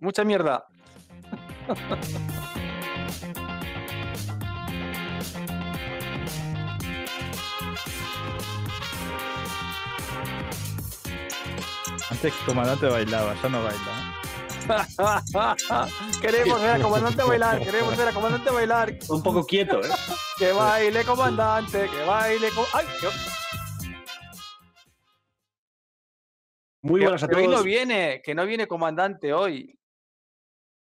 Mucha mierda. Antes comandante bailaba, ya no baila. queremos ver a comandante bailar, queremos ver a comandante bailar. Un poco quieto, ¿eh? Que baile comandante, que baile com- ¡Ay! Que, Muy que- buenas a que hoy todos. no viene, que no viene comandante hoy.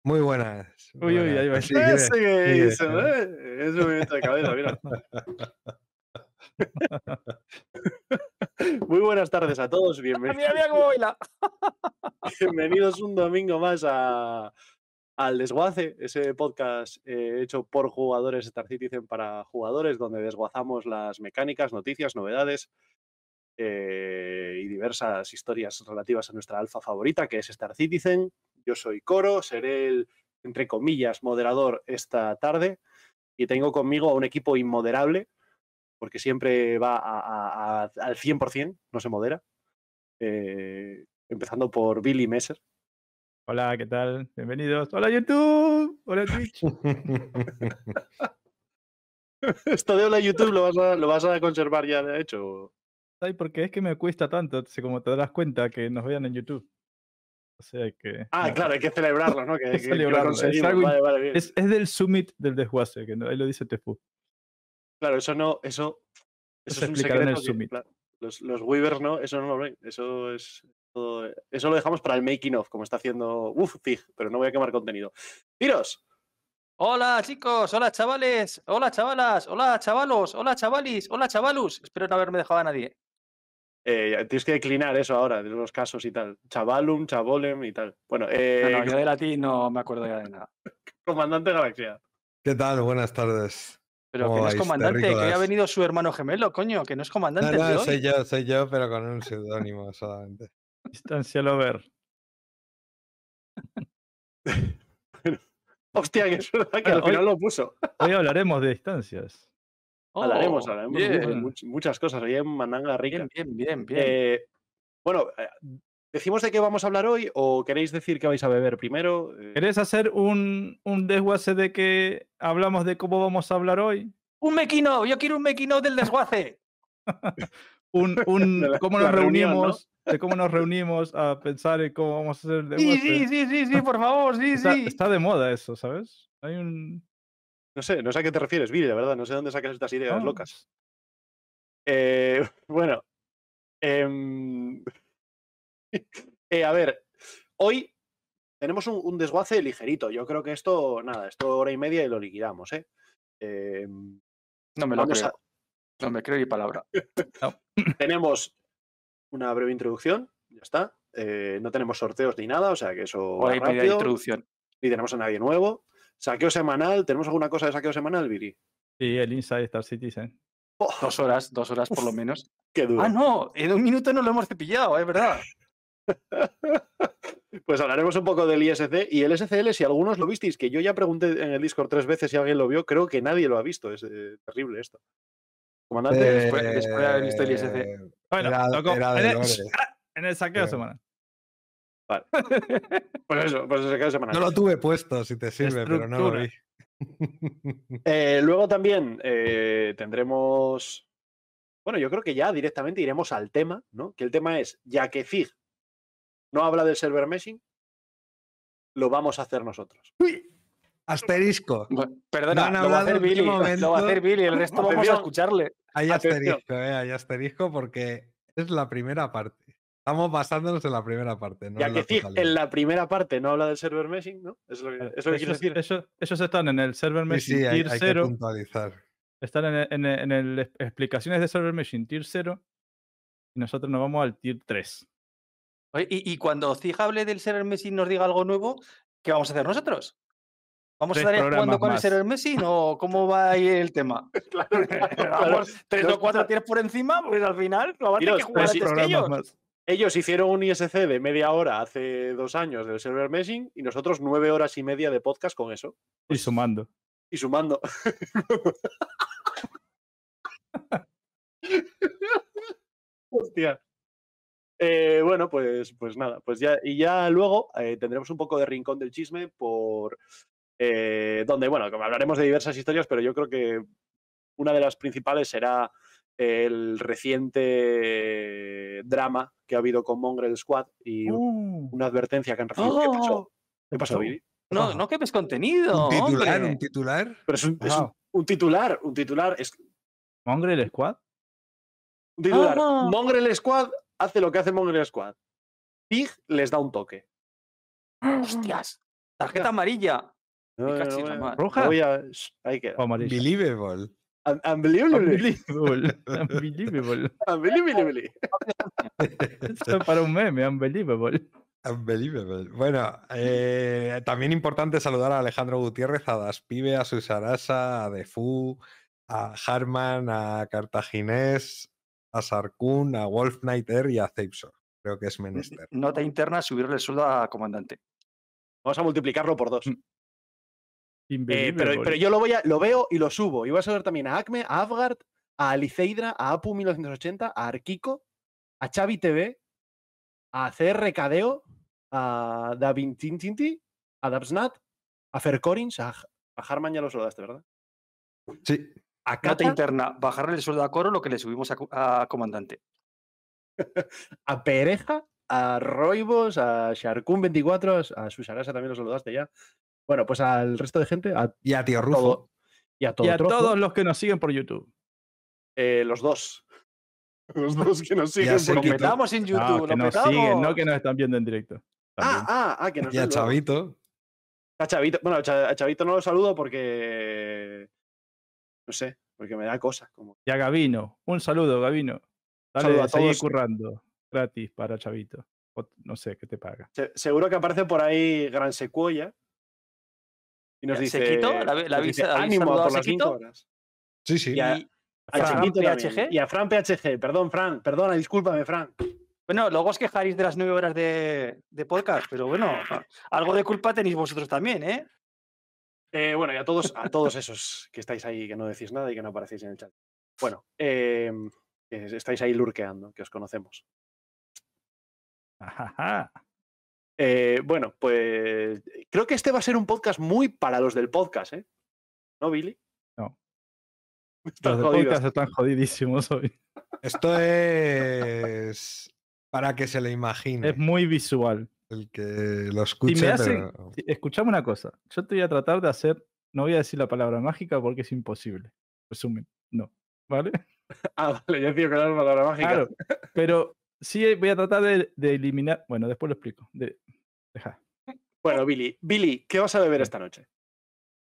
Muy buenas. Uy, uy, ahí va. Sí, sigue, Ese que sigue. hizo, ¿eh? Es un movimiento de cabeza, mira. Muy buenas tardes a todos. bienven- Mira, mira cómo baila. Bienvenidos un domingo más a, al Desguace, ese podcast eh, hecho por jugadores Star Citizen para jugadores, donde desguazamos las mecánicas, noticias, novedades eh, y diversas historias relativas a nuestra alfa favorita, que es Star Citizen. Yo soy Coro, seré el, entre comillas, moderador esta tarde y tengo conmigo a un equipo inmoderable, porque siempre va a- a- a- al 100%, no se modera. Eh, empezando por Billy Messer. Hola, ¿qué tal? Bienvenidos. Hola YouTube. Hola Twitch. Esto de hola YouTube lo vas a, lo vas a conservar ya de hecho. Ay, porque es que me cuesta tanto, como te das cuenta, que nos vean en YouTube. O sea que. Ah, no, claro, hay que celebrarlo, ¿no? Que, que- que lo celebrarlo, es algo Vale, vale, bien. Es, es del summit del desguace, que no- ahí lo dice Tefu. Claro, eso no, eso, eso se es un explicará en el que, Summit. claro, los, los Weavers no, eso no lo ven. Eso es todo- eso lo dejamos para el making of, como está haciendo Uf, Fig, pero no voy a quemar contenido. Tiros, Hola chicos, hola chavales, hola chavalas, hola chavalos, hola chavalis, hola chavalus. Espero no haberme dejado a nadie. Eh, tienes que declinar eso ahora, de los casos y tal. Chavalum, chavolem y tal. Bueno, No, eh, no, yo de latín no me acuerdo ya de nada. comandante Galaxia. ¿Qué tal? Buenas tardes. Pero ¿Cómo que no es comandante, que hoy ha venido su hermano gemelo, coño, que no es No, comandante de no, hoy. soy yo, soy yo, pero con un seudónimo solamente. Distancia Lover. Hostia, que es verdad que al final lo puso. Hoy hablaremos de distancias. Hablaremos, Oh, hablaremos bien, muchas cosas. Hoy en Mandanga Rica. bien, bien, bien, bien. Eh, bueno, eh, ¿decimos de qué vamos a hablar hoy o queréis decir que vais a beber primero? Eh, ¿Querés hacer un, un desguace de que hablamos de cómo vamos a hablar hoy? Un mequino, yo quiero un mequino del desguace. Un, un De la- cómo nos reunión, ¿no? reunimos, de cómo nos reunimos a pensar en cómo vamos a hacer el Sí, desguace. sí, sí, sí, sí, por favor, sí, Está, sí. está de moda eso, ¿sabes? Hay un. No sé, no sé a qué te refieres, Viri, de verdad. No sé dónde sacas estas ideas no, locas. Eh, bueno. em, eh, a ver, hoy tenemos un, un desguace ligerito. Yo creo que esto, nada, esto hora y media y lo liquidamos, ¿eh? Em, No me lo creo. a- No me creo ni palabra. tenemos una breve introducción, ya está. Eh, no tenemos sorteos ni nada, o sea que eso Hora y media de introducción. Ni tenemos a nadie nuevo. Saqueo semanal, ¿tenemos alguna cosa de saqueo semanal, Viri? Sí, el Inside Star Citizen. Oh, Dos horas, dos horas por lo menos. qué duro. Ah, no, en un minuto no lo hemos cepillado, es verdad. Pues hablaremos un poco del ISC y el SCL, si algunos lo visteis, que yo ya pregunté en el Discord tres veces si alguien lo vio, creo que nadie lo ha visto. Es eh, terrible esto. Comandante, después- después de haber visto el ISC. Bueno, Era- tocó- era de en, el, Lore. en el saqueo Creo. semanal. Pues eso, pues se queda semanal. No lo tuve puesto, si te sirve, pero no lo vi. Eh, luego también eh, tendremos. Bueno, yo creo que ya directamente iremos al tema, ¿no? Que el tema es, ya que FIG no habla del server meshing, lo vamos a hacer nosotros. Asterisco. Bueno, Perdona, No lo va a hacer Billy. Lo va a hacer. Billy, el resto vamos a escucharle. Hay Atención. asterisco, eh, hay asterisco porque es la primera parte. Estamos basándonos en la primera parte. No ya en que totalidad. en la primera parte no habla del server meshing, ¿no? Es lo que, es lo que Ellos, decir. ellos están en el server Sí, machine sí, hay, tier hay que 0. puntualizar. Están en el, en el- en el es- explicaciones de server machine tier 0. Y nosotros nos vamos al tier 3. Oye, y, y cuando Cija hable del server Messi y nos diga algo nuevo, ¿qué vamos a hacer nosotros? ¿Vamos Tres a estar jugando con el server Messi o cómo va ahí el tema? Claro, claro, claro. Vamos, tres o cuatro tiers por encima, pues al final lo van a tener que Tiros, jugar antes que ellos. más. Ellos hicieron un ISC de media hora hace dos años del server meshing y nosotros nueve horas y media de podcast con eso. Y sumando. Y sumando. Hostia. Eh, bueno, pues, pues nada, pues ya, y ya luego eh, tendremos un poco de rincón del chisme por eh, donde, bueno, hablaremos de diversas historias, pero yo creo que una de las principales será el reciente drama que ha habido con Mongrel Squad y Uh, una advertencia que han recibido. ¿Qué pasó? ¡Oh! ¿Qué pasó, Billy? No, no quemes contenido. Un titular, hombre. un titular. Pero es un, es un- Wow. un titular, un titular, es Mongrel Squad. un titular. Ah. Mongrel Squad hace lo que hace Mongrel Squad. Pig les da un toque. Hostias. Tarjeta amarilla. No, ¿Roja? voy a-. Believable. Un- Unbelievable. Unbelievable. Unbelievable. Unbelievable. Esto es para un meme, unbelievable. Unbelievable. Bueno, eh, también importante saludar a Alejandro Gutiérrez, a Daspibe, a Susarasa, a Defu, a Harman, a Cartaginés, a Sarkun, a Wolf Nighter y a Zeipso. Creo que es menester. Nota interna, subirle el sueldo a comandante. Vamos a multiplicarlo por dos. Eh, pero, yo lo, voy a, lo veo y lo subo. Y voy a saludar también a Acme, a Avgard, a Aliceidra, a Apu 1980, a Arquico, a Xavi TV, a CR Cadeo, a Davin Tintinti, a Dabsnat, a Fercorins, a, a Harman ya lo saludaste, ¿verdad? Sí, A Nota Cata, interna, bajarle el sueldo a Coro lo que le subimos a, co- a comandante. a Pereja, a Roibos, a Sharkun24, a Susarasa también lo saludaste ya. Bueno, pues al resto de gente, a y a Tío Rufo. todo. Y a, todo y a todos los que nos siguen por YouTube. eh, los dos. Los dos que nos a siguen. Lo porque- petamos en No, YouTube, que lo nos petamos. siguen, no que nos están viendo en directo. Ah, También. ah, ah, que nos Y a. Chavito. A Chavito, bueno, a Cha- a Chavito no lo saludo porque. No sé, porque me da cosa. Como... Y a Gavino. Un saludo, saludo Dale, a seguí todos. currando. Gratis para Chavito. O no sé qué te paga. Se- seguro que aparece por ahí Gran Secuoya. Y nos dice. Sequito, ¿la la dice, ánimo por las Sequito? cinco horas. Sí, sí. Y a, Y- a Fran. PHG. Y a Fran PHG. Perdón, Fran. Perdona, discúlpame, Fran. Bueno, luego os quejaréis de las nueve horas de, de podcast, pero bueno, algo de culpa tenéis vosotros también, ¿eh? Eh, bueno, y a todos, a todos esos que estáis ahí, que no decís nada y que no aparecéis en el chat. Bueno, eh, que estáis ahí lurqueando, que os conocemos. Ajaja. Eh, bueno, pues creo que este va a ser un podcast muy para los del podcast, ¿eh? ¿No, Billy? No. Están Los de jodidos. podcast están jodidísimos hoy. Esto es para que se le imagine Es muy visual. el que lo Si escuche. me hace, pero- si- escuchame una cosa. Yo te voy a tratar de hacer, no voy a decir la palabra mágica porque es imposible. Resumen, no. ¿Vale? Ah, vale, yo decía que era una palabra mágica. Claro. Pero sí voy a tratar de, de eliminar. Bueno, después lo explico. De, deja. Bueno, Billy, Billy, ¿qué vas a beber esta noche?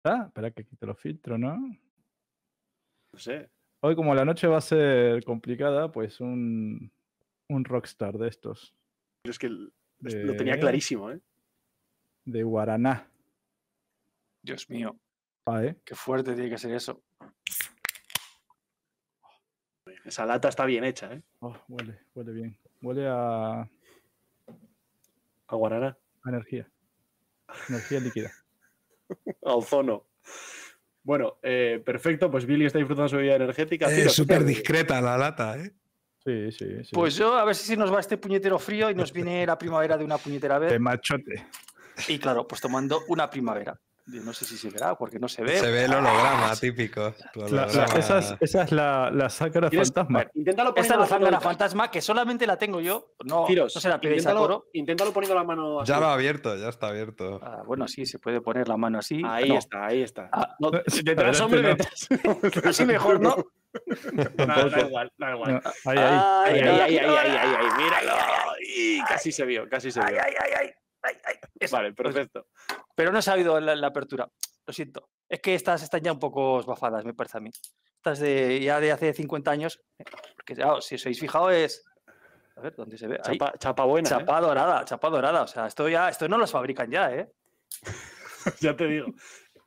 Ah, espera que quite los filtros, ¿no? No sé. Hoy, como la noche va a ser complicada, pues un, un rockstar de estos. Pero es que el- lo tenía clarísimo, ¿eh? De Guaraná. Dios mío, Ah, ¿eh? qué fuerte tiene que ser eso. Esa lata está bien hecha, ¿eh? Oh, huele, huele bien. Huele a, a A guaraná, energía. Energía líquida. a ozono. Bueno, eh, perfecto, pues Billy está disfrutando su bebida energética. Es ¿qué súper discreta la lata, ¿eh? Sí, sí, sí. Pues yo, a ver si nos va este puñetero frío y nos viene la primavera de una puñetera de vez. machote. Y claro, pues tomando una primavera. No sé si se verá, porque no se ve. Se ve el holograma típico. la- holograma. esa, es, esa es la, la sácara ¿Quieres- fantasma. ver, inténtalo Esta es la al- fantasma que solamente la tengo yo. No, no se la pedéis a inténtalo, coro. inténtalo poniendo la mano así. Ya lo ha abierto, ya está abierto. Ah, bueno, sí, se puede poner la mano así. Ahí No. está, ahí está. Ah, no, detrás, adelante hombre, no. detrás. Así mejor, ¿no? No, da igual, da igual. Ahí, ahí. Ahí, ahí, ahí, ahí, ay, ahí, ahí, ahí, míralo. Y casi se vio, casi se vio. ay, ay, ay, ay, ay. Eso, Vale, pues, perfecto. pero no he sabido la, la apertura. Lo siento. Es que estas están ya un poco esbafadas, me parece a mí. Estas de ya de hace 50 años. eh, Porque ya, si os habéis fijado, es. A ver, ¿dónde se ve? Ahí. Chapa, chapa buena. ¿eh? Chapa dorada, chapa dorada. O sea, esto ya, esto no los fabrican ya, ¿eh? ya te digo.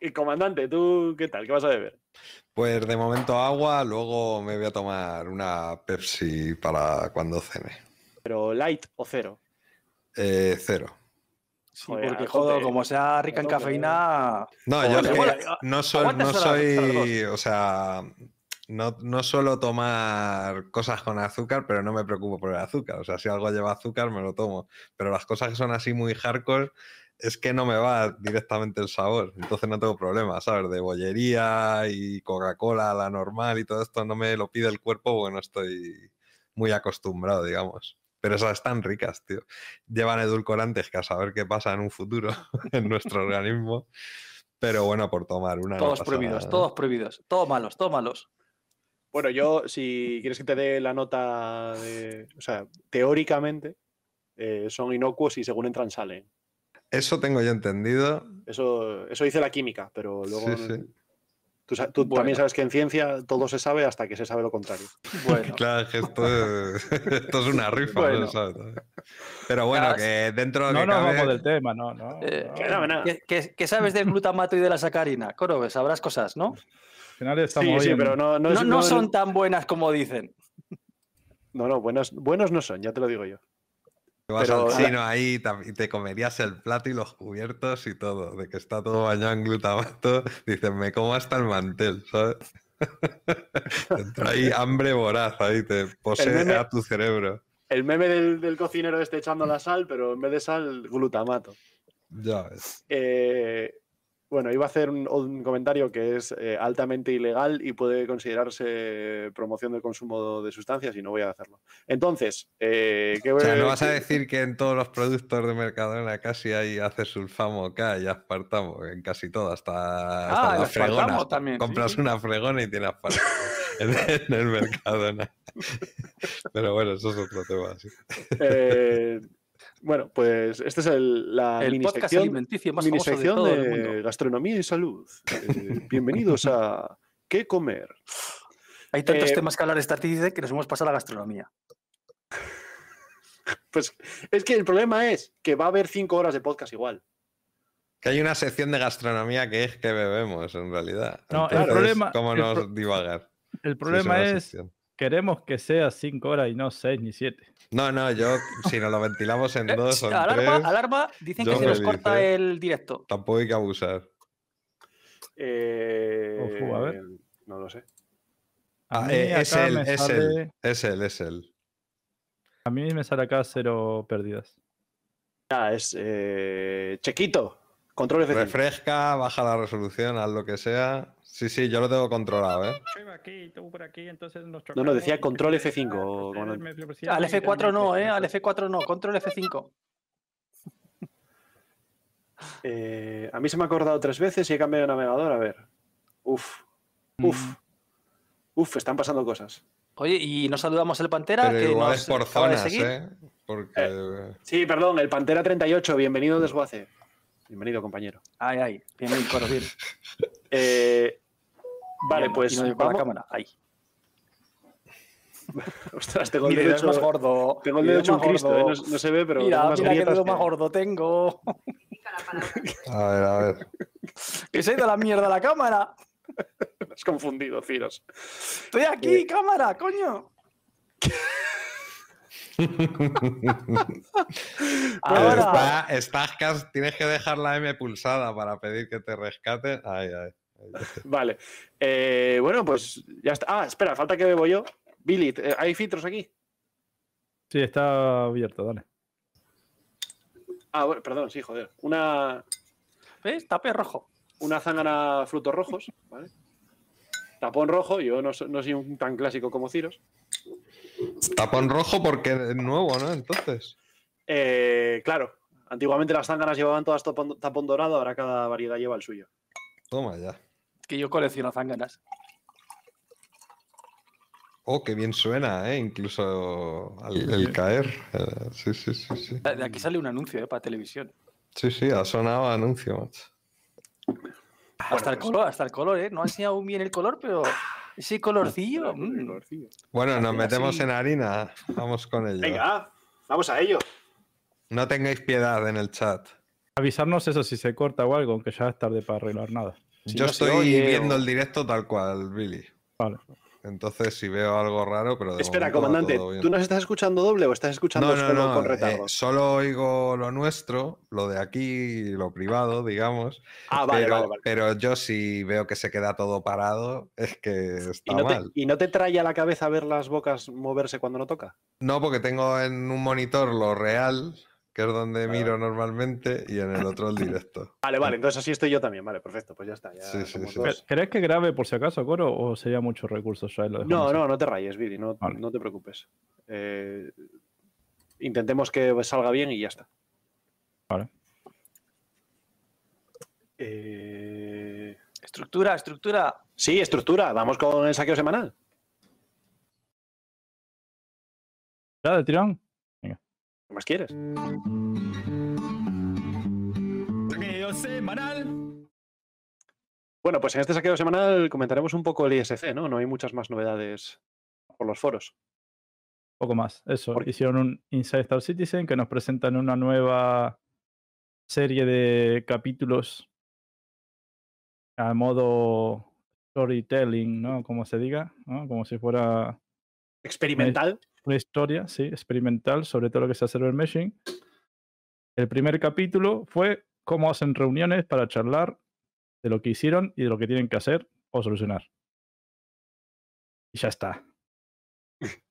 Y comandante, ¿tú qué tal? ¿Qué vas a beber? Pues de momento agua, luego me voy a tomar una Pepsi para cuando cene. ¿Pero light o cero? Eh, cero. Sí, Joder, porque, joder, como sea rica en cafeína. No, Joder, yo es que bueno, no soy, o sea, no, no suelo tomar cosas con azúcar, pero no me preocupo por el azúcar. O sea, si algo lleva azúcar, me lo tomo. Pero las cosas que son así muy hardcore, es que no me va directamente el sabor. Entonces no tengo problema, ¿sabes? De bollería y Coca-Cola, la normal y todo esto no me lo pide el cuerpo porque no estoy muy acostumbrado, digamos. Pero esas están ricas, tío. Llevan edulcorantes que a saber qué pasa en un futuro en nuestro organismo. Pero bueno, por tomar una. Todos prohibidos, todos prohibidos. Todos malos, todos malos. Bueno, yo, si quieres que te dé la nota de. O sea, teóricamente eh, son inocuos y según entran salen. Eso tengo yo entendido. Eso, eso dice la química, pero luego. Sí, sí. Tú, también sabes que en ciencia todo se sabe hasta que se sabe lo contrario. Bueno. claro, que esto es, esto es una rifa, bueno. Pero bueno, que dentro de. No que cabe... vamos del tema, no. no, Eh, no. ¿qué, qué, qué sabes del glutamato y de la sacarina? Coro, sabrás cosas, ¿no? Al final estamos Sí, sí, pero no, no, No, es- no no- son tan buenas como dicen. No, no, buenos, buenos no son, ya te lo digo yo. Te vas Pero- al chino ahí y te- comerías el plato y los cubiertos y todo, de que está todo bañado en glutamato. Dices, me como hasta el mantel, ¿sabes? entra ahí hambre voraz, ahí te posee meme- a tu cerebro. El meme del, del cocinero este echando la sal, pero en vez de sal, glutamato. Ya ves. Eh, bueno, iba a hacer un, un comentario que es eh, altamente ilegal y puede considerarse promoción del consumo de sustancias y no voy a hacerlo. Entonces, eh, ¿qué O sea, voy- no vas a decir que en todos los productos de Mercadona casi hay acesulfamo K y aspartamo, en casi todo, hasta, hasta Ah, el la fregona. aspartamo también, Compras sí. una fregona y tiene aspartamo en, en el Mercadona. Pero bueno, eso es otro tema. sí. eh, bueno, pues este es el, la El mini podcast sección, alimenticio más de sección todo el de mundo. gastronomía y salud. Eh, bienvenidos a ¿Qué comer? Hay tantos Eh, temas que hablar de esta tarde que nos hemos pasado a la gastronomía. Pues es que el problema es que va a haber cinco horas de podcast igual. Que hay una sección de gastronomía que es que bebemos, en realidad. No, el problema- ¿Cómo el no pro- divagar? El problema es, sección. Queremos que sea 5 horas y no 6 ni 7. No, no, yo, si nos lo ventilamos en Eh, dos o en alarma, tres, alarma, dicen que se nos corta ¿eh? el directo. tampoco hay que abusar. Eh, Ojo, a ver. No lo sé. Ah, eh, es él, es sale- él, es él, es él. A mí me sale acá cero pérdidas. Ah, es eh, Chequito. Control F5. Refresca, baja la resolución, haz lo que sea. Sí, sí, yo lo tengo controlado, ¿eh? No, no, decía control F5, comandante. Al F4 no, ¿eh? Al F4 no, control F5. Eh, a mí se me ha acordado tres veces y he cambiado de navegador. A ver. Uf. Uf. Mm. Uf, están pasando cosas. Oye, y nos saludamos el Pantera, Pero que igual nos es por zonas. ¿eh? Porque... Sí, perdón, el Pantera 38. Bienvenido, Desguace. Bienvenido, compañero. Ay, ay, bien, bien, coro, bien. Eh, vale, pues. y no la cámara. Ahí. Ostras, tengo el dedo más gordo. tengo el dedo hecho un más Cristo. eh, gordo. No, no se ve, pero. tengo Mira, más mira qué dedo que- más gordo tengo. A ver, a ver. Que se ha ido a la mierda la cámara. Has confundido, Ciros. Estoy aquí, Eh. cámara, coño. Ahora, Está, estás tienes que dejar la M pulsada para pedir que te rescaten. Ay, ay. Vale. Eh, bueno, pues ya está. Ah, espera, falta que bebo yo. Billy, ¿hay filtros aquí? Sí, está abierto, dale. Ah, bueno, perdón, sí, joder. Una, ¿ves? Tape rojo. una zángana frutos rojos, ¿vale? Tapón rojo, yo no, no soy un tan clásico como Ciros. Tapón rojo porque es nuevo, ¿no? Entonces. Eh, claro, antiguamente las zánganas llevaban todas tapón, tapón dorado, ahora cada variedad lleva el suyo. Toma ya. Que yo colecciono zánganas. Oh, qué bien suena, ¿eh? Incluso al- el caer. Eh, Sí, sí, sí, sí. De aquí sale un anuncio, ¿eh? Para televisión. Sí, sí, ha sonado anuncio, macho. Hasta el color, hasta el color, ¿eh? No ha enseñado bien el color, pero ese colorcillo. mm. Bueno, nos metemos en harina. Vamos con ello. Venga, vamos a ello. No tengáis piedad en el chat. Avisarnos eso si se corta o algo, aunque ya es tarde para arreglar nada. Si Yo no estoy oye viendo o- el directo tal cual, Billy. Vale. Entonces, si veo algo raro, pero. de Espera, comandante, todo bien. ¿tú nos estás escuchando doble o estás escuchando No, no, solo no. con eh, retardo? solo oigo lo nuestro, lo de aquí, lo privado, digamos. ah, vale, pero, vale, vale. pero yo si veo que se queda todo parado, es que está ¿Y no, te, mal. ¿Y no te trae a la cabeza ver las bocas moverse cuando no toca? No, porque tengo en un monitor lo real, que es donde miro normalmente, y en el otro el directo. Vale, vale, entonces así estoy yo también. Vale, perfecto, pues ya está. Ya Sí, sí, somos sí. dos. ¿Querés que grabe por si acaso, Coro, o sería muchos recursos ya? lo No, así? no, no te rayes, Viri, no, Vale. no te preocupes. Eh, intentemos que salga bien y ya está. Vale. Eh, Estructura, estructura. Sí, estructura. Vamos con el saqueo semanal. ¿Ya de tirón? ¿Qué más quieres? Bueno, pues en este saqueo semanal comentaremos un poco el ISC, ¿no? No hay muchas más novedades por los foros. Poco más. Eso. Hicieron un Inside Star Citizen que nos presentan una nueva serie de capítulos a modo storytelling, ¿no? Como se diga, ¿no? Como si fuera Experimental. Una historia, sí, experimental sobre todo lo que es server meshing. El primer capítulo fue cómo hacen reuniones para charlar de lo que hicieron y de lo que tienen que hacer o solucionar. Y ya está.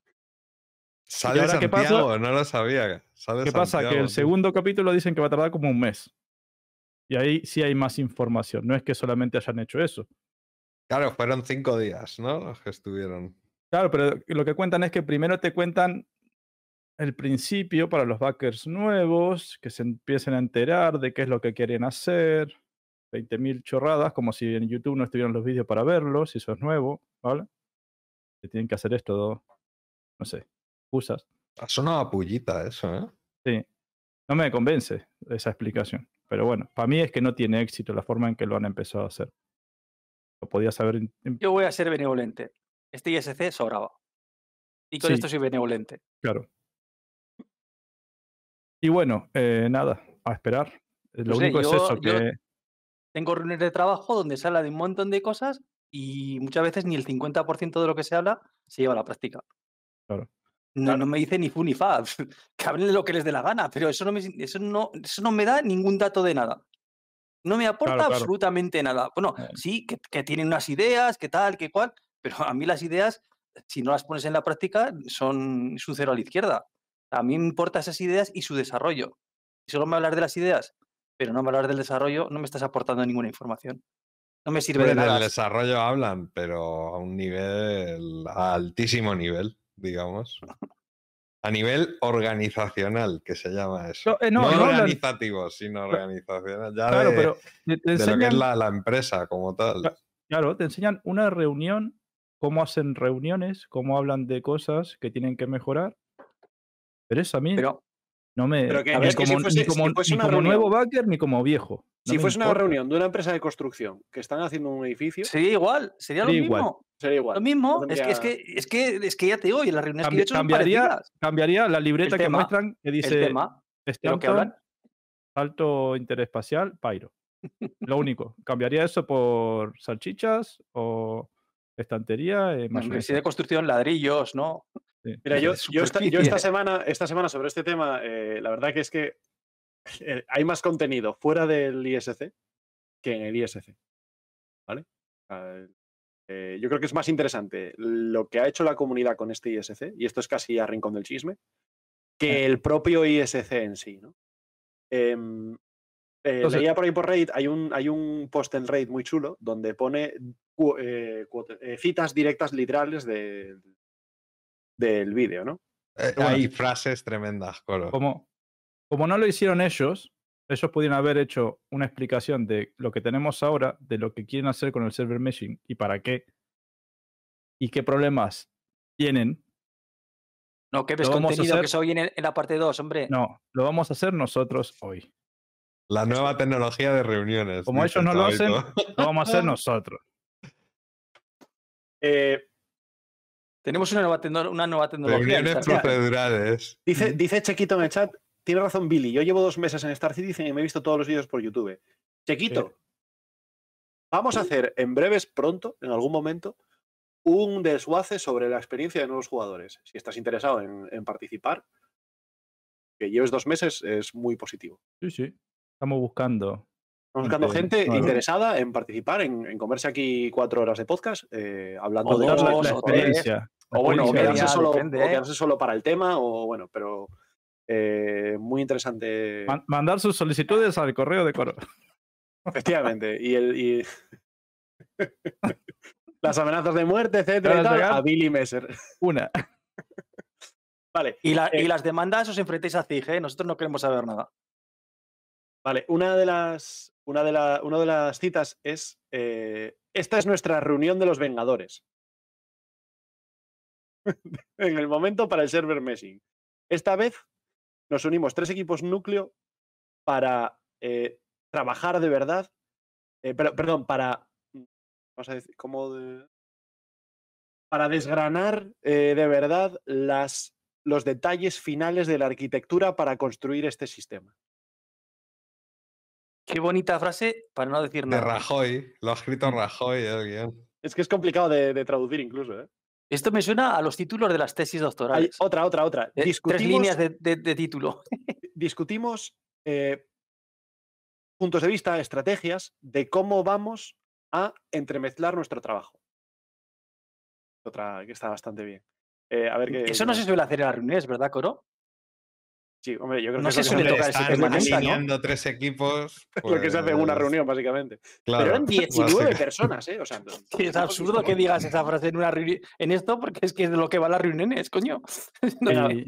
Sale ahora qué pasa? Santiago, no lo sabía. Sale ¿Qué pasa? Que Santiago, el segundo capítulo dicen que va a tardar como un mes. Y ahí sí hay más información. No es que solamente hayan hecho eso. Claro, fueron cinco días, ¿no? Los que estuvieron. Claro, pero lo que cuentan es que primero te cuentan el principio para los backers nuevos, que se empiecen a enterar de qué es lo que quieren hacer. 20.000 chorradas, como si en YouTube no estuvieran los vídeos para verlos, si eso es nuevo, ¿vale? Que tienen que hacer esto, no sé, usas. Ha sonado a pullita eso, ¿eh? Sí. No me convence esa explicación. Pero bueno, para mí es que no tiene éxito la forma en que lo han empezado a hacer. Lo podías haber. Yo voy a ser benevolente. Este ISC sobraba. Y con Sí. esto soy benevolente. Claro. Y bueno, eh, nada, a esperar. Eh, Lo único es yo- eso, que Tengo reuniones de trabajo donde se habla de un montón de cosas y muchas veces ni el 50% de lo que se habla se lleva a la práctica. Claro. No, no me dice ni fu ni fa. Que hablen de lo que les dé la gana, pero eso no me, eso no, eso no me da ningún dato de nada. No me aporta claro. absolutamente nada. Bueno, Eh. sí, que, que tienen unas ideas, que tal, que cual, pero a mí las ideas, si no las pones en la práctica, son es un cero a la izquierda. A mí me importan esas ideas y su desarrollo. Si solo me hablas de las ideas, pero no me hablas del desarrollo, no me estás aportando ninguna información. No me sirve de nada. del desarrollo hablan, pero a un nivel, a altísimo nivel, digamos. A nivel organizacional, que se llama eso. No, eh, no, no no hablan- organizativo, sino organizacional. Ya Claro, de, pero te, te de lo que es enseñan, la, la empresa como tal. Cla- claro, te enseñan una reunión, cómo hacen reuniones, cómo hablan de cosas que tienen que mejorar. Pero eso a mí Pero no me. Pero que- ni es que si como, fuese- ni si como- fuese ni una como reunión- nuevo backer ni como viejo. No si fuese una importa. reunión de una empresa de construcción que están haciendo un edificio, sería igual, sería lo igual. mismo. sería igual. Lo mismo, No es, que, es, que, es, que, es que ya te digo, y las reuniones que yo he Cambi- hecho cambiaría, cambiaría la libreta que tema, muestran que El dice tema de lo que Stanton, hablan. salto interespacial, Pyro. Lo único. Cambiaría eso por salchichas o estantería, eh, si mayonesa. de construcción, ladrillos, ¿no? Sí. Mira, yo, de yo esta, yo esta semana, esta semana sobre este tema, eh, la verdad que es que eh, hay más contenido fuera del ISC que en el ISC. ¿Vale? Ah, eh, yo creo que es más interesante lo que ha hecho la comunidad con este ISC, y esto es casi a rincón del chisme, que el propio ISC en sí, ¿no? Em, eh, Entonces- leía por ahí por Reddit, hay un, hay un post en Reddit muy chulo donde pone cu- eh, eh, citas directas literales de- del vídeo, ¿no? Eh, bueno. hay frases tremendas, Coro. Como, como no lo hicieron ellos, ellos pudieron haber hecho una explicación de lo que tenemos ahora, de lo que quieren hacer con el server meshing y para qué, y qué problemas tienen. No, que ves Lo vamos a contenido hacer- que eso viene en la parte 2, hombre. No, lo vamos a hacer nosotros hoy. La nueva tecnología de reuniones. Como ellos no lo hacen, lo vamos a hacer nosotros. Eh, Tenemos una nueva, tecno- una nueva tecnología. Reuniones procedurales. Dice, dice Chequito en el chat, tiene razón Billy, yo llevo dos meses en Star Citizen y me he visto todos los vídeos por YouTube. Chequito, vamos a hacer en breves, pronto, en algún momento, un desguace sobre la experiencia de nuevos jugadores. Si estás interesado en, en participar, que lleves dos meses es muy positivo. Sí, sí. Estamos buscando. Estamos buscando Gente, gente claro. interesada en participar, en, en comerse aquí cuatro horas de podcast, eh, hablando O de dos, la, o experiencia. la O bueno, o quedarse, solo, depende, o ¿eh? quedarse solo para el tema, o bueno, pero eh, muy interesante. Man- mandar sus solicitudes al correo de coro. Efectivamente. Y el. y- Las amenazas de muerte, etcétera, tal, a Billy Messer. Una. Vale, Y, la- y las demandas os enfrentéis a CIG, ¿eh? Nosotros no queremos saber nada. Vale. Una de las, una de la, una de las citas es. eh, esta es nuestra reunión de los Vengadores. en el momento para el server meshing. Esta vez nos unimos tres equipos núcleo para eh, trabajar de verdad. eh, pero- perdón, para. mm, Vamos a decir, ¿cómo de- Para desgranar de verdad las, los detalles finales de la arquitectura para construir este sistema. Qué bonita frase para no decir De nada. Rajoy, lo ha escrito Mm. Rajoy el guion. Es que es complicado de, de traducir incluso. ¿eh? Esto me suena a los títulos de las tesis Hay doctorales. otra, otra, otra. Eh, Tres líneas de, de- de título. discutimos eh, puntos de vista, estrategias de cómo vamos a entremezclar nuestro trabajo. Otra que está bastante bien. Eh, a ver qué. Eso no se suele hacer en las reuniones, ¿verdad, Coro? Sí, hombre, yo creo no que se suele que, tocar ese Están tema nunca, ¿no? alineando tres equipos. lo que se hace en una pues, reunión, básicamente. Claro, Pero eran 19 básicamente. personas, ¿eh? O sea, no- Sí, es absurdo que digas esa frase en una reuni- en esto porque es que es de lo que van las reuniones, coño. Y, y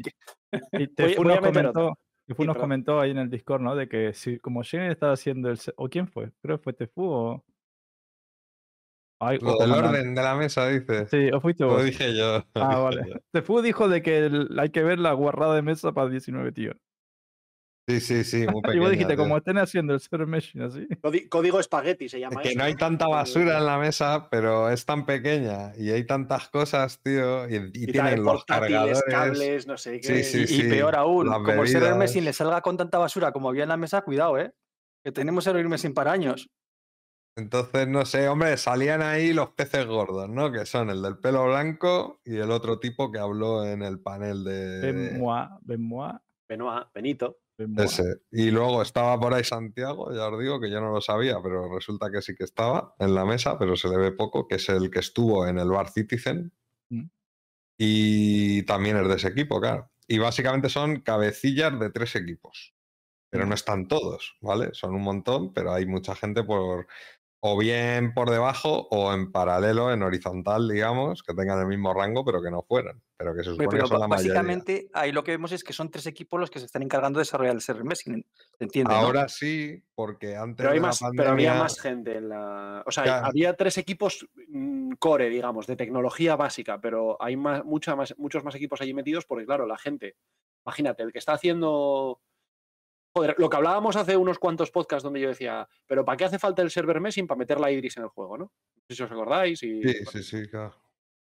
Voy- Tefu voy a nos meter Tefu Sí, nos perdón. comentó ahí en el Discord, ¿no? De que si, como Jenny estaba haciendo el... ¿O quién fue? Creo que fue Tefu o... Ay, Lo o del orden de la mesa, dices. Sí, o fuiste Lo vos. dije yo. lo Ah, dije vale. yo. Tefu dijo de que el- hay que ver la guarrada de mesa para 19 tíos. Sí, sí, sí, muy y vos pequeña, dijiste, tío. como estén haciendo el server meshing así. Código espagueti se llama Que eso, no hay tanta basura en la mesa, pero es tan pequeña y hay tantas cosas, tío. Y, y y tienen los cargadores. cables, no sé qué. Sí, sí, y, peor aún, las como el server meshing le salga con tanta basura como había en la mesa, cuidado, ¿eh? Que tenemos server meshing para años. Entonces, no sé, hombre, salían ahí los peces gordos, ¿no? Que son el del pelo blanco y el otro tipo que habló en el panel de Ben moi, ben moi, Benoit, Benito. ben moi. ese. Y luego estaba por ahí Santiago, ya os digo que yo no lo sabía, pero resulta que sí que estaba en la mesa, pero se le ve poco, que es el que estuvo en el Bar Citizen. Mm. Y también es de ese equipo, claro. Y básicamente son cabecillas de tres equipos. Pero Mm. no están todos, ¿vale? Son un montón, pero hay mucha gente por o bien por debajo o en paralelo, en horizontal, digamos, que tengan el mismo rango, pero que no fueran. Pero que se supone Pero que son la mayoría. básicamente ahí lo que vemos es que son tres equipos los que se están encargando de desarrollar el server meshing. ¿Se entiende? no? Ahora sí, porque antes Pero, hay de la más, pero había más gente en la. O sea, Claro. había tres equipos mm, core, digamos, de tecnología básica, pero hay más, mucha más, muchos más equipos allí metidos porque, claro, la gente. Imagínate, el que está haciendo. Joder, lo que hablábamos hace unos cuantos podcasts donde yo decía, pero ¿para qué hace falta el server meshing para meter la Idris en el juego, no? No sé si os acordáis. Y, Sí, sí, sí, claro.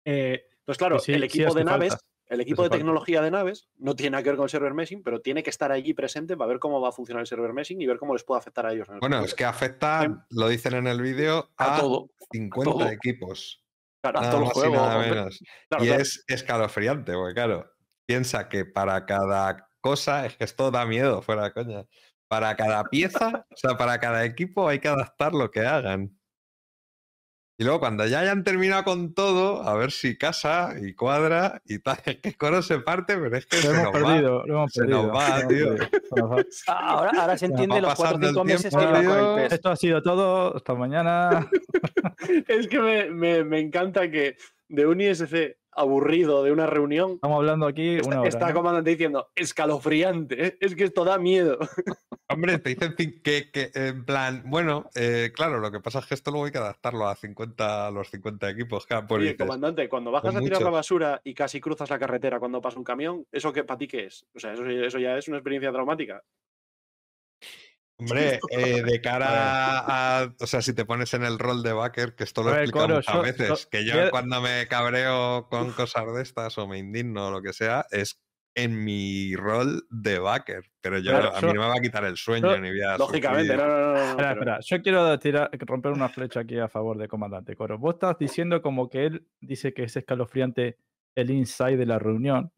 Eh, entonces, claro, Sí, el sí equipo de falta, naves, el equipo hace de falta. tecnología de naves no tiene nada que ver con el server meshing, pero tiene que estar allí presente para ver cómo va a funcionar el server meshing y ver cómo les puede afectar a ellos. en el Bueno, es que afecta, Em- lo dicen en el vídeo, a a, todo. 50 todo. equipos. Claro, a Nada todo el más y juego. nada hombre. menos. Claro, y claro. es escalofriante, porque claro, piensa que para cada cosa, es que esto da miedo, fuera de coña. Para cada pieza, o sea, para cada equipo hay que adaptar lo que hagan. Y luego cuando ya hayan terminado con todo, a ver si casa y cuadra y tal. Es que Coro se parte, pero es que Lo se hemos nos va. perdido, se nos va, lo hemos tío. perdido, se nos va. Ah, Ahora, ahora se entiende los cuatro o cinco meses que tiempo, iba con el. PES. Esto ha sido todo. Hasta mañana. Es que me, me- me encanta que de un ISC aburrido de una reunión Estamos hablando aquí está, una hora. está ¿no? comandante diciendo escalofriante. ¿eh? Es que esto da miedo. Hombre, te dicen que, que, en plan, bueno, eh, claro, lo que pasa es que esto luego hay que adaptarlo a 50, a los 50 equipos. Claro, pues Oye, dices, comandante, cuando bajas a tirar la basura y casi cruzas la carretera cuando pasa un camión, ¿eso qué para ti qué es? O sea, eso, eso ya es una experiencia traumática. Hombre, eh, de cara a, o sea, si te pones en el rol de backer, que esto lo A he explicado muchas yo- veces, yo- que yo cuando me cabreo con cosas de estas o me indigno o lo que sea, es en mi rol de backer. Pero yo, Claro, a yo- mí no me va a quitar el sueño yo- ni voy a Lógicamente, sufrir. no, no, no, no, no, Espera, pero- espera, Yo quiero tirar, romper una flecha aquí a favor de comandante Coro. Vos estás diciendo como que él dice que es escalofriante el inside de la reunión,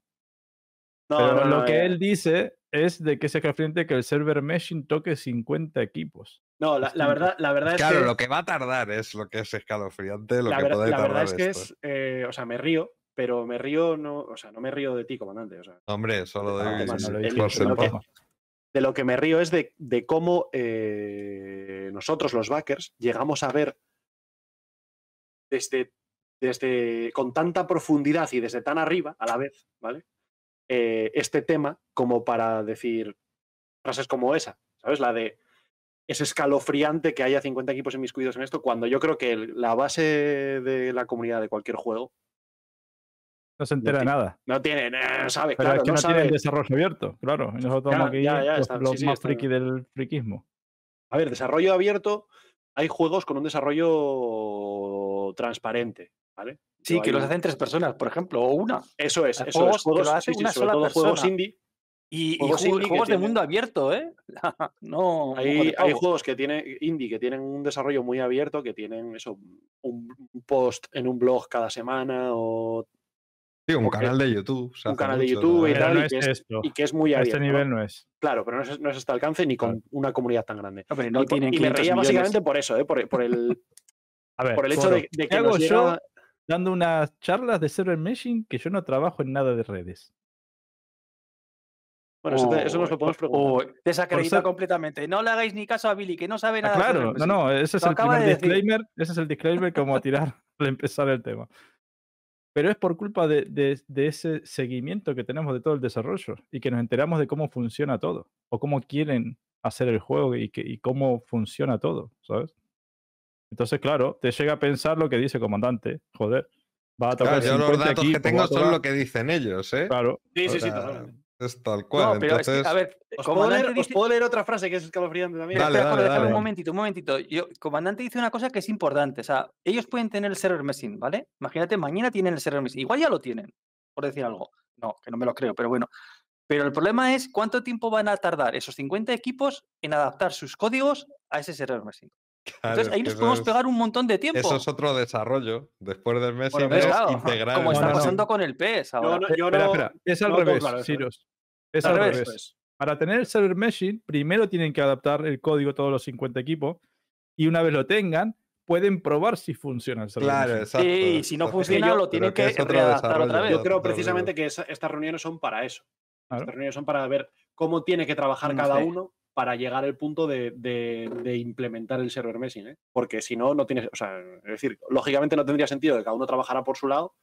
no, pero no, lo no, que él dice es de que es escalofriante que el server meshing toque 50 equipos. No, la, verdad, la verdad es Claro, que. lo que va a tardar es lo que es escalofriante, lo la que ver- puede la tardar verdad es que esto. es. eh, o sea, me río, pero me río, no, o sea, no me río de ti, comandante. O sea, Hombre, solo de temas, no lo he el- dicho por de esa lo que- sentado. forma. de lo que me río es de, de cómo eh, nosotros, los backers, llegamos a ver desde, desde con tanta profundidad y desde tan arriba a la vez, ¿vale? Eh, este tema como para decir frases como esa, ¿sabes? La de es escalofriante que haya 50 equipos inmiscuidos en esto, cuando yo creo que la base de la comunidad de cualquier juego No se entera de nada. no tiene, no sabe, Pero claro, es que no, no, sabe. tienen desarrollo abierto, claro. Y nosotros estamos aquí ya, ya, los, los sí, sí, más está- friki del friquismo. A ver, desarrollo abierto, hay juegos con un desarrollo transparente, ¿vale? Sí, Yo que los hacen tres personas, por ejemplo, o una. Eso es, eso juegos es. que lo Juegos, hace sí, una sobre sola todo juegos persona. indie. Y, y Juegos indie juegos de tienen- mundo abierto, ¿eh? no. Hay, hay juegos que tienen indie que tienen un desarrollo muy abierto, que tienen eso, un, post en un blog cada semana o Sí, un porque- canal de YouTube. un canal de YouTube y tal, no y es que es- esto. y que es muy A abierto. este ¿no? nivel no es. Claro, pero no es, no es hasta alcance ni con Claro. una comunidad tan grande. Y, por- tienen y me 500 reía millones. básicamente por eso, ¿eh? por, por el, A ver, por el hecho de, de ¿qué que nos llega- dando unas charlas de server meshing que yo no trabajo en nada de redes? Bueno, eso, te- eso nos lo podemos preguntar. O desacredita ser- completamente. No le hagáis ni caso a Billy, que no sabe Ah, nada. de claro, no, no, ese es Lo el primer de decir. disclaimer, ese es el disclaimer vamos a tirar al empezar el tema. Pero es por culpa de, de- de ese seguimiento que tenemos de todo el desarrollo y que nos enteramos de cómo funciona todo o cómo quieren hacer el juego y, que, y cómo funciona todo, ¿sabes? Entonces, claro, te llega a pensar lo que dice comandante, joder, va a tocar Claro, yo los 50 datos que tengo son lo que dicen ellos, ¿eh? Claro, Sí, sí, sí, totalmente. Es tal cual. No, pero es que, a ver, ¿Os puedo, comandante leer, os dice- puedo leer otra frase que es escalofriante también? Dale, espera, dale, un momentito, un momentito. Yo, comandante dice una cosa que es importante. O sea, ellos pueden tener el server meshing, ¿vale? Imagínate, mañana tienen el server meshing. Igual ya lo tienen, por decir algo. No, que no me lo creo, pero bueno. Pero el problema es cuánto tiempo van a tardar esos 50 equipos en adaptar sus códigos a ese server meshing. Claro, Entonces es ahí nos podemos es- pegar un montón de tiempo. Eso es otro desarrollo. Después del mes Bueno, y ves, mes, claro, integrar como está No, no, no. pasando con el PES ahora. Yo no- yo espera, no- espera, es al revés, claro. Es Al al revés, revés. Eso es. Para tener el server meshing, primero tienen que adaptar el código todos los 50 equipos y una vez lo tengan, pueden probar si funciona el server Claro, meshing. exacto. Sí, y si no funciona, yo- lo tienen que que, readaptar otra vez. Yo creo precisamente que esa- estas reuniones son para eso. Claro. Estas reuniones son para ver cómo tiene que trabajar No cada sé. uno para llegar al punto de, de- de implementar el server meshing. ¿eh? Porque si no, no tiene. O sea, es decir, lógicamente no tendría sentido que cada uno trabajara por su lado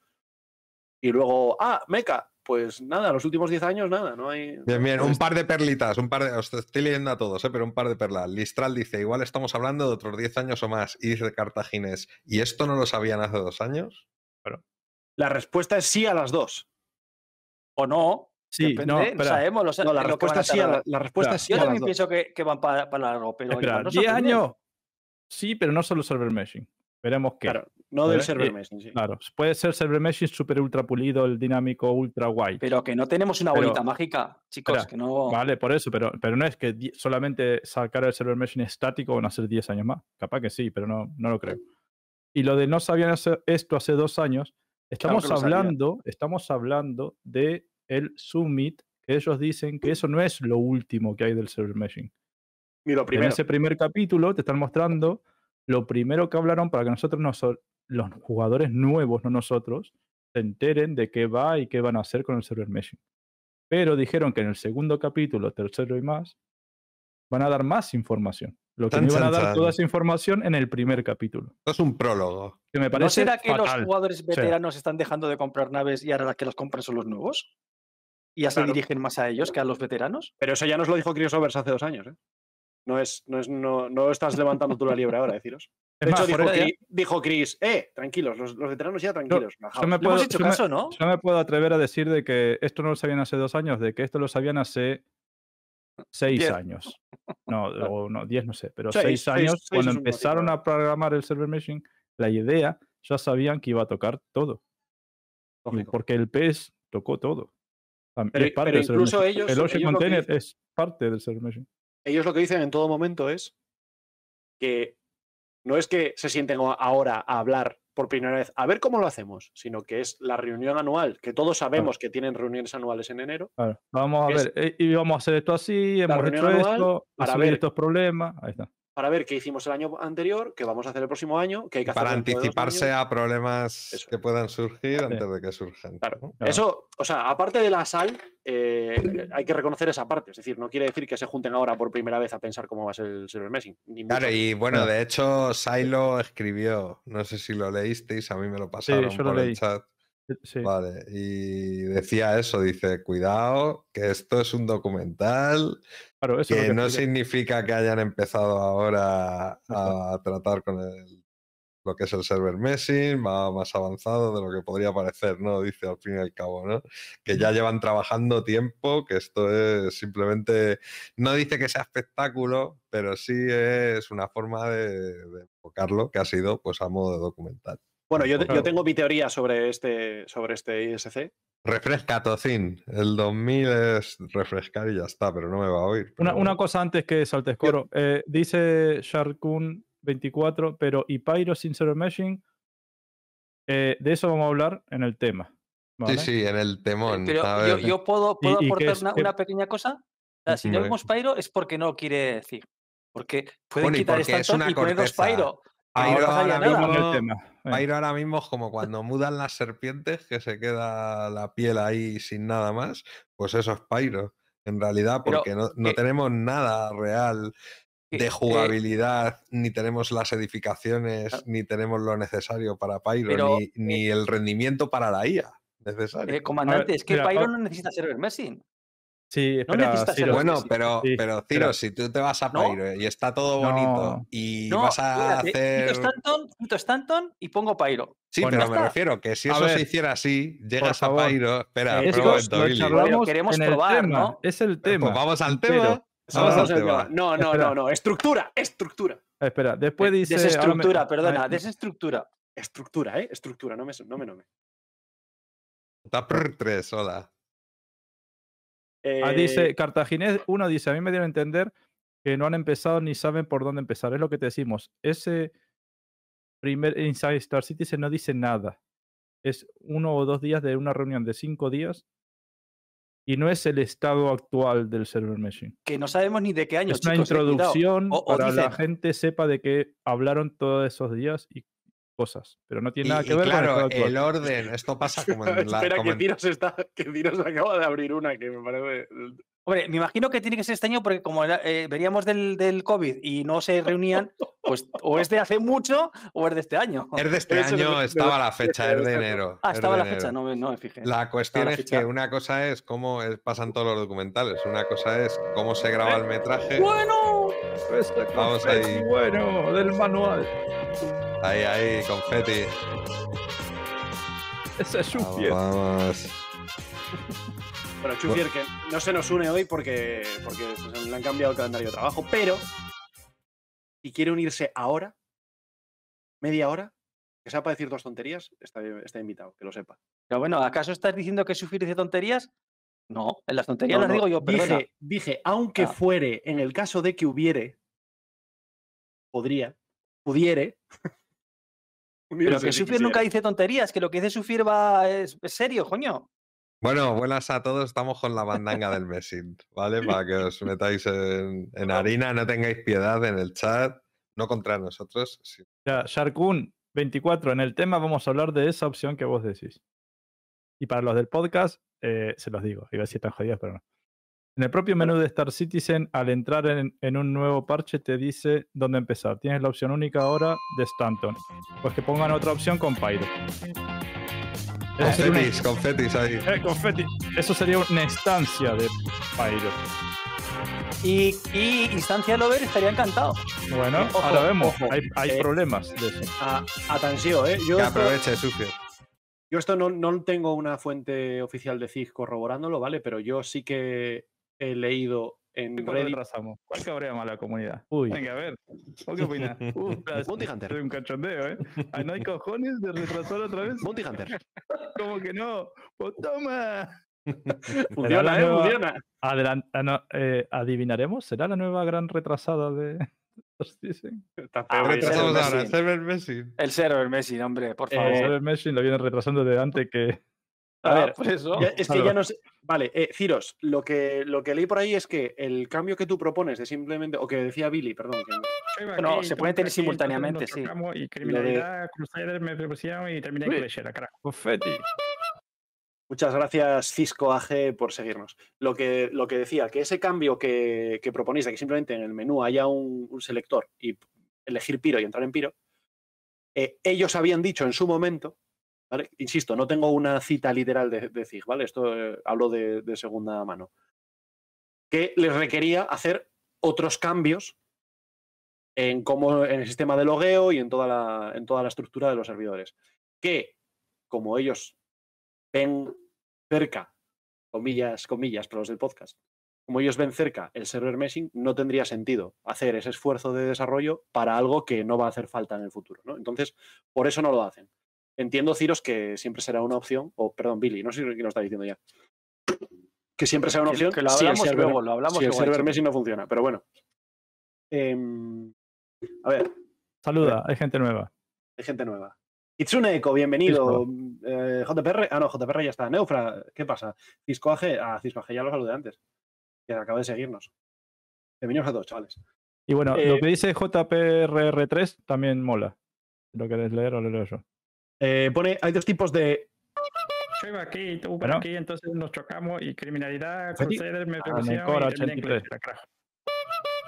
y luego, ah, meca, pues nada, los últimos 10 años nada, no hay. Bien, bien, un par de perlitas, un par de. Os estoy leyendo a todos, ¿eh? pero un par de perlas. Listral dice: igual estamos hablando de otros 10 años o más. Y dice Cartaginés: ¿y esto no lo sabían hace dos años? La respuesta es sí a las dos. O no. Sí, depende, no, no, espera. sabemos. Lo, No, la respuesta sí la, la respuesta es sí Yo también dos. pienso que, que van para, para largo, pero Espera, nos 10 sorprende. años. Sí, pero no solo server meshing. Veremos qué. Claro, no del server Eh, meshing, sí. Claro, puede ser server meshing super ultra pulido, el dinámico ultra guay. Pero que no tenemos una Pero- bolita mágica, chicos, Espera, que no. Vale, por eso, pero, pero no es que solamente sacar el server meshing estático van a ser 10 años más. Capaz que sí, pero no, no lo creo. Y lo de no sabían hacer esto hace dos años, estamos hablando, estamos hablando de el Summit, que ellos dicen que eso no es lo último que hay del server meshing. Ni lo En ese primer capítulo te están mostrando lo primero que hablaron para que nosotros, nos- los jugadores nuevos, no nosotros, se enteren de qué va y qué van a hacer con el server meshing. Pero dijeron que en el segundo capítulo, tercero y más, van a dar más información. Lo que Chan, no iban a dar toda esa información en el primer capítulo. Esto es un prólogo. Que me ¿No parece será que los jugadores veteranos están dejando de comprar naves y ahora las que las compran son los nuevos? ¿Y ya se Claro. dirigen más a ellos que a los veteranos? Pero eso ya nos lo dijo Criosovers hace dos años, ¿eh? No es, no es, no, no estás levantando tú la liebre ahora, deciros. De hecho, dijo, Chris, eh, tranquilos, los, los veteranos ya tranquilos. yo bajaos". me Le hemos puedo- hecho yo me- caso, ¿no? Yo me puedo atrever a decir de que esto no lo sabían hace dos años, de que esto lo sabían hace seis Diez. años. No, o no, diez no sé, pero Seis, años, seis cuando empezaron tiempo. a programar el server meshing, la idea ya sabían que iba a tocar todo. Lógico. Porque el PES tocó todo. Pero- es parte pero del incluso ellos- el Ocean ellos Container dicen- es parte del server meshing. Ellos lo que dicen en todo momento es que no es que se sienten ahora a hablar por primera vez, a ver cómo lo hacemos, sino que es la reunión anual, que todos sabemos que tienen reuniones anuales en enero, Claro, Vamos a ver, eh, y vamos a hacer esto así, hemos hecho esto, para ver- estos problemas. Ahí está. Para ver qué hicimos el año anterior, qué vamos a hacer el próximo año, qué hay que hacer Para de dos anticiparse a problemas Eso. que puedan surgir antes de que surjan. Claro. ¿no? Claro. Eso, o sea, aparte de la sal, eh, hay que reconocer esa parte. Es decir, no quiere decir que se junten ahora por primera vez a pensar cómo va a ser el server meshing. Mucho Claro, y bueno, de hecho, Silo escribió, no sé si lo leísteis, a mí me lo pasaron yo lo por el leí. chat. Sí. Vale, y decía eso, dice, cuidado, que esto es un documental, Claro, eso que que no significa que hayan empezado ahora a tratar con el- lo que es el server meshing, va más avanzado de lo que podría parecer, ¿no? Dice al fin y al cabo, ¿no? Que ya llevan trabajando tiempo, que esto es simplemente, no dice que sea espectáculo, pero sí es una forma de, de enfocarlo, que ha sido pues a modo de documental. Bueno, yo, tengo mi teoría sobre este, sobre este ISC. Refresca, Tocín. El 2000 es refrescar y ya está, pero no me va a oír. Una, pero una bueno. cosa antes que saltes coro. Eh, dice Sharkun 24, pero ¿y Pyro sin server meshing? Eh, de eso vamos a hablar en el tema. ¿vale? Sí, sí, en el temón. Pero a yo, ver. yo puedo, ¿Y- puedo y aportar es? una, ¿Qué- una pequeña cosa. O sea, si no vemos Pyro es porque no quiere decir. Porque pueden Bueno, quitar porque es una y ponernos corteza. Pyro. Pyro Ahora mismo- el tema. Ahora mismo es como cuando mudan las serpientes, que se queda la piel ahí sin nada más, pues eso es Pyro. En realidad, Pero porque no, tenemos nada real de eh, jugabilidad, ni tenemos las edificaciones, ni tenemos lo necesario para Pyro, Pero, ni, ni el rendimiento para la IA necesario. Eh, comandante, es que mira, Pyro no necesita server meshing. Sí, espera, necesitas Ciro. Bueno, pero, Sí, pero Ciro, pero- si tú te vas a ¿No? Pyro y está todo bonito No. y No, vas a hacer. Quito Stanton, quito Stanton y pongo Pyro. Sí, Bueno, pero me refiero que si A eso se hiciera así, llegas a. Pyro. Espera, Eh, espera un momento, Billy. queremos probar, tema. ¿no? Es el Pues tema. vamos al tema. Vamos Vamos al al tema. tema. No, no, Espera. no, no. Estructura, estructura. Espera, después dice. ahora me- Desestructura, perdona, Ay, desestructura. Estructura, ¿eh? Estructura, no me, no me nome. Tapr 3, hola. Ah, Eh, dice, Cartaginés, uno dice, a mí me dieron a entender que no han empezado ni saben por dónde empezar. Es lo que te decimos. Ese primer Inside Star Citizen no dice nada. Es uno o dos días de una reunión de cinco días y no es el estado actual del server meshing. Que no sabemos ni de qué año, Es una chicos, eh, introducción O- o para la dicen- gente sepa de qué hablaron todos esos días y cosas, pero no tiene Y, nada que y ver con el claro, estado actual. el orden, esto pasa como en la. Espera, como que en- Tiros está. Que Tiros acaba de abrir una que me parece. Hombre, me imagino que tiene que ser este año porque como era- eh, veníamos del, del COVID y no se reunían, pues o es de hace mucho o es de este año. Es de este Eso año, estaba la fecha, es de enero. Ah, es estaba la fecha, no me, no me fijé. La cuestión la es fecha. que una cosa es cómo es- pasan todos los documentales, una cosa es cómo se graba el metraje. Bueno, Este Vamos confeti, ahí. Bueno, del manual. Ahí, ahí, confeti. Ese es Vamos, Shufier. vamos. Bueno, Chufier, que no se nos une hoy porque, porque pues, le han cambiado el calendario de trabajo, pero si quiere unirse ahora, media hora, que sepa decir dos tonterías, está, está invitado, que lo sepa. pero bueno, ¿acaso estás diciendo que Sufir dice tonterías? No, en las tonterías No, las no, digo yo, perdona. dije, dije, aunque Ah. fuere, en el caso de que hubiere, podría, pudiere. Pero que Sufir nunca dice tonterías, que lo que dice Sufir va es, es serio, coño. Bueno, buenas a todos, estamos con la bandanga del Messin, ¿vale? Para que os metáis en, en harina, no tengáis piedad en el chat, no contra nosotros. sí. Ya, Sharkun 24, en el tema vamos a hablar de esa opción que vos decís. Y para los del podcast, eh, se los digo, iba a decir están jodidas, pero no. En el propio menú de Star Citizen, al entrar en, en un nuevo parche, te dice dónde empezar. Tienes la opción única ahora de Stanton. Pues que pongan otra opción con Pyro. Sería una- Confetis, confetis ahí. eh, confeti. Eso sería una instancia de Pyro. Y, y Instancia Lover estaría encantado. Bueno, Ojo, ahora vemos. ojo. Hay, hay Eh, problemas de eso. A, atención, ¿eh? Yo Que esto, aproveche, Sufier. yo esto no, no tengo una fuente oficial de CIG corroborándolo, ¿vale? Pero yo sí que he leído en ¿Cuál Reddit. retrasamos? ¿Cuál cabrea más la comunidad? Uy. Venga, a ver. ¿Vos qué opinas? Uh, Bounty Hunter. Es un cachondeo, ¿eh? Ah, ¿No hay cojones de retrasar otra vez? Bounty Hunter. ¿Cómo que no? Pues toma. funciona, la ¿eh? Funciona. Ah, no, eh, ¿Adivinaremos? ¿Será la nueva gran retrasada de Citizen? Está Ah, feo, ahora, Messi. Messi. El server Messi, hombre, por Eh, favor. Server Meshing lo vienen retrasando desde antes que. A ver, por eso. Ya- es que ya no sé. Vale, eh, Ciros, lo que, lo que leí por ahí es que el cambio que tú propones de simplemente, o que decía Billy, perdón, que Bueno, se pueden tener simultáneamente, sí. Y criminalidad, Crusader, me pusieron y terminé en carajo. Confetti. Muchas gracias, Cisco AG, por seguirnos. Lo que, lo que decía, que ese cambio que, que proponéis de que simplemente en el menú haya un, un selector y elegir Piro y entrar en Piro, eh, ellos habían dicho en su momento, insisto, no tengo una cita literal de, de Zig, ¿vale? Esto eh, hablo de, de segunda mano, que les requería hacer otros cambios en cómo en el sistema de logueo y en toda la, en toda la estructura de los servidores. Que, como ellos ven cerca, comillas, comillas, para los del podcast, como ellos ven cerca el server meshing, no tendría sentido hacer ese esfuerzo de desarrollo para algo que no va a hacer falta en el futuro. Entonces, por eso no lo hacen. Entiendo, Ciros, que siempre será una opción, o perdón, Billy, no sé quién lo está diciendo ya. Que siempre será una opción. que lo si el hablamos server- luego, lo hablamos si el luego, server meshing no funciona, pero bueno. Em, a ver, Saluda, hay gente nueva. hay gente nueva. Itsune Eco, bienvenido. Eh, JPR, ah, no, JPR ya está. Neufra, ¿qué pasa? Cisco AG, ah, Cisco AG ya lo saludé antes. Que acaba de seguirnos. Bienvenidos a todos, chavales. Y bueno, Eh, lo que dice JPRR3 también mola. Si lo querés leer o lo leo yo. Eh, pone, hay dos tipos de. Yo iba aquí, tú Bueno. aquí, entonces nos chocamos y criminalidad. Crusader, me Ah, pusieron Necora y terminé en 83. Cleshera, carajo.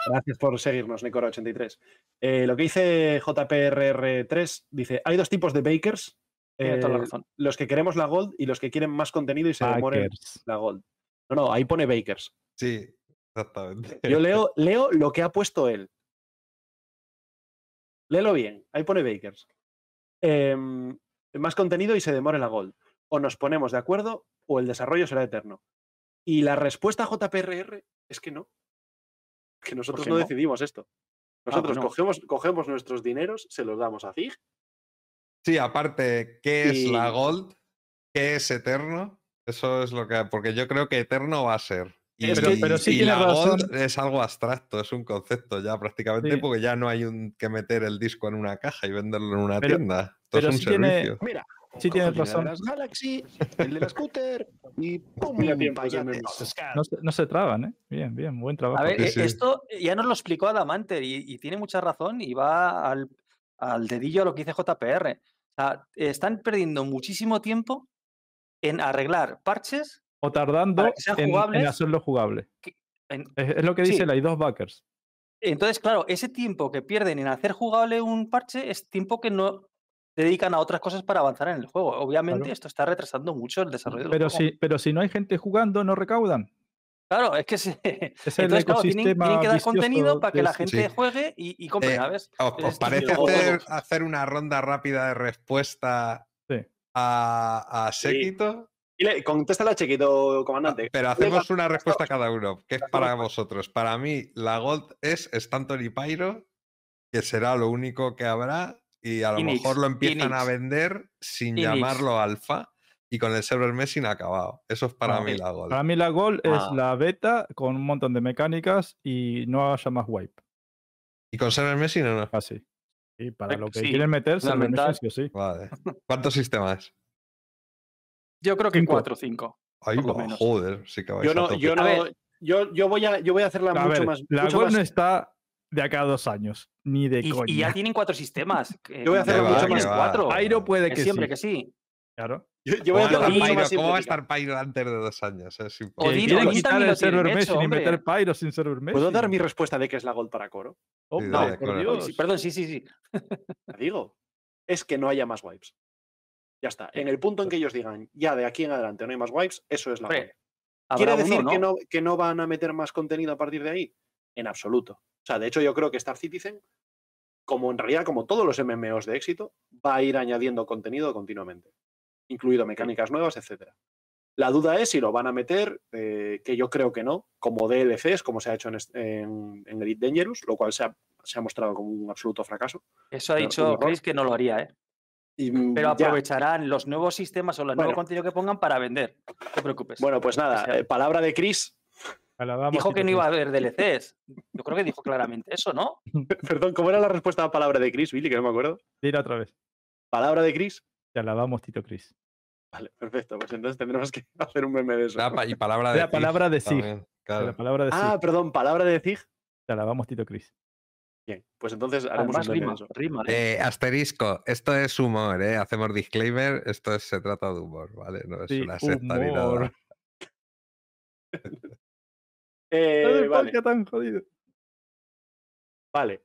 Gracias por seguirnos, Necora83. Eh, lo que dice JPRR3 dice: hay dos tipos de bakers. Tiene toda la eh, razón. los que queremos la gold y los que quieren más contenido y se demoren Hackers. la gold. No, no, ahí pone bakers. Sí, exactamente. Yo leo, leo lo que ha puesto él. Léelo bien. Ahí pone Bakers. Em, más contenido y se demore la Gold. O nos ponemos de acuerdo o el desarrollo será eterno. Y la respuesta a JPRR es que no. Que nosotros no, no? decidimos esto. Nosotros bueno. cogemos, cogemos nuestros dineros, se los damos a Zig. Sí, aparte, ¿qué es la Gold? ¿Qué es Eterno? Eso es lo que. Porque yo creo que Eterno va a ser. Y, pero sí y la razón. es algo abstracto, es un concepto ya prácticamente, Sí. porque ya no hay un, que meter el disco en una caja y venderlo en una Pero- tienda. Esto pero es un sí tiene-. Mira, Sí tienes razón. las Galaxy, el scooter y ¡pum! Mira Payate. memes. No se, no se traban, ¿eh? Bien, bien, buen trabajo. A ver, Sí, eh, sí. esto ya nos lo explicó Adamanter y, y tiene mucha razón y va al, al dedillo a lo que dice JPR. O sea, están perdiendo muchísimo tiempo en arreglar parches. O tardando en, hacerlo jugable. en- Es, es lo que Sí. dice la dos backers. Entonces, claro, ese tiempo que pierden en hacer jugable un parche es tiempo que no dedican a otras cosas para avanzar en el juego. Obviamente, Claro. esto está retrasando mucho el desarrollo del Pero juego. si, pero si no hay gente jugando, no recaudan. Claro, es que se... Es el Entonces, claro, tienen, que dar contenido para que de la este- gente Sí. juegue y, y compre Eh, naves. ¿Os, Es os este parece hacer, una ronda rápida de respuesta Sí. a, a Séquito? Dile, contéstale a Chequito, Ah, comandante. Pero hacemos una respuesta cada uno. ¿Qué es para vosotros? Para mí, la Gold es Stanton y Pyro, que será lo único que habrá, y a lo mejor lo empiezan a vender sin llamarlo alfa y con el server Messi acabado. Eso es para Ah, mí la Gold. Para mí la Gold Ah. es la beta con un montón de mecánicas y no haya más wipe. ¿Y con server Messi no? no? Así. Y para lo que sí, quieren meterse, lo fundamental. meten sí o sí. Vale. ¿Cuántos sistemas? Yo creo que Cinco. 4 o 5. Ahí va, menos. joder, sí que vais Yo a no, tope. yo A no, ver. yo, yo voy a, yo voy a hacerla A mucho ver, más. la mucho más- no está de acá a dos años. Ni de Y, coña. y ya tienen cuatro sistemas. Yo voy a va, mucho más va. cuatro. Pyro puede Que que siempre sí. que sí. Claro. yo, yo voy a ¿Cómo, hacerla a mucho más Pyro? ¿Cómo va a estar Pyro antes de dos años? O Odin quitar también el server y meter Pyro sin server. ¿Puedo dar mi respuesta de que es la Gold para Coro? Oh, Sí, no, por Dios. Perdón, sí, sí, sí. La digo. Es que no haya más wipes. Ya está. En el punto en que ellos digan, ya de aquí en adelante no hay más wipes, eso es la. Habrá ¿Quiere uno, decir ¿no? que, no, que no van a meter más contenido a partir de ahí? En absoluto. O sea, de hecho, yo creo que Star Citizen, como en realidad, como todos los MMOs de éxito, va a ir añadiendo contenido continuamente, incluido mecánicas nuevas, etcétera. La duda es si lo van a meter, eh, que yo creo que no, como DLCs, como se ha hecho en, en- en Elite Dangerous, lo cual se ha, se ha mostrado como un absoluto fracaso. Eso ha dicho. Chris que no lo haría, ¿eh? Y, mm, Pero ya. aprovecharán los nuevos sistemas o el nuevo Bueno. contenido que pongan para vender. No te preocupes. Bueno, pues nada, eh, palabra de Chris. Dijo que no iba a haber DLCs. Yo creo que dijo claramente eso, ¿no? Perdón, ¿cómo era la respuesta a la palabra de Chris, Billy? Que no me acuerdo. Dila otra vez. Palabra de Chris. Te alabamos, Tito Chris. Vale, perfecto. Pues entonces tendremos que hacer un meme de eso. Ah, y palabra de La palabra de claro. La palabra Ah, perdón, palabra de Zig. Te alabamos, Tito Chris. Bien, pues entonces haremos Además, un rima. rima ¿eh? Eh, asterisco, esto es humor, ¿eh? Hacemos disclaimer, esto es- se trata de humor, ¿vale? No es Sí, una secta ni nada. Eh, vale, tan jodido. vale.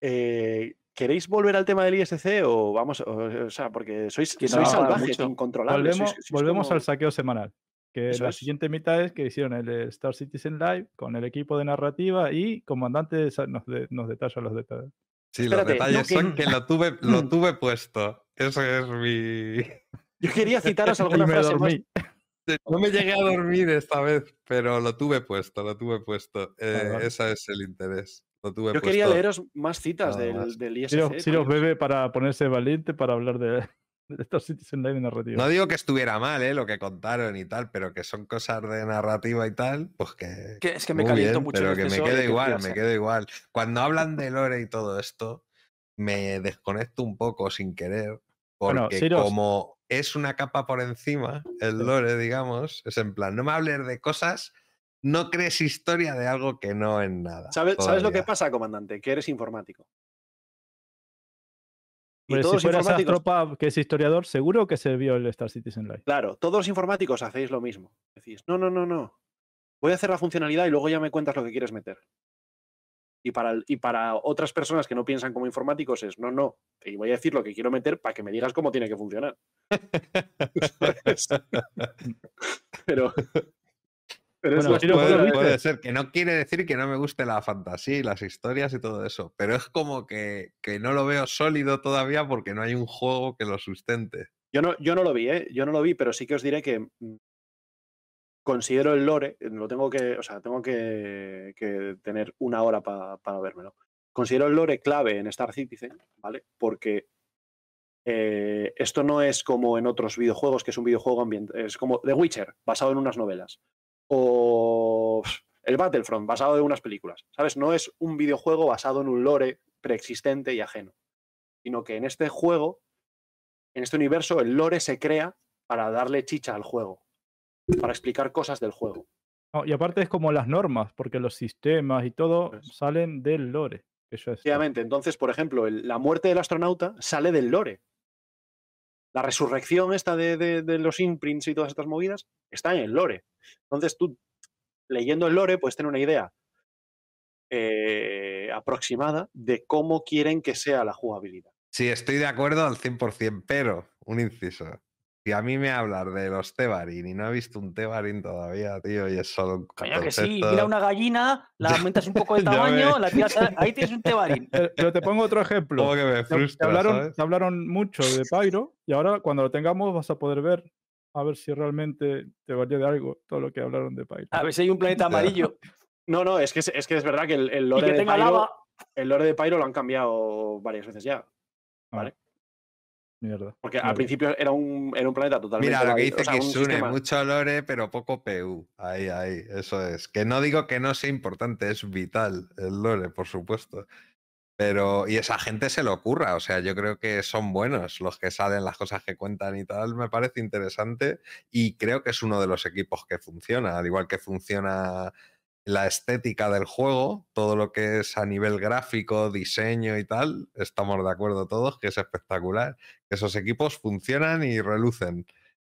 Eh, ¿Queréis volver al tema del ISC o vamos? O, o sea, porque sois, Que sois no, salvajes, incontrolables. Volvemos, sois- sois volvemos como- al saqueo semanal. Que Eso la es. siguiente mitad es que hicieron el eh, Star Citizen Live con el equipo de narrativa y Comandante nos, de- nos detalla los detalles. Sí, Espérate, los detalles no, que- son que lo tuve, lo tuve puesto. Eso es mi. Yo quería citaros alguna me frase más. No me llegué a dormir esta vez, pero lo tuve puesto, lo tuve puesto. Eh, vale. Ese es el interés. Lo tuve Yo quería leeros más citas Nada del, más. del ISC. Siros, Siros bebe para ponerse valiente para hablar de, de narrativa. No digo que estuviera mal, ¿eh? Lo que contaron y tal, pero que son cosas de narrativa y tal, pues que. Que es que me caliento bien, mucho. Pero en que me exceso queda igual, me queda igual. Cuando hablan de lore y todo esto, me desconecto un poco sin querer. Porque Bueno, Siros- como es una capa por encima, el lore, digamos, es en plan, no me hables de cosas, no crees historia de algo que no es nada. ¿Sabes, ¿Sabes lo que pasa, comandante? Que eres informático. Y Hombre, todos si los fuera esa informáticos, tropa que es historiador, seguro que se vio el Star Citizen Live. claro, todos los informáticos hacéis lo mismo. Decís, no, no, no, no. Voy a hacer la funcionalidad y luego ya me cuentas lo que quieres meter. Y para, el- y para otras personas que no piensan como informáticos es, no, no, te voy a decir lo que quiero meter para que me digas cómo tiene que funcionar. Pero pero Bueno, puede, ser, que no quiere decir que no me guste la fantasía y las historias y todo eso, pero es como que, que no lo veo sólido todavía porque no hay un juego que lo sustente. Yo no, yo no lo vi, ¿eh? Yo no lo vi, pero sí que os diré que mm, considero el lore, eh, lo tengo que, o sea, tengo que, que tener una hora pa- para vérmelo. Considero el lore clave en Star Citizen, ¿vale? Porque eh, esto no es como en otros videojuegos, que es un videojuego ambiente, es como The Witcher, basado en unas novelas. O el Battlefront, basado en unas películas. ¿Sabes? No es un videojuego basado en un lore preexistente y ajeno. Sino que en este juego en este universo el lore se crea para darle chicha al juego, para explicar cosas del juego. Y aparte es como las normas, porque los sistemas y todo Pues- salen del lore. Está. Efectivamente, entonces, por ejemplo, el- la muerte del astronauta sale del lore. La resurrección esta de, de- de los imprints y todas estas movidas está en el lore. Entonces tú, leyendo el lore, puedes tener una idea eh, aproximada de cómo quieren que sea la jugabilidad. Sí, estoy de acuerdo al 100%, pero un inciso. Si a mí me hablar de los Tebarin y no he visto un Tebarin todavía, tío, y es solo un Coño, que sí, mira una gallina, la aumentas un poco de tamaño, la tiras a- ahí tienes un tebarín. Eh, Pero te pongo otro ejemplo. Como que me Te, te frustra, hablaron, ¿sabes? te hablaron mucho de Pyro y ahora cuando lo tengamos vas a poder ver a ver si realmente te valió de algo todo lo que hablaron de Pyro. A ver si hay un planeta amarillo No, no, es que es, es que es verdad que el, lore que de Pyro, lava. el lore de Pyro lo han cambiado varias veces ya. vale. Mierda. Porque al principio era un, era un planeta totalmente. Mira lo que dice o sea, sistema- mucho lore, pero poco PU. Ahí, ahí, eso es. Que no digo que no sea importante, es vital el lore, por supuesto. Pero, y esa gente se lo ocurra, o sea, yo creo que son buenos los que salen, las cosas que cuentan y tal, me parece interesante y creo que es uno de los equipos que funciona, al igual que funciona la estética del juego, todo lo que es a nivel gráfico, diseño y tal, estamos de acuerdo todos que es espectacular, esos equipos funcionan y relucen.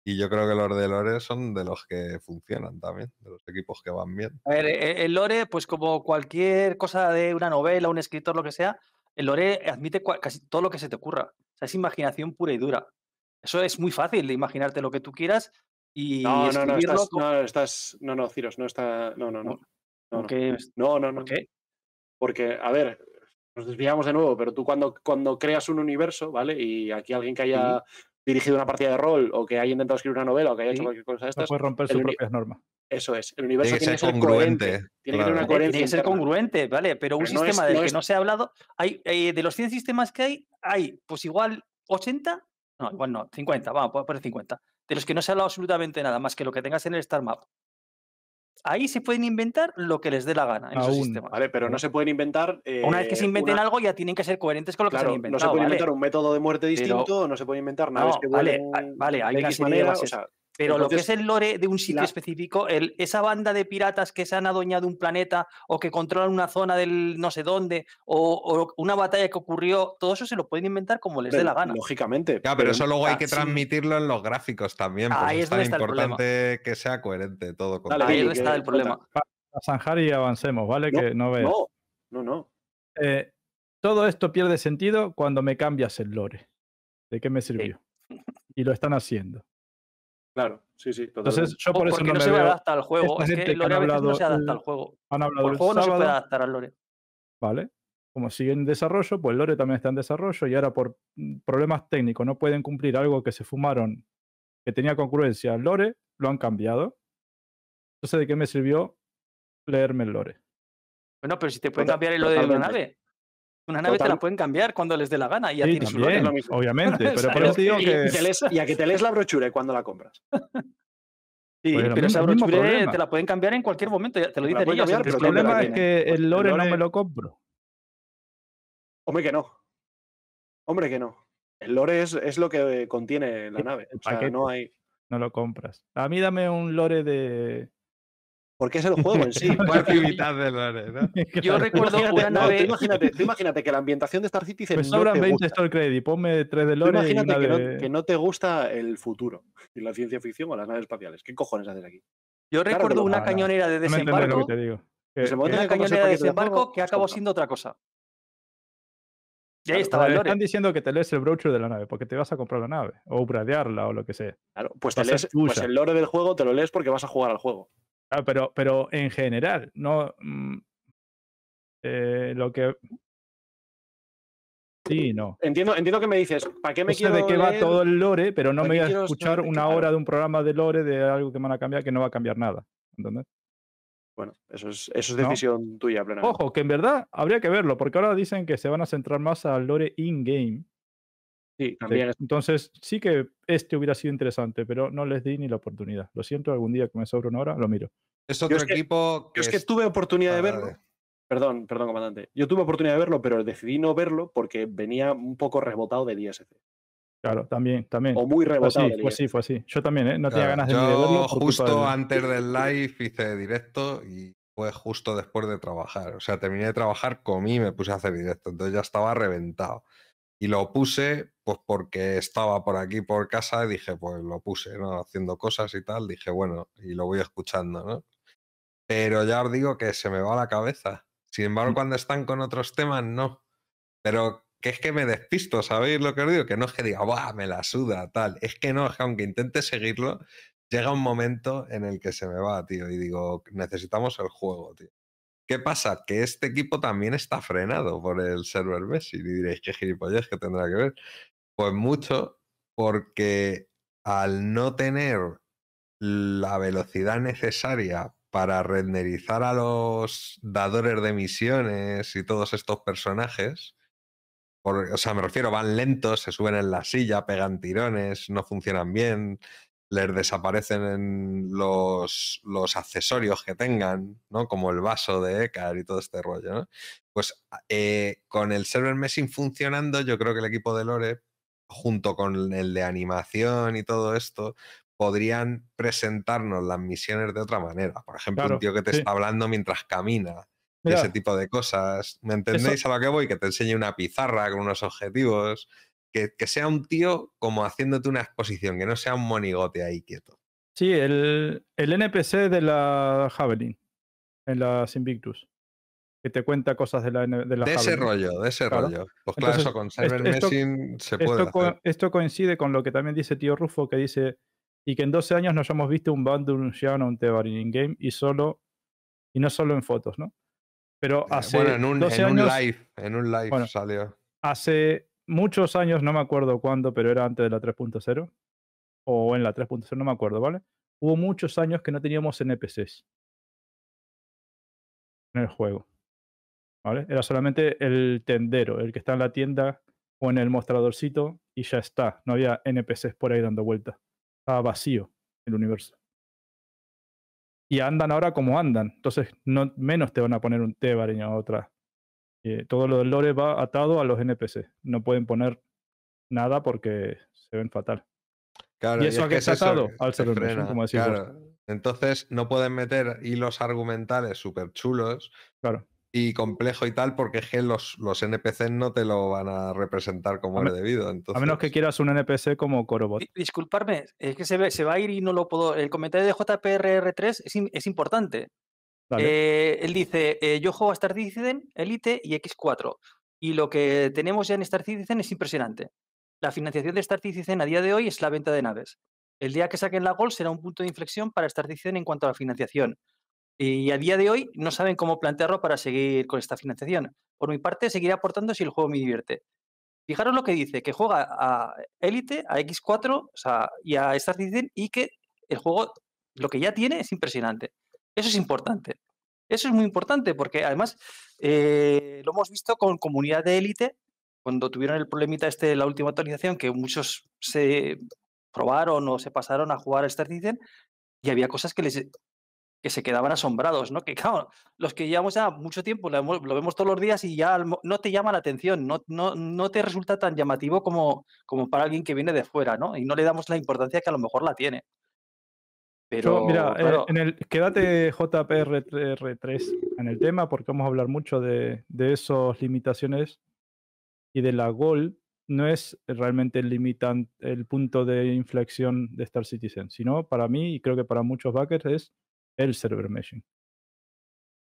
Y yo creo que los de Lore son de los que funcionan también, de los equipos que van bien. A ver, eh, el lore, pues como cualquier cosa de una novela, un escritor, lo que sea, el lore admite casi todo lo que se te ocurra. O sea, es imaginación pura y dura. Eso es muy fácil de imaginarte lo que tú quieras y No, no, no, estás, no, estás. No, no, Ciros, no está. No, no, no. No, No, no, no, no, no. ¿Por qué? Porque, a ver, nos desviamos de nuevo, pero tú cuando, cuando creas un universo, ¿vale? Y aquí alguien que haya dirigido una partida de rol o que haya intentado escribir una novela o que haya hecho Sí. cualquier cosa de No estas, puede romper sus propias normas. eso es. El universo Tiene que ser congruente, Tiene que tener una coherencia. Tiene que ser congruente, ¿vale? Pero un Pero no es- sistema del no que es- no se ha hablado, hay, eh, de los 100 sistemas que hay, hay pues igual 80 No, igual no, 50, vamos, puedo poner 50. De los que no se ha hablado absolutamente nada más que lo que tengas en el Star Map. Ahí se pueden inventar lo que les dé la gana en Aún. sistemas. Vale, pero no se pueden inventar. Una vez que se eh, inventen una- algo, ya tienen que ser coherentes con lo que se han no se inventado. puede ¿vale? inventar un método de muerte Pero- distinto, no se puede inventar naves No, que vale, vale, hay de una X serie de manera, o bases. sea, Pero lo que es el lore de un sitio la- específico, el- esa banda de piratas que se han adueñado un planeta o que controlan una zona del no sé dónde o, o una batalla que ocurrió, todo eso se lo pueden inventar como les dé la gana. Lógicamente. Ya, pero eso luego hay que sí, transmitirlo en los gráficos también. Ahí eso es es tan donde está el problema. importante que sea coherente todo. con Dale. Ahí está el problema. A zanjar y avancemos, ¿vale? No, que no veas. No, no, no. Eh, todo esto pierde sentido cuando me cambias el lore. ¿De qué me sirvió? Y lo están haciendo. Claro, sí, sí. Entonces, yo por eso porque no, no, me se veo. adapta al juego. Es que lore a veces no hablado se adapta el- al juego. Han hablado el juego no se puede sábado, adaptar al lore. ¿vale? Como sigue en desarrollo, pues el lore también está en desarrollo y ahora por mm, problemas técnicos no pueden cumplir algo que se fumaron que tenía concurrencia al lore, lo han cambiado. Entonces, ¿de qué me sirvió leerme el lore? Bueno, pero si te pueden cambiar el lore de una nave. Una nave te la pueden cambiar cuando les dé la gana y Sí, su lore, también, es lo mismo. obviamente, pero por ¿Sabes? eso te digo y, que y a que te lees la brochure cuando la compras. Sí, Pues pero esa brochure te la pueden cambiar en cualquier momento, te lo dicen ellos. cambiar, pero el ¿dónde la problema es que el lore no lore- me lo compro. Hombre, que no. Hombre, que no. El lore es, es lo que contiene la nave. O sea, no hay. No lo compras. A mí dame un lore de. Porque es el juego en sí. Cuarto y mitad de lore, ¿no? Yo recuerdo Imagínate, una no, nave. tú imagínate, tú imagínate que la ambientación de Star Citizen no sobran te 20 gusta. Store Credit. Ponme 3 de lore y imagínate una que no, de. que no te gusta el futuro y la ciencia ficción o las naves espaciales. ¿Qué cojones haces aquí? Yo recuerdo una no, no. cañonera de No me entendés lo desembarco. que te digo. Que- Una cañonera de desembarco que acabó siendo otra cosa. Y ahí Claro, estaba el lore. Están diciendo que te lees el brochure de la nave porque te vas a comprar la nave o upgradearla o lo que sea. Claro, pues, te lees, pues el lore del juego te lo lees porque vas a jugar al juego. Ah, pero, pero en general, no. mm, eh, lo que. Sí, no. Entiendo, entiendo que me dices, ¿para qué me No sé quiero de qué va todo el lore, pero no ¿Para me voy a escuchar una Claro. hora de un programa de lore de algo que me van a cambiar que no va a cambiar nada. ¿Entendés? Bueno, eso es, eso es ¿No? decisión tuya plenamente. Ojo, que en verdad habría que verlo, porque ahora dicen que se van a centrar más al lore in-game. Sí, de- también es- Entonces, sí que este hubiera sido interesante, pero no les di ni la oportunidad. Lo siento, algún día que me sobra una hora, lo miro. Es otro es que- equipo Yo es que tuve oportunidad de verlo. Perdón, perdón, comandante. Yo tuve oportunidad de verlo, pero decidí no verlo porque venía un poco rebotado del ISC. Claro, también, también. O muy Fue rebotado así, fue así, fue así. Yo también, ¿eh? No tenía ganas de yo de verlo. justo antes del live hice directo y fue justo después de trabajar. O sea, terminé de trabajar, comí y me puse a hacer directo. Entonces ya estaba reventado. Y lo puse, pues porque estaba por aquí por casa, y dije, pues lo puse, ¿no? Haciendo cosas y tal. Dije, bueno, y lo voy escuchando, ¿no? Pero ya os digo que se me va la cabeza. Sin embargo, Mm. cuando están con otros temas, no. Pero que es que me despisto, ¿sabéis lo que os digo? Que no es que diga, ¡buah! Me la suda, tal. Es que no, es que aunque intente seguirlo, llega un momento en el que se me va, tío. Y digo, necesitamos el juego, tío. ¿Qué pasa? Que este equipo también está frenado por el server Messi. Y diréis, ¿qué gilipollez que tendrá que ver? Pues mucho, porque al no tener la velocidad necesaria para renderizar a los dadores de misiones y todos estos personajes, por- o sea, me refiero, van lentos, se suben en la silla, pegan tirones, no funcionan bien, les desaparecen en los, los accesorios que tengan, ¿no? Como el vaso de Ekar y todo este rollo, ¿no? Pues eh, con el server messing funcionando, yo creo que el equipo de Lore, junto con el de animación y todo esto, podrían presentarnos las misiones de otra manera. Por ejemplo, Claro, un tío que te sí. está hablando mientras camina, Mira, ese tipo de cosas. ¿Me entendéis a lo que voy? Que te enseñe una pizarra con unos objetivos. Que, que sea un tío como haciéndote una exposición, que no sea un monigote ahí quieto. sí, el, el NPC de la Javelin, en las Invictus, que te cuenta cosas de la, de la De ese rollo, de ese Claro. rollo. Pues claro, Entonces, eso con server esto- messing se puede Esto, co- esto coincide con lo que también dice tío Rufo, que dice, y que en 12 años no hayamos visto un Bandung Shiano un Tebarin in-game y solo, y no solo en fotos, ¿no? Pero Eh, hace bueno, en un, 12 en un live, en un live Bueno, salió. hace muchos años, no me acuerdo cuándo, pero era antes de la 3.0, o en la 3.0, no me acuerdo, ¿vale? Hubo muchos años que no teníamos NPCs en el juego, ¿vale? Era solamente el tendero, el que está en la tienda o en el mostradorcito y ya está. No había NPCs por ahí dando vueltas. Estaba vacío el universo. Y andan ahora como andan. Entonces, no, menos te van a poner un Tevarin a otra. Eh, todo lo del lore va atado a los NPC. No pueden poner nada porque se ven fatal. Claro, ¿Y eso es a que es atado? que Al se server meshing, frena, como decís vos. claro. Entonces no pueden meter hilos argumentales súper chulos Claro. y complejo y tal, porque es que los, los NPCs no te lo van a representar como A me- es debido. A menos que quieras un NPC como Corobot. Di- Disculparme, es que se, ve- se va a ir y no lo puedo. El comentario de JPRR3 es, im- es importante. Eh, él dice: eh, Yo juego a Star Citizen, Elite y X4. Y lo que tenemos ya en Star Citizen es impresionante. La financiación de Star Citizen a día de hoy es la venta de naves. El día que saquen la Gold será un punto de inflexión para Star Citizen en cuanto a la financiación. Y a día de hoy no saben cómo plantearlo para seguir con esta financiación. Por mi parte, seguiré aportando si el juego me divierte. Fijaros lo que dice, que juega a Elite, a X4 o sea, y a Star Citizen y que el juego, lo que ya tiene es impresionante. Eso es importante. Eso es muy importante porque además eh, lo hemos visto con comunidad de Elite, cuando tuvieron el problemita este de la última actualización, que muchos se probaron o se pasaron a jugar a Star Citizen y había cosas que les que se quedaban asombrados, ¿no? Que claro, los que llevamos ya mucho tiempo, lo, lo vemos todos los días y ya no te llama la atención, no, no, no te resulta tan llamativo como, como para alguien que viene de fuera, ¿no? Y no le damos la importancia que a lo mejor la tiene. Pero, Yo, mira, eh, en el, quédate JPR3 en el tema porque vamos a hablar mucho de, de esas limitaciones y de la Goal no es realmente el limitan, el punto de inflexión de Star Citizen, sino para mí y creo que para muchos backers es el server meshing.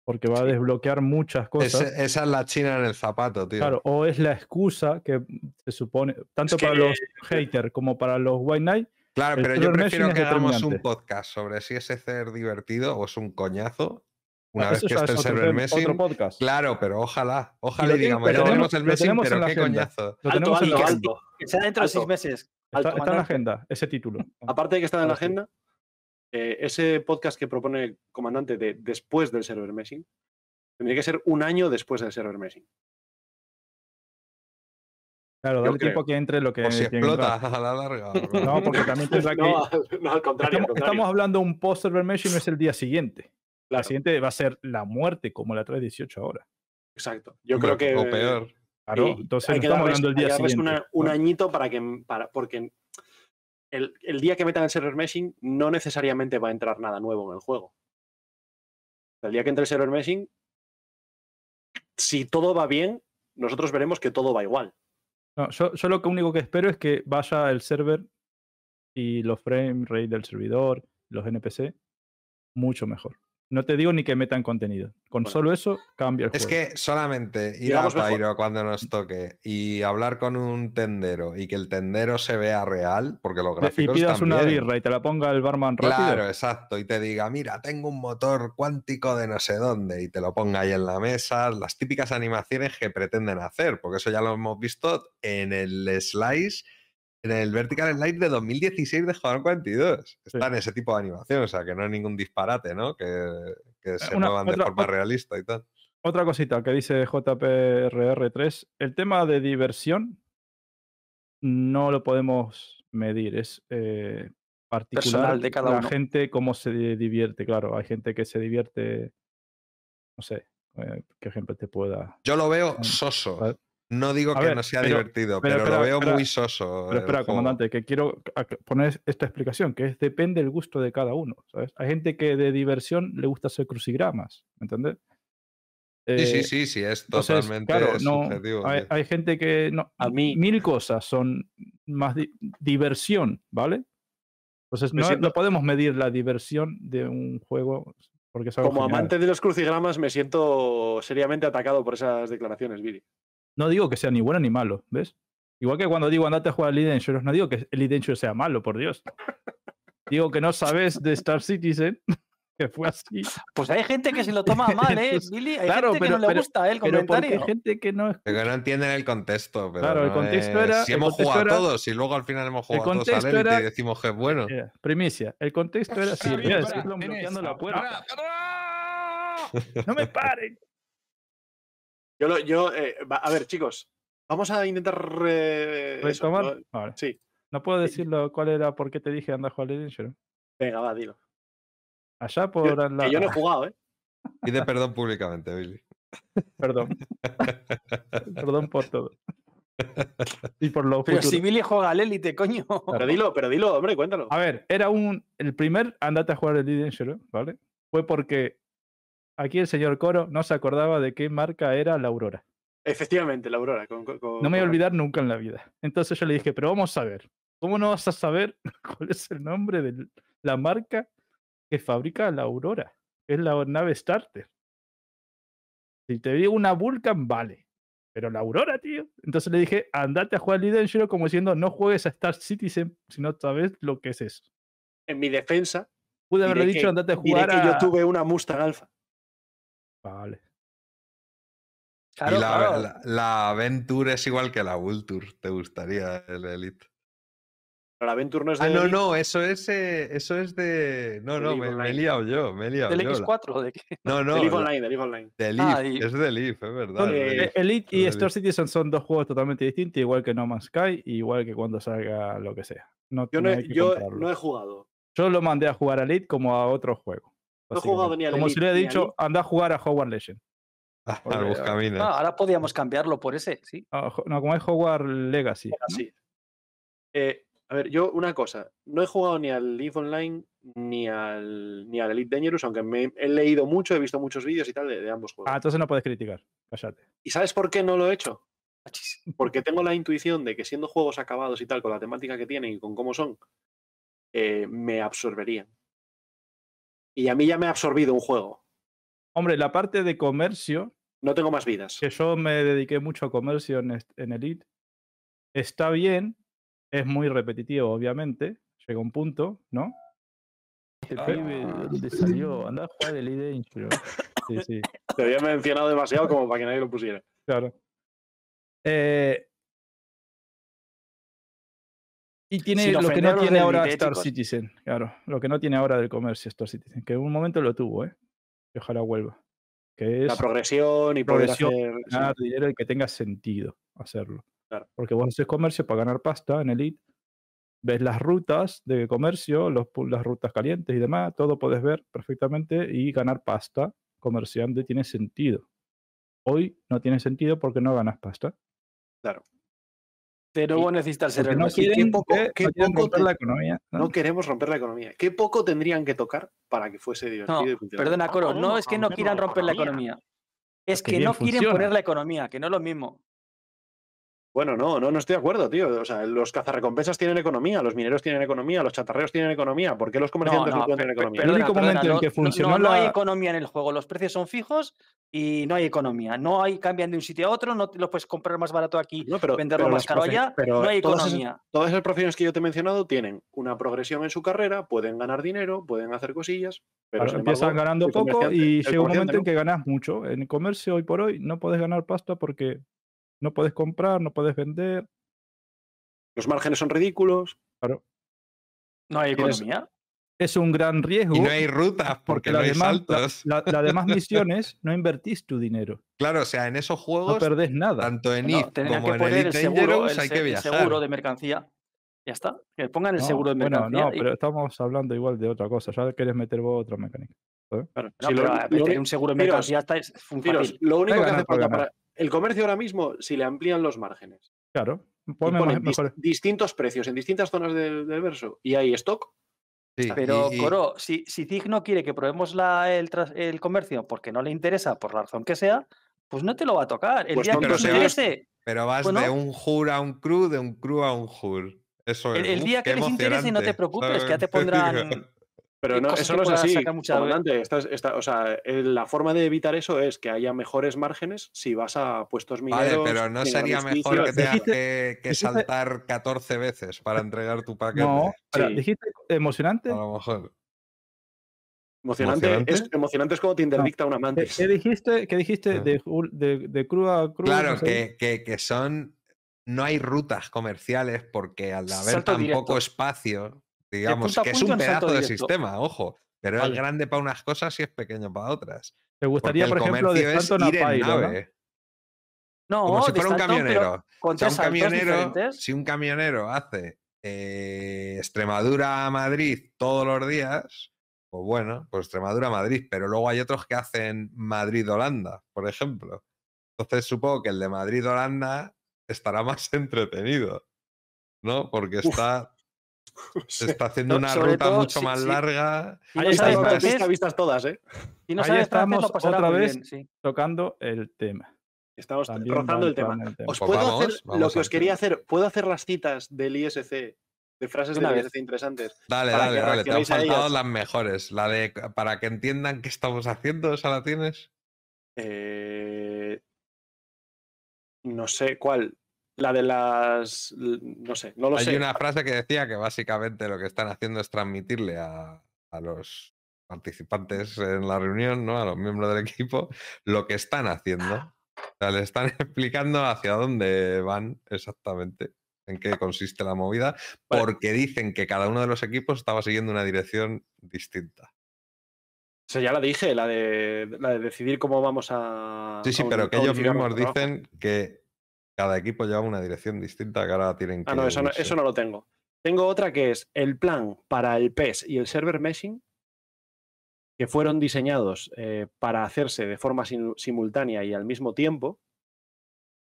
Porque va a desbloquear muchas cosas. ese- esa es la china en el zapato, tío. Claro, o es la excusa que se supone, tanto que- para los haters como para los white knight, Claro, pero yo prefiero que hagamos un podcast sobre si ese ser divertido o es un coñazo. Una Ah, vez que esté el server podcast. Claro, pero ojalá, ojalá y digamos, ya tenemos el en pero qué agenda. coñazo. Lo Alto, tenemos en la alto, agenda. alto. que sea dentro de seis alto. meses. Está, está en la agenda, ese título. Aparte de que está en la agenda, eh, ese podcast que propone el comandante de después del server meshing tendría que ser un año después del server meshing. Claro, dale tiempo que entre lo que si explota a la larga. No, porque también tendrá que. No, no, al contrario. al estamos, contrario. estamos hablando de un post server meshing, no es el día siguiente. Claro, El siguiente va a ser la muerte, como la 318 ahora. exacto. Yo creo que. O peor. Claro, y entonces hay no que estamos darles- hablando del hay día siguiente. una- un añito para que. Para, porque el, el día que metan el server meshing no necesariamente va a entrar nada nuevo en el juego. El día que entre el server meshing, si todo va bien, nosotros veremos que todo va igual. No, yo, yo lo único que espero es que vaya el server y los frame rate del servidor, los NPC, mucho mejor. No te digo ni que metan contenido. Con Bueno. solo eso cambia el Es juego. que solamente ir a mejor. Pairo cuando nos toque y hablar con un tendero y que el tendero se vea real, porque los De- y gráficos pidas una birra y te la ponga el barman rápido. Claro, exacto. Y te diga, mira, tengo un motor cuántico de no sé dónde y te lo ponga ahí en la mesa. Las típicas animaciones que pretenden hacer, porque eso ya lo hemos visto en el Slice, en el Vertical Slice de 2016 de Jugador 42. Está en ese tipo de animación, o sea, que no es ningún disparate, ¿no? Que, que se una- muevan de forma otra- realista y tal. Otra cosita que dice JPRR3, el tema de diversión no lo podemos medir, es eh, particular Personal de cada la uno. gente cómo se divierte, claro, hay gente que se divierte, no sé, eh, qué ejemplo te pueda... Yo lo veo soso. No digo A que ver, no sea pero- divertido, pero lo veo espera, muy soso. Pero espera, comandante, que quiero poner esta explicación, que es depende del gusto de cada uno, ¿sabes? Hay gente que de diversión le gusta hacer crucigramas, ¿me entiendes? Sí, sí, Eh, sí, sí, es Entonces, totalmente claro, no, subjetivo. hay, gente que no, A mí- mil cosas son más di- diversión, ¿vale? Entonces no, siento- no podemos medir la diversión de un juego porque es algo Como genial. amante de los crucigramas, me siento seriamente atacado por esas declaraciones, Viri. No digo que sea ni bueno ni malo, ¿ves? Igual que cuando digo andate a jugar al Elite Dangerous, no digo que el Elite Dangerous sea malo, por Dios. digo que no sabes de Star Citizen, que fue así. Pues hay gente que se lo toma mal, ¿eh, Entonces, Billy? Hay claro, gente que pero- no le gusta ¿eh, el Pero porque comentario. hay gente que no que no entienden el contexto. Pero Claro, el contexto es- era- Si hemos jugado era- todos y luego al final hemos el jugado todos Elite era- y decimos que es bueno. Eh, primicia. El contexto era así. Voy a decirlo bloqueando la puerta. ¡No me paren! Yo, lo- yo eh, va- a ver, chicos, Vamos a intentar. eh, eso, ¿Retomar? ¿no? Vale. Sí, No puedo decirlo cuál era, por qué te dije anda a jugar al Dangerous. venga, va, dilo. Allá Yo- por la... que yo no he jugado, ¿eh? Pide perdón públicamente, Billy. Perdón. Perdón por todo. Y por lo Pero futuro. si Billy juega al élite, coño. Pero dilo, pero dilo, hombre, cuéntalo. A ver, era un. El primer andate a jugar el Dangerous, ¿vale? Fue porque aquí el señor Coro no se acordaba de qué marca era la Aurora. Efectivamente, la Aurora. con- con- con- No me voy a olvidar nunca en la vida. Entonces yo le dije, pero vamos a ver, ¿cómo no vas a saber cuál es el nombre de la marca que fabrica la Aurora? Es la nave Starter. Si te digo una Vulcan, vale. Pero la Aurora, tío. Entonces le dije, andate a jugar Elite Dangerous como diciendo, no juegues a Star Citizen si no sabes lo que es eso. En mi defensa, Pude haberle dicho, que- andate a diré jugar que a... yo tuve una Mustang Alpha. Vale. Claro, y la, claro. la, la Venture es igual que la Vulture. ¿Te gustaría el Elite? Pero la Venture no es de. Ah, no, Elite. no, eso es, eh, eso es de. No, no, me, me he liado yo, me he liado ¿Del yo. la- X4 o de qué? No, no, Del Online, del Online. de Ah, y- es de Leaf, es verdad. Eh. Elite y. Star Citizen son dos juegos totalmente distintos, igual que No Man's Sky, igual que cuando salga lo que sea. No, Yo, no he, yo no he jugado. Yo lo mandé a jugar a Elite como a otro juego. No he jugado ni al Como si le he dicho, anda a jugar a Hogwarts Legend. Ah, porque-. Ah, ahora podíamos cambiarlo por ese, sí. Ah, no, como es Hogwarts Legacy. Eh, a ver, yo una cosa. No he jugado ni al League Online ni al, ni al Elite Dangerous, aunque me he leído mucho, he visto muchos vídeos y tal de, de ambos juegos. Ah, entonces no puedes criticar. Cállate. ¿Y sabes por qué no lo he hecho? Porque tengo la intuición de que siendo juegos acabados y tal, con la temática que tienen y con cómo son, eh, me absorberían. Y a mí ya me ha absorbido un juego. Hombre, la parte de comercio, No tengo más vidas. que yo me dediqué mucho a comercio en, en Elite, está bien, es muy repetitivo, obviamente. Llega un punto, ¿no? El pibe, ¿de dónde salió? Anda a jugar el Elite Dangerous. Sí, sí. Te había mencionado demasiado como para que nadie lo pusiera. Claro. Eh, y tiene Sin lo que no tiene ahora Star. Citizen, claro. Lo que no tiene ahora del comercio Star Citizen, que en un momento lo tuvo, ¿eh? Y ojalá vuelva. Que es La progresión y poder progresión, hacer. sí. ganar dinero y que tenga sentido hacerlo. Claro. Porque vos haces comercio para ganar pasta en Elite, ves las rutas de comercio, los, las rutas calientes y demás, todo puedes ver perfectamente y ganar pasta comerciante tiene sentido. Hoy no tiene sentido porque no ganas pasta. De nuevo necesitas ser no quieren, poco- qué no poco romper te- la economía. ¿no? No queremos romper la economía. ¿Qué poco tendrían que tocar para que fuese divertido No, y funcionara? perdona, Coro, no es que no quieran romper la economía. economía. Es que no quieren funciona. poner la economía, que no es lo mismo. Bueno, no, no, no estoy de acuerdo, tío. O sea, los cazarrecompensas tienen economía, los mineros tienen economía, los chatarreros tienen economía. ¿Por qué los comerciantes no, no, pueden pe- tener pe- economía? El único perdona, momento en no- que no- funcionó no, no hay la- economía en el juego, los precios son fijos y no hay economía. No hay cambian de un sitio a otro, no te lo puedes comprar más barato aquí, No, pero, venderlo pero más caro allá, pero no hay todas esas- economía. Todas esas profesiones que yo te he mencionado tienen una progresión en su carrera, pueden ganar dinero, pueden hacer cosillas, pero Claro, empiezan embargo, ganando poco y llega un momento en no. que ganas mucho. En el comercio hoy por hoy no puedes ganar pasta porque no puedes comprar, no puedes vender. Los márgenes son ridículos. Claro. No hay economía. Es un gran riesgo. Y no hay rutas porque no las hay demás, la- saltos. la- las demás misiones no invertís tu dinero. Claro, o sea, en esos No juegos, perdés nada. tanto en No, IF tendrían como que en poner el Elite seguro, Dangerous el, hay que el viajar. seguro de mercancía. Ya está. Que pongan el No, seguro de bueno, mercancía. no, y- pero estamos hablando igual de otra cosa. Ya querés meter vos otra mecánica. Claro, no, si lo- pero, lo a meter un seguro de Tiros, mercancía está, es lo único que hace por falta para el comercio ahora mismo, si le amplían los márgenes, Claro. ponen más- dis- mejor. distintos precios en distintas zonas del, del verso y hay stock, Sí, Pero, y- y- Coro, si, si Zig no quiere que probemos la, el, comercio porque no le interesa, por la razón que sea, pues no te lo va a tocar. El Pues día no, que pero nos interese, pero vas bueno. de un jur a un crew, de un crew a un jur. Eso es. el, día que les interese, no te preocupes, que ya te pondrán. Pero no, eso no es así. comandante. Esta es- esta- o sea, eh, la forma de evitar eso es que haya mejores márgenes si vas a puestos mineros. Vale, pero no sería mejor que tengas que, que saltar 14 veces para entregar tu paquete. No, Sí. dijiste emocionante. A lo mejor. Emocionante, Es, ¿Emocionante? emocionante es como te interdicta una ¿Qué, mantis. qué dijiste? ¿Qué dijiste Ah. de, de, de cruz a cruz? Claro, no sé? que, que- que son. No hay rutas comerciales porque al haber Salto tan directo. poco espacio, digamos, que es un pedazo de directo. sistema, ojo. Pero Vale. es grande para unas cosas y es pequeño para otras. ¿Te Porque gustaría, el por ejemplo, de ir en ¿no? nave. No, Como si fuera un camionero. Con O sea, tres un saltos camionero, diferentes. si un camionero hace eh, Extremadura a Madrid todos los días, pues bueno, pues Extremadura a Madrid, pero luego hay otros que hacen Madrid-Holanda, por ejemplo. Entonces supongo que el de Madrid-Holanda estará más entretenido, ¿no? Porque está, está haciendo una sobre ruta todo mucho más larga. Ahí no está, sabes francés, vistas, vistas todas, ¿eh? si no Ahí sabes francés, estamos lo pasará otra vez. bien, sí. Tocando el tema. Estamos También rozando el tema. el Os Pues puedo vamos, hacer lo que os quería tema. hacer. ¿Puedo hacer las citas del ISC? De frases del vez. ISC interesantes. Dale, dale, dale. Te han faltado ellas. las mejores. La de para que entiendan qué estamos haciendo, ¿esa la tienes? Eh, no sé cuál. La de las. No sé, no lo Hay sé. una frase que decía que básicamente lo que están haciendo es transmitirle a, a los participantes en la reunión, ¿no? A los miembros del equipo, lo que están haciendo. O sea, le están explicando hacia dónde van exactamente, en qué consiste la movida, Vale. porque dicen que cada uno de los equipos estaba siguiendo una dirección distinta. O sea, ya la dije, la de, la de decidir cómo vamos a. Sí, sí, a pero que ellos mismos trabajo. dicen que cada equipo lleva una dirección distinta que ahora tienen que. Ah, no eso, no, unirse. eso no lo tengo. Tengo otra que es el plan para el PES y el server meshing, que fueron diseñados eh, para hacerse de forma sim- simultánea y al mismo tiempo.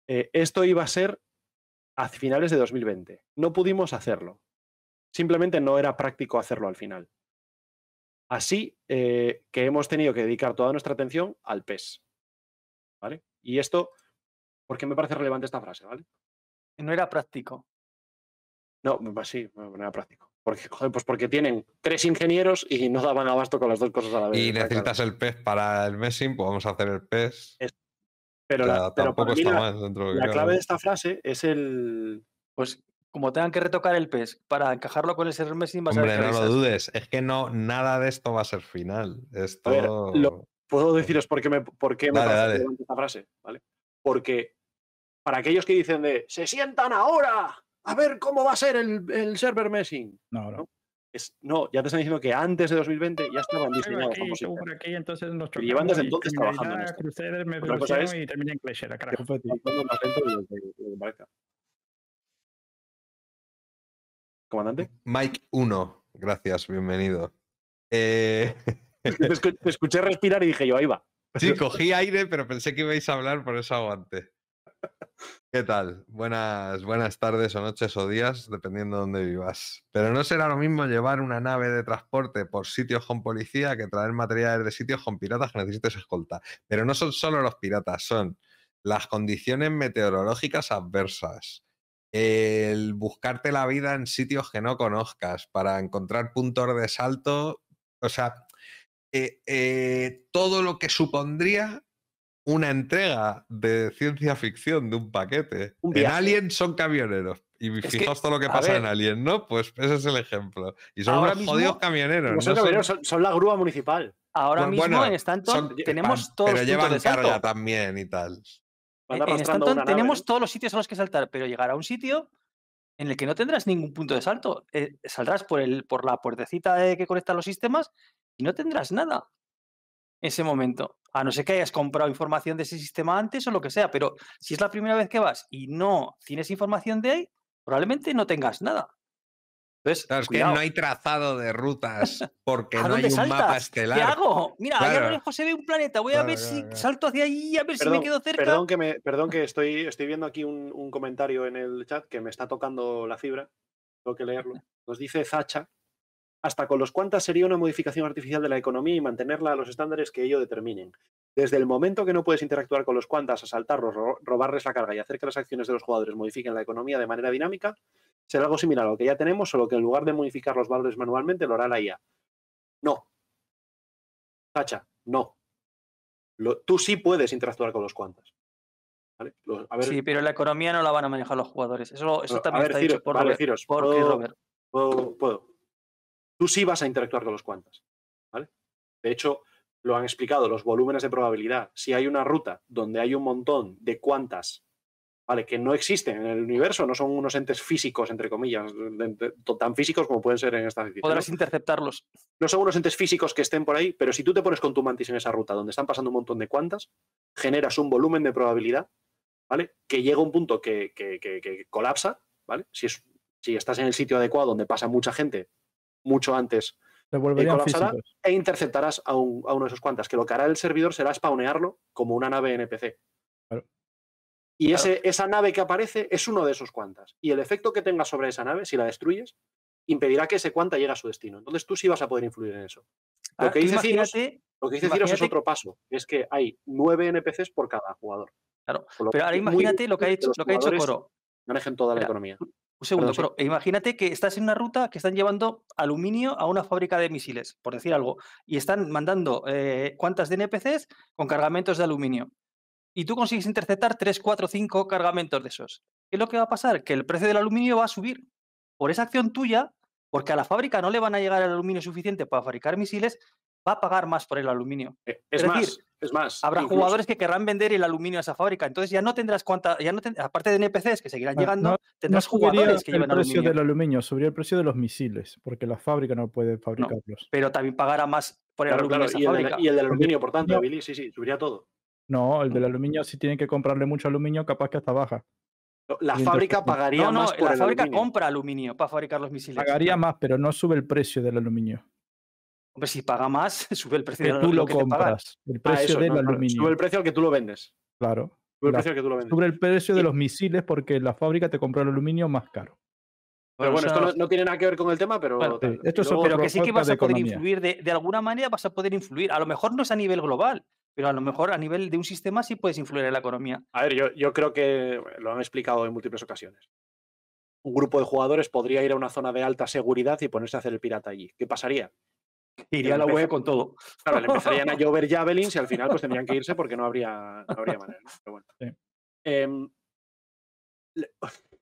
Eh, esto iba a ser a finales de 2020. No pudimos hacerlo. Simplemente no era práctico hacerlo al final. Así eh, que hemos tenido que dedicar toda nuestra atención al PES. ¿Vale? Y esto, ¿por qué me parece relevante esta frase? ¿Vale? No era práctico. No, pues sí, no era práctico. Porque, joder, pues porque tienen tres ingenieros y no daban abasto con las dos cosas a la vez. Y claro. necesitas el PES para el messing, pues vamos a hacer el PES. Pero, O la, sea, pero tampoco para mí está la, de lo que la clave de esta frase es el. Pues como tengan que retocar el PES para encajarlo con el server messing, vas a ver Hombre, no lo dudes. Es que no, nada de esto va a ser final. Esto. ver, lo- Puedo deciros por qué me, por qué me parece dale. relevante esta frase, ¿vale? Porque para aquellos que dicen de se sientan ahora a ver cómo va a ser el, el server meshing. No, no. Es, no, ya te están diciendo que antes de 2020 ya estaban diseñados aquí, entonces nos Y llevan desde entonces trabajando en criminalidad, esto. Crusader, me Otra cosa revolución es- y termina en Glacier, carajo. Confeti. Avanzando más lento de lo que- de lo que parezca. Comandante. Mike 1, gracias, bienvenido. Eh, te escuché respirar y dije yo, ahí va. sí, cogí aire, pero pensé que ibais a hablar, por eso aguanté. ¿Qué tal? Buenas, buenas tardes o noches o días, dependiendo de dónde vivas. Pero no será lo mismo llevar una nave de transporte por sitios con policía que traer materiales de sitios con piratas que necesites escolta. Pero no son solo los piratas, son las condiciones meteorológicas adversas, el buscarte la vida en sitios que no conozcas para encontrar puntos de salto, o sea, eh, eh, todo lo que supondría una entrega de ciencia ficción de un paquete. Un en. Alien son camioneros. Y que, fijaos todo lo que pasa en Alien, ¿no? Pues ese es el ejemplo. Y son unos jodidos camioneros. No son, son- camioneros, son- son la grúa municipal. Ahora mismo en Stanton son- tenemos van- todos Pero los llevan de salto. carga también y tal. En- En Stanton nave, tenemos ¿no? todos los sitios a los que saltar, pero llegará a un sitio en el que no tendrás ningún punto de salto. Eh, saldrás por, el, por la puertecita que conecta los sistemas y no tendrás nada ese momento. A no ser que hayas comprado información de ese sistema antes o lo que sea, pero si es la primera vez que vas y no tienes información de ahí, probablemente no tengas nada. Entonces, Claro, es que no hay trazado de rutas porque ¿A no hay un mapa estelar. ¿Qué hago? Mira, allá a Claro. lo lejos se ve un planeta. Voy a Claro, ver claro, si claro. salto hacia allí, a ver si me quedo cerca. perdón que, me, perdón que estoy, estoy viendo aquí un, un comentario en el chat que me está tocando la fibra. Tengo que leerlo. Nos dice Zacha. Hasta con los cuantas sería una modificación artificial de la economía y mantenerla a los estándares que ello determinen. Desde el momento que no puedes interactuar con los cuantas, asaltarlos, ro- robarles la carga y hacer que las acciones de los jugadores modifiquen la economía de manera dinámica, será algo similar a lo que ya tenemos, solo que en lugar de modificar los valores manualmente, lo hará la IA. No. Sacha, no. Lo- tú sí puedes interactuar con los cuantas. ¿Vale? Los- a ver, Sí, pero la economía no la van a manejar los jugadores. Eso, eso a también ver, está Ciro, dicho por vale, Robert. Ciros, porque puedo- Robert. puedo, puedo. Tú sí vas a interactuar con los cuantas. ¿vale? De hecho, lo han explicado, los volúmenes de probabilidad. Si hay una ruta donde hay un montón de cuantas ¿vale? que no existen en el universo, no son unos entes físicos, entre comillas, tan físicos como pueden ser en esta. Podrás interceptarlos. no son unos entes físicos que estén por ahí, pero si tú te pones con tu mantis en esa ruta donde están pasando un montón de cuantas, generas un volumen de probabilidad ¿vale? Que llega un punto que, que- que- que colapsa, ¿vale? Si, es, si estás en el sitio adecuado donde pasa mucha gente, mucho antes, Se volverían colapsará. físicos. e interceptarás a, un- a uno de esos cuantas, que lo que hará el servidor será spawnearlo como una nave NPC. Claro. Y ese, esa nave que aparece es uno de esos cuantas. Y el efecto que tenga sobre esa nave, si la destruyes, impedirá que ese cuanta llegue a su destino. Entonces tú sí vas a poder influir en eso. Lo Ahora, que dice Ciros, lo que dice Ciros es otro paso, es que hay nueve NPCs por cada jugador. Claro, pero ahora imagínate lo que ha hecho, lo que ha hecho Coro. Manejen toda la Mira, economía. Un segundo, Perdón, sí. pero imagínate que estás en una ruta que están llevando aluminio a una fábrica de misiles, por decir algo, y están mandando eh, cuantas de NPCs con cargamentos de aluminio. Y tú consigues interceptar 3, 4, 5 cargamentos de esos. ¿Qué es lo que va a pasar? Que el precio del aluminio va a subir. Por esa acción tuya, porque a la fábrica no le van a llegar el aluminio suficiente para fabricar misiles, va a pagar más por el aluminio. Eh, Es, es más, decir, es más. Habrá incluso- jugadores que querrán vender el aluminio a esa fábrica. Entonces ya no tendrás cuanta, ya no ten- aparte de NPCs que seguirán Ah, llegando, no- tendrás jugadores que el lleven precio aluminio. del aluminio, subiría el precio de los misiles, porque la fábrica no puede fabricarlos. Pero también pagará más por el Claro, aluminio claro, esa y, el del, fábrica. y el del aluminio, por tanto, No. Billy, sí, sí, subiría todo. No, el del aluminio, si tienen que comprarle mucho aluminio, capaz que hasta baja. La fábrica pagaría No, no, más por la el fábrica aluminio. compra aluminio para fabricar los misiles. Pagaría más, pero no sube el precio del aluminio. Hombre, si paga más, sube el precio Que de tú lo que te pagan. compras. El Ah, precio eso, del no, aluminio. Sube el precio al que tú lo vendes. Claro. Sube el La- precio al que tú lo vendes. Sube el precio de los misiles porque la fábrica te compró el aluminio más caro. Pero bueno, esto no, no tiene nada que ver con el tema, pero. Bueno, tal. sí, esto es luego- pero que sí que vas a poder economía. influir, de, de alguna manera vas a poder influir. A lo mejor no es a nivel global, pero a lo mejor a nivel de un sistema sí puedes influir en la economía. A ver, yo, yo creo que lo han explicado en múltiples ocasiones. Un grupo de jugadores podría ir a una zona de alta seguridad y ponerse a hacer el pirata allí. ¿Qué pasaría? Iría a la web con todo. Claro, le empezarían a llover javelins y al final pues tendrían que irse porque no habría, no habría manera. ¿no? Pero bueno. Sí. Em,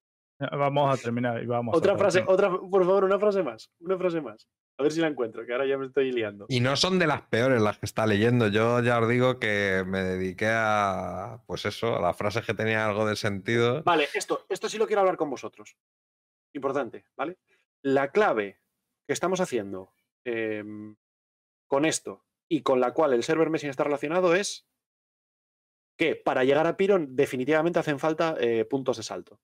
Vamos a terminar y vamos. otra frase, otra, por favor, una frase más. Una frase más. A ver si la encuentro, que ahora ya me estoy liando. Y no son de las peores las que está leyendo. Yo ya os digo que me dediqué a, pues eso, a las frases que tenían algo de sentido. Vale, esto, esto sí lo quiero hablar con vosotros. Importante, ¿vale? La clave que estamos haciendo em, con esto y con la cual el server meshing está relacionado es que para llegar a Piron definitivamente hacen falta eh, puntos de salto.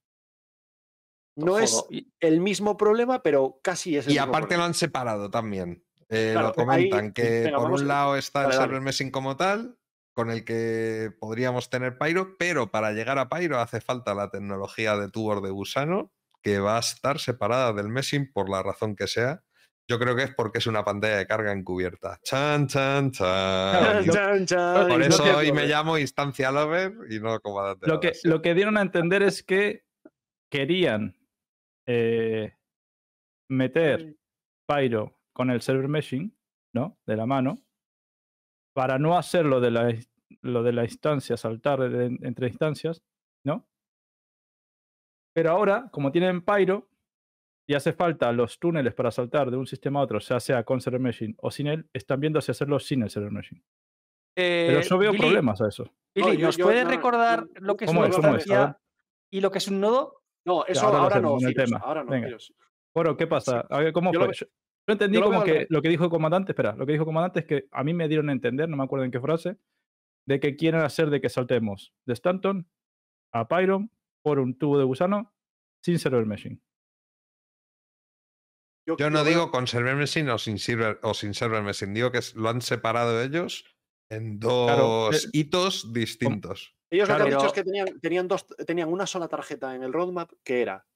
No es y- el mismo problema, pero casi es el Y mismo aparte lo han separado también. Eh, Claro, lo comentan ahí- que venga, por un lado está el server meshing como tal, con el que podríamos tener Pyro, pero para llegar a Pyro hace falta la tecnología de tubos de gusano, que va a estar separada del meshing por la razón que sea. Yo creo que es porque es una pantalla de carga encubierta. Chan, chan, chan. Claro, Chan, chan, Por eso hoy me ocurre. llamo Instancia Lover y no comandante. Lo que, lo que dieron a entender es que querían eh, meter Pyro con el server meshing, ¿no? De la mano, para no hacer lo de la, lo de la instancia, saltar de- entre instancias, ¿no? Pero ahora, como tienen Pyro y hace falta los túneles para saltar de un sistema a otro, ya sea con server meshing o sin él, están viendo si hacerlo sin el server meshing. Pero Eh, yo veo Billy, problemas a eso. Billy, No, yo- ¿nos yo- puedes no, recordar lo que es ¿Cómo una instancia y lo que es un nodo? No, eso ahora lo ahora, hacemos no, tema. ahora no, Venga. Bueno, ¿qué pasa? A ver, ¿cómo fue? Yo, entendí yo como que lo que dijo el comandante, espera, lo que dijo el comandante es que a mí me dieron a entender, no me acuerdo en qué frase, de que quieren hacer de que saltemos de Stanton a Pyron por un tubo de gusano sin server meshing. Yo yo no digo con server meshing o sin server, o sin server meshing, digo que es- lo han separado ellos en dos eh, hitos distintos. Ellos lo que han dicho pero- es que tenían, tenían, dos, tenían una sola tarjeta en el roadmap que era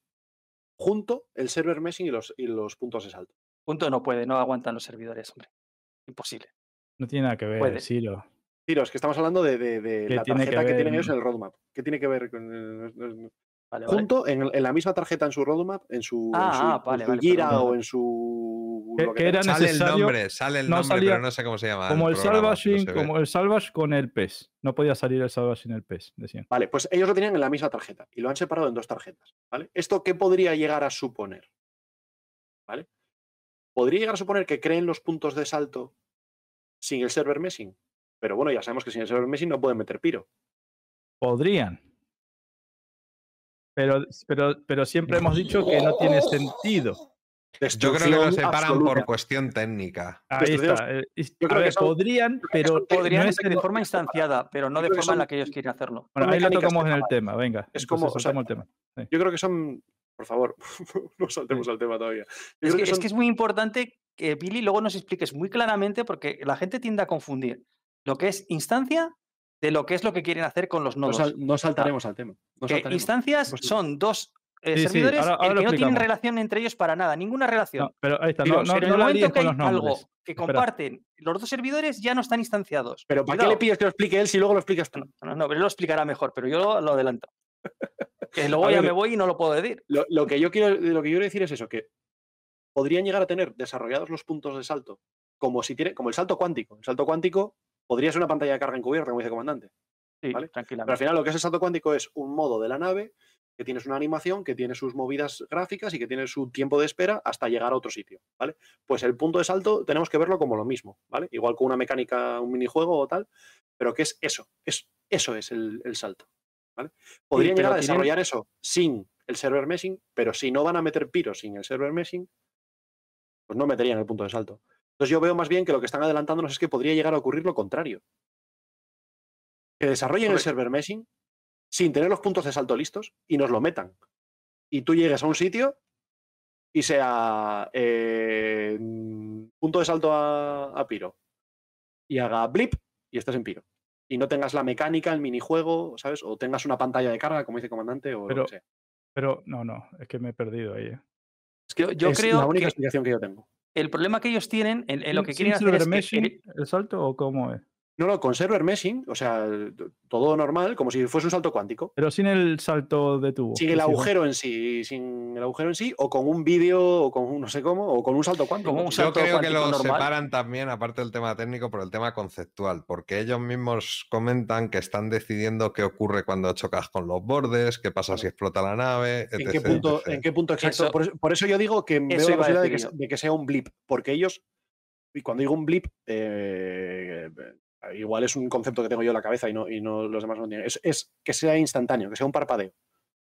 junto el server meshing y los, y los puntos de salto. Punto no puede, no aguantan los servidores, hombre. Imposible. No tiene nada que ver, Puede. Ciro. Tiros, que estamos hablando de, de- de ¿Qué la tiene que tarjeta que, tienen ellos en el roadmap. ¿Qué tiene que ver con el- Vale, junto en, en la misma tarjeta en su roadmap, en su, en su, en vale, su vale, Gira perdón, o en su Que- era Sale el necesario- nombre, sale el no nombre, salía pero no sé cómo se llama. Como el programa, no salvaging, se ve. como el salvage con el pez. No podía salir el salvage sin el pez, decían. Vale, pues ellos lo tenían en la misma tarjeta y lo han separado en dos tarjetas. ¿vale? ¿Esto qué podría llegar a suponer? ¿Vale? Podría llegar a suponer que creen los puntos de salto sin el server meshing. Pero bueno, ya sabemos que sin el server meshing no pueden meter piro. Podrían. Pero, pero, pero siempre hemos dicho que no tiene sentido. Yo creo que lo separan absoluta. por cuestión técnica. Ahí está. eh, yo que ver, son- podrían, pero Podrían no es de forma instanciada, pero no de forma en la que ellos quieren hacerlo. Bueno, ahí lo tocamos en el tema, venga. Es como, o sea, el tema. Yo creo que son. Por favor, no saltemos al tema todavía. Es que es muy importante que Billy luego nos expliques muy claramente porque la gente tiende a confundir lo que es instancia de lo que es lo que quieren hacer con los no, nodos. sal- no saltaremos al tema. no que saltaremos. instancias son dos eh, Sí, sí, servidores ahora- ahora el lo que no tienen relación entre ellos para nada, ninguna relación. No, pero ahí está, Pero- no, en no el momento que hay algo que Espera. comparten los dos servidores ya no están instanciados. Pero ¿para qué le pides que lo explique él si luego lo explicas tú? No, no, no, pero él lo explicará mejor, pero yo lo, lo adelanto. Que luego A ya ver, me voy y no lo puedo decir. Lo, lo que yo quiero, lo que yo quiero decir es eso, que podrían llegar a tener desarrollados los puntos de salto como si tiene, como el salto cuántico. El salto cuántico podría ser una pantalla de carga encubierta, como dice el comandante. Sí, Vale. Pero al tranquilamente. final lo que es el salto cuántico es un modo de la nave que tienes una animación, que tiene sus movidas gráficas y que tiene su tiempo de espera hasta llegar a otro sitio, ¿vale? Pues el punto de salto tenemos que verlo como lo mismo, ¿vale? Igual con una mecánica, un minijuego o tal, pero que es eso, es, eso es el, el salto, ¿vale? Podrían llegar a tienen- desarrollar eso sin el server meshing, pero si no van a meter piros sin el server meshing, pues no meterían el punto de salto. Entonces yo veo más bien que lo que están adelantándonos es que podría llegar a ocurrir lo contrario. Que desarrollen el server meshing sin tener los puntos de salto listos y nos lo metan. Y tú llegues a un sitio y sea eh, punto de salto a, a Piro y haga blip y estés en Piro. Y no tengas la mecánica, el minijuego, ¿sabes? O tengas una pantalla de carga, como dice el comandante, o Pero- lo que sea. Pero no, no, es que me he perdido ahí. eh. Es que yo es creo la única que explicación que yo tengo. El problema que ellos tienen, en, en lo ¿Sin- que quieren hacer es que el salto o cómo es? No, no, con server meshing, o sea, todo normal, como si fuese un salto cuántico. Pero sin el salto de tubo. Sin el agujero en sí, sin el agujero en sí, o con un vídeo, o con un no sé cómo, o con un salto cuántico. Un Yo salto creo que lo normal. separan también, aparte del tema técnico, por el tema conceptual, porque ellos mismos comentan que están decidiendo qué ocurre cuando chocas con los bordes, qué pasa si explota la nave, ¿En etc, qué, punto, etc. ¿En qué punto exacto? Eso- por, eso, por eso yo digo que veo la posibilidad de que, de que sea un blip, porque ellos, y cuando digo un blip, eh, igual es un concepto que tengo yo en la cabeza y no, y no los demás no tienen. Es, es que sea instantáneo, que sea un parpadeo.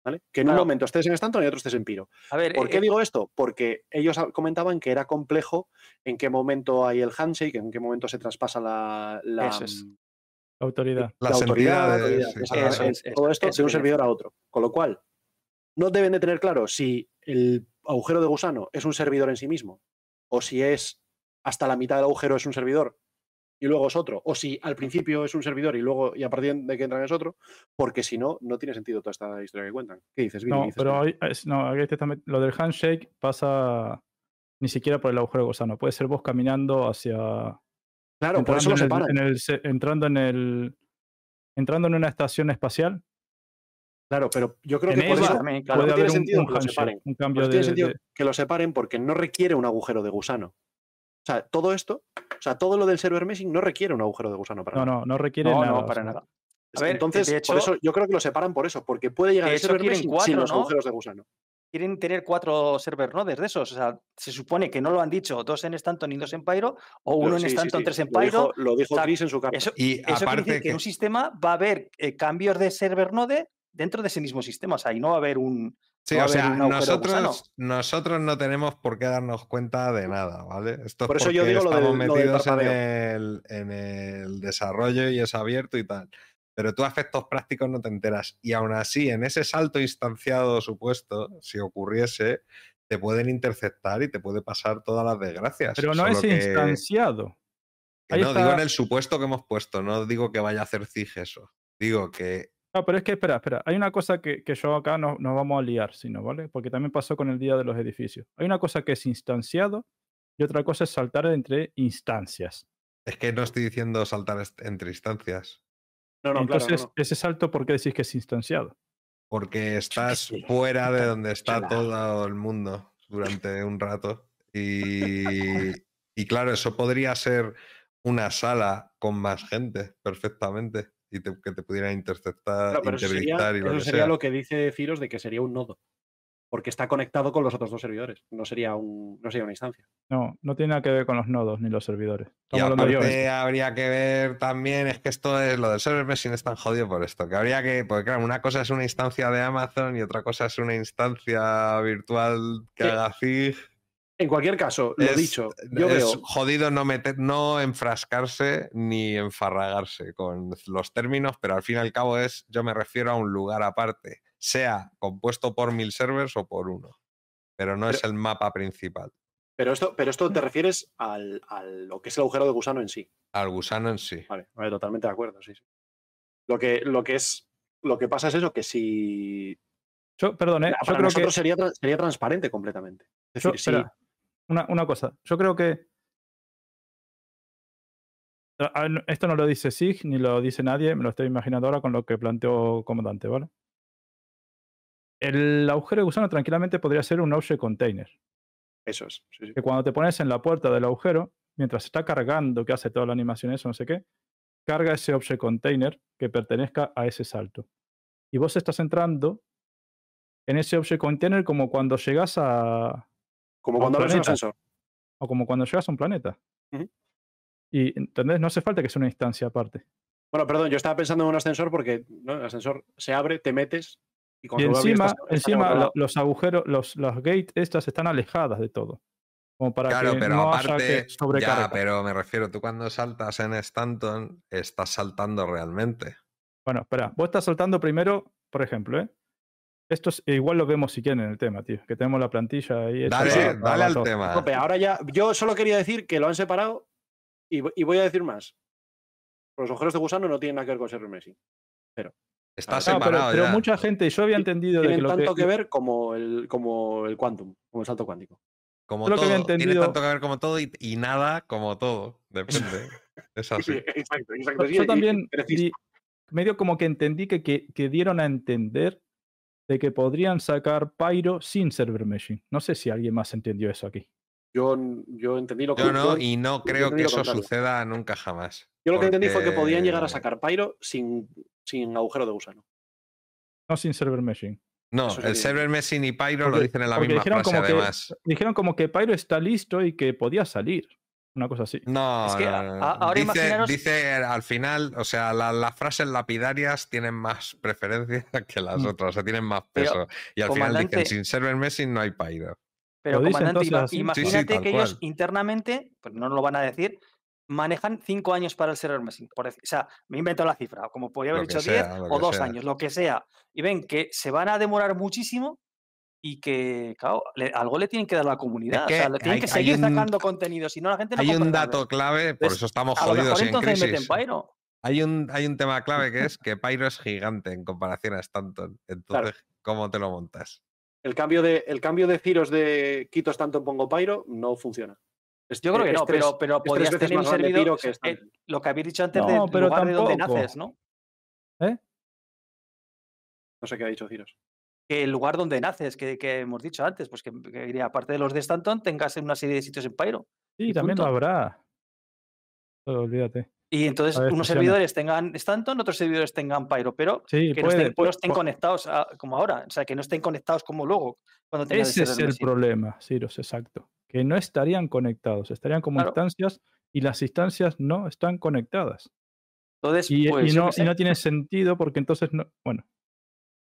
¿vale? Que en un momento estés en instantáneo y en otro estés en piro. A ver, ¿Por qué eh, digo esto? Porque ellos comentaban que era complejo en qué momento hay el handshake, en qué momento se traspasa la, la, es. Autoridad. la autoridad, sí, es, todo esto de un servidor a otro. Con lo cual, no deben de tener claro si el agujero de gusano es un servidor en sí mismo, o si es hasta la mitad del agujero es un servidor y luego es otro, o si al principio es un servidor y luego y a partir de que entran es otro, porque si no, no tiene sentido toda esta historia que cuentan. ¿Qué dices, Billy? No, ¿Qué dices, pero es- no, lo del handshake pasa ni siquiera por el agujero de gusano. Puede ser vos caminando hacia. Claro, por eso lo entrando en el- separan. en el se- entrando en el. Entrando en una estación espacial. Claro, pero yo creo En que por esa eso también, claro. puede no tiene haber un, sentido un que lo separen. un cambio eso tiene sentido de- que lo separen porque no requiere un agujero de gusano. O sea, todo esto, o sea, todo lo del server meshing no requiere un agujero de gusano para No, nada. no, no requiere no, nada. no, para nada. A ver, entonces, de por eso yo creo que lo separan por eso, porque puede llegar el hecho, server meshing sin cuatro, los ¿no? agujeros de gusano. Quieren tener cuatro server nodes de esos. O sea, se supone que no lo han dicho dos en Stanton y dos en Pyro, o uno Lo- en sí, Stanton, sí, tres en Lo Pyro. dijo, lo dijo o sea, Chris en su carta. Eso, Y eso quiere decir aparte que en que un sistema va a haber eh, cambios de server node dentro de ese mismo sistema. O sea, y no va a haber un. Sí, o sea, nosotros, nosotros no tenemos por qué darnos cuenta de nada, ¿vale? Esto es Por eso yo digo lo del- estamos lo del metidos en el, en el desarrollo y es abierto y tal. Pero tú a efectos prácticos no te enteras. Y aún así, en ese salto instanciado supuesto, si ocurriese, te pueden interceptar y te puede pasar todas las desgracias. Pero no Solo es que- instanciado. que Ahí no, digo en el supuesto que hemos puesto, no digo que vaya a hacer CIG eso. Digo que No, pero es que, espera, espera. Hay una cosa que, que yo acá no nos vamos a liar, sino, ¿vale? Porque también pasó con el día de los edificios. Hay una cosa que es instanciado y otra cosa es saltar entre instancias. es que no estoy diciendo saltar entre instancias. No, no, claro, Entonces, no, no. ese salto, ¿por qué decís que es instanciado? porque estás fuera de donde está todo el mundo durante un rato. Y, y claro, eso podría ser una sala con más gente perfectamente y te- que te pudiera interceptar, Claro, pero eso sería, interdictar y lo eso que sería sea. lo que dice Ciros de que sería un nodo. Porque está conectado con los otros dos servidores. No sería, un, no sería una instancia. No, no tiene nada que ver con los nodos ni los servidores. Y aparte habría que ver también, es que esto es lo del server meshing es tan jodido por esto, que habría que, porque claro, una cosa es una instancia de Amazon y otra cosa es una instancia virtual que Sí. haga CIG. En cualquier caso, lo es- dicho, yo es veo. jodido no, meter, no enfrascarse ni enfarragarse con los términos, pero al fin y al cabo es, yo me refiero a un lugar aparte, sea compuesto por mil servers o por uno, pero no es el mapa principal, Pero esto, pero esto te refieres al, a lo que es el agujero de gusano en sí. al gusano en sí. Vale, vale, totalmente de acuerdo, sí, sí. Lo que, lo que es. Lo que pasa es eso, que si. Yo, perdón, ¿eh? Para yo creo que. nosotros sería, sería transparente completamente. Es yo- decir, si- espera, una, una cosa. Yo creo que. Esto no lo dice SIG ni lo dice nadie, me lo estoy imaginando ahora con lo que planteó Comandante, ¿vale? El agujero de gusano tranquilamente podría ser un object container. eso es. sí, sí. que cuando te pones en la puerta del agujero, mientras está cargando, que hace toda la animación, eso no sé qué, carga ese object container que pertenezca a ese salto. Y vos estás entrando en ese object container como cuando llegas a. Como cuando abres un ascensor. o como cuando llegas a un planeta. Y ¿entendés? No hace falta que sea una instancia aparte. Bueno, perdón, yo estaba pensando en un ascensor porque ¿no? el ascensor se abre, te metes y Y encima, estás- estás en encima los agujeros, los, las gates estas están alejadas de todo. Como para Claro, que pero no haya aparte, que sobrecarga. ya, pero me refiero, tú cuando saltas en Stanton, estás saltando realmente. Bueno, espera, vos estás saltando primero, por ejemplo, ¿eh? Esto es, igual lo vemos si quieren en el tema, tío, que tenemos la plantilla ahí. Dale, para- dale al todo. tema. Ahora ya, yo solo quería decir que lo han separado y, vo- y voy a decir más. Los agujeros de gusano no tienen nada que ver con ser Messi. Está Ah, No, pero, separado pero ya. mucha gente, yo había entendido de que Tienen lo tanto que, que, ver como el, como el quantum, como el salto cuántico. Como que todo, tiene tanto que ver como todo y, y nada como todo. Depende. Es así. exacto, exacto. yo, sí, yo también medio como que entendí que, que, que dieron a entender de que podrían sacar Pyro sin server meshing. No sé si alguien más entendió eso aquí. Yo, yo entendí lo que Yo no, y no creo que eso contrario. suceda nunca jamás. yo lo que entendí fue que podían llegar a sacar Pyro sin, sin agujero de gusano. No sin server meshing. No, Eso el server Messi y Pyro lo dicen en la misma dijeron frase, como que- además. Dijeron como que Pyro está listo y que podía salir. Una cosa así. No, Es que no, a- no, no. a- ahora dice, imaginaros- dice al final, o sea, la- las frases lapidarias tienen más preferencia que las Mm. otras, o sea, tienen más Pero, peso. y al final dicen, sin server Messi no hay Pyro. Pero, dicen comandante, entonces ima- así. Sí, sí, imagínate que ellos internamente, pues no lo van a decir, manejan cinco años para el server meshing. Por decir, o sea, me invento la cifra, como podría haber dicho 10 sea, lo o dos sea. años, lo que sea. Y ven que se van a demorar muchísimo y que, claro, le- algo le tienen que dar a la comunidad. o que sea, le tienen hay- que seguir un- sacando contenido, si no la gente no Hay un nada. dato clave, por eso estamos A lo mejor jodidos en entonces meten crisis. Pyro. Hay un, hay un tema clave que es que Pyro es gigante en comparación a Stanton. Entonces, ¿cómo te lo montas? El cambio de, el cambio de giros de quito Stanton pongo Pyro no funciona. Yo creo que es no, tres- pero, pero podrías veces tener un servidor. Que eh, lo que habéis dicho antes No, del pero lugar de donde naces, ¿no? No sé qué ha dicho Giros. Que el lugar donde naces, que, que hemos dicho antes, pues que, que iría, aparte de los de Stanton, tengas una serie de sitios en Pyro. Sí, Y también lo habrá. Olvídate. Y entonces ver, unos funciona. servidores tengan Stanton, otros servidores tengan Pyro, pero Sí, que no puede. estén, puede- no estén conectados a- como ahora, o sea, que no estén conectados como luego cuando Ese es el problema, Ciros, exacto. Que no estarían conectados, estarían como Claro. instancias y las instancias no están conectadas. Entonces, Y, pues, y no, y no tiene sentido porque entonces no. Bueno,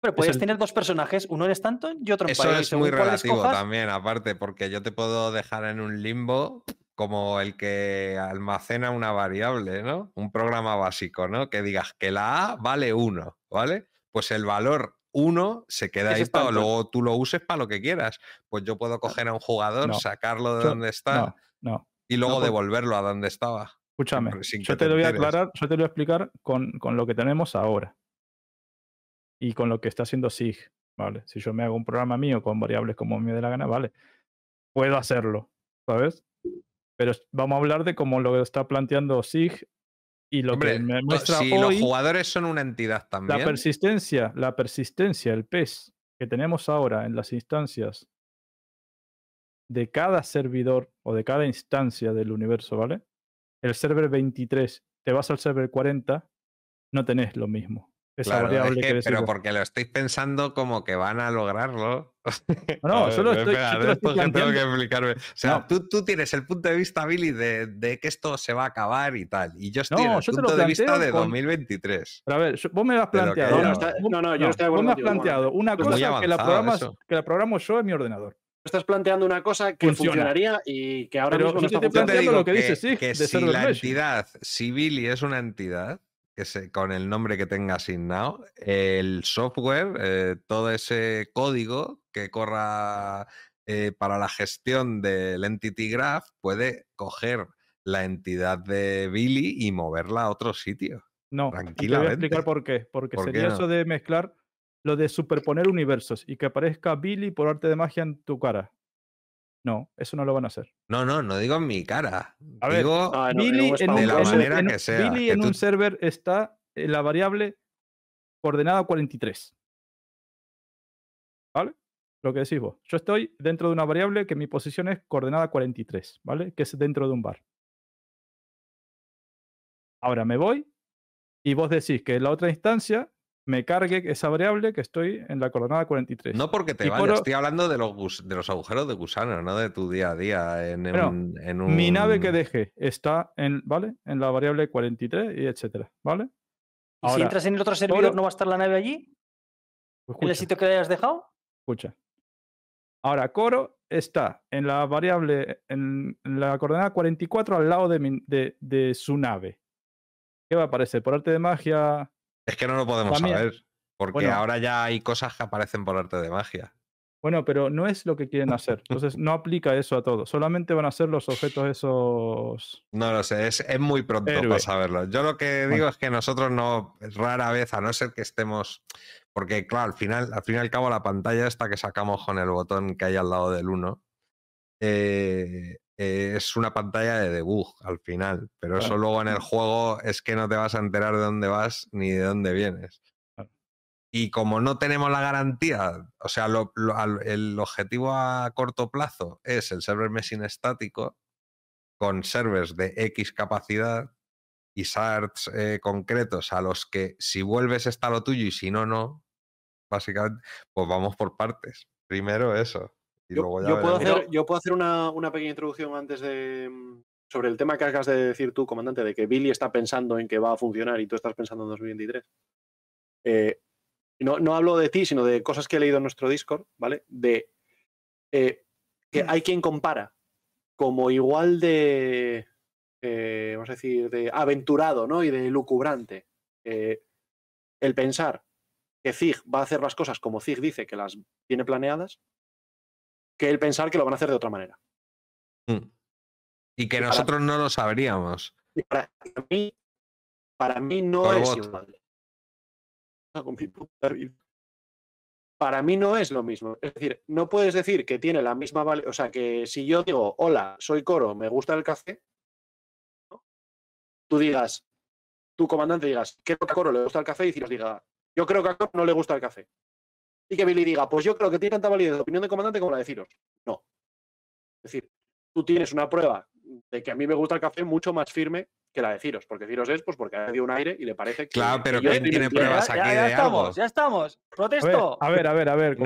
Pero puedes el- tener dos personajes, uno en Stanton y otro en Eso es muy relativo escojas, también, aparte, porque yo te puedo dejar en un limbo como el que almacena una variable, ¿no? Un programa básico, ¿no? Que digas que la A vale 1, ¿vale? Pues el valor 1 se queda ahí para luego tú lo uses para lo que quieras. Pues yo puedo coger a un jugador, No. sacarlo de Yo- donde está no, no. y luego porque- devolverlo a donde estaba. Escúchame, yo te te lo voy a aclarar, yo te lo voy a explicar con, con lo que tenemos ahora. Y con lo que está haciendo SIG, ¿vale? Si yo me hago un programa mío con variables como me dé la gana, vale. Puedo hacerlo, ¿sabes? Pero vamos a hablar de cómo lo está planteando SIG y lo Hombre, que me muestra si hoy. los jugadores son una entidad La también, persistencia, la persistencia, el PES que tenemos ahora en las instancias de cada servidor o de cada instancia del universo, ¿vale? El server 23, te vas al server 40, no tenés lo mismo. Esa Claro, es variable que- que, decís pero porque lo estáis pensando como que van a lograrlo. No, ver, estoy- espera, yo te lo esto estoy que tengo que planteando. explicarme. O sea, No. tú, tú tienes el punto de vista, Billy, de, de que esto se va a acabar y tal. Y yo estoy en No, el punto de vista de con- 2023. Pero a ver, vos me has lo que planteado. No, no, una- está- vos- no, no, yo no estoy de vos me has planteado una cosa que la, programas, eso. que la programo yo en mi ordenador. Estás planteando una cosa que Funciona. funcionaría y que ahora Pero mismo no está te estoy Yo te funcionando. planteando digo lo que dice Sig que de si la entidad, si Billy es una entidad, que se, con el nombre que tenga asignado, el software, eh, todo ese código que corra eh, para la gestión del Entity Graph puede coger la entidad de Billy y moverla a otro sitio. No, y te voy a Tranquilamente. explicar por qué. Porque ¿Por qué sería no? eso de mezclar lo de superponer universos y que aparezca Billy por arte de magia en tu cara. No, eso no lo van a hacer. No, no, no digo en mi cara. A ver, digo, no, en Billy un en un, de la en un- manera en que sea, Billy que en tú- un server está en la variable coordenada 43. ¿Vale? Lo que decís vos. Yo estoy dentro de una variable que mi posición es coordenada 43, ¿vale? Que es dentro de un bar. Ahora me voy y vos decís que en la otra instancia me cargue esa variable que estoy en la coordenada 43. no porque te y vaya, coro- estoy hablando de los, de los agujeros de gusano, no de tu día a día en, Bueno, un, en un... Mi nave que dejé está en, ¿vale? En la variable 43 y etcétera, ¿vale? Y si entras en el otro servidor, ¿no va a estar la nave allí? pues ¿En el sitio que le hayas dejado? Escucha. Ahora, coro está en la variable, en en la coordenada 44 al lado de, mi- de, de su nave. ¿Qué va a aparecer? Por arte de magia. Es que no lo podemos saber, porque Bueno. ahora ya hay cosas que aparecen por arte de magia. Bueno, pero no es lo que quieren hacer. Entonces, no aplica eso a todo. Solamente van a ser los objetos esos. No lo sé, es, es muy pronto Héroe. para saberlo. Yo lo que Bueno. digo es que nosotros no, rara vez, a no ser que estemos, porque claro, al final, al fin y al cabo la pantalla esta que sacamos con el botón que hay al lado del 1 eh, eh, es una pantalla de debug al final, pero eso luego en el juego es que no te vas a enterar de dónde vas ni de dónde vienes. Claro. Y como no tenemos la garantía, o sea, lo- lo- al- el objetivo a corto plazo es el server meshing estático con servers de X capacidad y shards eh, concretos a los que si vuelves está lo tuyo y si no, no, básicamente, pues vamos por partes. Primero eso. Y Yo, luego ya yo puedo hacer, yo puedo hacer una, una pequeña introducción antes de. mm, sobre el tema que acabas de decir tú, comandante, de que Billy está pensando en que va a funcionar y tú estás pensando en 2023. Eh, no, no hablo de ti, sino de cosas que he leído en nuestro Discord, ¿vale? De eh, que hay quien compara como igual de. eh, vamos a decir, de aventurado, ¿no? Y de lucubrante. eh, el pensar que Zig va a hacer las cosas como Zig dice que las tiene planeadas, que el pensar que lo van a hacer de otra manera. Mm. Y que nosotros no lo sabríamos. Para mí, para mí no Por es bot. igual. Para mí no es lo mismo. Es decir, no puedes decir que tiene la misma. O sea, que si yo digo, hola, soy Coro, me gusta el café, ¿no? tú digas, tu comandante digas, creo que a Coro le gusta el café, y Ciros diga, yo creo que a Coro no le gusta el café. Y que Billy diga, pues yo creo que tiene tanta validez de opinión de comandante como la de Ciros. No. Es decir, tú tienes una prueba de que a mí me gusta el café mucho más firme que la de Ciros, porque Ciros es pues porque ha dio un aire y le parece que. Claro, pero ¿quién tiene pruebas ya, aquí ya- ya de estamos, algo? ya estamos. A ver, Protesto. a ver, a ver, a ver.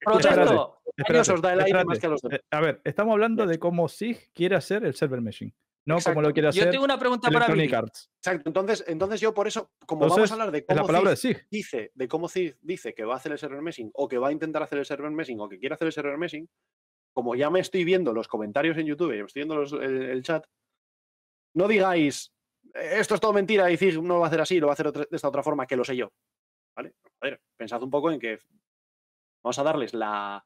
Protesto. años os da el aire espérate, más que a los demás. eh, A ver, estamos hablando de cómo SIG quiere hacer el server meshing, no Exacto. como lo quiere Yo hacer tengo una pregunta para. Arts. Exacto. Entonces, entonces yo por eso, como vamos a hablar de la cómo de SIG. dice, de cómo dice que va a hacer el server meshing o que va a intentar hacer el server meshing o que quiere hacer el server meshing, como ya me estoy viendo los comentarios en YouTube y me estoy viendo los- el, el chat, no digáis "Eh, esto es todo mentira y Zig no lo va a hacer así, lo va a hacer otra- de esta otra forma, que lo sé yo. ¿Vale? A ver, pensad un poco en que vamos a darles la.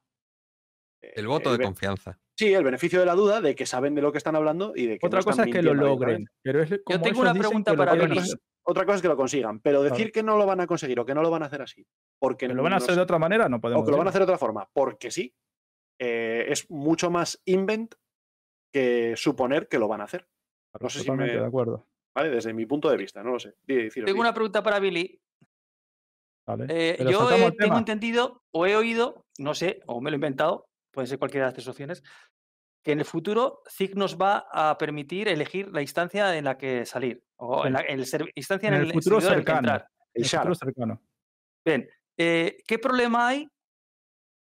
El voto de be- confianza. Sí, el beneficio de la duda de que saben de lo que están hablando y de que no Otra están cosa es que lo logren, abiertamente. pero es como tengo una pregunta para hacer. Otra cosa es que lo consigan, pero decir Claro. que no lo van a conseguir o que no lo van a hacer así, porque Que lo van a hacer de otra manera, no podemos o que lo van a hacer de otra forma, porque sí, eh, es mucho más invent que suponer que lo van a hacer, no sé si Totalmente me- de acuerdo. ¿vale? Desde mi punto de vista, no lo sé. Deciros, Tengo una pregunta para Billy. Vale. Eh, yo al tengo entendido o he oído, no sé, o me lo he inventado, puede ser cualquiera de las tres opciones, que en el futuro ZIG nos va a permitir elegir la instancia en la que salir, o en la el instancia En en, el el, futuro servidor en el que cercano. entrar. El el futuro cercano. Bien, eh, ¿qué problema hay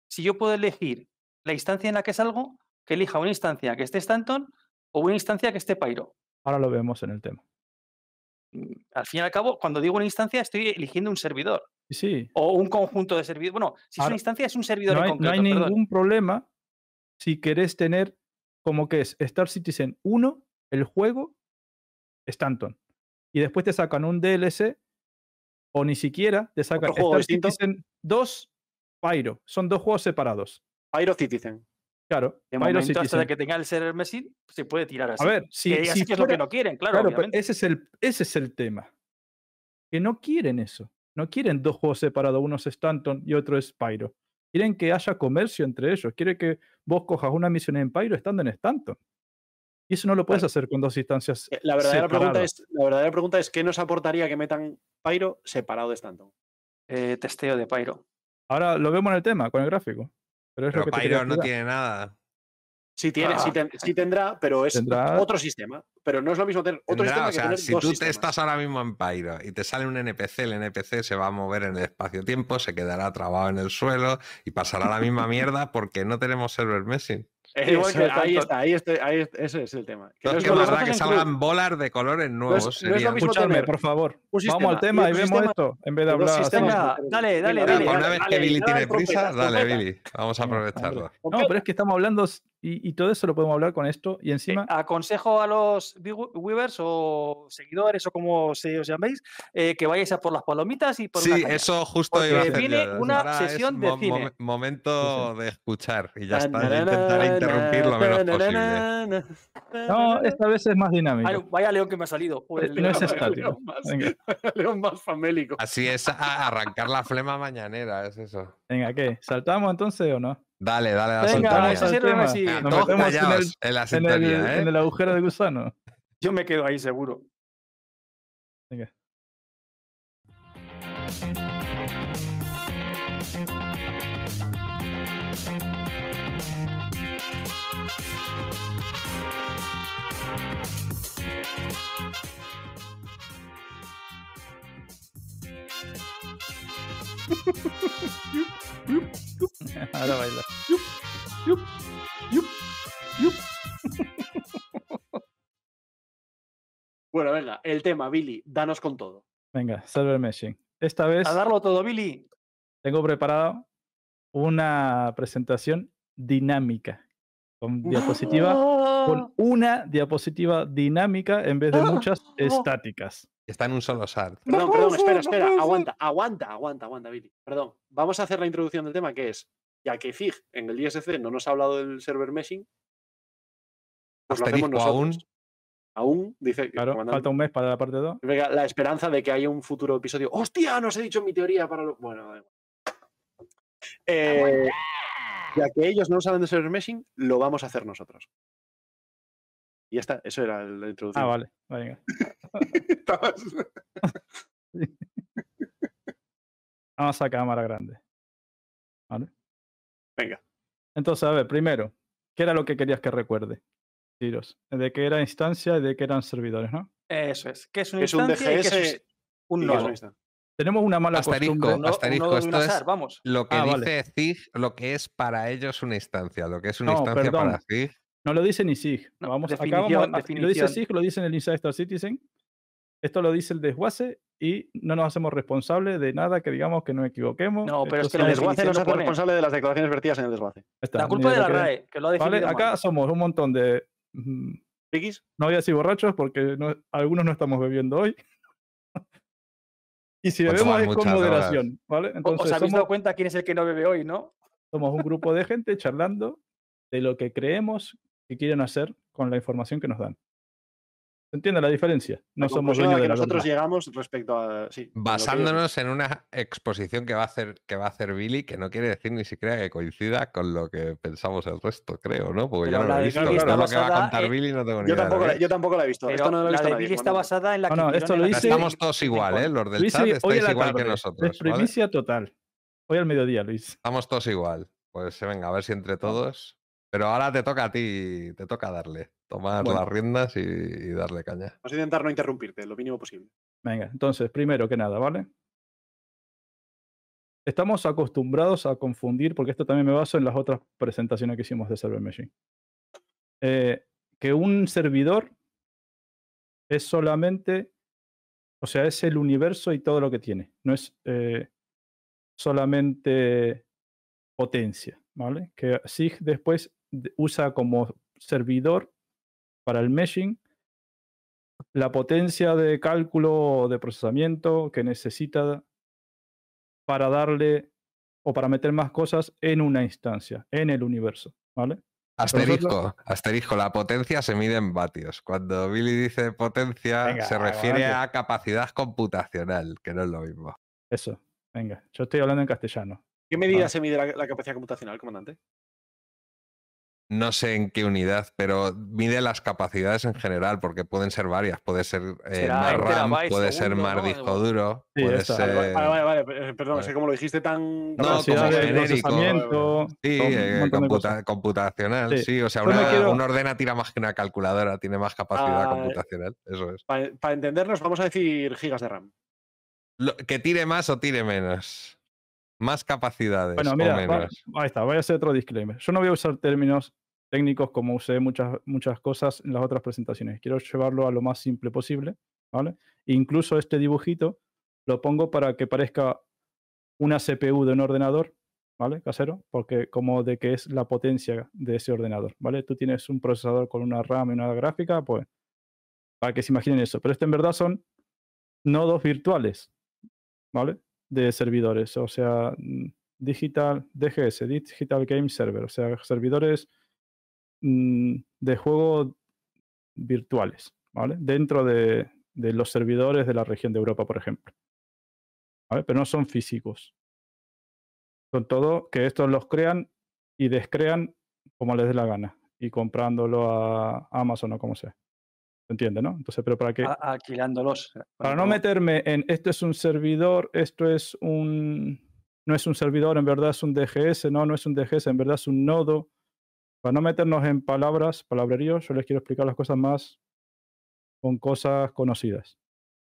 si yo puedo elegir la instancia en la que salgo, que elija una instancia que esté Stanton o una instancia que esté Pyro? Ahora lo vemos en el tema. Mm, al fin y al cabo, cuando digo una instancia, estoy eligiendo un servidor Sí, o un conjunto de servidores. Bueno, si es una instancia, es un servidor No en hay, no concreto. hay perdón. ningún problema si querés tener como que es Star Citizen 1, el juego, Stanton. Y después te sacan un DLC o ni siquiera te sacan Star distinto? Citizen 2, Pyro. Son dos juegos separados. Pyro Citizen. Claro, De momento, hasta Citizen. que tenga el server message, se puede tirar así. A ver, si, que si es lo que no quieren, claro, Claro, pero obviamente. ese es, el, ese es el tema. Que no quieren eso. No quieren dos juegos separados. Uno es Stanton y otro es Pyro. Quieren que haya comercio entre ellos. Quieren que vos cojas una misión en Pyro estando en Stanton. Y eso no lo puedes hacer con dos instancias. Eh, La verdadera, pregunta es, la verdadera pregunta es: ¿qué nos aportaría que metan Pyro separado de Stanton? Eh, testeo de Pyro. Ahora lo vemos en el tema, con el gráfico. Pero es Pero lo que te quería Pyro no tiene nada. Sí, tiene, sí, Ah. ten- sí tendrá, pero es Tendrá- otro sistema. Pero no es lo mismo tener otro Tendrá, sistema o que sea, tener si dos tú te sistemas. estás ahora mismo en Pyro y te sale un NPC, el NPC se va a mover en el espacio-tiempo, se quedará trabado en el suelo y pasará la misma mierda porque no tenemos server messing. Igual Eso, que ahí Stanton. está, ahí está, ahí está, ese es el tema. Que no Entonces, es ¿qué lo más mismo da que en salgan bolas de colores nuevos? no es sería. mismo Escuchadme, por favor. un Vamos al sistema tema y vemos sistema- esto en vez de hablar. Venga, dale, dale, dale. pues una vez dale, que Billy dale, tiene prisa, dale. Billy. Vamos a aprovecharlo. No, pero es que estamos hablando y, y todo eso lo podemos hablar con esto y Eh, encima. aconsejo a los view- viewers o seguidores o como se os llaméis eh, que vayáis a por las palomitas y por una Sí, caña. eso justo Porque iba a hacer viene yo. una Ahora es sesión de mo- cine. momen- momento de escuchar y ya está. Yo intentaré interrumpir lo menos posible. No, esta vez es más dinámico. Ay, vaya león que me ha salido. No es león. estático. León más. Venga, León más famélico. Así es a- arrancar la flema mañanera, es eso. venga, ¿qué? ¿Saltamos entonces o no? Dale, dale la Venga, server tema. Messi. Ah, Nos todos metemos en el- en la En el, ¿eh? en el agujero de gusano. Yo me quedo ahí seguro. Venga. Ahora baila. Bueno, venga, el tema, Billy, danos con todo. Venga, server meshing. Esta vez A darlo todo, Billy. tengo preparado una presentación dinámica con diapositiva con una diapositiva dinámica en vez de muchas estáticas. Está en un solo SAR. Perdón, perdón, espera, espera, aguanta, aguanta, aguanta, aguanta, Billy. Perdón, vamos a hacer la introducción del tema que es, ya que FIG en el ISC no nos ha hablado del server meshing, pues lo hacemos Asterisco aún. nosotros. Aún, dice Claro, falta un mes para la parte 2. Venga, la esperanza de que haya un futuro episodio. ¡Hostia! No os he dicho mi teoría para lo. Bueno, da igual. Eh, ya que ellos no saben de server meshing, lo vamos a hacer nosotros. Y ya está, eso era la introducción. Ah, vale, venga. Estabas- Vamos a cámara grande. ¿Vale? Venga. Entonces, a ver, primero, ¿qué era lo que querías que recuerde? Tiros. De que era instancia y de que eran servidores, ¿no? Eso es. ¿Qué es una Es un instancia y qué DGS es un que es nodo? una Tenemos una mala Asterisco, costumbre. No- asterisco, nodo esto es- vamos. Lo que Ah, dice vale. Lo que es para ellos una instancia, lo que es una No, instancia perdón. para ZIG. No lo dice ni SIG. No, vamos, acá vamos a- si lo dice. SIG, lo dice en el Inside Star Citizen. Esto lo dice el desguace y no nos hacemos responsables de nada que digamos que nos equivoquemos. No, pero es que El desguace no se hace responsable de las declaraciones vertidas en el desguace. está, La culpa de la que- RAE, que lo ha Vale, definido acá mal. somos un montón de. ¿Frikis? No voy a decir borrachos porque no- algunos no estamos bebiendo hoy. y si Pues bebemos es con moderación, ¿vale? O- Entonces ¿Os habéis somos, dado cuenta quién es el que no bebe hoy, no? somos un grupo de gente charlando de lo que creemos que quieren hacer con la información que nos dan. ¿Se entiende la diferencia? No La somos a dueños la de que la nosotros llegamos respecto a. Sí, Basándonos en una exposición que va a hacer que va a hacer Billy, que no quiere decir ni siquiera que coincida con lo que pensamos el resto, creo, ¿no? Porque Pero yo no lo he visto. Billy está lo que va a contar en- Billy no tengo ni Yo idea. tampoco, la, qué yo tampoco la he visto. Pero Esto no lo he la visto de nadie, Billy está basada en la No, no, que esto lo tele. Estamos todos igual, ¿eh? Los del chat estáis igual que nosotros. Es ¿vale? primicia total. Hoy al mediodía, Luis. Estamos todos igual. Pues eh, venga, a ver si entre todos. Pero ahora te toca a ti, te toca darle. Tomar Bueno. las riendas y, y darle caña. Vamos a intentar no interrumpirte lo mínimo posible. Venga, entonces, primero que nada, ¿vale? Estamos acostumbrados a confundir, porque esto también me baso en las otras presentaciones que hicimos de Server Machine. Eh, que un servidor es solamente O sea, es el universo y todo lo que tiene. No es eh, solamente potencia, ¿vale? Que SIG después de- usa como servidor para el meshing la potencia de cálculo o de procesamiento que necesita para darle o para meter más cosas en una instancia, en el universo, ¿vale? Asterisco, asterisco, la potencia se mide en vatios. Cuando Billy dice potencia, Venga, se refiere vale. a capacidad computacional, que no es lo mismo. Eso, venga, yo estoy hablando en castellano. ¿Qué medida se mide la, la capacidad computacional, comandante? No sé en qué unidad, pero mide las capacidades en general, porque pueden ser varias. Puede ser eh, más RAM, puede ser más ¿no? disco duro, Sí, puede ser... Vale, vale, vale, vale, perdón, vale. como lo dijiste tan... No, como genérico. Sí, eh, computa- computacional, Sí. sí. O sea, me una, quiero- un ordena tira más que una calculadora, tiene más capacidad Ah, computacional. Eso es. Para, entendernos, vamos a decir gigas de RAM. Lo- que tire más o tire menos. Más capacidades Bueno, o mira, va- menos. ahí está, voy a hacer otro disclaimer. Yo no voy a usar términos técnicos como usé muchas, muchas cosas en las otras presentaciones. Quiero llevarlo a lo más simple posible, ¿vale? Incluso este dibujito lo pongo para que parezca una CPU de un ordenador, ¿vale? Casero, porque como de que es la potencia de ese ordenador, ¿vale? Tú tienes un procesador con una RAM y una gráfica, pues para que se imaginen eso. Pero esto en verdad son nodos virtuales, ¿vale? De servidores, o sea, mm, digital, DGS, Digital Game Server, o sea, servidores mm, de juego virtuales, ¿vale? Dentro de, de los servidores de la región de Europa, por ejemplo. ¿Vale? Pero no son físicos. Son todo que estos los crean y descrean como les dé la gana y comprándolo a Amazon o como sea. ¿Se entiende, no? Entonces, pero para que a- alquilándolos. para no meterme en esto es un servidor, esto es un. No es un servidor, en verdad es un DGS, no, no es un DGS, en verdad es un nodo. Para no meternos en palabras, palabreríos, yo les quiero explicar las cosas más con cosas conocidas.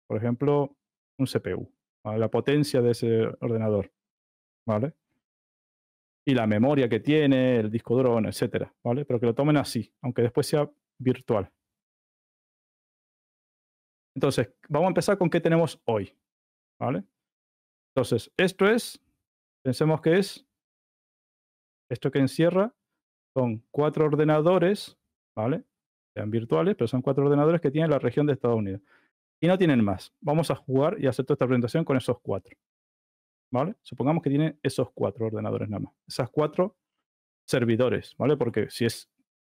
Por ejemplo, un CPU, ¿vale? la potencia de ese ordenador, ¿vale? Y la memoria que tiene, el disco duro, bueno, etcétera, ¿vale? Pero que lo tomen así, aunque después sea virtual. Entonces, vamos a empezar con qué tenemos hoy. ¿Vale? Entonces, esto es, pensemos que es, esto que encierra son cuatro ordenadores, ¿vale? Sean virtuales, pero son cuatro ordenadores que tienen la región de Estados Unidos. Y no tienen más. Vamos a jugar y hacer toda esta presentación con esos cuatro. ¿Vale? Supongamos que tiene esos cuatro ordenadores nada más. Esas cuatro servidores, ¿vale? Porque si es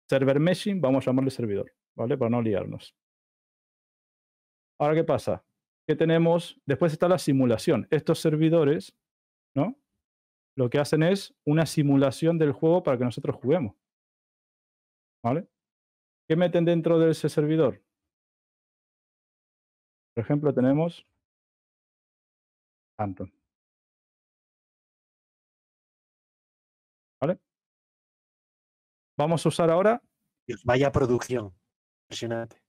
server meshing, vamos a llamarle servidor, ¿vale? Para no liarnos. Ahora, ¿qué pasa? Que tenemos, después está la simulación. Estos servidores, ¿no? Lo que hacen es una simulación del juego para que nosotros juguemos. ¿Vale? ¿Qué meten dentro de ese servidor? Por ejemplo, tenemos Anton. ¿Vale? Vamos a usar ahora vaya producción. Impresionante.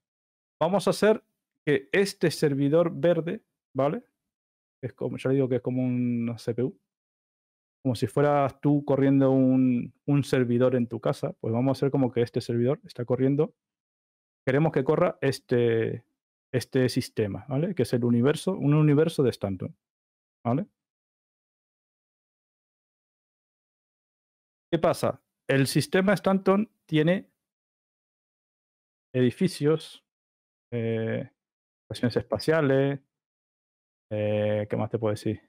vamos a hacer que este servidor verde, ¿vale? Es como, ya le digo que es como una CPU. Como si fueras tú corriendo un, un servidor en tu casa, pues vamos a hacer como que este servidor está corriendo. Queremos que corra este, este sistema, ¿vale? Que es el universo, un universo de Stanton, ¿vale? ¿Qué pasa? El sistema Stanton tiene edificios, eh, estaciones espaciales, eh, ¿qué más te puedo decir?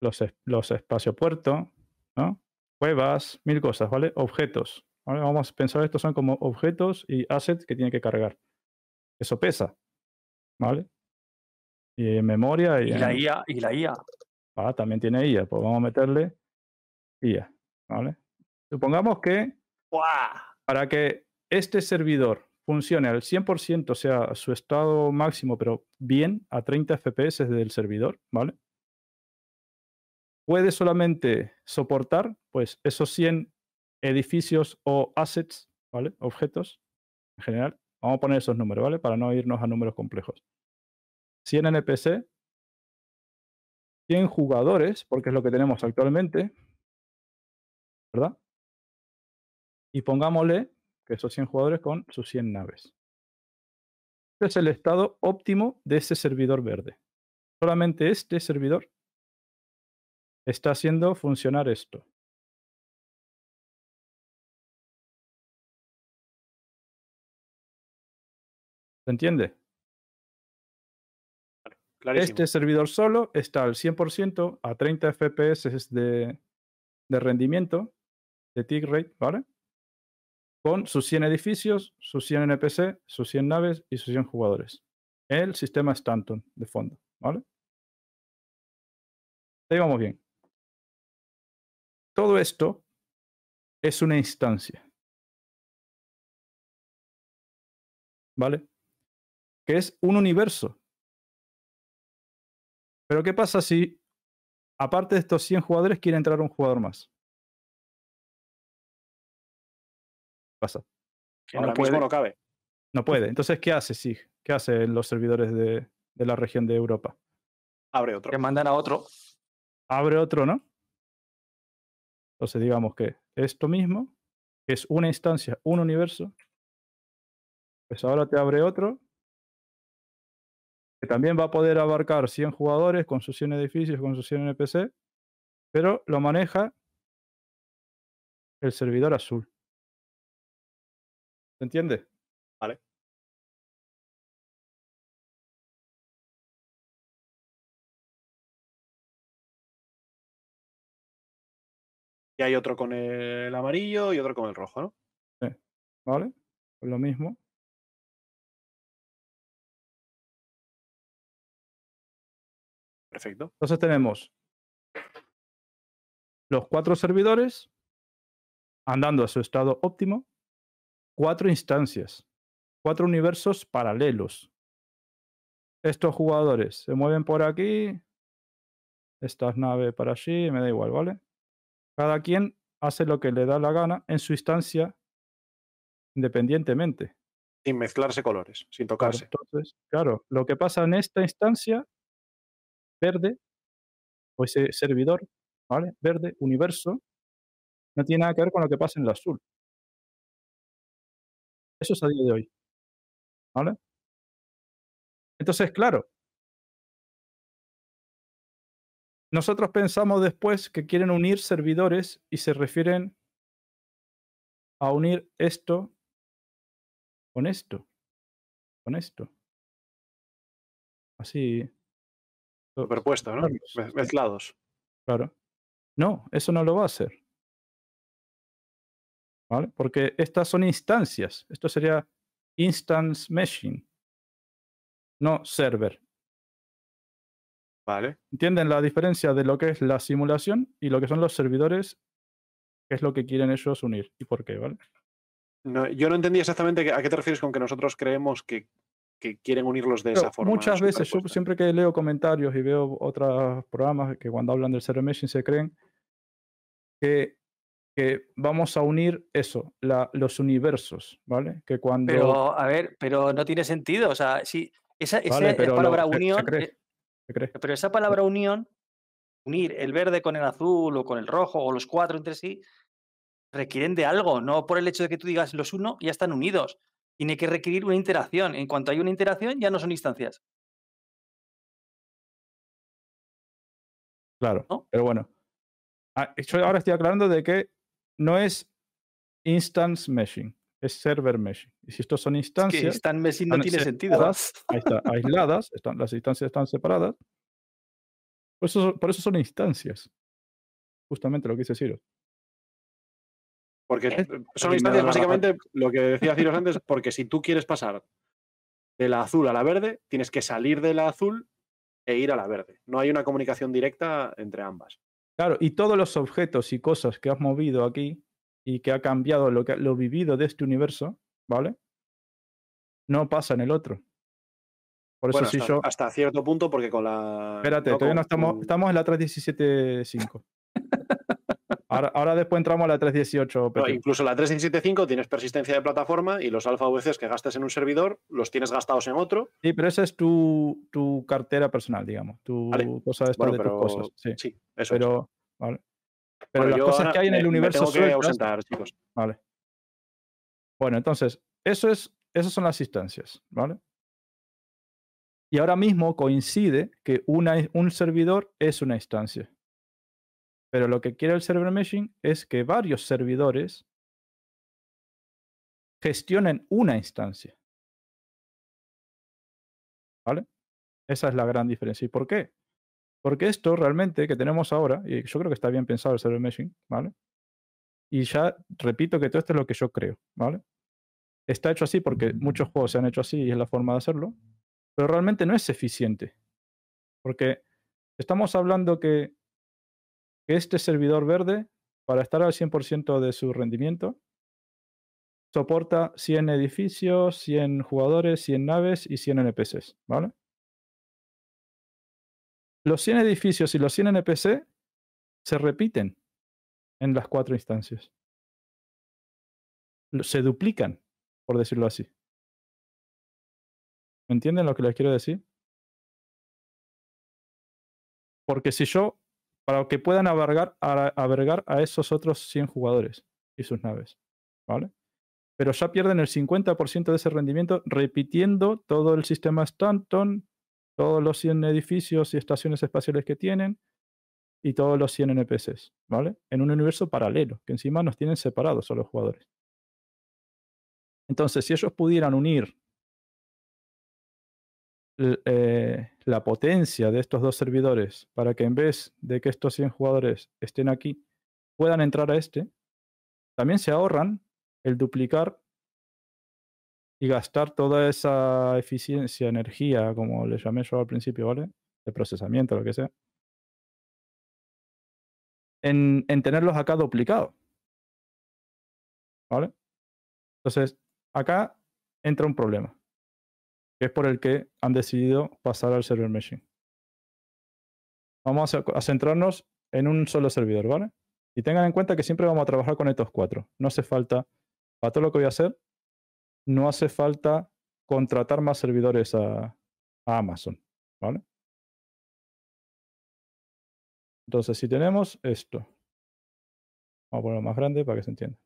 Los, los espaciopuertos, ¿no? Cuevas, mil cosas, ¿vale? Objetos. ¿vale? Vamos a pensar estos son como objetos y assets que tiene que cargar. Eso pesa, ¿vale? Y en memoria y, Y la en- IA, y la IA. Ah, también tiene IA, pues vamos a meterle IA, ¿vale? Supongamos que ¡Buah! para que este servidor funcione al 100%, o sea, su estado máximo, pero bien, a 30 FPS del servidor, ¿vale? Puede solamente soportar, pues, esos 100 edificios o assets, ¿vale? Objetos, en general. Vamos a poner esos números, ¿vale? Para no irnos a números complejos. 100 NPC, 100 jugadores, porque es lo que tenemos actualmente, ¿verdad? Y pongámosle que esos 100 jugadores con sus 100 naves. Este es el estado óptimo de ese servidor verde. Solamente este servidor está haciendo funcionar esto. ¿Se entiende? Clarísimo. Este servidor solo está al 100% a 30 FPS de, de rendimiento, de tick rate, ¿vale? Con sus 100 edificios, sus 100 NPC, sus 100 naves y sus 100 jugadores. El sistema Stanton de fondo, ¿vale? Ahí vamos bien. Todo esto es una instancia. ¿Vale? Que es un universo. Pero ¿qué pasa si, aparte de estos 100 jugadores, quiere entrar un jugador más? Pasa? Que Ahora no puede. mismo no cabe. No puede. Entonces, ¿qué hace SIG? ¿Qué hacen los servidores de, de la región de Europa? Abre otro. Que mandan a otro. Abre otro, ¿no? Entonces, digamos que esto mismo, que es una instancia, un universo, pues ahora te abre otro, que también va a poder abarcar 100 jugadores con sus 100 edificios, con sus 100 NPC, pero lo maneja el servidor azul. ¿Se entiende? Vale. Y hay otro con el amarillo y otro con el rojo, ¿no? ¿Vale? Pues lo mismo. Perfecto. Entonces tenemos los cuatro servidores andando a su estado óptimo, cuatro instancias, cuatro universos paralelos. Estos jugadores se mueven por aquí, estas naves para allí, me da igual, ¿vale? Cada quien hace lo que le da la gana en su instancia independientemente. Sin mezclarse colores, sin Claro, tocarse. entonces, claro, lo que pasa en esta instancia verde, o ese servidor, ¿vale? Verde, universo, no tiene nada que ver con lo que pasa en el azul. Eso es a día de hoy. ¿Vale? Entonces, claro. Nosotros pensamos después que quieren unir servidores y se refieren a unir esto con esto, con esto. Así. to- Superpuesto, ¿no? Mezclados. Claro. No, eso no lo va a hacer. ¿Vale? Porque estas son instancias. Esto sería instance meshing, no server. Vale. ¿Entienden la diferencia de lo que es la simulación y lo que son los servidores? ¿Qué es lo que quieren ellos unir y por qué? ¿Vale? No, yo no entendí exactamente a qué te refieres con que nosotros creemos que, que quieren unirlos de Pero esa forma. muchas veces, yo siempre que leo comentarios y veo otros programas que cuando hablan del server meshing se creen que, que vamos a unir eso, la- los universos, ¿vale? Que cuando... Pero, a ver, pero no tiene sentido. O sea, si esa, esa lo- palabra se- se unión, cree. eh, ¿se cree? pero esa palabra unión, unir el verde con el azul o con el rojo o los cuatro entre sí, requieren de algo, no por el hecho de que tú digas los uno, ya están unidos. Tiene que requerir una interacción. En cuanto hay una interacción, ya no son instancias. Claro, ¿no? pero bueno. Ah, Yo ahora estoy aclarando de que no es instance meshing, es server meshing. Y si estos son Que instancias, están Messi no están tiene sentido. separadas, ahí está, aisladas, están, las instancias están separadas. Por eso, son- por eso son instancias. Justamente lo que dice Ciro. Porque ¿Eh? son instancias, básicamente, lo que decía Ciros antes, porque si tú quieres pasar de la azul a la verde, tienes que salir de la azul e ir a la verde. No hay una comunicación directa entre ambas. Claro, y todos los objetos y cosas que has movido aquí y que ha cambiado lo, que, lo vivido de este universo, ¿vale? No pasa en el otro. Por eso Bueno, si hasta, yo... hasta cierto punto, porque con la. Espérate, no, todavía no estamos, estamos en la 317.5. ahora, ahora después entramos a la 318. no, PT. incluso la 3.175 tienes persistencia de plataforma y los alfa VCs que gastes en un servidor los tienes gastados en otro. Sí, pero esa es tu, tu cartera personal, digamos. Tu Vale. cosa esta Bueno, de pero tus cosas. Sí, sí, eso es. pero, vale. Pero Bueno, las cosas que hay en me- el me universo tengo que sueltas- ausentar, chicos. Vale. Bueno, entonces, eso es, esas son las instancias, ¿vale? Y ahora mismo coincide que una, un servidor es una instancia. Pero lo que quiere el server meshing es que varios servidores gestionen una instancia. ¿Vale? Esa es la gran diferencia. ¿Y por qué? Porque esto realmente que tenemos ahora, y yo creo que está bien pensado el server meshing, ¿vale? Y ya repito que todo esto es lo que yo creo, ¿vale? Está hecho así porque muchos juegos se han hecho así y es la forma de hacerlo, pero realmente no es eficiente. Porque estamos hablando que, este servidor verde, para estar al 100% de su rendimiento, soporta 100 edificios, 100 jugadores, 100 naves y 100 NPCs, ¿vale? Los 100 edificios y los 100 NPC se repiten en las cuatro instancias. Se duplican, por decirlo así. ¿Me entienden lo que les quiero decir? Porque si yo, para que puedan albergar a, esos otros 100 jugadores y sus naves, ¿vale? Pero ya pierden el 50% de ese rendimiento repitiendo todo el sistema Stanton, todos los 100 edificios y estaciones espaciales que tienen y todos los 100 NPCs, ¿vale? En un universo paralelo, que encima nos tienen separados a los jugadores. Entonces, si ellos pudieran unir eh, la potencia de estos dos servidores para que en vez de que estos 100 jugadores estén aquí, puedan entrar a este, también se ahorran el duplicar y gastar toda esa eficiencia, energía, como le llamé yo al principio, ¿vale? De procesamiento, lo que sea, en, en tenerlos acá duplicados. ¿Vale? Entonces, acá entra un problema, que es por el que han decidido pasar al server meshing. Vamos a, centrarnos en un solo servidor, ¿vale? Y tengan en cuenta que siempre vamos a trabajar con estos cuatro. No hace falta, para todo lo que voy a hacer, no hace falta contratar más servidores a, a Amazon, ¿vale? Entonces, si tenemos esto, vamos a ponerlo más grande para que se entienda.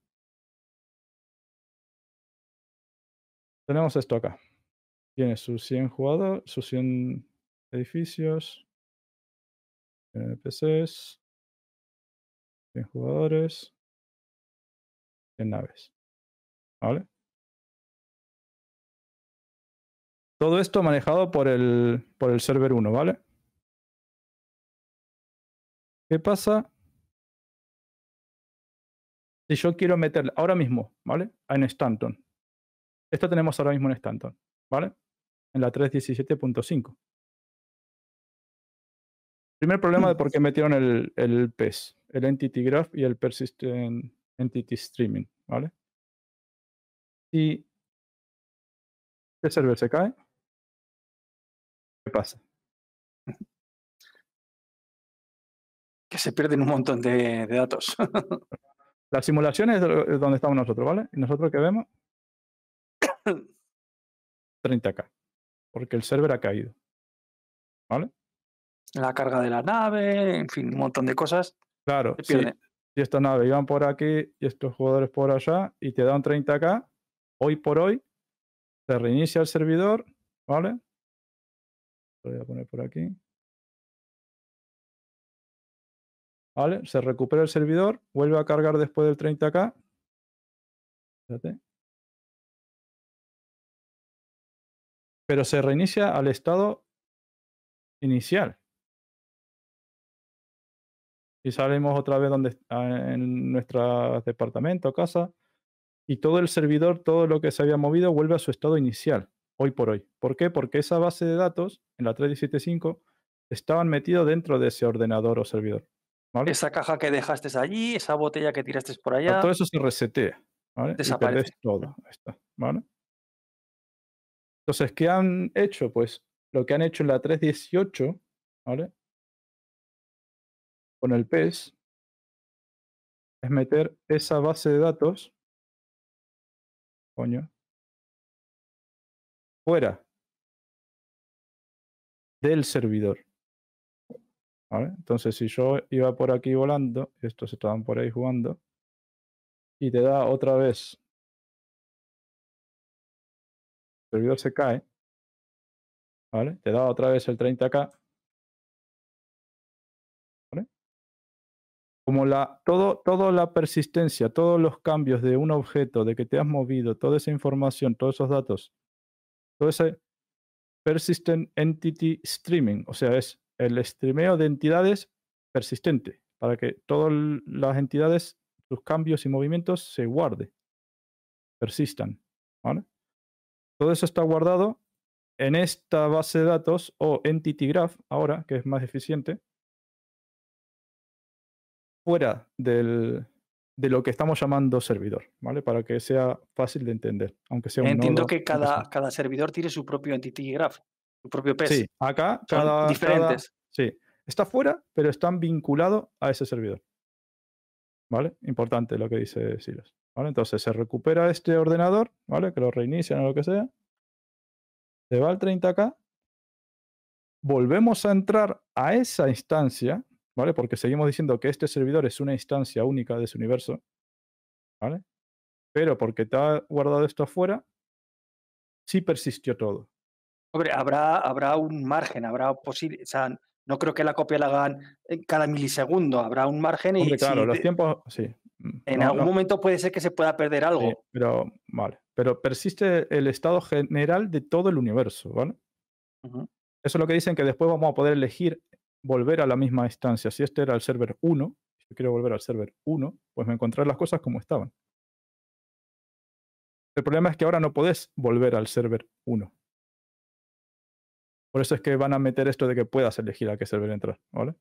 Tenemos esto acá. Tiene sus 100 jugadores, sus 100 edificios, NPCs, 100 jugadores, 100 naves. ¿Vale? Todo esto manejado por el, por el server 1, ¿vale? ¿Qué pasa si yo quiero meter ahora mismo, ¿vale? En Stanton. Esto tenemos ahora mismo en Stanton, ¿vale? En la 3.17.5. Primer problema de por qué metieron el, el PES, el Entity Graph y el Persistent Entity Streaming, ¿vale? Si este server se cae, ¿qué pasa? Que se pierden un montón de, de datos. La simulación es do- es donde estamos nosotros, ¿vale? Y nosotros que vemos 30k, porque el server ha caído, ¿vale? la carga de la nave, en fin, un montón de cosas Claro, si, esta nave iban por aquí y estos jugadores por allá y te dan 30k, hoy por hoy se reinicia el servidor, ¿vale? Lo voy a poner por aquí. ¿Vale? Se recupera el servidor, vuelve a cargar después del 30k. Espérate. Pero se reinicia al estado inicial. Y salimos otra vez donde está en nuestro departamento, casa, y todo el servidor, todo lo que se había movido, vuelve a su estado inicial, hoy por hoy. ¿Por qué? Porque esa base de datos, en la 3.17.5, estaban metidos dentro de ese ordenador o servidor. ¿vale? Esa caja que dejaste allí, esa botella que tiraste por allá. todo eso se resetea. ¿vale? Desaparece. todo. ¿vale? Entonces, ¿qué han hecho? Pues lo que han hecho en la 3.18, ¿vale? Con el PES, es meter esa base de datos, coño, fuera del servidor. ¿Vale? Entonces, si yo iba por aquí volando, estos estaban por ahí jugando, y te da otra vez, servidor se cae, ¿Vale? Te da otra vez el 30K. ¿Vale? Como la, todo, toda la persistencia, todos los cambios de un objeto, de que te has movido, toda esa información, todos esos datos, todo ese persistent entity streaming, o sea, es el streameo de entidades persistente, para que todas las entidades, sus cambios y movimientos se guarde, persistan. ¿vale? Todo eso está guardado en esta base de datos o entity graph, ahora, que es más eficiente, fuera del, de lo que estamos llamando servidor, ¿vale? Para que sea fácil de entender, aunque sea un Entiendo nodo, que cada, cada servidor tiene su propio entity graph, su propio PES. Sí, acá Son cada, cada- diferentes. sí, está fuera, pero están vinculados a ese servidor. ¿Vale? Importante lo que dice Silas. ¿Vale? Entonces se recupera este ordenador, ¿vale? Que lo reinician o lo que sea. Se va al 30K. Volvemos a entrar a esa instancia, ¿vale? Porque seguimos diciendo que este servidor es una instancia única de ese universo, ¿vale? Pero porque ha guardado esto afuera, sí persistió todo. Hombre, habrá, habrá un margen, habrá posible. O sea, no creo que la copia la hagan cada milisegundo, habrá un margen y Hombre, claro, si los de- tiempos, sí. En no- algún no- momento puede ser que se pueda perder algo. Sí, pero vale. Pero persiste el estado general de todo el universo, ¿vale? Eso es lo que dicen que después vamos a poder elegir volver a la misma instancia. Si este era el server 1, si yo quiero volver al server 1, pues me encontré las cosas como estaban. El problema es que ahora no podés volver al server 1. Por eso es que van a meter esto de que puedas elegir a qué server entrar, ¿vale?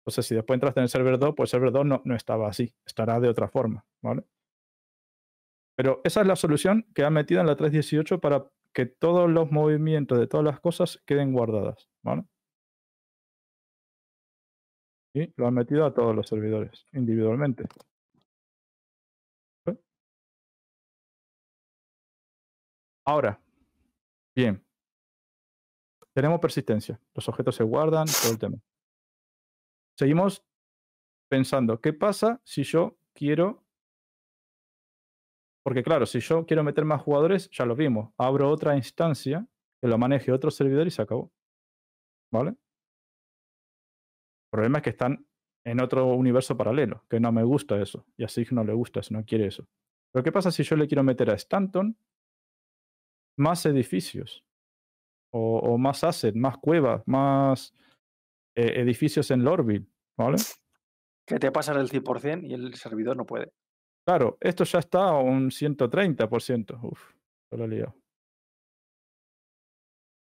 Entonces, si después entraste en el server 2, pues el server 2 no, no estaba así, estará de otra forma, ¿vale? Pero esa es la solución que han metido en la 3.18 para que todos los movimientos de todas las cosas queden guardadas, ¿vale? Y lo han metido a todos los servidores individualmente. ¿Ve? Ahora, bien, tenemos persistencia, los objetos se guardan, todo el tema. Seguimos pensando, ¿qué pasa si yo quiero porque claro, si yo quiero meter más jugadores, ya lo vimos. Abro otra instancia que lo maneje otro servidor y se acabó. ¿Vale? El problema es que están en otro universo paralelo, que no me gusta eso. Y a Sig no le gusta eso, no quiere eso. Pero ¿qué pasa si yo le quiero meter a Stanton más edificios? O, más assets, más cuevas, más eh, edificios en Lorville, ¿vale? Que te pasas del 100% y el servidor no puede. Claro, esto ya está a un 130%. Uf, se lo he liado.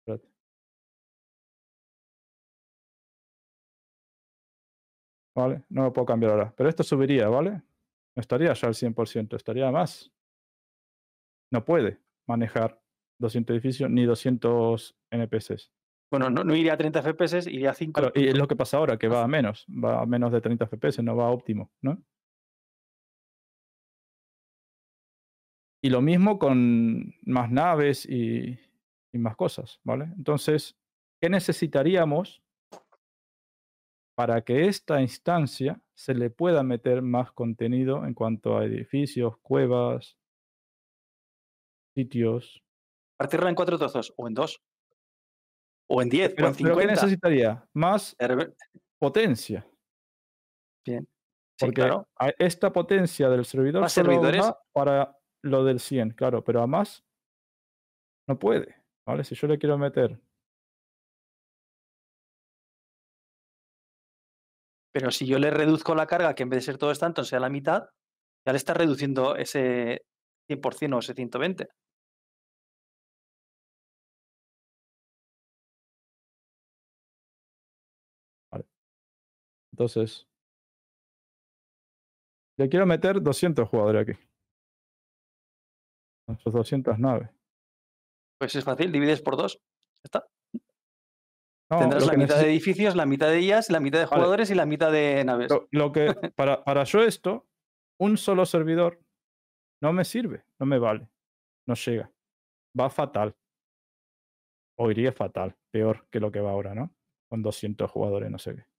Espérate. Vale, no lo puedo cambiar ahora. Pero esto subiría, ¿vale? No estaría ya al 100%, estaría más. No puede manejar 200 edificios ni 200 NPCs. Bueno, no, no iría a 30 FPS, iría a 5. Claro, y es lo que pasa ahora, que va a menos, va a menos de 30 FPS, no va a óptimo, ¿no? Y lo mismo con más naves y, y más cosas, ¿vale? Entonces, ¿qué necesitaríamos para que esta instancia se le pueda meter más contenido en cuanto a edificios, cuevas, sitios? Partirla en cuatro trozos, o en dos, o en 10, o Pero, en pero ¿qué 50. necesitaría? Más potencia. Bien. Sí, Porque claro. a esta potencia del servidor Más solo servidores. va para lo del 100, claro, pero a más no puede, ¿vale? Si yo le quiero meter, Pero si yo le reduzco la carga, que en vez de ser todo Stanton sea la mitad, ya le está reduciendo ese 100% o ese 120. Entonces le quiero meter 200 jugadores aquí. Esos 200 naves. Pues es fácil, divides por dos. Ya está. No, Tendrás la mitad de edificios, la mitad de ellas, la mitad de Vale. jugadores y la mitad de naves. lo, lo que para, para yo esto, un solo servidor no me sirve, no me vale, no llega. Va fatal. O iría fatal, peor que lo que va ahora, ¿no? Con 200 jugadores, no sé qué.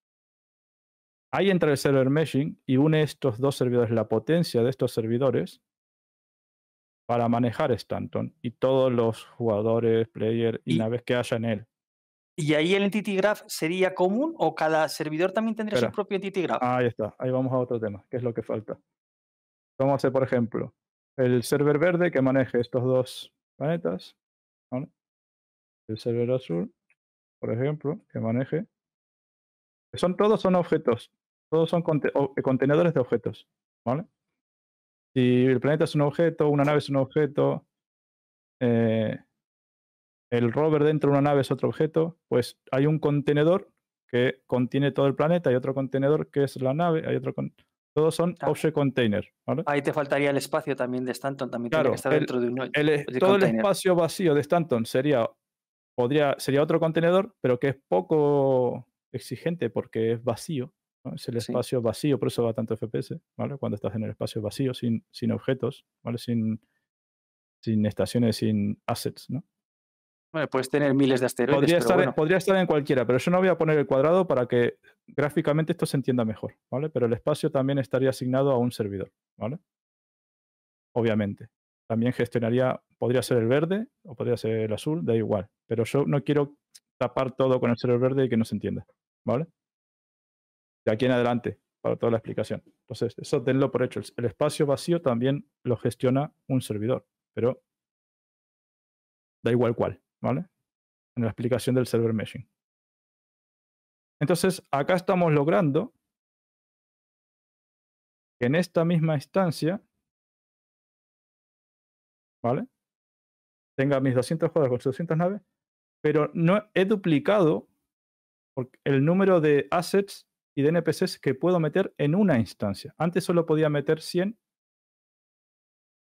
Ahí entra el server meshing y une estos dos servidores, la potencia de estos servidores, para manejar Stanton y todos los jugadores, player y, Y- naves que haya en él. ¿Y ahí el Entity Graph sería común o cada servidor también tendría Espera. su propio Entity Graph? Ahí está, ahí vamos a otro tema, que es lo que falta. Vamos a hacer, por ejemplo, el server verde que maneje estos dos planetas. ¿vale? El server azul, por ejemplo, que maneje. Son, todos son objetos, todos son conte- o- contenedores de objetos. ¿vale? Si el planeta es un objeto, una nave es un objeto, eh, el rover dentro de una nave es otro objeto, pues hay un contenedor que contiene todo el planeta, hay otro contenedor que es la nave, hay otro con... Todos son object container, ¿vale? Ahí te faltaría el espacio también de Stanton, también Claro, tiene que estar el- dentro de un El de todo el espacio vacío de Stanton sería, podría, sería otro contenedor, pero que es poco exigente porque es vacío. Es el Sí. espacio vacío, por eso va tanto FPS, ¿vale? Cuando estás en el espacio vacío, sin, sin objetos, ¿vale? Sin, sin estaciones, sin assets, ¿no? Bueno, puedes tener miles de asteroides, Podría pero estar, bueno, podría estar en cualquiera, pero yo no voy a poner el cuadrado para que gráficamente esto se entienda mejor, ¿vale? Pero el espacio también estaría asignado a un servidor, ¿vale? Obviamente. También gestionaría, podría ser el verde o podría ser el azul, da igual. Pero yo no quiero tapar todo con el server verde y que no se entienda, ¿vale? De aquí en adelante, para toda la explicación. Entonces, eso tenlo por hecho. El- espacio vacío también lo gestiona un servidor, pero da igual cuál, ¿vale? En la explicación del server meshing. Entonces, acá estamos logrando que en esta misma instancia, ¿vale? Tenga mis 200 jugadores con sus 200 naves, pero no he duplicado el número de assets y de NPCs que puedo meter en una instancia. Antes solo podía meter 100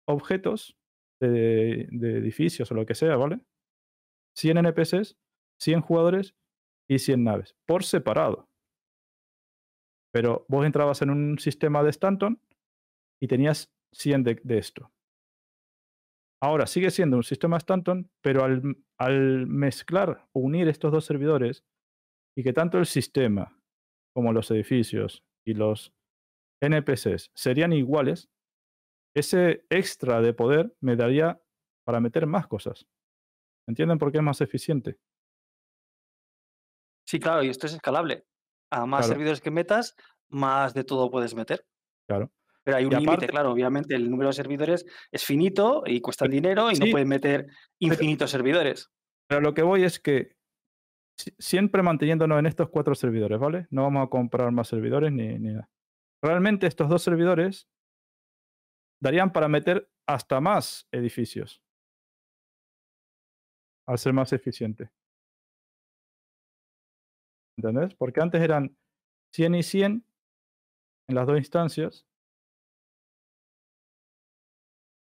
objetos de, edificios o lo que sea, ¿vale? 100 NPCs, 100 jugadores y 100 naves, por separado. Pero vos entrabas en un sistema de Stanton y tenías 100 de, de esto. Ahora sigue siendo un sistema Stanton, pero al, al mezclar o unir estos dos servidores y que tanto el sistema como los edificios y los NPCs serían iguales, ese extra de poder me daría para meter más cosas. ¿Entienden por qué es más eficiente? sí, claro, y esto es escalable. A más Claro. servidores que metas, más de todo puedes meter. Claro. Pero hay un límite, claro, obviamente el número de servidores es finito y cuestan dinero y no sí, pueden meter infinitos servidores. Pero lo que voy es que siempre manteniéndonos en estos cuatro servidores, ¿vale? No vamos a comprar más servidores ni, nada. Realmente estos dos servidores darían para meter hasta más edificios. Al ser más eficiente. ¿Entendés? Porque antes eran 100 y 100 en las dos instancias.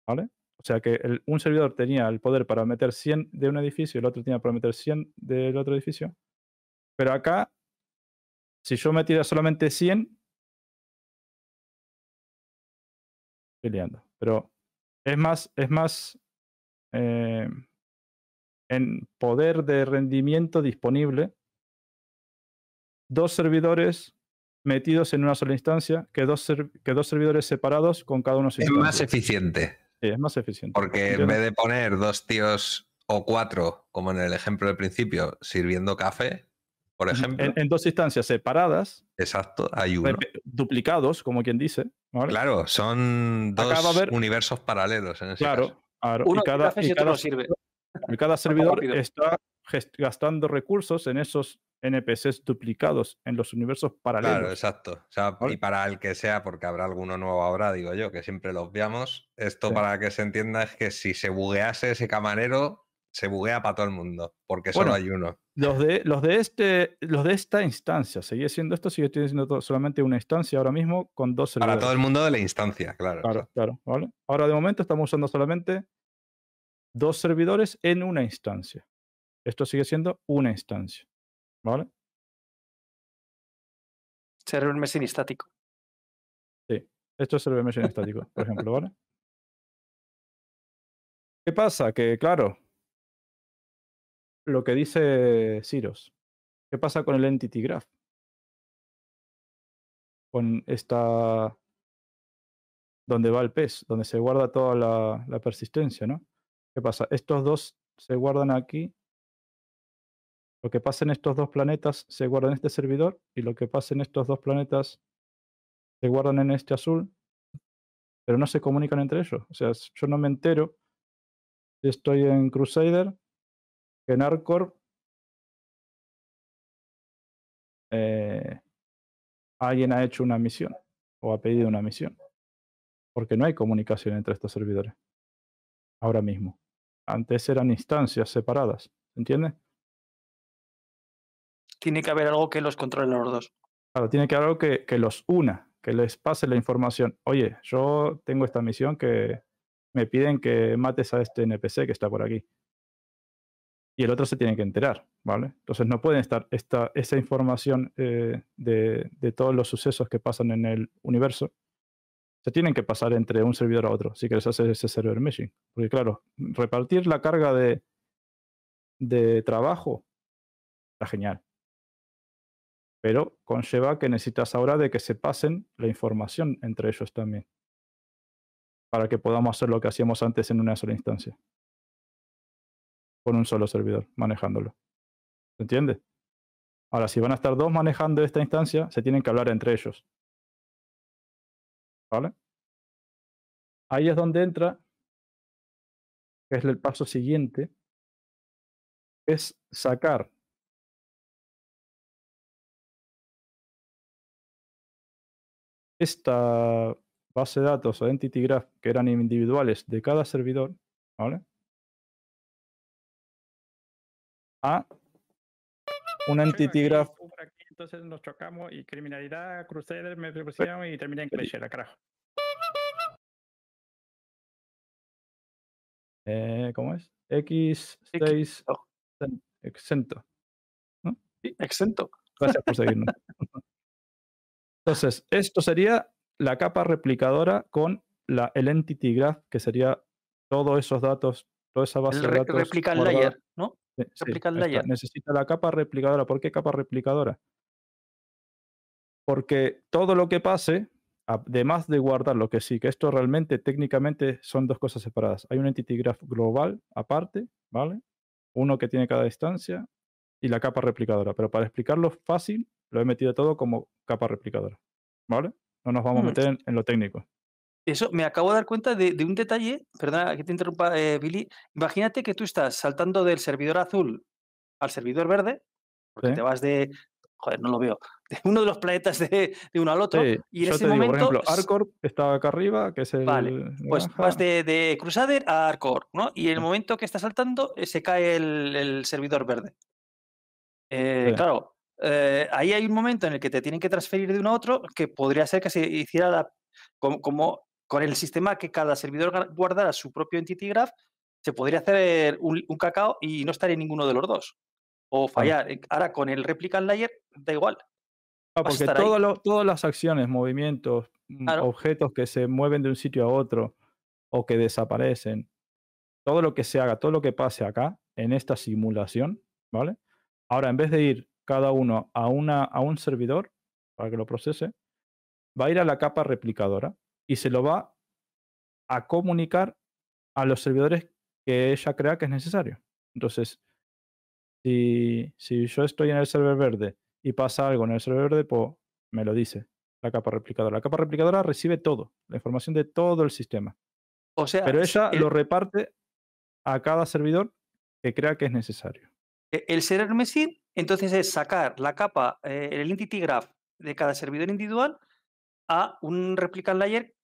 ¿Vale? O sea que el- un servidor tenía el poder para meter 100 de un edificio y el otro tenía para meter 100 del otro edificio. Pero acá, si yo metiera solamente 100, estoy liando. Pero es más, es más eh, en poder de rendimiento disponible dos servidores metidos en una sola instancia que dos, ser- que dos servidores separados con cada uno su Es más eficiente. Sí, es más eficiente. Porque en vez de poner dos tíos o cuatro, como en el ejemplo del principio, sirviendo café, por ejemplo, en, en dos instancias separadas, exacto, hay uno. duplicados, como quien dice. ¿vale? Claro, son dos haber- universos paralelos en ese Claro, caso. claro, Uno y cada, cafés y y otro cada no sirve. y cada servidor está gastando recursos en esos NPCs duplicados en los universos paralelos. Claro, exacto. O sea, ¿Vale? y para el que sea, porque habrá alguno nuevo ahora, digo yo, que siempre los veamos, esto Sí. para que se entienda es que si se buguease ese camarero, se buguea para todo el mundo, porque solo hay uno. Los de, los de este, los de esta instancia, sigue siendo esto, sigue siendo solamente una instancia ahora mismo con dos Para servidores. todo el mundo de la instancia, claro. Claro, exacto. claro, ¿vale? Ahora de momento estamos usando solamente dos servidores en una instancia. Esto sigue siendo una instancia, ¿vale? Server meshing estático. Esto es server meshing estático, por ejemplo, ¿vale? ¿Qué pasa? Que, claro, lo que dice Ciros, ¿qué pasa con el Entity Graph? Con esta... donde va el pez, donde se guarda toda la, la persistencia, ¿no? ¿Qué pasa? Estos dos se guardan aquí. Lo que pasa en estos dos planetas se guarda en este servidor y lo que pasa en estos dos planetas se guardan en este azul, pero no se comunican entre ellos. O sea, yo no me entero si estoy en Crusader, en Arcor eh, alguien ha hecho una misión o ha pedido una misión, porque no hay comunicación entre estos servidores ahora mismo. Antes eran instancias separadas, ¿se entiende? Tiene que haber algo que los controle a los dos. Claro, tiene que haber algo que, los una, que les pase la información. Oye, yo tengo esta misión que me piden que mates a este NPC que está por aquí. Y el otro se tiene que enterar, ¿vale? Entonces no pueden estar esta, esa información eh, de, de todos los sucesos que pasan en el universo. Se tienen que pasar entre un servidor a otro si quieres hacer ese server meshing. Porque claro, repartir la carga de, de trabajo está genial pero conlleva que necesitas ahora de que se pasen la información entre ellos también, para que podamos hacer lo que hacíamos antes en una sola instancia, con un solo servidor manejándolo. ¿Se entiende? Ahora, si van a estar dos manejando esta instancia, se tienen que hablar entre ellos. ¿Vale? Ahí es donde entra, que es el paso siguiente, es sacar esta base de datos o entity graph que eran individuales de cada servidor, ¿vale? A una Soy entity graph, entonces nos chocamos y criminalidad, Crusader, me propusieron y terminé en Crashera, carajo. eh, ¿cómo es? X6 oh. exento. Sí, Exento. Gracias por seguirnos. Entonces, esto sería la capa replicadora con la, el entity graph, que sería todos esos datos, toda esa base El de datos. replica guardada. layer, ¿no? Sí, replica está. layer. Necesita la capa replicadora. ¿Por qué capa replicadora? Porque todo lo que pase, además de guardar lo que sí, que esto realmente técnicamente son dos cosas separadas. Hay un entity graph global aparte, ¿vale? Uno que tiene cada instancia y la capa replicadora. Pero para explicarlo fácil, lo he metido todo como capa replicadora, ¿vale? No nos vamos a Mm. meter en, en lo técnico. Eso me acabo de dar cuenta de, de un detalle, perdona que te interrumpa, eh, Billy. Imagínate que tú estás saltando del servidor azul al servidor verde, porque Sí. te vas de, joder, no lo veo, de uno de los planetas de, de uno al otro, Sí, y en yo ese te digo, momento, por ejemplo, Arcor está acá arriba, que es el. Vale, pues vas de, de Crusader a Arcor, ¿no? Y en el Sí. momento que estás saltando, eh, se cae el, el servidor verde. Eh. Claro, eh, ahí hay un momento en el que te tienen que transferir de uno a otro que podría ser que se hiciera la- como, como con el sistema que cada servidor guardara su propio entity graph, se podría hacer un, un cacao y no estar en ninguno de los dos. O fallar. Eh, Ahora con el replicant layer da igual. Ah, porque todo lo- todas las acciones, movimientos, mm, Claro. objetos que se mueven de un sitio a otro o que desaparecen, todo lo que se haga, todo lo que pase acá en esta simulación, ¿vale? Ahora, en vez de ir cada uno a, una, a un servidor para que lo procese, va a ir a la capa replicadora y se lo va a comunicar a los servidores que ella crea que es necesario. Entonces, si, si yo estoy en el server verde y pasa algo en el server verde, pues me lo dice la capa replicadora. La capa replicadora recibe todo, la información de todo el sistema. O sea, Pero ella el, lo reparte a cada servidor que crea que es necesario. e- el server machine, entonces es sacar la capa, eh, el entity graph de cada servidor individual a un replicant layer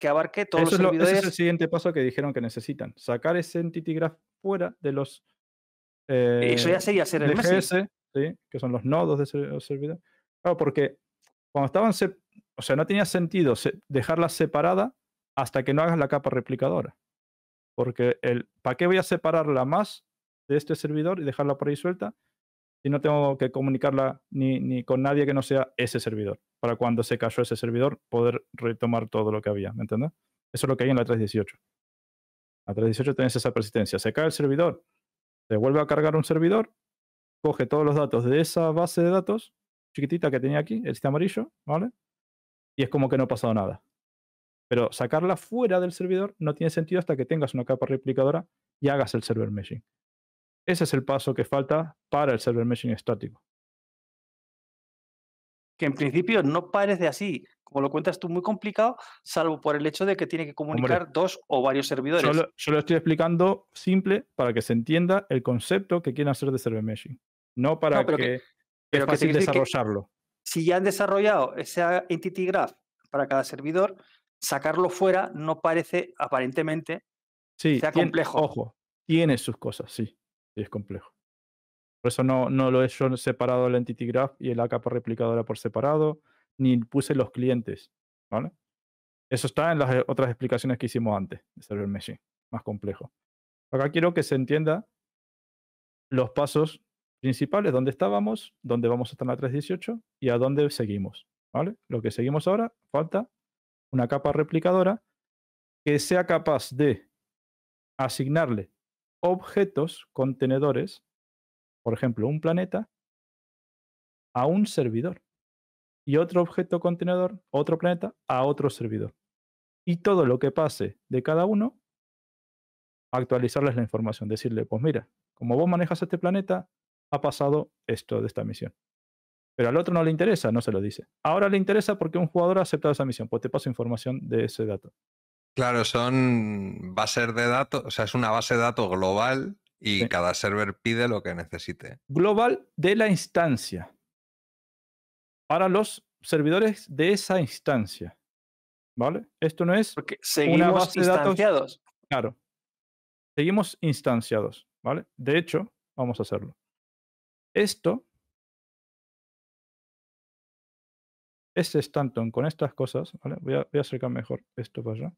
que abarque todos Eso los es lo- ese servidores. es el siguiente paso que dijeron que necesitan. Sacar ese entity graph fuera de los eh, Eso ya sería server meshing. DGS, ¿sí? que son los nodos de ese servidor. Claro, porque cuando estaban, o sea, no tenía sentido se- dejarla separada hasta que no hagas la capa replicadora. Porque el, ¿para qué voy a separarla más de este servidor y dejarla por ahí suelta si no tengo que comunicarla ni, ni con nadie que no sea ese servidor? Para cuando se cayó ese servidor, poder retomar todo lo que había, ¿me entiendes? Eso es lo que hay en la 318. La 318 tenés esa persistencia. Se cae el servidor, se vuelve a cargar un servidor, coge todos los datos de esa base de datos chiquitita que tenía aquí, este amarillo, ¿vale? Y es como que no ha pasado nada. Pero sacarla fuera del servidor no tiene sentido hasta que tengas una capa replicadora y hagas el server meshing. Ese es el paso que falta para el server meshing estático. Que en principio no parece así, como lo cuentas tú, muy complicado, salvo por el hecho de que tiene que comunicar dos o varios servidores. Yo lo, yo lo estoy explicando simple para que se entienda el concepto que quieren hacer de server meshing. No para No, que, que- es pero fácil que- desarrollarlo. si ya han desarrollado ese entity graph para cada servidor, sacarlo fuera no parece aparentemente Sí, sea complejo. Ojo, tiene sus cosas, sí. Sí, es complejo. Por eso no, no lo he yo separado el Entity Graph y el capa replicadora por separado, ni puse los clientes. ¿Vale? Eso está en las eh, otras explicaciones que hicimos antes de Server Meshing, más complejo. Acá quiero que se entienda los pasos principales, dónde estábamos, dónde vamos a estar en la 318 y a dónde seguimos. ¿Vale? Lo que seguimos ahora, falta una capa replicadora que sea capaz de asignarle objetos, contenedores, por ejemplo, un planeta, a un servidor y otro objeto contenedor, otro planeta, a otro servidor. Y todo lo que pase de cada uno, actualizarles la información, decirle, pues mira, como vos manejas este planeta, ha pasado esto de esta misión. Pero al otro no le interesa, no se lo dice. Ahora le interesa porque un jugador ha aceptado esa misión, pues te paso información de ese dato. Claro, son bases de datos, o sea, es una base de datos global y Sí. cada server pide lo que necesite. global de la instancia. Ahora los servidores de esa instancia. ¿Vale? Esto no es, porque seguimos base de datos- instanciados. claro. Seguimos instanciados. ¿Vale? De hecho, vamos a hacerlo. Esto es Stanton con estas cosas. ¿vale? Voy, a, voy a acercar mejor esto para allá.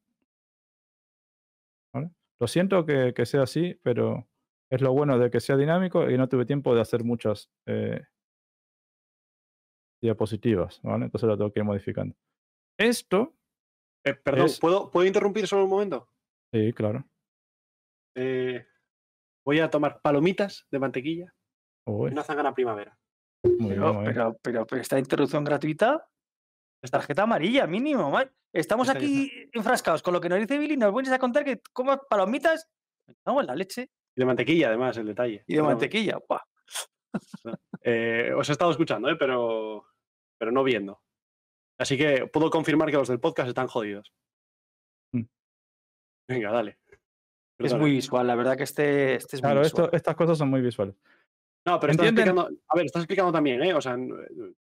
Lo siento que, que sea así, pero es lo bueno de que sea dinámico y no tuve tiempo de hacer muchas eh, diapositivas, ¿vale? Entonces lo tengo que ir modificando. Esto, Eh, perdón, Es- ¿puedo, ¿puedo interrumpir solo un momento? sí, claro. Eh, voy a tomar palomitas de mantequilla Uy, una zangana primavera. muy bien, Pero, muy bien. pero, pero, pero esta interrupción gratuita, tarjeta amarilla mínimo. Estamos está, aquí enfrascados con lo que nos dice Billy nos vienes a contar que comas palomitas cago en la leche Y de mantequilla, además, el detalle. y de mantequilla. Buah. Eh, os he estado escuchando, ¿eh? pero, pero no viendo. Así que puedo confirmar que los del podcast están jodidos. Mm. Venga, dale. Es muy visual, la verdad que este, este es Claro, muy esto- visual. estas cosas son muy visuales. No, pero estás explicando. A ver, estás explicando también, ¿eh? O sea,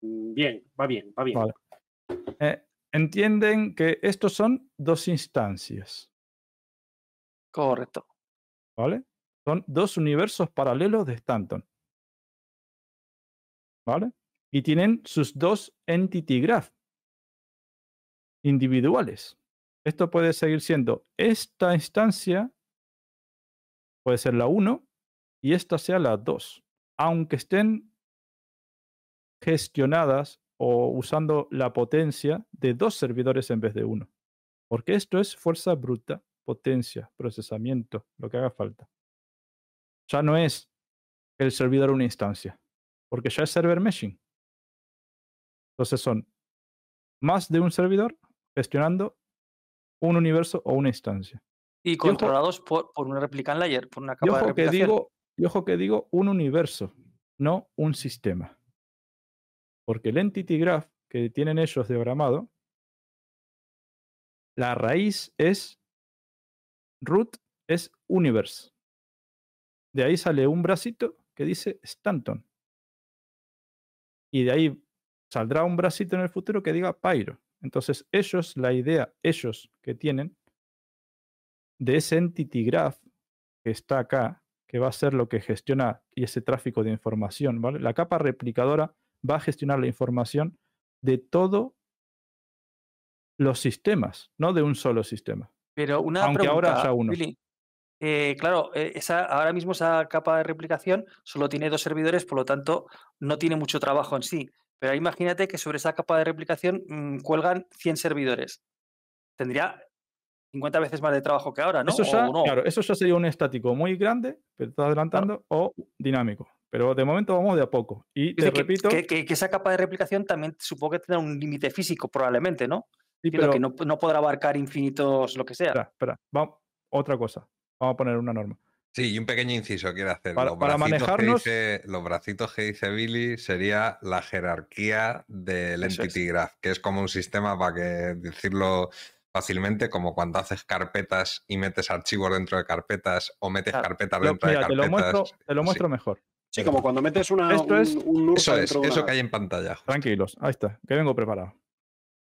bien, va bien, va bien. Vale. Eh, entienden que estos son dos instancias, Correcto. ¿vale? Son dos universos paralelos de Stanton. ¿Vale? Y tienen sus dos entity graph individuales. Esto puede seguir siendo esta instancia, puede ser la 1 y esta sea la 2, aunque estén gestionadas o usando la potencia de dos servidores en vez de uno. Porque esto es fuerza bruta, potencia, procesamiento, lo que haga falta. Ya no es el servidor una instancia, porque ya es server meshing. Entonces son más de un servidor gestionando un universo o una instancia. Y ojo- controlados por, por una replicant layer, por una Y capa de ojo, que replicación. digo, y ojo que digo un universo, no un sistema. Porque el entity graph que tienen ellos diagramado, la raíz es root es universe. De ahí sale un bracito que dice Stanton. Y de ahí saldrá un bracito en el futuro que diga Pyro. Entonces, ellos, la idea, ellos que tienen de ese entity graph que está acá, que va a ser lo que gestiona y ese tráfico de información, ¿vale? La capa replicadora va a gestionar la información de todos los sistemas, no de un solo sistema. Pero una Aunque ahora haya uno. Billy. Eh, claro, eh, esa, ahora mismo esa capa de replicación solo tiene dos servidores, por lo tanto no tiene mucho trabajo en sí. Pero imagínate que sobre esa capa de replicación mm, cuelgan 100 servidores. Tendría 50 veces más de trabajo que ahora, ¿no? Eso ya, no. claro, eso ya sería un estático muy grande, pero está adelantando, o dinámico. Pero de momento vamos de a poco. Y te Dice que, repito, que- que- que esa capa de replicación también supongo que tendrá un límite físico, probablemente, ¿no? sí, pero- que no, no podrá abarcar infinitos lo que sea. espera, espera, vamos, otra cosa. Vamos a poner una norma. Sí, y un pequeño inciso quiero hacer. Para- los, para bracitos que manejarnos- dice- los bracitos que dice Billy sería la jerarquía del Eso es. Entity Graph, que es como un sistema, para que decirlo fácilmente, como cuando haces carpetas y metes archivos dentro de carpetas o metes Claro. carpetas dentro mira, de te lo carpetas. muestro, te lo Sí. muestro mejor. Sí, como cuando metes una, Esto un, es- un Eso es, de eso una- que hay en pantalla. justo. Tranquilos, ahí está, que vengo preparado.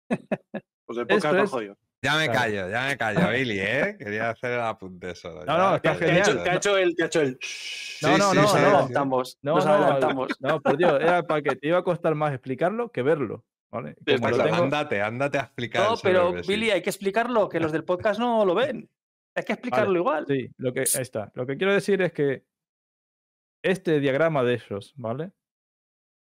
Pues el podcast Esto va es- jodido. Ya me Claro. callo, ya me callo, Billy, ¿eh? Quería hacer el apunte solo. No, no, está me Te ha callo. hecho, genial. te ha hecho el. Te ha hecho el... No, Sí, no, sí, no, sí, nos no. adelantamos. No, nos no, adelantamos. No, por Dios, era para que te iba a costar más explicarlo que verlo. ¿vale? Ándate, ándate a explicar. No, pero Billy, hay que explicarlo, que los del podcast no lo ven. Hay que explicarlo igual. Sí, lo que, ahí está. Lo que quiero decir es que este diagrama de ellos, ¿vale?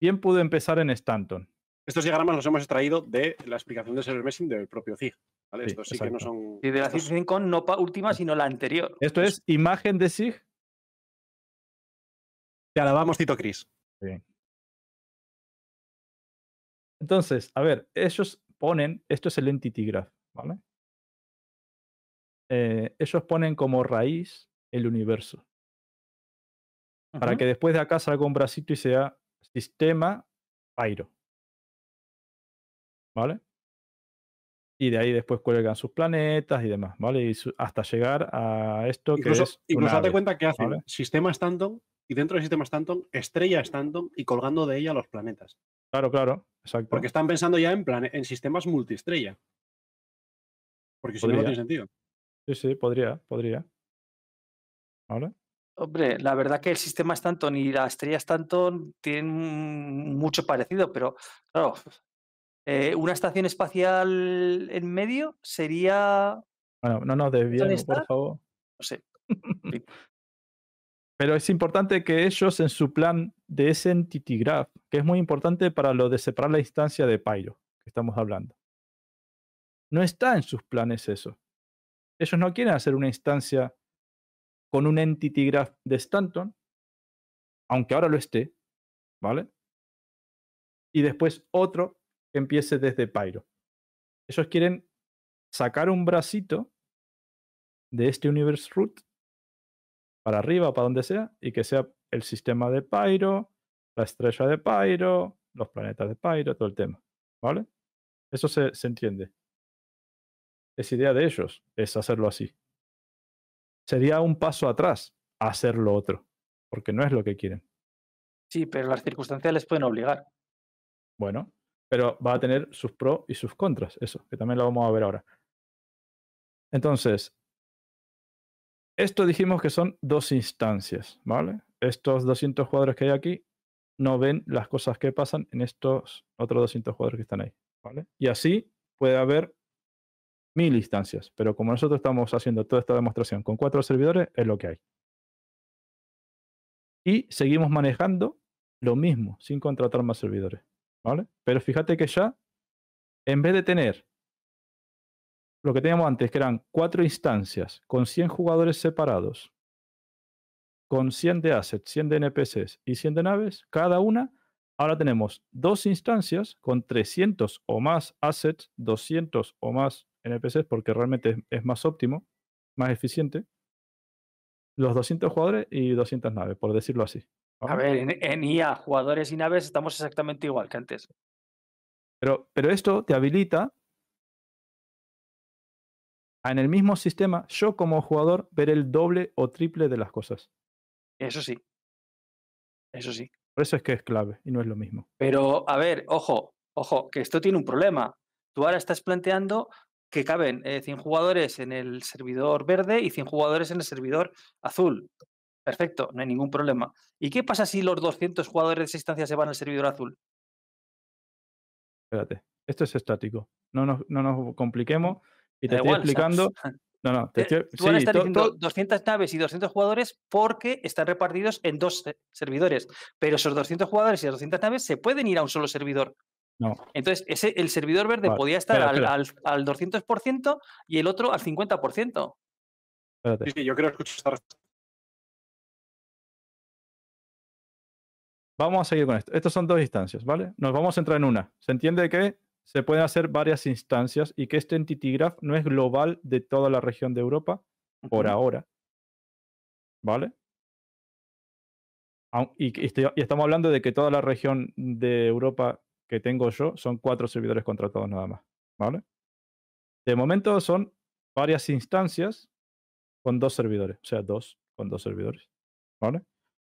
Bien pudo empezar en Stanton. Estos diagramas los hemos extraído de la explicación del server meshing del propio ZIG. ¿vale? Sí, Estos sí que no son. Y de la estos- CICINCON no pa- última, sino la anterior. Esto es imagen de SIG. Te alabamos, Tito Cris. Entonces, a ver, ellos ponen, esto es el Entity Graph, ¿vale? Eh, ellos ponen como raíz el universo. Para que después de acá salga un bracito y sea sistema Pyro. ¿Vale? Y de ahí después cuelgan sus planetas y demás, ¿vale? Y su- hasta llegar a esto Incluso, que es. incluso date ave, cuenta que hacen ¿vale? sistema Stanton y dentro del sistema Stanton, estrella Stanton y colgando de ella los planetas. Claro, claro, exacto. Porque están pensando ya en, en sistemas multiestrella. Porque si no, no tiene sentido. Sí, sí, podría, podría. ¿Vale? Hombre, la verdad que el sistema Stanton y la estrella Stanton tienen mucho parecido, pero claro, eh, una estación espacial en medio sería, Bueno, no nos desviemos, por favor. no sé, Pero es importante que ellos en su plan de ese entity graph, que es muy importante para lo de separar la instancia de Pyro, que estamos hablando. No está en sus planes eso. Ellos no quieren hacer una instancia con un entity graph de Stanton, aunque ahora lo esté, ¿vale? Y después otro que empiece desde Pyro. Ellos quieren sacar un bracito de este universe root para arriba, para donde sea, y que sea el sistema de Pyro, la estrella de Pyro, los planetas de Pyro, todo el tema. ¿Vale? Eso se, se entiende. Es idea de ellos, es hacerlo así. Sería un paso atrás a hacer lo otro, porque no es lo que quieren. sí, pero las circunstancias les pueden obligar. Bueno, pero va a tener sus pros y sus contras, eso, que también lo vamos a ver ahora. Entonces, esto dijimos que son dos instancias, ¿vale? Estos 200 jugadores que hay aquí no ven las cosas que pasan en estos otros 200 jugadores que están ahí, ¿vale? Y así puede haber mil instancias, pero como nosotros estamos haciendo toda esta demostración con cuatro servidores, es lo que hay. Y seguimos manejando lo mismo, sin contratar más servidores. ¿Vale? Pero fíjate que ya, en vez de tener lo que teníamos antes, que eran cuatro instancias con 100 jugadores separados, con 100 de assets, 100 de NPCs y 100 de naves, cada una, ahora tenemos dos instancias con 300 o más assets, 200 o más NPCs, porque realmente es, es más óptimo, más eficiente, los 200 jugadores y 200 naves, por decirlo así. A ver, en, en IA, jugadores y naves, estamos exactamente igual que antes. Pero, pero esto te habilita a en el mismo sistema, yo como jugador, ver el doble o triple de las cosas. Eso sí. Eso sí. Por eso es que es clave y no es lo mismo. Pero, a ver, ojo, ojo, que esto tiene un problema. Tú ahora estás planteando que caben eh, 100 jugadores en el servidor verde y 100 jugadores en el servidor azul. Perfecto, no hay ningún problema. ¿Y qué pasa si los 200 jugadores de esa instancia se van al servidor azul? Espérate, esto es estático. No nos, no nos compliquemos y te Da estoy igual, explicando. No, no, te Eh, estoy- Tú ahora sí, estás to- diciendo to- 200 naves y 200 jugadores porque están repartidos en dos se- servidores. Pero esos 200 jugadores y las 200 naves se pueden ir a un solo servidor. No. Entonces, ese, el servidor verde Vale, podía estar espera, al, espera. al, al 200% y el otro al 50%. espérate. Sí, sí, yo creo que escucho esta respuesta. Vamos a seguir con esto. Estas son dos instancias, ¿vale? Nos vamos a entrar en una. Se entiende que se pueden hacer varias instancias y que este Entity Graph no es global de toda la región de Europa por ahora. ¿vale? Y, estoy- y estamos hablando de que toda la región de Europa que tengo yo son cuatro servidores contratados nada más, ¿vale? De momento son varias instancias con dos servidores, o sea, dos con dos servidores, ¿vale?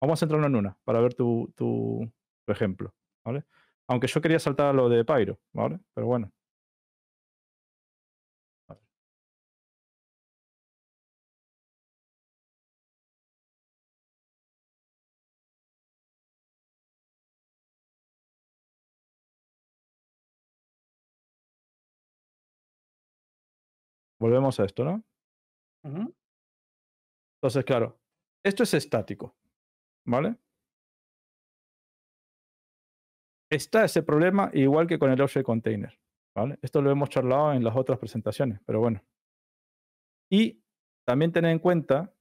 Vamos a centrarnos en una para ver tu, tu- tu ejemplo, ¿vale? Aunque yo quería saltar a lo de Pyro, ¿vale? Pero bueno. Volvemos a esto, ¿no? Entonces, claro, esto es estático, ¿vale? Está ese problema igual que con el Object Container, ¿vale? Esto lo hemos charlado en las otras presentaciones, pero bueno. Y también tener en cuenta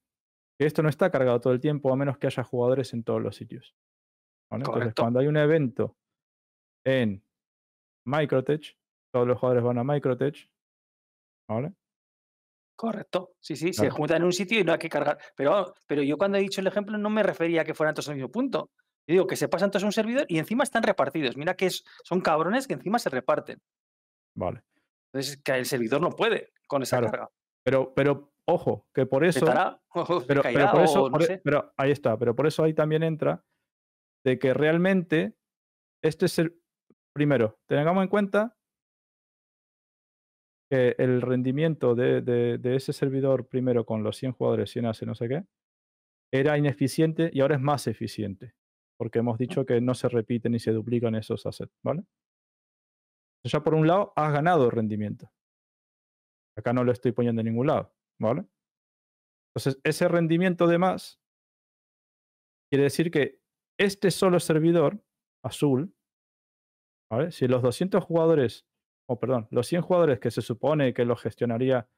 que esto no está cargado todo el tiempo a menos que haya jugadores en todos los sitios. ¿vale? Entonces, cuando hay un evento en Microtech, todos los jugadores van a Microtech, ¿vale? Correcto. Sí, sí, se juntan en un sitio y no hay que cargar. Pero, pero yo cuando he dicho el ejemplo no me refería a que fueran todos al mismo punto. Yo digo que se pasan todos a un servidor y encima están repartidos. Mira que es- son cabrones que encima se reparten. Vale. Entonces, que el servidor no puede con esa Claro. carga. Pero, pero ojo, que por eso. O pero, pero por eso, o no por e- sé. pero ahí está, pero por eso ahí también entra de que realmente este es el primero, tengamos en cuenta que el rendimiento de, de- de ese servidor primero con los 100 jugadores, 100 hace no sé qué, era ineficiente y ahora es más eficiente, porque hemos dicho que no se repiten ni se duplican esos assets, ¿vale? Entonces ya por un lado has ganado rendimiento. Acá no lo estoy poniendo en ningún lado, ¿vale? Entonces, ese rendimiento de más quiere decir que este solo servidor azul, ¿vale? Si los 200 jugadores, o perdón, los 100 jugadores que se supone que lo gestionaría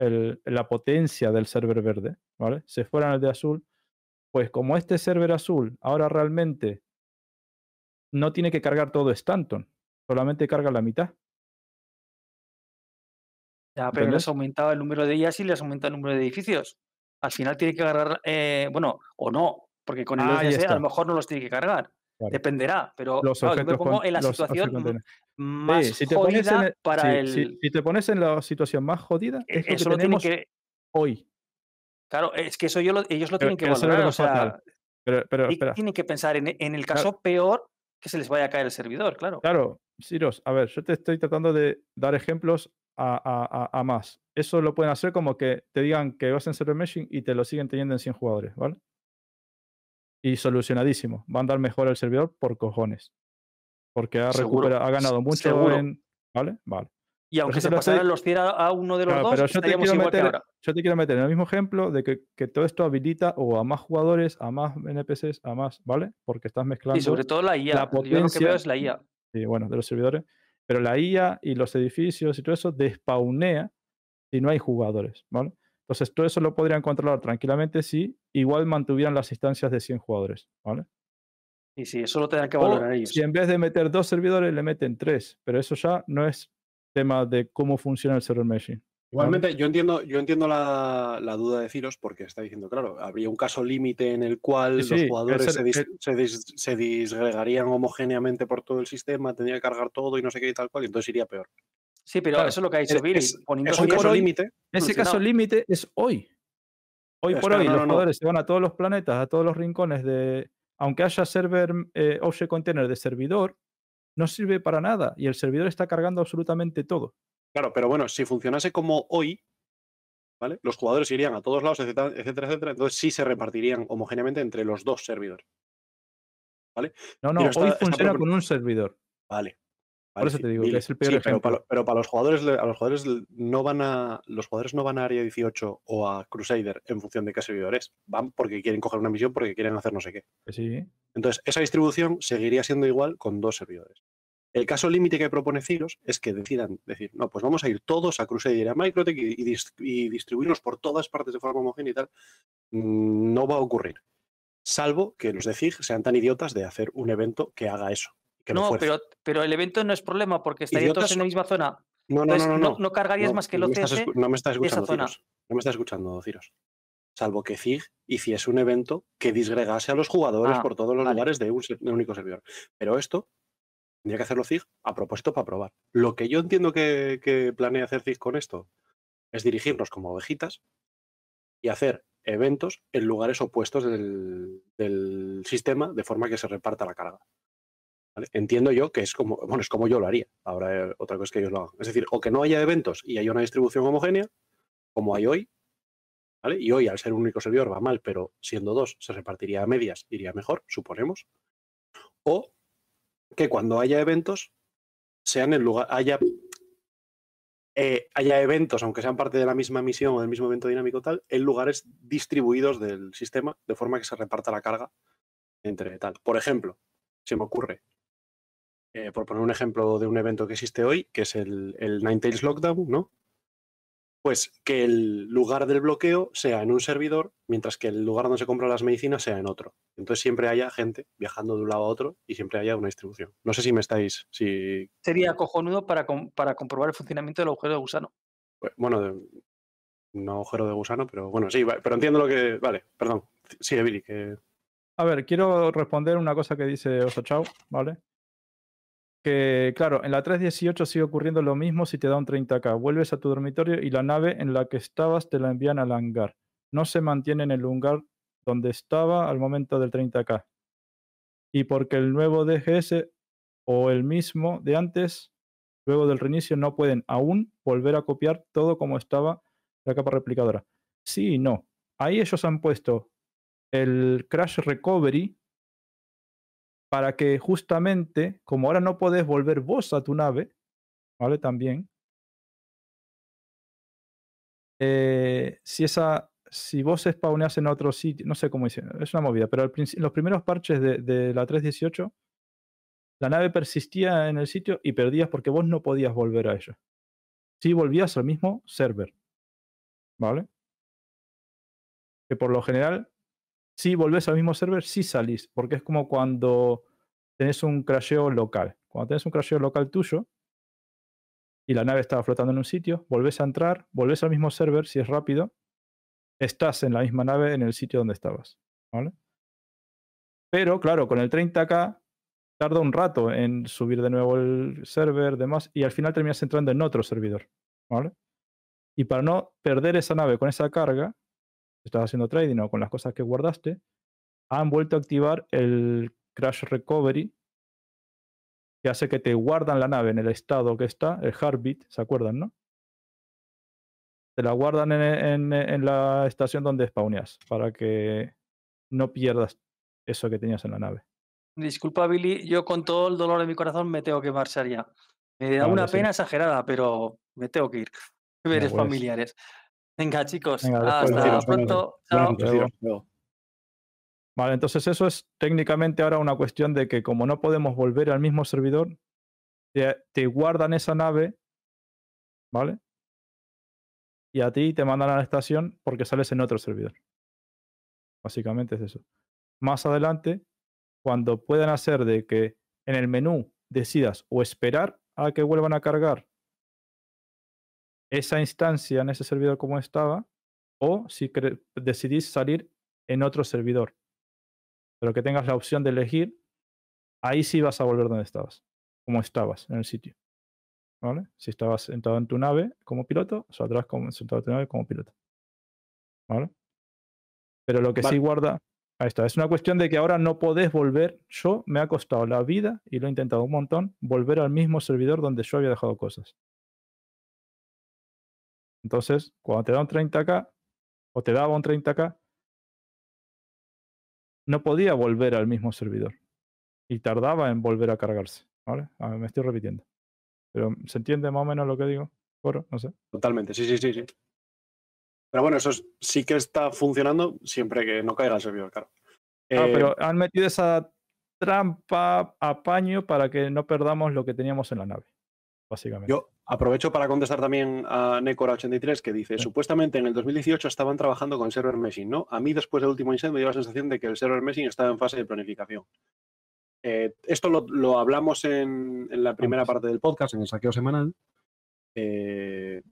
el- la potencia del server verde, ¿vale? Se fueran al de azul, pues como este server azul ahora realmente no tiene que cargar todo Stanton, solamente carga la mitad. Ya, pero le ¿Entiendes? has aumentado el número de ellas y le has aumentado el número de edificios. Al final tiene que cargar, eh, bueno, o no, porque con el OCC a lo mejor no los tiene que cargar. Dependerá, pero Los claro, yo me pongo con- en la situación más Sí, si te pones en jodida el- para sí, el. si- si te pones en la situación más jodida, eh, es lo que tenemos que. hoy. Claro, es que eso yo lo- ellos lo Pero- tienen que valorar. O sea, Pero, pero y espera, tienen que pensar en, en el caso peor que se les vaya a caer el servidor, claro. claro, Siros, a ver, yo te estoy tratando de dar ejemplos a, a- a- a más. Eso lo pueden hacer como que te digan que vas en server meshing y te lo siguen teniendo en 100 jugadores, ¿vale? Y solucionadísimo. Va a andar mejor el servidor por cojones. Porque ha, recupera- ha ganado mucho seguro. en. ¿Vale? Vale. Y aunque se estoy- pasaran los 100 a, uno de los Claro, dos, pero yo te, quiero igual que meter, ahora. yo te quiero meter en el mismo ejemplo de que, que todo esto habilita o a más jugadores, a más NPCs, a más, ¿vale? Porque estás mezclando. Y sobre todo la IA. la Yo lo que potencia- veo es la IA. Sí, bueno, de los servidores. Pero la IA y los edificios y todo eso despawnea si no hay jugadores, ¿vale? Entonces, todo eso lo podrían controlar tranquilamente si igual mantuvieran las instancias de 100 jugadores, ¿vale? Y sí, eso lo tendrán que O valorar ellos. si en vez de meter dos servidores le meten tres, pero eso ya no es tema de cómo funciona el server meshing. Igualmente, yo entiendo, yo entiendo la, la duda de Ciros porque está diciendo, claro, habría un caso límite en el cual Sí, los jugadores el se, ser- dis- el- se dis- se disgregarían homogéneamente por todo el sistema, tendría que cargar todo y no sé qué y tal cual, y entonces iría peor. Sí, pero Claro, eso es lo que ha dicho Billy. es- poniendo Es un caso límite. Ese caso límite es hoy. Hoy por hoy no, los no, no. jugadores se van a todos los planetas, a todos los rincones de... Aunque haya server eh, object container de servidor, no sirve para nada y el servidor está cargando absolutamente todo. Claro, pero bueno, si funcionase como hoy, ¿vale? Los jugadores irían a todos lados, etcétera, etcétera, etcétera, entonces sí se repartirían homogéneamente entre los dos servidores. No, no, está- hoy funciona con un servidor. Vale. Por eso te digo que es el peor sí, pero para, ejemplo. pero para los jugadores, a los jugadores no van a. Los jugadores no van a Área 18 o a Crusader en función de qué servidor es. Van porque quieren coger una misión, porque quieren hacer no sé qué. Que sí. Entonces, esa distribución seguiría siendo igual con dos servidores. El caso límite que propone Ciros es que decidan decir, no, pues vamos a ir todos a Crusader y a Microtech y, y por todas partes de forma homogénea y tal. Mm, No va a ocurrir. Salvo que los de sean tan idiotas de hacer un evento que haga eso. Que No, pero, pero el evento no es problema porque estarían todos en la misma zona. no, no, Entonces, no, no, no. cargarías más que el OCS no me estás escuchando, zona. Ciros. No me estás escuchando, Ciros. salvo que Zig hiciese un evento que disgregase a los jugadores Ah, por todos los vale. lugares de un, ser- de un único servidor. Pero esto tendría que hacerlo Zig a propósito para probar. Lo que yo entiendo que, que planea hacer Zig con esto es dirigirnos como ovejitas y hacer eventos en lugares opuestos del, del sistema de forma que se reparta la carga. Entiendo yo que es como, bueno, es como yo lo haría. Ahora eh, otra cosa es que ellos lo hagan. Es decir, o que no haya eventos y haya una distribución homogénea, como hay hoy, ¿vale? Y hoy, al ser un único servidor, va mal, pero siendo dos, se repartiría a medias, iría mejor, suponemos. O que cuando haya eventos, sean en lugar, haya, eh, haya eventos, aunque sean parte de la misma misión o del mismo evento dinámico tal, en lugares distribuidos del sistema, de forma que se reparta la carga entre tal. Por ejemplo, se me ocurre, eh, por poner un ejemplo de un evento que existe hoy, que es el, el Ninetales Lockdown, ¿no? Pues que el lugar del bloqueo sea en un servidor, mientras que el lugar donde se compran las medicinas sea en otro. Entonces siempre haya gente viajando de un lado a otro y siempre haya una distribución. No sé si me estáis, si Sería cojonudo para, com- para comprobar el funcionamiento del agujero de gusano. Pues, Bueno, de- no agujero de gusano, pero bueno, sí, va- pero entiendo lo que. Vale, perdón. Sigue, Billy, que. A ver, quiero responder una cosa que dice Oso Chau, ¿vale? Que, claro, en la 318 sigue ocurriendo lo mismo si te da un 30k. Vuelves a tu dormitorio y la nave en la que estabas te la envían al hangar. No se mantiene en el lugar donde estaba al momento del 30k. Y porque el nuevo DGS o el mismo de antes, luego del reinicio, no pueden aún volver a copiar todo como estaba la capa replicadora. Sí y no. Ahí ellos han puesto el Crash Recovery para que justamente, como ahora no podés volver vos a tu nave, ¿vale? También, eh, si esa, si vos spawneás en otro sitio, no sé cómo dice, es una movida, pero los primeros parches de, de la 3.18, la nave persistía en el sitio y perdías porque vos no podías volver a ella. Si volvías al mismo server, ¿vale? Que por lo general si volvés al mismo server, sí salís, porque es como cuando tenés un crasheo local. Cuando tenés un crasheo local tuyo y la nave estaba flotando en un sitio, volvés a entrar, volvés al mismo server, si es rápido, estás en la misma nave en el sitio donde estabas. ¿vale? Pero claro, con el 30k tarda un rato en subir de nuevo el server, demás, y al final terminas entrando en otro servidor. ¿vale? Y para no perder esa nave con esa carga, estás haciendo trading o con las cosas que guardaste, han vuelto a activar el Crash Recovery, que hace que te guardan la nave en el estado que está, el heartbeat, ¿se acuerdan, no? Te la guardan en, en- en la estación donde spawneas, para que no pierdas eso que tenías en la nave. Disculpa, Billy, yo con todo el dolor de mi corazón me tengo que marchar ya. Me da Vale, una sí. pena exagerada, pero me tengo que ir. Deberes pues. familiares. Venga, chicos, Venga, después hasta deciros, pronto. Chao. Vale, entonces eso es técnicamente ahora una cuestión de que como no podemos volver al mismo servidor, te, te guardan esa nave, ¿vale? Y a ti te mandan a la estación porque sales en otro servidor. Básicamente es eso. Más adelante, cuando puedan hacer de que en el menú decidas o esperar a que vuelvan a cargar esa instancia en ese servidor como estaba, o si decidís salir en otro servidor pero que tengas la opción de elegir, ahí sí vas a volver donde estabas, como estabas en el sitio. ¿Vale? Si estabas sentado en tu nave como piloto, saldrás como sentado en tu nave como piloto. ¿Vale? Pero lo que sí guarda, ahí está, es una cuestión de que ahora no podés volver. Yo me ha costado la vida y lo he intentado un montón, volver al mismo servidor donde yo había dejado cosas. Entonces, cuando te da un 30k, o te daba un 30k, no podía volver al mismo servidor. Y tardaba en volver a cargarse. ¿Vale? A ver, me estoy repitiendo. Pero ¿se entiende más o menos lo que digo? Coro, no sé. Totalmente, sí, sí, sí, sí. Pero bueno, eso es- sí que está funcionando siempre que no caiga el servidor, claro. Ah, pero han metido esa trampa, apaño, para que no perdamos lo que teníamos en la nave. Básicamente. Yo aprovecho para contestar también a Necora83 que dice, Sí. supuestamente en el 2018 estaban trabajando con server meshing, ¿no? A mí después del último incendio me dio la sensación de que el server meshing estaba en fase de planificación. Eh, esto lo, lo hablamos en, en la primera parte del podcast, en el saqueo semanal. Eh,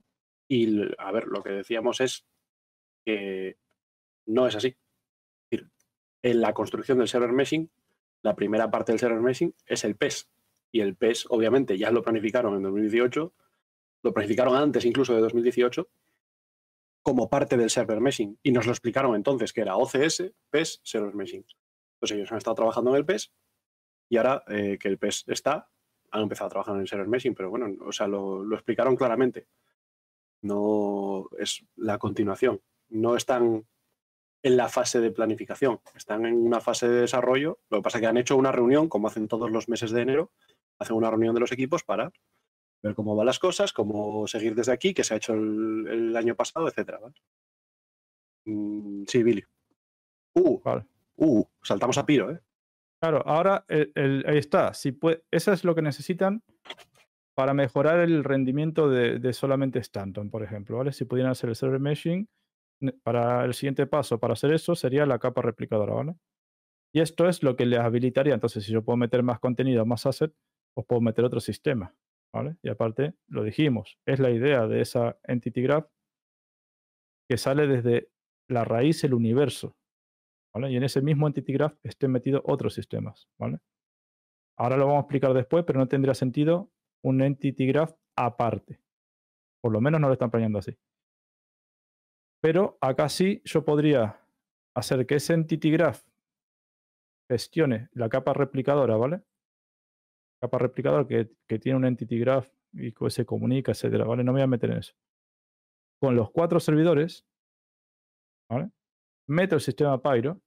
y, a ver, lo que decíamos es que No es así. Es decir, en la construcción del server meshing, la primera parte del server meshing es el PES. Y el PES, obviamente, ya lo planificaron en 2018, lo planificaron antes incluso de 2018, como parte del server meshing. Y nos lo explicaron entonces, que era OCS, PES, server meshing. Entonces ellos han estado trabajando en el PES y ahora eh, que el PES está, han empezado a trabajar en el server meshing, pero bueno, o sea, lo, lo explicaron claramente. No es la continuación. No están en la fase de planificación, están en una fase de desarrollo. Lo que pasa es que han hecho una reunión, como hacen todos los meses de enero, hacen una reunión de los equipos para ver cómo van las cosas, cómo seguir desde aquí, que se ha hecho el, el año pasado, etcétera. ¿vale? Mm, sí, Billy. Uh, Vale. uh, saltamos a Piro, ¿eh? Claro, ahora el- el- ahí está. Si puede, eso es lo que necesitan para mejorar el rendimiento de, de solamente Stanton, por ejemplo. ¿vale? Si pudieran hacer el server meshing, para el siguiente paso para hacer eso sería la capa replicadora. ¿vale? Y esto es lo que les habilitaría. Entonces, si yo puedo meter más contenido, más asset, pues puedo meter otro sistema. ¿vale? Y aparte, lo dijimos, es la idea de esa Entity Graph que sale desde la raíz del universo. ¿vale? Y en ese mismo Entity Graph estén metidos otros sistemas. ¿vale? Ahora lo vamos a explicar después, pero no tendría sentido un Entity Graph aparte. Por lo menos no lo están planeando así. Pero acá sí yo podría hacer que ese Entity Graph gestione la capa replicadora, ¿vale? Capa replicadora que, tiene un Entity Graph y que se comunica, etcétera, ¿vale? No me voy a meter en eso. Con los cuatro servidores. Meto el sistema Pyro,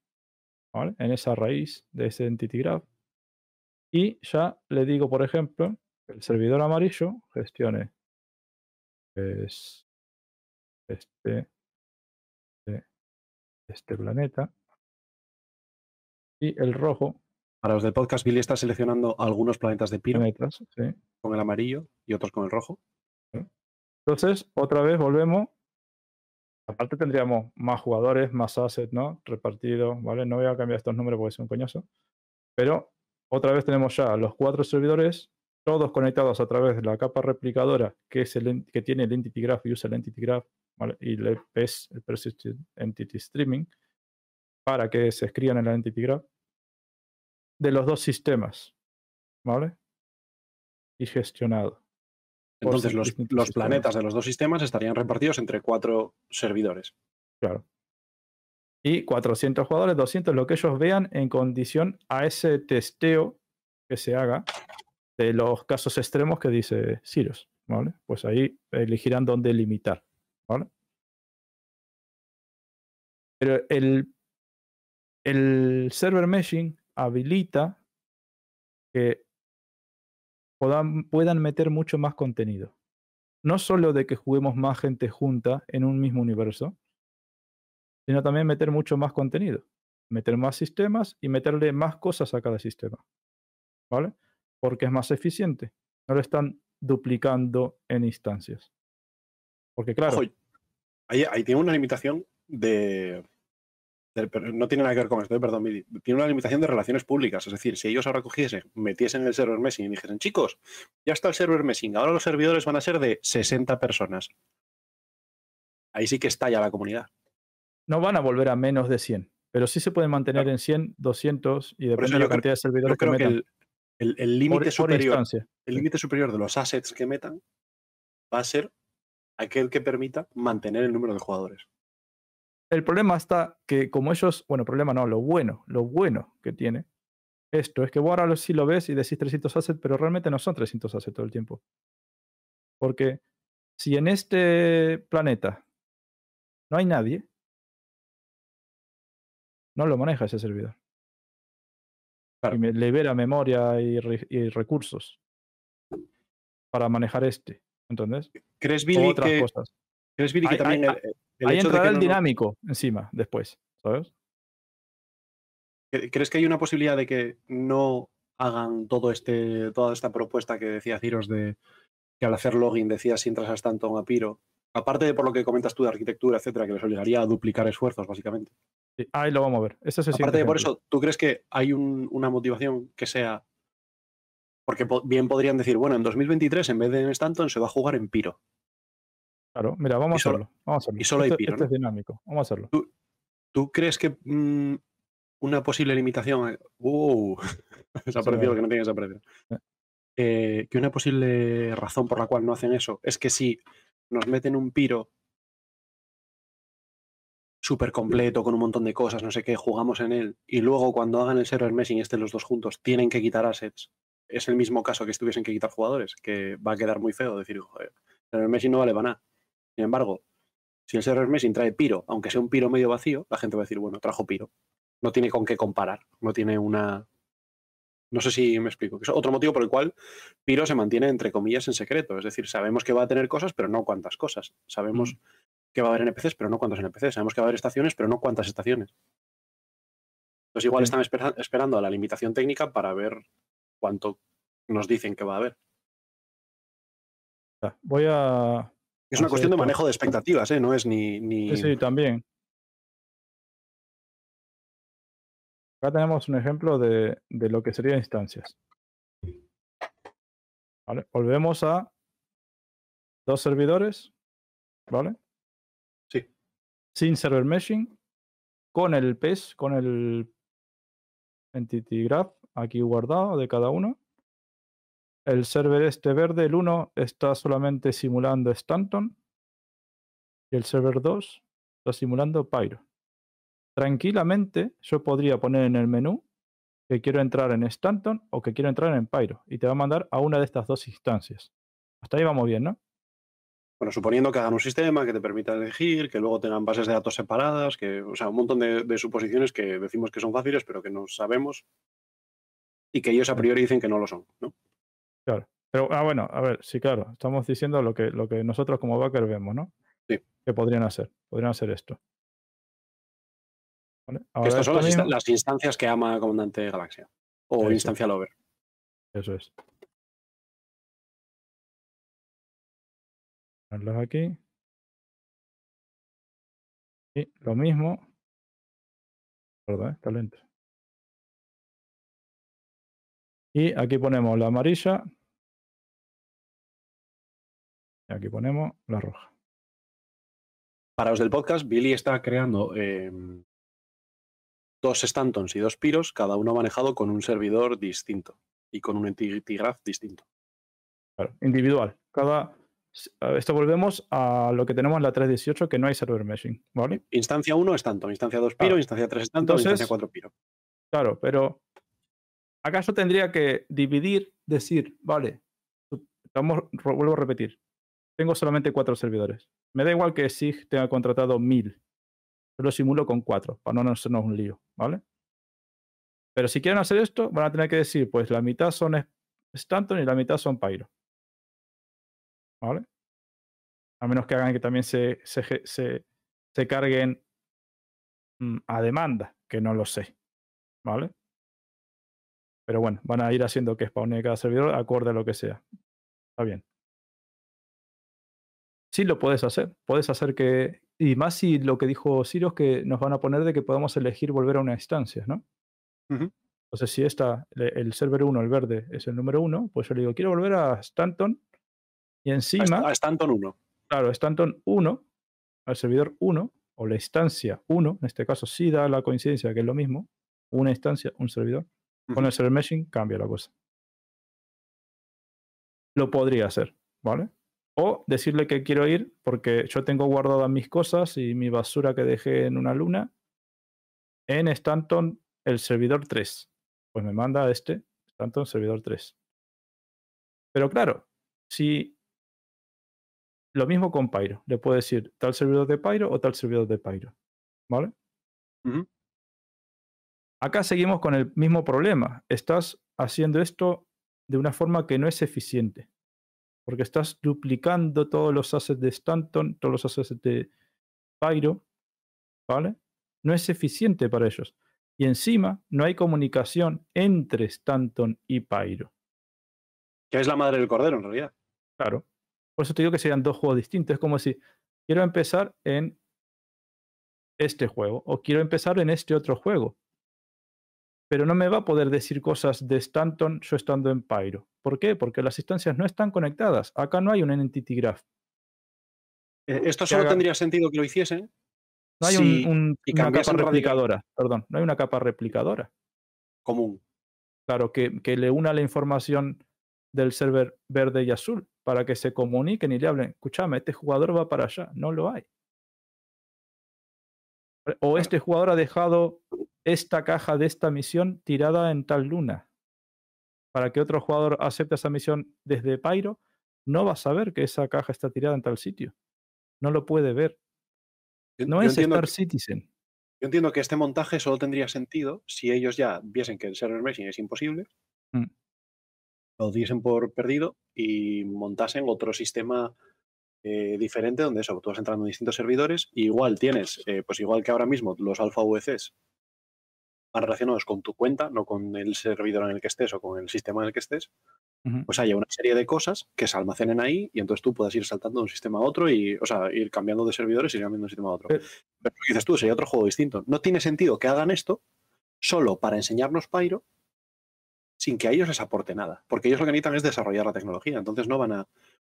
¿vale? En esa raíz de ese Entity Graph. Y ya le digo, por ejemplo, que el servidor amarillo gestione este, de este planeta. Y el rojo, Para los del podcast, Billy está seleccionando algunos planetas de Piro planetas, sí. con el amarillo y otros con el rojo. Entonces, otra vez volvemos. Aparte tendríamos más jugadores, más assets, ¿no? Repartidos, ¿vale? No voy a cambiar estos números porque es un coñazo. Pero otra vez tenemos ya los cuatro servidores, todos conectados a través de la capa replicadora que, es el, que tiene el Entity Graph y usa el Entity Graph, ¿vale? Y el PES, el Persistent Entity Streaming, para que se escriban en el Entity Graph, de los dos sistemas, ¿vale? Y gestionado. Entonces, los, los sistemas. planetas de los dos sistemas estarían repartidos entre cuatro servidores. Claro. Y 400 jugadores, 200, lo que ellos vean en condición a ese testeo que se haga de los casos extremos que dice Sirius, ¿vale? Pues ahí elegirán dónde limitar, ¿vale? Pero el, el server meshing habilita que puedan, meter mucho más contenido. No solo de que juguemos más gente junta en un mismo universo, sino también meter mucho más contenido, meter más sistemas y meterle más cosas a cada sistema. ¿Vale? Porque es más eficiente. No lo están duplicando en instancias. Porque claro, Ojo, ahí, ahí tiene una limitación de- pero no tiene nada que ver con esto, eh, perdón. Tiene una limitación de relaciones públicas. Es decir, si ellos ahora cogiesen, metiesen el server meshing y dijesen, chicos, ya está el server meshing, ahora los servidores van a ser de 60 personas. Ahí sí que estalla la comunidad. no van a volver a menos de 100, pero sí se pueden mantener en 100, 200 y depende de la creo- cantidad de servidores que creo que metan el- límite superior, el límite superior de los assets que metan va a ser aquel que permita mantener el número de jugadores. El problema está que como ellos, bueno, problema no, lo bueno, lo bueno que tiene esto es que vos ahora lo- sí lo ves y decís 300 assets, pero realmente no son 300 assets todo el tiempo. Porque si en este planeta no hay nadie, no lo maneja ese servidor. Claro. Y me libera memoria y, re- y recursos para manejar este. ¿Entendés? ¿Crees, Billy, Otras que, cosas. ¿crees, Billy, que también el, el Ahí entrará que el no- dinámico encima después, ¿sabes? ¿Cre- ¿Crees que hay una posibilidad de que no hagan todo este, toda esta propuesta que decía Ciros de que al hacer login decías si entras a Stanton a Piro? Aparte de por lo que comentas tú de arquitectura, etcétera, que les obligaría a duplicar esfuerzos, básicamente. Sí, ahí lo vamos a ver. Es el Aparte de por ejemplo. eso, ¿tú crees que hay un- una motivación que sea... Porque po- bien podrían decir, bueno, en 2023 en vez de en Stanton se va a jugar en Piro. Claro, mira, vamos Y a solo- hacerlo. Vamos a hacerlo. y solo hay Piro, esto ¿no? es dinámico. Vamos a hacerlo. ¿Tú crees que mm, una posible limitación... ¡Uh! Se ha Sí, vale. que no tiene precio. Eh. Eh, que una posible razón por la cual no hacen eso es que si nos meten un piro súper completo, con un montón de cosas, no sé qué, jugamos en él, y luego cuando hagan el server meshing y estén los dos juntos, tienen que quitar assets, es el mismo caso que estuviesen que quitar jugadores, que va a quedar muy feo decir, joder, el server meshing no vale para nada. Sin embargo, si el server meshing trae piro, aunque sea un piro medio vacío, la gente va a decir, bueno, trajo piro. No tiene con qué comparar, no tiene una... No sé si me explico. Es otro motivo por el cual Piro se mantiene, entre comillas, en secreto. Es decir, sabemos que va a tener cosas, pero no cuántas cosas. Sabemos que va a haber NPCs, pero no cuántos NPCs. Sabemos que va a haber estaciones, pero no cuántas estaciones. Entonces igual Sí. están espera- esperando a la limitación técnica para ver cuánto nos dicen que va a haber. Voy a. Es una cuestión de manejo de expectativas, ¿eh? No es ni... ni... Sí, sí, también. Acá tenemos un ejemplo de, de lo que serían instancias. ¿Vale? Volvemos a dos servidores, ¿vale? Sí. Sin server meshing, con el PES, con el Entity Graph aquí guardado de cada uno. El server este verde, el 1, está solamente simulando Stanton. Y el server 2 está simulando Pyro. Tranquilamente yo podría poner en el menú que quiero entrar en Stanton o que quiero entrar en Pyro. Y te va a mandar a una de estas dos instancias. Hasta ahí vamos bien, ¿no? Bueno, suponiendo que hagan un sistema que te permita elegir, que luego tengan bases de datos separadas, que, o sea, un montón de, de suposiciones que decimos que son fáciles, pero que no sabemos y que ellos a priori dicen que no lo son, ¿no? Claro. Pero, ah, bueno, a ver, sí, claro. Estamos diciendo lo que, lo que nosotros como backer vemos, ¿no? Sí. Que podrían hacer. Podrían hacer esto. ¿Vale? Que Ahora estas son las, insta- las instancias que ama Comandante Galaxia. O Eso. Instancia Lover. Eso es. Ponerlos aquí. Y lo mismo. Perdón, está lento. Y aquí ponemos la amarilla. Y aquí ponemos la roja. Para los del podcast, Billy está creando eh, dos Stantons y dos Piros, cada uno manejado con un servidor distinto y con un entity graph distinto. Claro, individual. Cada. Esto volvemos a lo que tenemos en la 318, que no hay server meshing, ¿vale? Instancia 1 Stanton, instancia 2 Piro, instancia 3 Stanton, Entonces- instancia 4 Piro. Claro, pero ¿acaso tendría que dividir, decir, vale, vamos, vuelvo a repetir, tengo solamente cuatro servidores. Me da igual que SIG tenga contratado mil. Lo simulo con cuatro, para no hacernos un lío, ¿vale? Pero si quieren hacer esto, van a tener que decir, pues la mitad son Stanton y la mitad son Pyro. ¿Vale? A menos que hagan que también se, se, se carguen mm, a demanda, que no lo sé. ¿Vale? Pero bueno, van a ir haciendo que spawne cada servidor acorde a lo que sea. Está bien. Sí lo puedes hacer. Puedes hacer que. Y más si lo que dijo Ciro es que nos van a poner de que podamos elegir volver a una instancia, ¿no? Ujú. Entonces, si esta, el server 1, el verde, es el número 1, pues yo le digo, quiero volver a Stanton. Y encima, A Stanton 1. claro, Stanton 1, al servidor 1, o la instancia 1, en este caso sí da la coincidencia que es lo mismo, una instancia, un servidor. Con el server meshing cambia la cosa. Lo podría hacer, ¿vale? O decirle que quiero ir porque yo tengo guardadas mis cosas y mi basura que dejé en una luna en Stanton, el servidor 3. Pues me manda a este, Stanton, servidor 3. Pero claro, si lo mismo con Pyro, le puedo decir tal servidor de Pyro o tal servidor de Pyro, ¿vale? Acá seguimos con el mismo problema. Estás haciendo esto de una forma que no es eficiente. Porque estás duplicando todos los assets de Stanton, todos los assets de Pyro, ¿vale? No es eficiente para ellos. Y encima no hay comunicación entre Stanton y Pyro. Que es la madre del cordero, en realidad. Claro. Por eso te digo que serían dos juegos distintos. Es como si quiero empezar en este juego o quiero empezar en este otro juego. Pero no me va a poder decir cosas de Stanton yo estando en Pyro. ¿Por qué? Porque las instancias no están conectadas. Acá no hay un entity graph. Eh, Esto solo haga- tendría sentido que lo hiciesen No hay un- un- una capa radical- replicadora, perdón, no hay una capa replicadora. común. Claro, que, que le una la información del server verde y azul para que se comuniquen y le hablen, escúchame, este jugador va para allá. No lo hay. O este jugador ha dejado esta caja de esta misión tirada en tal luna. Para que otro jugador acepte esa misión desde Pyro, no va a saber que esa caja está tirada en tal sitio. No lo puede ver. No yo es Star que- Citizen. Yo entiendo que este montaje solo tendría sentido si ellos ya viesen que el server meshing es imposible, Mm. lo diesen por perdido y montasen otro sistema eh, diferente donde eso, tú vas entrando en distintos servidores, y igual tienes, eh, pues igual que ahora mismo los alfa VCs van relacionados con tu cuenta, no con el servidor en el que estés o con el sistema en el que estés, pues haya una serie de cosas que se almacenen ahí y entonces tú puedas ir saltando de un sistema a otro y, o sea, ir cambiando de servidores y ir cambiando de un sistema a otro. Pero lo que dices tú, sería otro juego distinto. No tiene sentido que hagan esto solo para enseñarnos Pyro sin que a ellos les aporte nada, porque ellos lo que necesitan es desarrollar la tecnología, entonces no van a,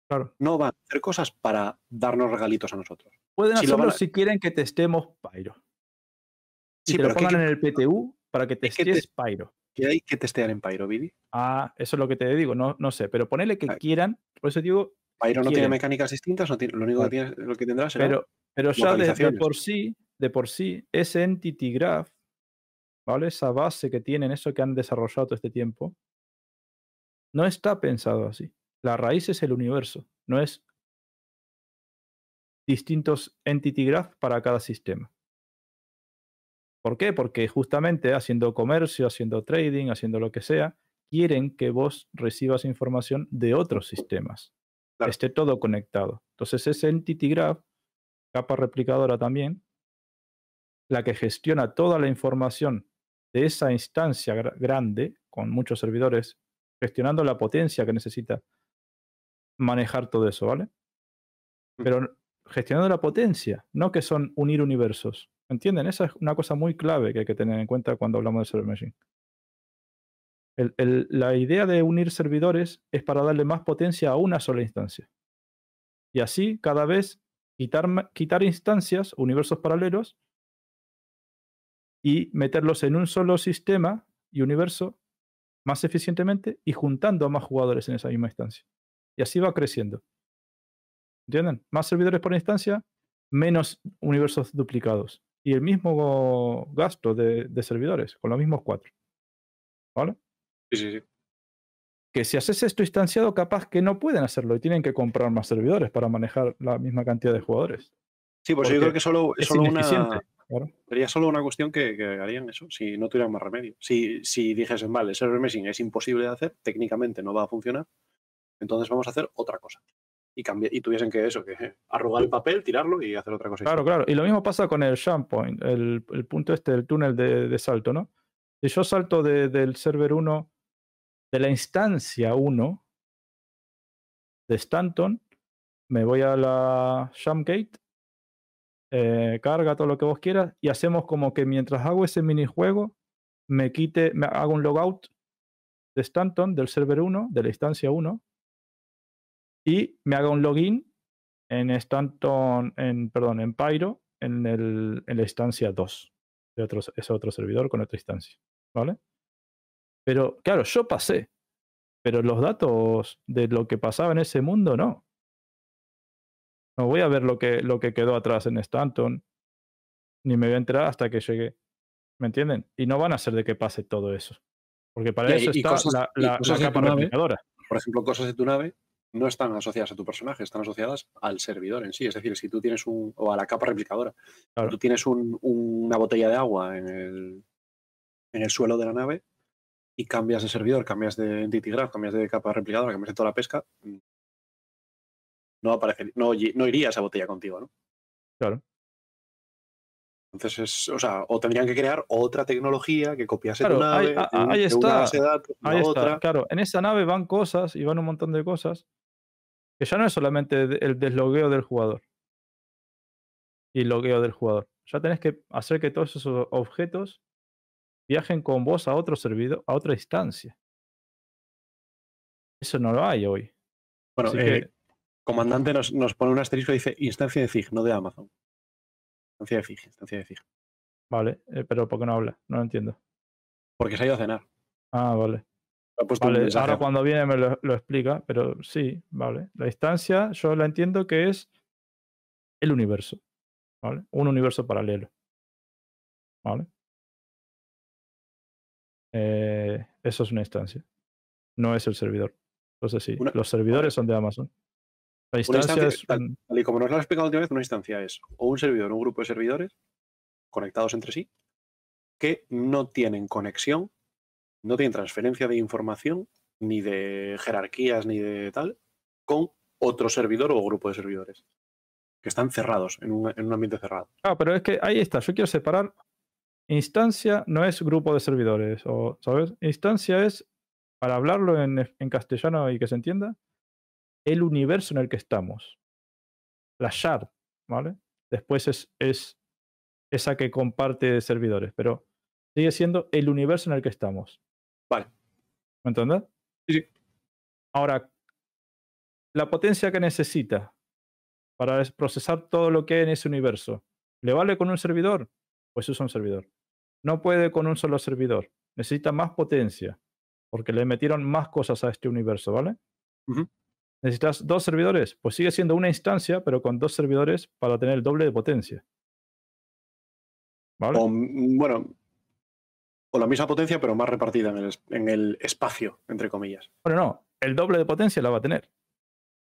Claro. no van a hacer cosas para darnos regalitos a nosotros. Pueden Si hacerlo a- si quieren que testemos Pyro. Y Sí, te lo pero ¿qué- pongan en el PTU para que que testes Pyro. ¿Qué hay que testear en Pyro, Billy? Ah, eso es lo que te digo, no, no sé, pero ponele que quieran, por eso digo, Pyro no tiene mecánicas distintas, no tiene- lo único que, tiene, lo que tendrá será pero, pero ya de- por sí, de por sí, ese entity graph, ¿vale? Esa base que tienen, eso que han desarrollado todo este tiempo, no está pensado así. La raíz es el universo, no es distintos entity graph para cada sistema. ¿Por qué? Porque justamente haciendo comercio, haciendo trading, haciendo lo que sea, quieren que vos recibas información de otros sistemas. Claro. Esté todo conectado. Entonces ese entity graph, capa replicadora también, la que gestiona toda la información de esa instancia gra- grande, con muchos servidores, gestionando la potencia que necesita manejar todo eso, ¿vale? Pero gestionando la potencia, no que son unir universos. ¿Entienden? Esa es una cosa muy clave que hay que tener en cuenta cuando hablamos de server meshing. El- el- la idea de unir servidores es para darle más potencia a una sola instancia. Y así, cada vez, quitar, quitar instancias, universos paralelos, y meterlos en un solo sistema y universo más eficientemente y juntando a más jugadores en esa misma instancia. Y así va creciendo. ¿Entienden? Más servidores por instancia, menos universos duplicados. Y el mismo gasto de, de servidores, con los mismos cuatro. ¿Vale? Sí, sí, sí. Que si haces esto instanciado, capaz que no pueden hacerlo y tienen que comprar más servidores para manejar la misma cantidad de jugadores. Sí, pues yo Porque creo que solo, Es solo una, claro. sería solo una cuestión que, que harían eso, si no tuvieran más remedio. Si, si dijesen, vale, server meshing es imposible de hacer, técnicamente no va a funcionar, entonces vamos a hacer otra cosa. Y, y tuviesen que eso, que eh, arrugar el papel, tirarlo y hacer otra cosa. Claro, claro. Y lo mismo pasa con el jump point, el, el punto este del túnel de, de salto, ¿no? Si yo salto de- del server 1, de la instancia 1 de Stanton, me voy a la jump gate, eh, carga todo lo que vos quieras y hacemos como que mientras hago ese minijuego, me quite, me hago un logout de Stanton, del server 1, de la instancia 1, y me haga un login en Stanton, en, perdón, en Pyro, en, el, en la instancia 2 de otro, ese otro servidor con otra instancia. ¿Vale? Pero claro, yo pasé, pero los datos de lo que pasaba en ese mundo no. No voy a ver lo que, lo que quedó atrás en Stanton, ni me voy a enterar hasta que llegue. ¿Me entienden? Y no van a hacer de que pase todo eso. Porque para Y- eso y está cosas- la, la- la capa tu nave. replicadora. Por ejemplo, cosas de tu nave no están asociadas a tu personaje, están asociadas al servidor en sí. Es decir, si tú tienes un. o a la capa replicadora. Claro. Tú tienes un- una botella de agua en el, en el suelo de la nave y cambias de servidor, cambias de entity graph, cambias de capa replicadora, cambias de toda la pesca. mm, No aparece, no, no iría esa botella contigo, ¿no? Claro. Entonces, es, o sea, o tendrían que crear otra tecnología que copiase Claro, tu ahí- nave, a- de un- ahí de una está, base de datos, a Ahí está, otra. claro. En esa nave van cosas y van un montón de cosas que ya no es solamente el deslogueo del jugador y logueo del jugador. Ya tenés que hacer que todos esos objetos viajen con vos a otro servidor, a otra instancia. Eso no lo hay hoy. Bueno, eh, que, comandante nos, nos pone un asterisco y dice instancia de Zig, no de Amazon. Instancia de fija, instancia de fija. Vale, eh, pero ¿por qué no habla? No lo entiendo. Porque se ha ido a cenar. Ah, vale. Vale, ahora cuando viene me lo, lo explica, pero sí, vale. La instancia yo la entiendo que es el universo, ¿vale? Un universo paralelo, ¿vale? Eh, eso es una instancia, no es el servidor. Entonces sí, Una- los servidores son de Amazon. La Una instancia es tal, y como nos lo has explicado la última vez, una instancia es o un servidor o un grupo de servidores conectados entre sí que no tienen conexión, no tienen transferencia de información, ni de jerarquías, ni de tal, con otro servidor o grupo de servidores. Que están cerrados, en un, en un ambiente cerrado. Ah, pero es que ahí está, yo quiero separar. Instancia no es grupo de servidores, o, ¿sabes? Instancia es, para hablarlo en, en castellano y que se entienda, el universo en el que estamos. La shard, ¿vale? Después es, es esa que comparte servidores, pero sigue siendo el universo en el que estamos. Vale. ¿Me entiendes? Sí, sí. Ahora, la potencia que necesita para es- procesar todo lo que hay en ese universo, ¿le vale con un servidor? Pues usa un servidor. No puede con un solo servidor. Necesita más potencia, porque le metieron más cosas a este universo, ¿vale? ¿Necesitas dos servidores? Pues sigue siendo una instancia, pero con dos servidores para tener el doble de potencia. ¿Vale? O, mm, bueno, o la misma potencia, pero más repartida en el, en el espacio, entre comillas. Bueno, no, el doble de potencia la va a tener.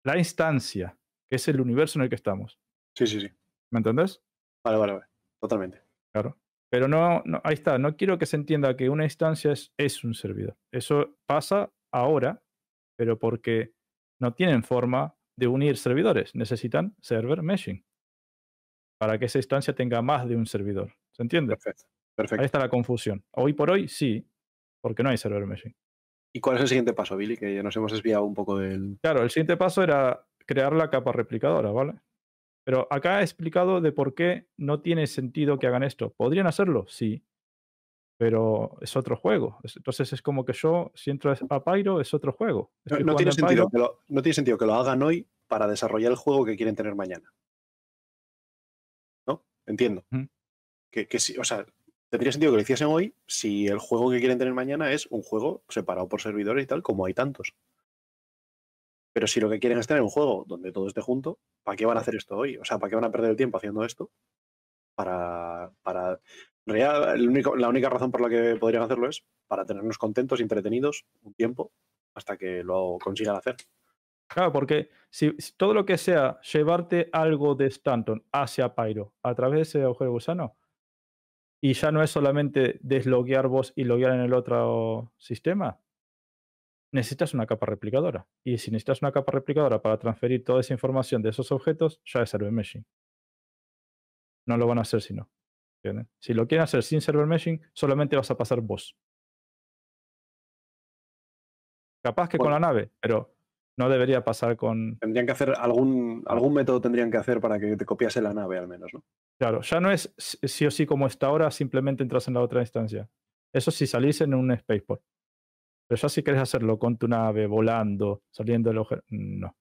La instancia, que es el universo en el que estamos. Sí, sí, sí. ¿Me entendés? Vale, vale, vale. Totalmente. Claro. Pero no, no, ahí está, no quiero que se entienda que una instancia es, es un servidor. Eso pasa ahora, pero porque no tienen forma de unir servidores. Necesitan server meshing para que esa instancia tenga más de un servidor. ¿Se entiende? Perfecto. Ahí está la confusión. Hoy por hoy sí, porque no hay server meshing. ¿Y cuál es el siguiente paso, Billy? Que ya nos hemos desviado un poco del. Claro, el siguiente paso era crear la capa replicadora, ¿vale? Pero acá he explicado de por qué no tiene sentido que hagan esto. ¿Podrían hacerlo? Sí. Pero es otro juego. Es- Entonces es como que yo, si entro a Pyro, es otro juego. No, tiene sentido Pyro. que lo, no tiene sentido que lo hagan hoy para desarrollar el juego que quieren tener mañana. ¿No? Entiendo. Que sí, o sea, tendría sentido que lo hiciesen hoy si el juego que quieren tener mañana es un juego separado por servidores y tal, como hay tantos. Pero si lo que quieren es tener un juego donde todo esté junto, ¿para qué van a hacer esto hoy? O sea, ¿para qué van a perder el tiempo haciendo esto? Para. para el único- la única razón por la que podrían hacerlo es para tenernos contentos entretenidos un tiempo hasta que lo consigan hacer. Claro, porque si, todo lo que sea llevarte algo de Stanton hacia Pyro a través de ese agujero gusano, y ya no es solamente desloguear vos y loguear en el otro sistema, necesitas una capa replicadora. Y si necesitas una capa replicadora para transferir toda esa información de esos objetos, ya es server meshing. No lo van a hacer si no. ¿entienden? Si lo quieren hacer sin server meshing, solamente vas a pasar vos. Capaz que con la nave, pero no debería pasar con, Tendrían que hacer algún, algún método tendrían que hacer para que te copiase la nave al menos, ¿no? Claro, ya no es sí o sí como está ahora, simplemente entras en la otra instancia. Eso si salís en un spaceport. Pero ya si querés hacerlo con tu nave, volando, saliendo del agujero, no.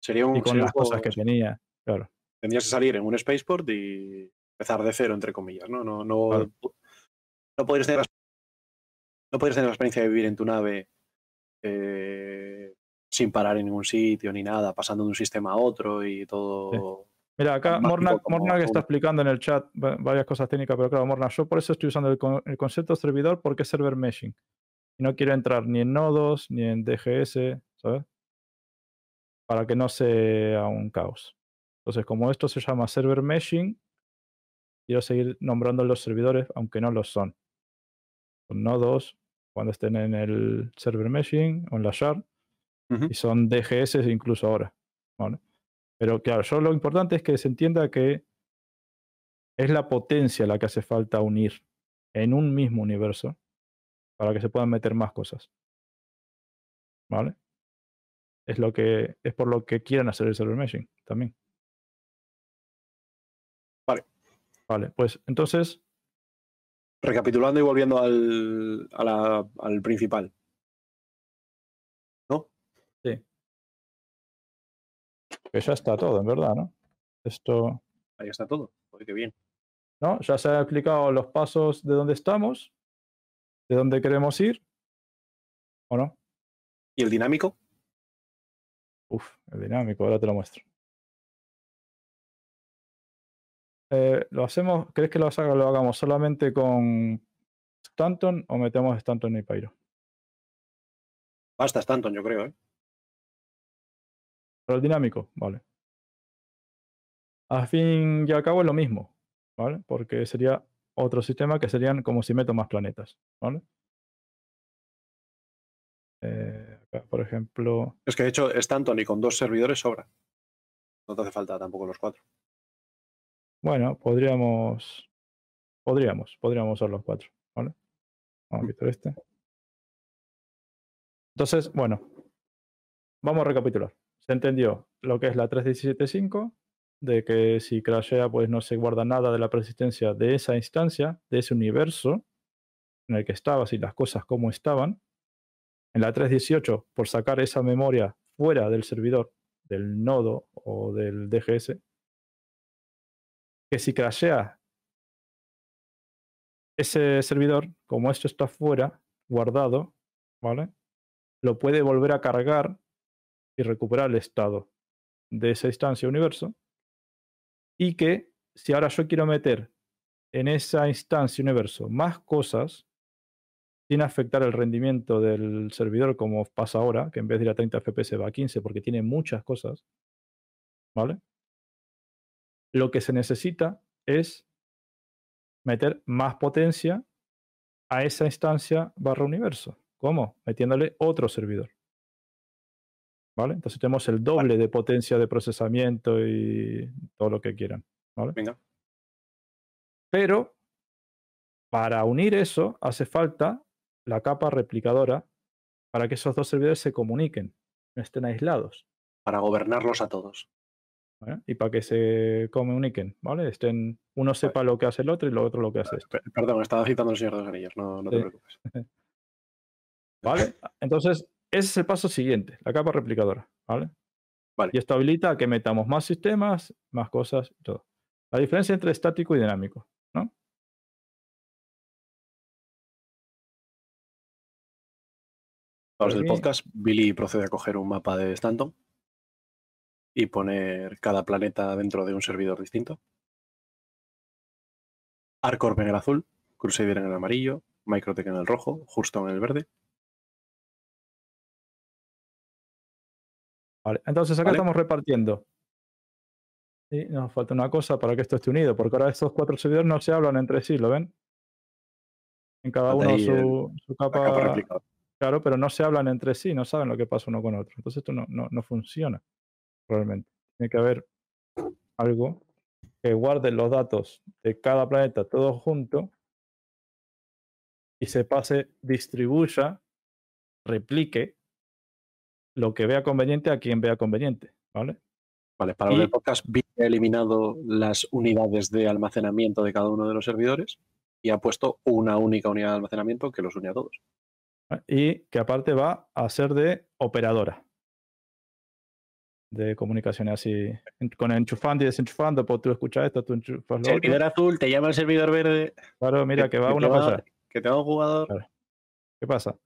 Sería un, Y con las cosas que tenía, claro. tendrías que salir en un spaceport y empezar de cero, entre comillas, ¿no? No, no, Claro. no podrías tener la, no podrías tener la experiencia de vivir en tu nave eh, sin parar en ningún sitio ni nada, pasando de un sistema a otro y todo. Mira, acá Mágico Morna, como Morna que está explicando en el chat va- varias cosas técnicas, pero claro, Morna, yo por eso estoy usando el, con- el concepto servidor porque es server meshing. Y no quiero entrar ni en nodos, ni en DGS, ¿sabes? Para que no sea un caos. Entonces, como esto se llama server meshing, quiero seguir nombrando los servidores, aunque no lo son. Son nodos cuando estén en el server meshing o en la shard, Y son DGS incluso ahora. ¿vale? Pero claro, yo lo importante es que se entienda que es la potencia la que hace falta unir en un mismo universo para que se puedan meter más cosas. ¿Vale? Es lo que es por lo que quieren hacer el server meshing también. Vale. Vale, pues entonces, Recapitulando y volviendo al, a la- al principal. ¿No? que ya está todo, en verdad, ¿no? Esto, Ahí está todo. Joder, qué bien. ¿no? Ya se han explicado los pasos de dónde estamos, de dónde queremos ir, ¿o no? ¿Y el dinámico? Uf, el dinámico, ahora te lo muestro. Eh, ¿Lo hacemos? ¿Crees que lo, haga- lo hagamos solamente con Stanton o metemos Stanton y Pyro? Basta, Stanton, yo creo, ¿eh? Pero el dinámico, vale. Al fin y al cabo es lo mismo, ¿vale? Porque sería otro sistema que serían como si meto más planetas, ¿vale? Eh, acá, por ejemplo, Es que de hecho, Stanton y con dos servidores sobra. No te hace falta tampoco los cuatro. bueno, podríamos, podríamos, podríamos usar los cuatro, ¿vale? Vamos a quitar este. Entonces, bueno, vamos a recapitular. Se entendió lo que es la 3.17.5, de que si crashea, pues no se guarda nada de la persistencia de esa instancia, de ese universo en el que estabas y las cosas como estaban. En la 3.18, por sacar esa memoria fuera del servidor, del nodo o del DGS, que si crashea ese servidor, como esto está fuera, guardado, ¿vale? Lo puede volver a cargar y recuperar el estado de esa instancia universo. Y que si ahora yo quiero meter en esa instancia universo más cosas, sin afectar el rendimiento del servidor, como pasa ahora, que en vez de ir a 30 FPS va a 15 porque tiene muchas cosas, ¿vale? Lo que se necesita es meter más potencia a esa instancia barra universo. ¿Cómo? Metiéndole otro servidor. ¿Vale? Entonces tenemos el doble de potencia de procesamiento y todo lo que quieran. ¿vale? Venga. Pero para unir eso hace falta la capa replicadora para que esos dos servidores se comuniquen, no estén aislados. Para gobernarlos a todos. ¿vale? Y para que se comuniquen, ¿vale? Estén, uno sepa lo que hace el otro y lo otro lo que hace este. Pe- Perdón, estaba citando al Señor de los Anillos, no, no te Sí. preocupes. ¿Vale? Entonces, ese es el paso siguiente, la capa replicadora, ¿vale? Vale. Y esto habilita a que metamos más sistemas, más cosas y todo. La diferencia entre estático y dinámico, ¿no? Vamos del mí- podcast, Billy procede a coger un mapa de Stanton y poner cada planeta dentro de un servidor distinto. Arcorp en el azul, Crusader en el amarillo, Microtech en el rojo, Houston en el verde. Vale, entonces acá Vale. estamos repartiendo. Y nos falta una cosa para que esto esté unido, porque ahora estos cuatro servidores no se hablan entre sí, ¿lo ven? En cada uno ahí su, capa claro, pero no se hablan entre sí, no saben lo que pasa uno con otro. Entonces esto no, no, no funciona realmente. Tiene que haber algo que guarde los datos de cada planeta todo junto y se pase, distribuya, replique lo que vea conveniente a quien vea conveniente, ¿vale? Vale, para Y- el podcast, ha eliminado las unidades de almacenamiento de cada uno de los servidores y ha puesto una única unidad de almacenamiento que los une a todos. ¿vale? Y que aparte va a ser de operadora de comunicaciones así, con enchufando y desenchufando, pues tú escuchas esto, tú enchufas lo otro. Servidor azul, te llama el servidor verde. Claro, mira, que va para va- allá. Que te va un jugador. Claro. ¿Qué pasa?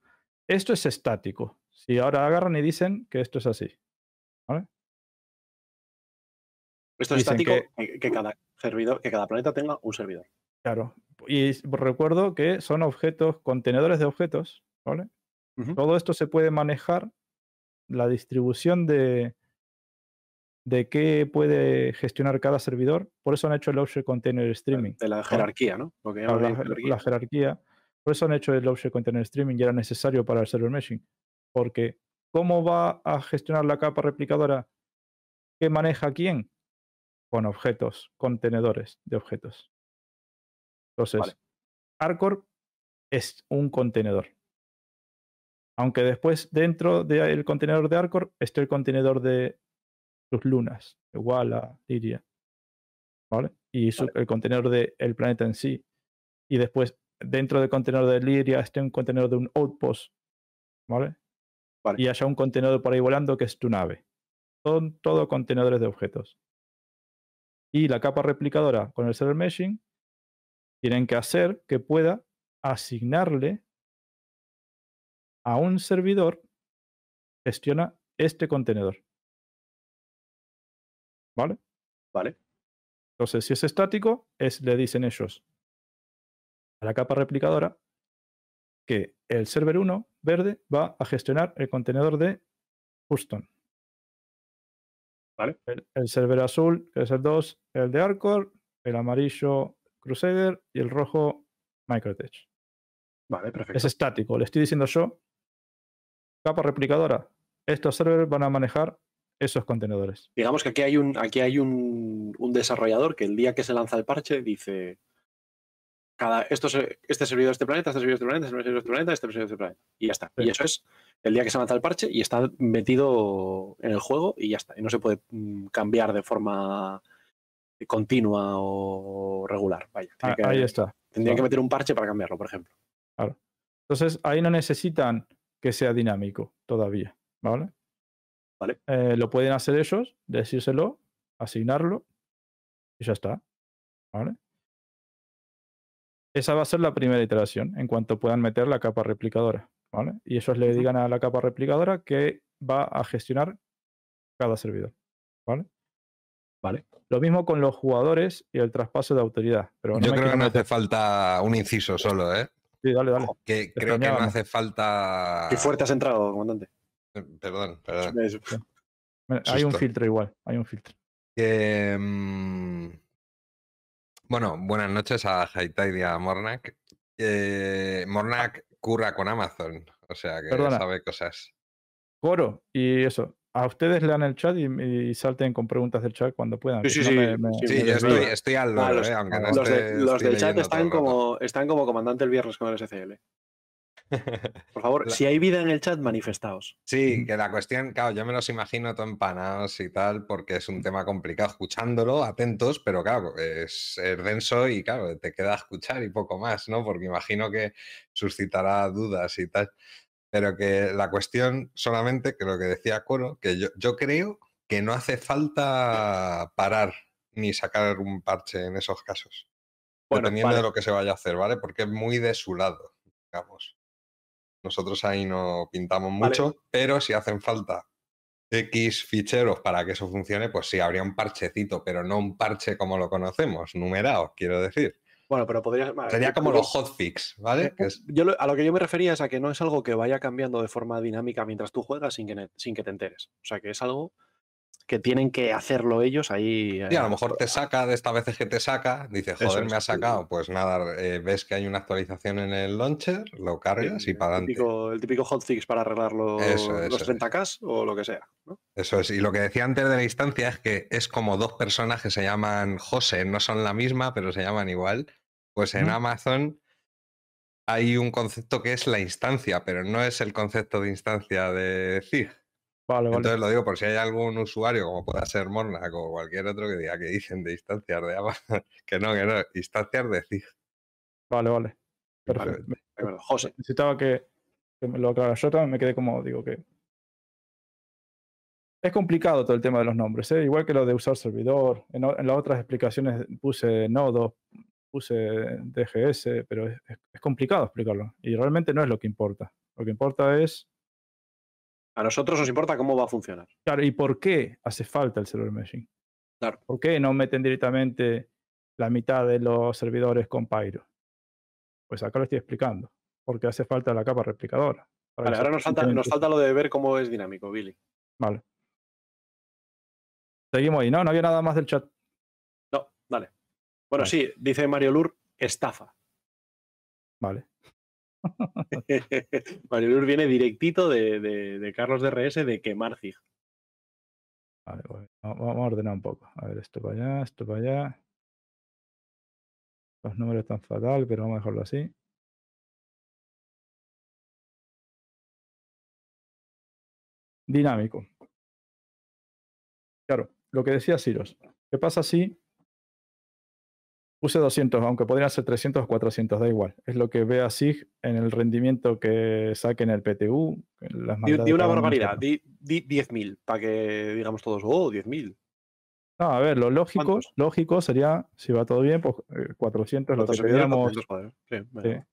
Esto es estático. Si ahora agarran y dicen que esto es así. Esto es estático, que... que cada servidor, que cada planeta tenga un servidor. Claro. Y recuerdo que son objetos, contenedores de objetos, ¿vale? Todo esto se puede manejar, la distribución de, de qué puede gestionar cada servidor. Por eso han hecho el Object Container Streaming. De la jerarquía, ¿no? Lo que la, jerarquía. la jerarquía. Por eso han hecho el Object Container Streaming y era necesario para el server meshing. Porque, ¿cómo va a gestionar la capa replicadora? ¿Qué maneja quién? Con objetos, contenedores de objetos. Entonces, Vale. Arcor es un contenedor. Aunque después dentro del contenedor de Arcor esté el contenedor de sus lunas, de Wala, Liria. ¿Vale? Y su- el contenedor del planeta en sí. Y después dentro del contenedor de Liria esté un contenedor de un outpost. ¿Vale? Vale. Y haya un contenedor por ahí volando que es tu nave. Son todo contenedores de objetos. Y la capa replicadora con el server meshing tienen que hacer que pueda asignarle a un servidor gestiona este contenedor. ¿Vale? Vale. Entonces, si es estático, es, le dicen ellos a la capa replicadora que el server 1 verde va a gestionar el contenedor de Houston. Vale. El, el server azul, que es el 2, el de Arcor, el amarillo Crusader y el rojo Microtech. Vale, perfecto. Es estático. Le estoy diciendo yo, capa replicadora, estos servers van a manejar esos contenedores. Digamos que aquí hay un, aquí hay un, un desarrollador que el día que se lanza el parche dice cada, esto se- este servidor de este planeta, este servidor de este planeta, este servidor de este planeta, este servidor de este planeta. Y ya está. Sí. Y eso es el día que se lanza el parche y está metido en el juego y ya está. Y no se puede mm, cambiar de forma continua o regular. Vaya. Ah, que- ahí está. Tendrían que meter un parche para cambiarlo, por ejemplo. Entonces, ahí no necesitan que sea dinámico todavía, ¿vale? Vale. Eh, lo pueden hacer ellos, decírselo, asignarlo y ya está, ¿vale? Esa va a ser la primera iteración en cuanto puedan meter la capa replicadora, ¿vale? Y ellos le digan a la capa replicadora que va a gestionar cada servidor, ¿vale? Vale. Lo mismo con los jugadores y el traspaso de autoridad. Pero no Yo creo que no hace falta un inciso solo, ¿eh? Sí, dale, dale. Que creo que no hace falta. Qué fuerte has entrado, comandante. Eh, Perdón, perdón. Hay un filtro igual, hay un filtro. Que, mm, bueno, buenas noches a Haitai y a Mornak. Eh, Mornak curra con Amazon, o sea que Perdona. sabe cosas. Coro, y eso. A ustedes lean el chat y, y salten con preguntas del chat cuando puedan. Sí, sí, sí, me- me- sí, me yo estoy, estoy al loro, Ah, los- eh, aunque no los, esté- de- los del chat están como, están como comandante el viernes con el SCL. Por favor, La- si hay vida en el chat, manifestaos. Sí, que la cuestión, claro, yo me los imagino todo empanados y tal, porque es un tema complicado escuchándolo, atentos, pero claro, es, es denso y claro, te queda escuchar y poco más, ¿no? Porque imagino que suscitará dudas y tal. Pero que la cuestión solamente, que lo que decía Coro, que yo, yo creo que no hace falta parar ni sacar un parche en esos casos, Bueno, dependiendo de lo que se vaya a hacer, ¿vale? Porque es muy de su lado, digamos. Nosotros ahí no pintamos Vale. mucho, pero si hacen falta X ficheros para que eso funcione, pues sí, habría un parchecito, pero no un parche como lo conocemos, numerado, quiero decir. Bueno, pero podría. vale, Sería yo- como los hotfix, ¿vale? Que es- yo lo- a lo que yo me refería es a que no es algo que vaya cambiando de forma dinámica mientras tú juegas sin que, sin que te enteres. O sea, que es algo que tienen que hacerlo ellos ahí. Sí, a eh, lo mejor te saca de estas veces que te saca, dices, joder, es, me ha sacado. Pues nada, eh, ves que hay una actualización en el launcher, lo cargas y para adelante. el típico hotfix para arreglar los, Eso, los eso es. 30K o lo que sea. ¿no? Eso es. Y lo que decía antes de la instancia es que es como dos personas que se llaman José, no son la misma, pero se llaman igual. Pues en. Amazon hay un concepto que es la instancia, pero no es el concepto de instancia de ZIG. Vale, vale. Entonces lo digo por si hay algún usuario, como pueda ser Mornac o cualquier otro, que diga que dicen de instancias de Amazon. Que no, que no, instancias de ZIG. Vale, vale. Perfecto. José. Necesitaba que, que me lo aclarara. Yo también me quedé como, digo que. Es complicado todo el tema de los nombres, ¿eh? igual que lo de usar servidor. En, las otras explicaciones puse nodos, puse DGS, pero es, es- es complicado explicarlo. Y realmente no es lo que importa. Lo que importa es, A nosotros nos importa cómo va a funcionar. claro, ¿y por qué hace falta el server meshing? Claro. ¿Por qué no meten directamente la mitad de los servidores con Pyro? Pues acá lo estoy explicando. Porque hace falta la capa replicadora. Vale, ahora nos falta, nos suficientemente falta lo de ver cómo es dinámico, Billy. Vale. Seguimos ahí. No, no había nada más del chat. No, dale. Bueno, Vale. sí, dice Mario Lur, estafa. Vale. Mario Lur viene directito de, de- de Carlos DRS de quemar. Vale, Vamos a ordenar un poco. A ver, esto para allá, esto para allá. Los números están fatal, pero vamos a dejarlo así. Dinámico. Claro, lo que decía Ciros. ¿Qué pasa si puse 200, aunque podrían ser 300 o 400, da igual. Es lo que ve así en el rendimiento que saque en el PTU. en las Di, maldades di de una barbaridad, di, di 10.000, para que digamos todos, oh, 10.000. No, a ver, lo lógico, ¿Cuántos? lógico sería, si va todo bien, pues eh, 400 lo que ¿Cuántos servidores? teníamos, 400 joder. Sí, venga. sí,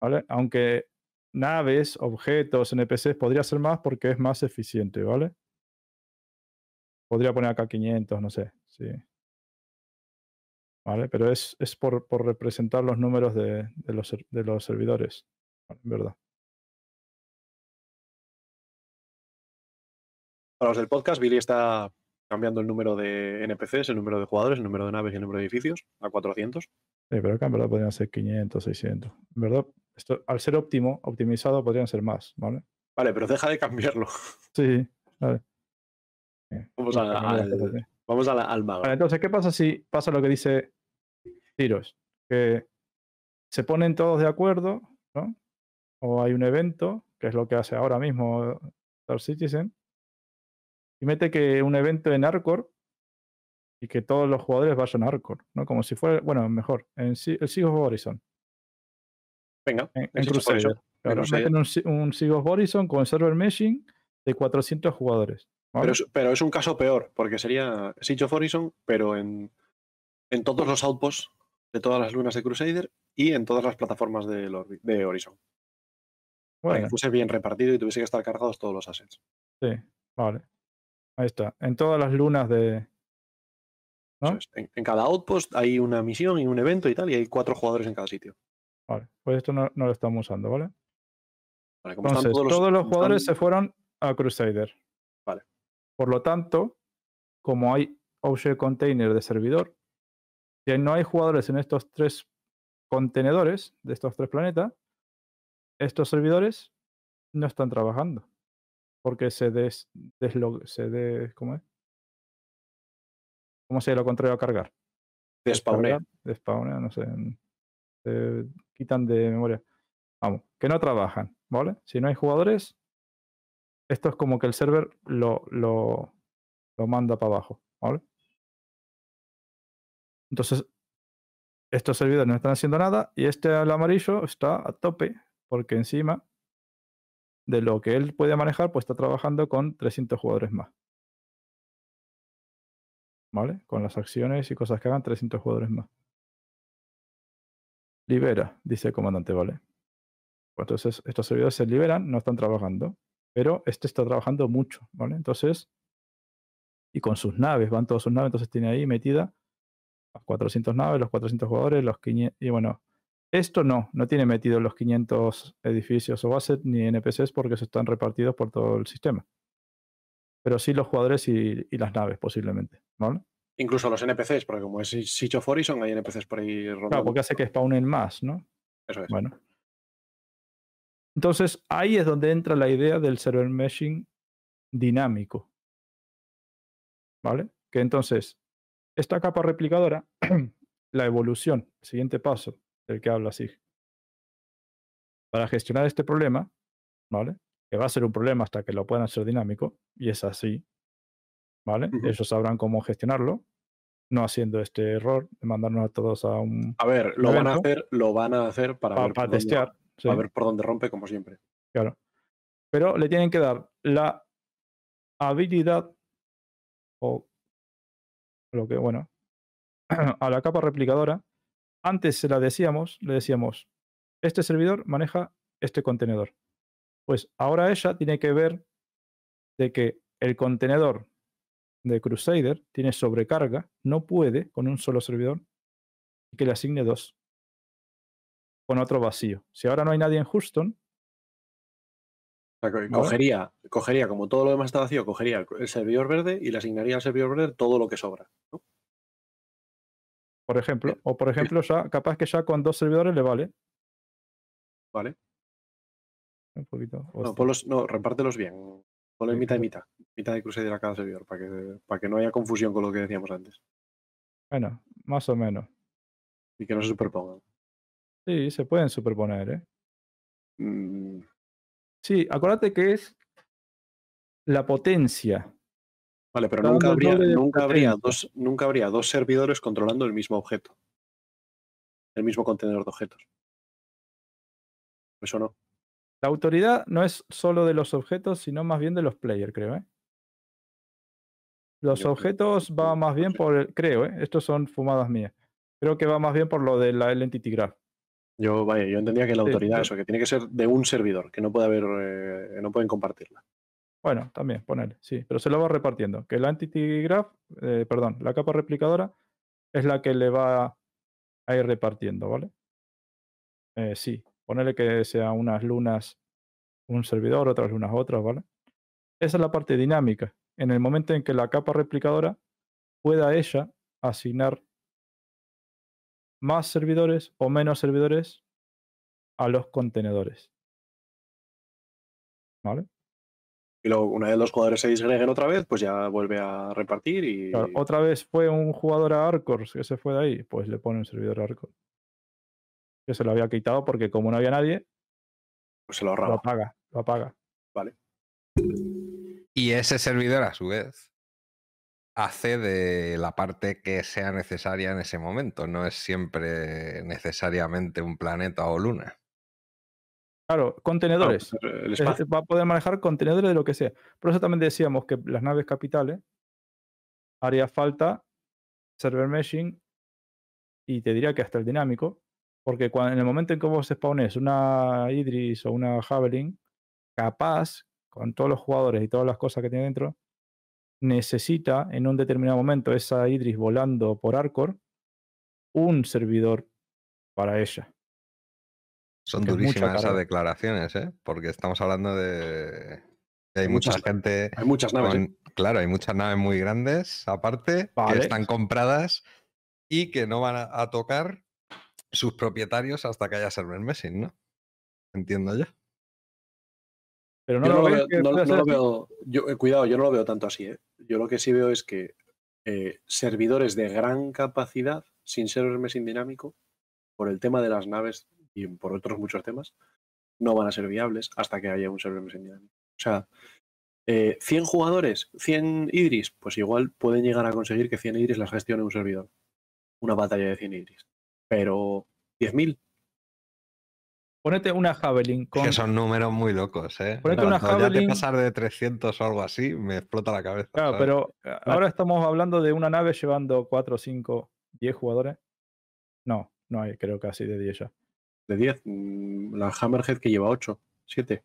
¿vale? Aunque naves, objetos, NPCs podría ser más porque es más eficiente, ¿vale? Podría poner acá 500, no sé, sí. ¿Vale? Pero es, es por, por representar los números de, de los, de los servidores, verdad. Para los del podcast, Billy está cambiando el número de NPCs, el número de jugadores, el número de naves y el número de edificios a 400. Sí, pero acá en verdad podrían ser 500, 600. En verdad, esto, al ser óptimo, optimizado, podrían ser más, ¿vale? Vale, pero deja de cambiarlo. Sí, vale. Vamos, a- al, vamos a la- al mago. Vale, entonces, ¿qué pasa si pasa lo que dice Tiros? Que se ponen todos de acuerdo, ¿no? O hay un evento, que es lo que hace ahora mismo Star Citizen, y mete que un evento en Arcor y que todos los jugadores vayan a Arcor, ¿no? Como si fuera, bueno, mejor, en el Siege of Horizon, Venga, en, en Crusader. Claro, meten un, un Siege of Horizon con server meshing de 400 jugadores. ¿vale? Pero es, pero es un caso peor, porque sería Siege of Horizon, pero en, en todos los outposts de todas las lunas de Crusader y en todas las plataformas de Horizon. Para Bueno. que fuese bien repartido y tuviese que estar cargados todos los assets. Sí, vale. Ahí está. En todas las lunas de. ¿No? En, en cada outpost hay una misión y un evento y tal, y hay cuatro jugadores en cada sitio. Vale. Pues esto no, no lo estamos usando, ¿vale? Vale, como Entonces, están todos todos los, como jugadores están- se fueron a Crusader. Vale. Por lo tanto, como hay Object Container de servidor, si no hay jugadores en estos tres contenedores de estos tres planetas, estos servidores no están trabajando. Porque se des, deslo- se de, ¿cómo es? ¿Cómo se lo contrario a cargar? Despawnea. despawnea, no sé. Se quitan de memoria. Vamos, que no trabajan, ¿vale? Si no hay jugadores, esto es como que el server lo, lo, lo manda para abajo, ¿vale? Entonces, estos servidores no están haciendo nada y este al amarillo está a tope porque encima de lo que él puede manejar, pues está trabajando con 300 jugadores más. ¿Vale? Con las acciones y cosas que hagan 300 jugadores más. Libera, dice el comandante, ¿vale? Pues entonces estos servidores se liberan, no están trabajando, pero este está trabajando mucho, ¿vale? Entonces, y con sus naves, van todas sus naves, entonces tiene ahí metida las 400 naves, los 400 jugadores, los 500, y bueno, esto no, no tiene metido los 500 edificios o assets ni NPCs porque se están repartidos por todo el sistema. Pero sí los jugadores y, y las naves posiblemente, ¿vale? Incluso los NPCs, porque como es of Horizon, hay NPCs por ahí rondando. Claro, porque hace que spawnen más, ¿no? Eso es. Bueno. Entonces, ahí es donde entra la idea del server meshing dinámico. ¿Vale? Que entonces, esta capa replicadora, la evolución, el siguiente paso del que habla SIG, para gestionar este problema, ¿vale? Que va a ser un problema hasta que lo puedan hacer dinámico, y es así, ¿vale? Ellos sabrán cómo gestionarlo, no haciendo este error de mandarnos a todos a un... A ver, lo van a hacer, lo van a hacer para, para ver, dónde- testear. sí. para ver por dónde rompe, como siempre. Claro. Pero le tienen que dar la habilidad o lo que, bueno, a la capa replicadora. Antes se la decíamos, le decíamos, este servidor maneja este contenedor. Pues ahora ella tiene que ver de que el contenedor de Crusader tiene sobrecarga, no puede con un solo servidor y que le asigne dos con otro vacío. Si ahora no hay nadie en Houston, sea, cogería, cogería, como todo lo demás está vacío, cogería el, servidor verde y le asignaría al servidor verde todo lo que sobra. ¿no? por ejemplo, Bien, o por ejemplo, ya capaz que ya con dos servidores le vale. ¿Vale? Un poquito. No, ponlos- no, repártelos bien. Ponle Sí, mitad y mitad. Mitad de Crusader a cada servidor, para que, para que no haya confusión con lo que decíamos antes. Bueno, más o menos. Y que no se superpongan. Sí, se pueden superponer, ¿eh? Mm, Sí, acuérdate que es la potencia. Vale, pero nunca habría, de nunca, habría dos, nunca habría dos servidores controlando el mismo objeto. El mismo contenedor de objetos. Eso no. La autoridad no es solo de los objetos, sino más bien de los players, creo, ¿eh? Los Yo- objetos va más bien por, el- creo, ¿eh? estos son fumadas mías. Creo que va más bien por lo de la el Entity Graph. Yo, vaya, yo entendía que la Sí, autoridad, eso, que tiene que ser de un servidor, que no puede haber, eh, no pueden compartirla. Bueno, también, ponele, sí, pero se lo va repartiendo. Que la Entity Graph, eh, perdón, la capa replicadora es la que le va a ir repartiendo, ¿vale? Eh, sí, ponele que sean unas lunas un servidor, otras lunas otras, ¿vale? Esa es la parte dinámica. En el momento en que la capa replicadora pueda ella asignar más servidores o menos servidores a los contenedores. ¿Vale? Y luego, una vez los jugadores se disgreguen otra vez, pues ya vuelve a repartir y Claro, otra vez fue un jugador a Arcor que se fue de ahí, pues le pone un servidor a Arcor. Que se lo había quitado porque como no había nadie, pues se lo lo ahorraba. apaga, lo apaga. Y ese servidor, a su vez, hace de la parte que sea necesaria en ese momento. No es siempre necesariamente un planeta o luna. Claro, contenedores. el Es- espacio. va a poder manejar contenedores de lo que sea. Por eso también decíamos que las naves capitales haría falta server meshing y te diría que hasta el dinámico, porque cuando, en el momento en que vos spawnes una Idris o una Javelin, capaz, con todos los jugadores y todas las cosas que tiene dentro, necesita en un determinado momento esa Idris volando por Arcor un servidor para ella. Son Que es mucha durísimas esas declaraciones, ¿eh? Porque estamos hablando de que hay Hay mucha muchas- gente Hay muchas naves. ¿eh? claro, hay muchas naves muy grandes aparte Vale. que están compradas y que no van a, a tocar sus propietarios hasta que haya server meshing, ¿no? Entiendo yo. Pero no Yo lo no veo, que no- puede no ser lo así? veo- yo, eh, cuidado, yo no lo veo tanto así. ¿eh? Yo lo que sí veo es que eh, servidores de gran capacidad, sin server meshing dinámico, por el tema de las naves y por otros muchos temas, no van a ser viables hasta que haya un server meshing dinámico. O sea, eh, 100 jugadores, 100 Idris, pues igual pueden llegar a conseguir que 100 Idris las gestione un servidor. Una batalla de 100 Idris. Pero 10.000, Ponete una Javelin con que son números muy locos, ¿eh? Ponete una Cuando ya te Javelin- pasar de 300 o algo así, me explota la cabeza. Claro, ¿sabes? pero eh, ahora estamos hablando de una nave llevando 4, 5, 10 jugadores. No, no hay, creo casi de 10 ya. de 10. mm, La Hammerhead que lleva 8, 7.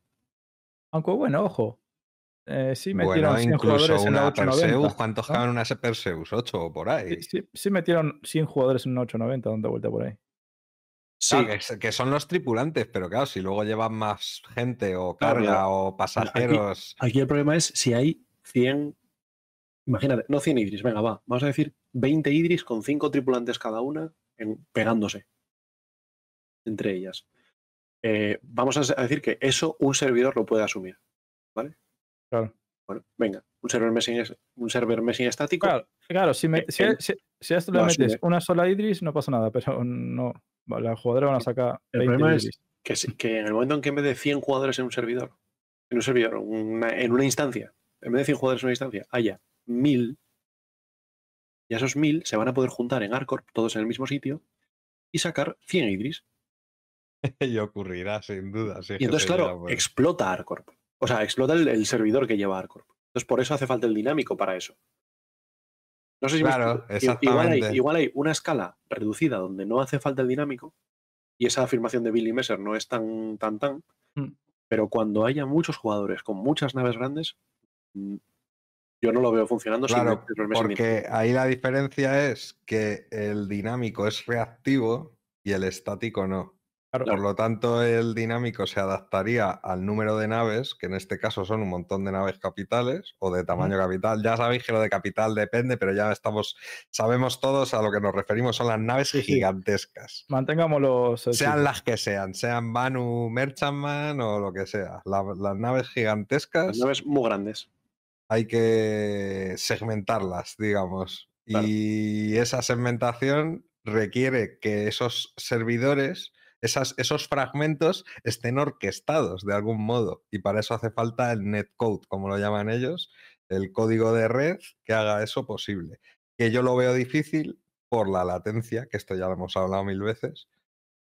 Aunque bueno, ojo. eh, sí metieron Bueno, 100 incluso jugadores en la una Perseus, 890. ¿cuántos ¿no? caben en una Perseus? ¿8 o por ahí? Sí, sí, sí metieron 100 jugadores en una 890, dando vuelta por ahí. Sí, Claro, que, son los tripulantes, pero claro, si luego llevan más gente o carga o pasajeros. Aquí el problema es si hay 100. Imagínate, no 100 Idris, venga, va. Vamos a decir 20 Idris con 5 tripulantes cada una en- pegándose entre ellas. Eh, vamos a decir que eso un servidor lo puede asumir. Claro. Bueno, venga, un server meshing, es- un server estático. Claro, claro si, me- Eh, si, el- si- si a esto le lo metes una sola Idris, no pasa nada, pero no. va, Las jugadoras van a sacar El 20 problema es-. Que, en el momento en que en vez de 100 jugadores en un servidor, en un servidor, una- en una instancia, en vez de 100 jugadores en una instancia, haya 1000, y a esos 1000 se van a poder juntar en Arcor, todos en el mismo sitio, y sacar 100 Idris. y ocurrirá, sin duda. si Y entonces, claro, por- explota Arcorp. O sea, explota el, el servidor que lleva Arcorp. Entonces, por eso hace falta el dinámico para eso. No sé si me Claro, explico. I- Igual hay, igual hay una escala reducida donde no hace falta el dinámico y esa afirmación de Billy Messer no es tan, tan, tan. Mm. Pero cuando haya muchos jugadores con muchas naves grandes, mm, yo no lo veo funcionando Claro, porque ahí la diferencia es que el dinámico es reactivo y el estático no. Claro. Por lo tanto, el dinámico se adaptaría al número de naves, que en este caso son un montón de naves capitales o de tamaño capital. Ya sabéis que lo de capital depende, pero ya estamos, sabemos todos a lo que nos referimos, son las naves Sí, sí. gigantescas. Mantengámoslo. Sean las que sean, sean Banu Merchantman o lo que sea. La- las naves gigantescas Las naves muy grandes. hay que segmentarlas, digamos. Claro. Y esa segmentación requiere que esos servidores, esas, esos fragmentos estén orquestados de algún modo. Y para eso hace falta el netcode, como lo llaman ellos, el código de red que haga eso posible. Que yo lo veo difícil por la latencia, que esto ya lo hemos hablado mil veces,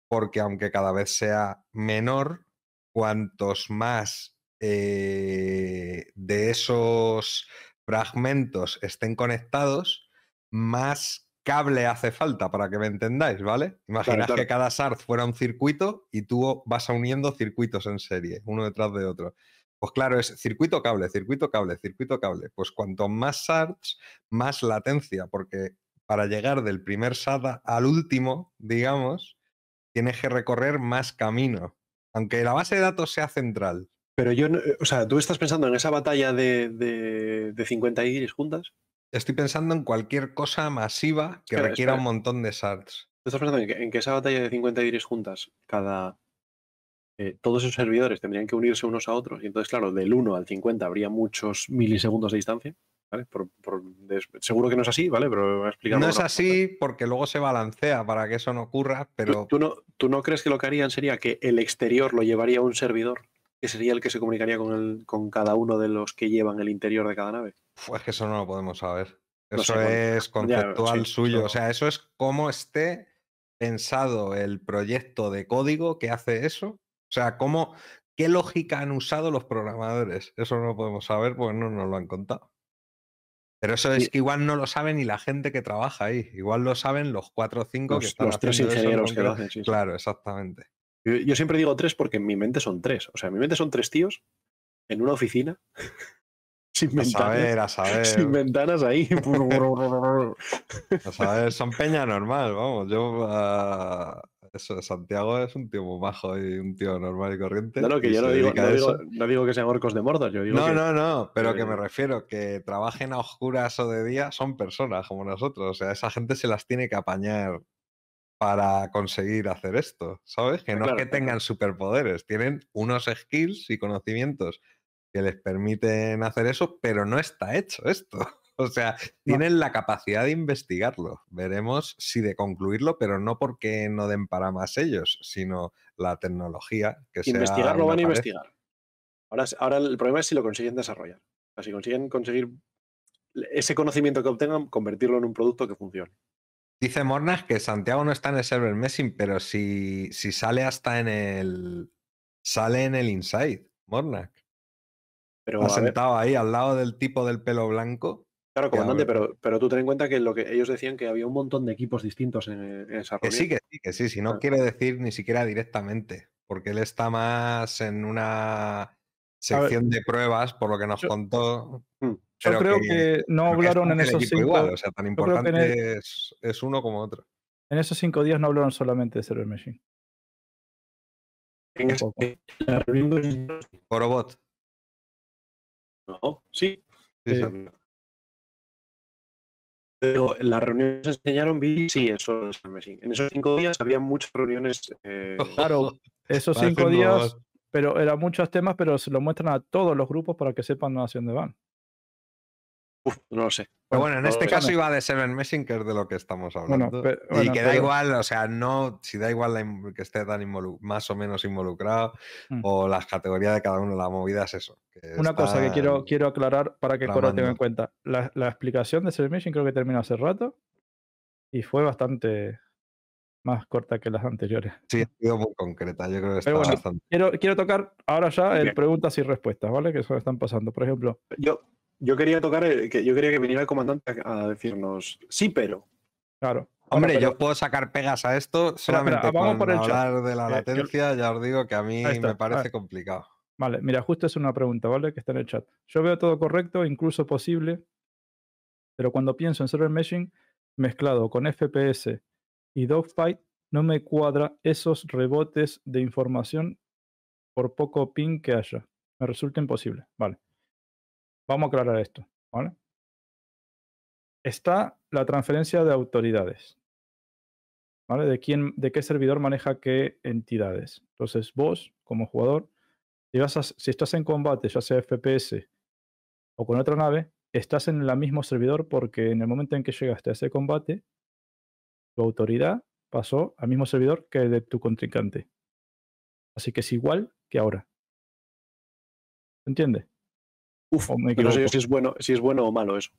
porque aunque cada vez sea menor, cuantos más eh, de esos fragmentos estén conectados, más cable hace falta para que me entendáis, ¿vale? Imaginad claro. que cada SART fuera un circuito y tú vas uniendo circuitos en serie, uno detrás de otro. Pues claro, es circuito cable, circuito cable, circuito cable. Pues cuanto más SARTs, más latencia, porque para llegar del primer SAT al último, digamos, tienes que recorrer más camino. Aunque la base de datos sea central. Pero yo, o sea, ¿tú estás pensando en esa batalla de, de, de 50 iris juntas? Estoy pensando en cualquier cosa masiva que Espera, requiera espera. un montón de. ¿Tú estás pensando en que, en que esa batalla de 50 iris juntas, cada. eh, todos esos servidores tendrían que unirse unos a otros? Y entonces, claro, del 1 al 50 habría muchos milisegundos de distancia. ¿vale? Por- por- des- seguro que no es así, ¿vale? Pero voy a explicarlo No es así porque luego se balancea para que eso no ocurra, ¿Tú, pero tú no, ¿Tú no crees que lo que harían sería que el exterior lo llevaría a un servidor? Que sería el que se comunicaría con, el, con cada uno de los que llevan el interior de cada nave. Uf, es que eso no lo podemos saber. No Eso sé, es ya, conceptual sí, suyo. eso- O sea, eso es cómo esté pensado el proyecto de código que hace eso. O sea, cómo, qué lógica han usado los programadores. Eso no lo podemos saber porque no nos lo han contado. Pero eso es que igual no lo sabe ni la gente que trabaja ahí. Igual lo saben los cuatro o cinco que Los, están los tres ingenieros que lo concreto. hacen. sí, sí. Claro, exactamente. Yo, yo siempre digo tres porque en mi mente son tres. O sea, en mi mente son tres tíos en una oficina sin A saber, ventanas. a Sin saber. ventanas ahí. A saber, son peña normal, vamos. Yo, ah, eso, Santiago es un tío muy majo y un tío normal y corriente. No, no, que yo no digo, no, digo, eso. no digo que sean orcos de Mordor. Yo digo No, que, no, no, pero que me refiero que trabajen a oscuras o de día son personas como nosotros. O sea, esa gente se las tiene que apañar para conseguir hacer esto, ¿sabes? Que no Claro, es que tengan superpoderes, tienen unos skills y conocimientos que les permiten hacer eso, pero no está hecho esto. O sea, tienen la capacidad de investigarlo. Veremos si de concluirlo, pero no porque no den para más ellos, sino la tecnología que sea investigar lo van a investigar. Ahora, ahora el problema es si lo consiguen desarrollar. O sea, si consiguen conseguir ese conocimiento que obtengan, convertirlo en un producto que funcione. Dice Mornas que Santiago no está en el server messing, pero si, si sale hasta en el. Sale en el inside, Mornak. Pero, sentado ahí al lado del tipo del pelo blanco. claro, comandante, pero, pero tú ten en cuenta que lo que ellos decían que había un montón de equipos distintos en, en esa Que sí, que sí, que sí. Si no Ah. quiere decir ni siquiera directamente, porque él está más en una sección de pruebas, por lo que nos yo- contó. Yo pero creo que, no que hablaron en esos cinco. igual, o sea, tan importante el- es, es uno como otro. En esos cinco días no hablaron solamente de Server Machine. Corobot. No, sí. Sí, Sí. sí. Pero en las reuniones que enseñaron, vi, sí, eso. En esos cinco días había muchas reuniones. eh, Claro, esos cinco días, pero eran muchos temas, pero se lo muestran a todos los grupos para que sepan hacia dónde van. Uf, no lo sé. Pero bueno, en este caso iba de Seven Messing, que es de lo que estamos Bueno, hablando. y que da pero- igual, o sea, no, si da igual la que esté tan más o menos involucrado, Mm. o las categorías de cada uno, la movida es eso. que Una cosa que quiero, quiero aclarar para que Coro tenga en cuenta. La, la explicación de Server Machine creo que terminó hace rato y fue bastante más corta que las anteriores. Sí, ha sido muy concreta, yo creo que está Pero bueno, bastante. Quiero, quiero tocar ahora ya el Bien. preguntas y respuestas, ¿vale? Que eso están pasando. Por ejemplo, Yo, yo quería tocar, el- que yo quería que viniera el comandante a, a decirnos, sí, pero. claro. Hombre, yo puedo sacar pegas a esto solamente espera, vamos con por el chat. hablar de la Eh, yo- latencia, ya os digo que a mí está, me parece complicado. Vale, mira, justo es una pregunta, ¿vale? Que está en el chat. Yo veo todo correcto, incluso posible, pero cuando pienso en server meshing mezclado con FPS y dogfight, no me cuadra esos rebotes de información por poco ping que haya. Me resulta imposible. Vale. Vamos a aclarar esto, ¿vale? Está la transferencia de autoridades. ¿Vale? De quién, de qué servidor maneja qué entidades. Entonces, vos, como jugador, si, estás en combate, ya sea FPS o con otra nave, estás en el mismo servidor porque en el momento en que llegaste a ese combate, tu autoridad pasó al mismo servidor que el de tu contrincante. Así que es igual que ahora. ¿Se entiende? Uf, O me yo no sé si es bueno, si es bueno o malo eso.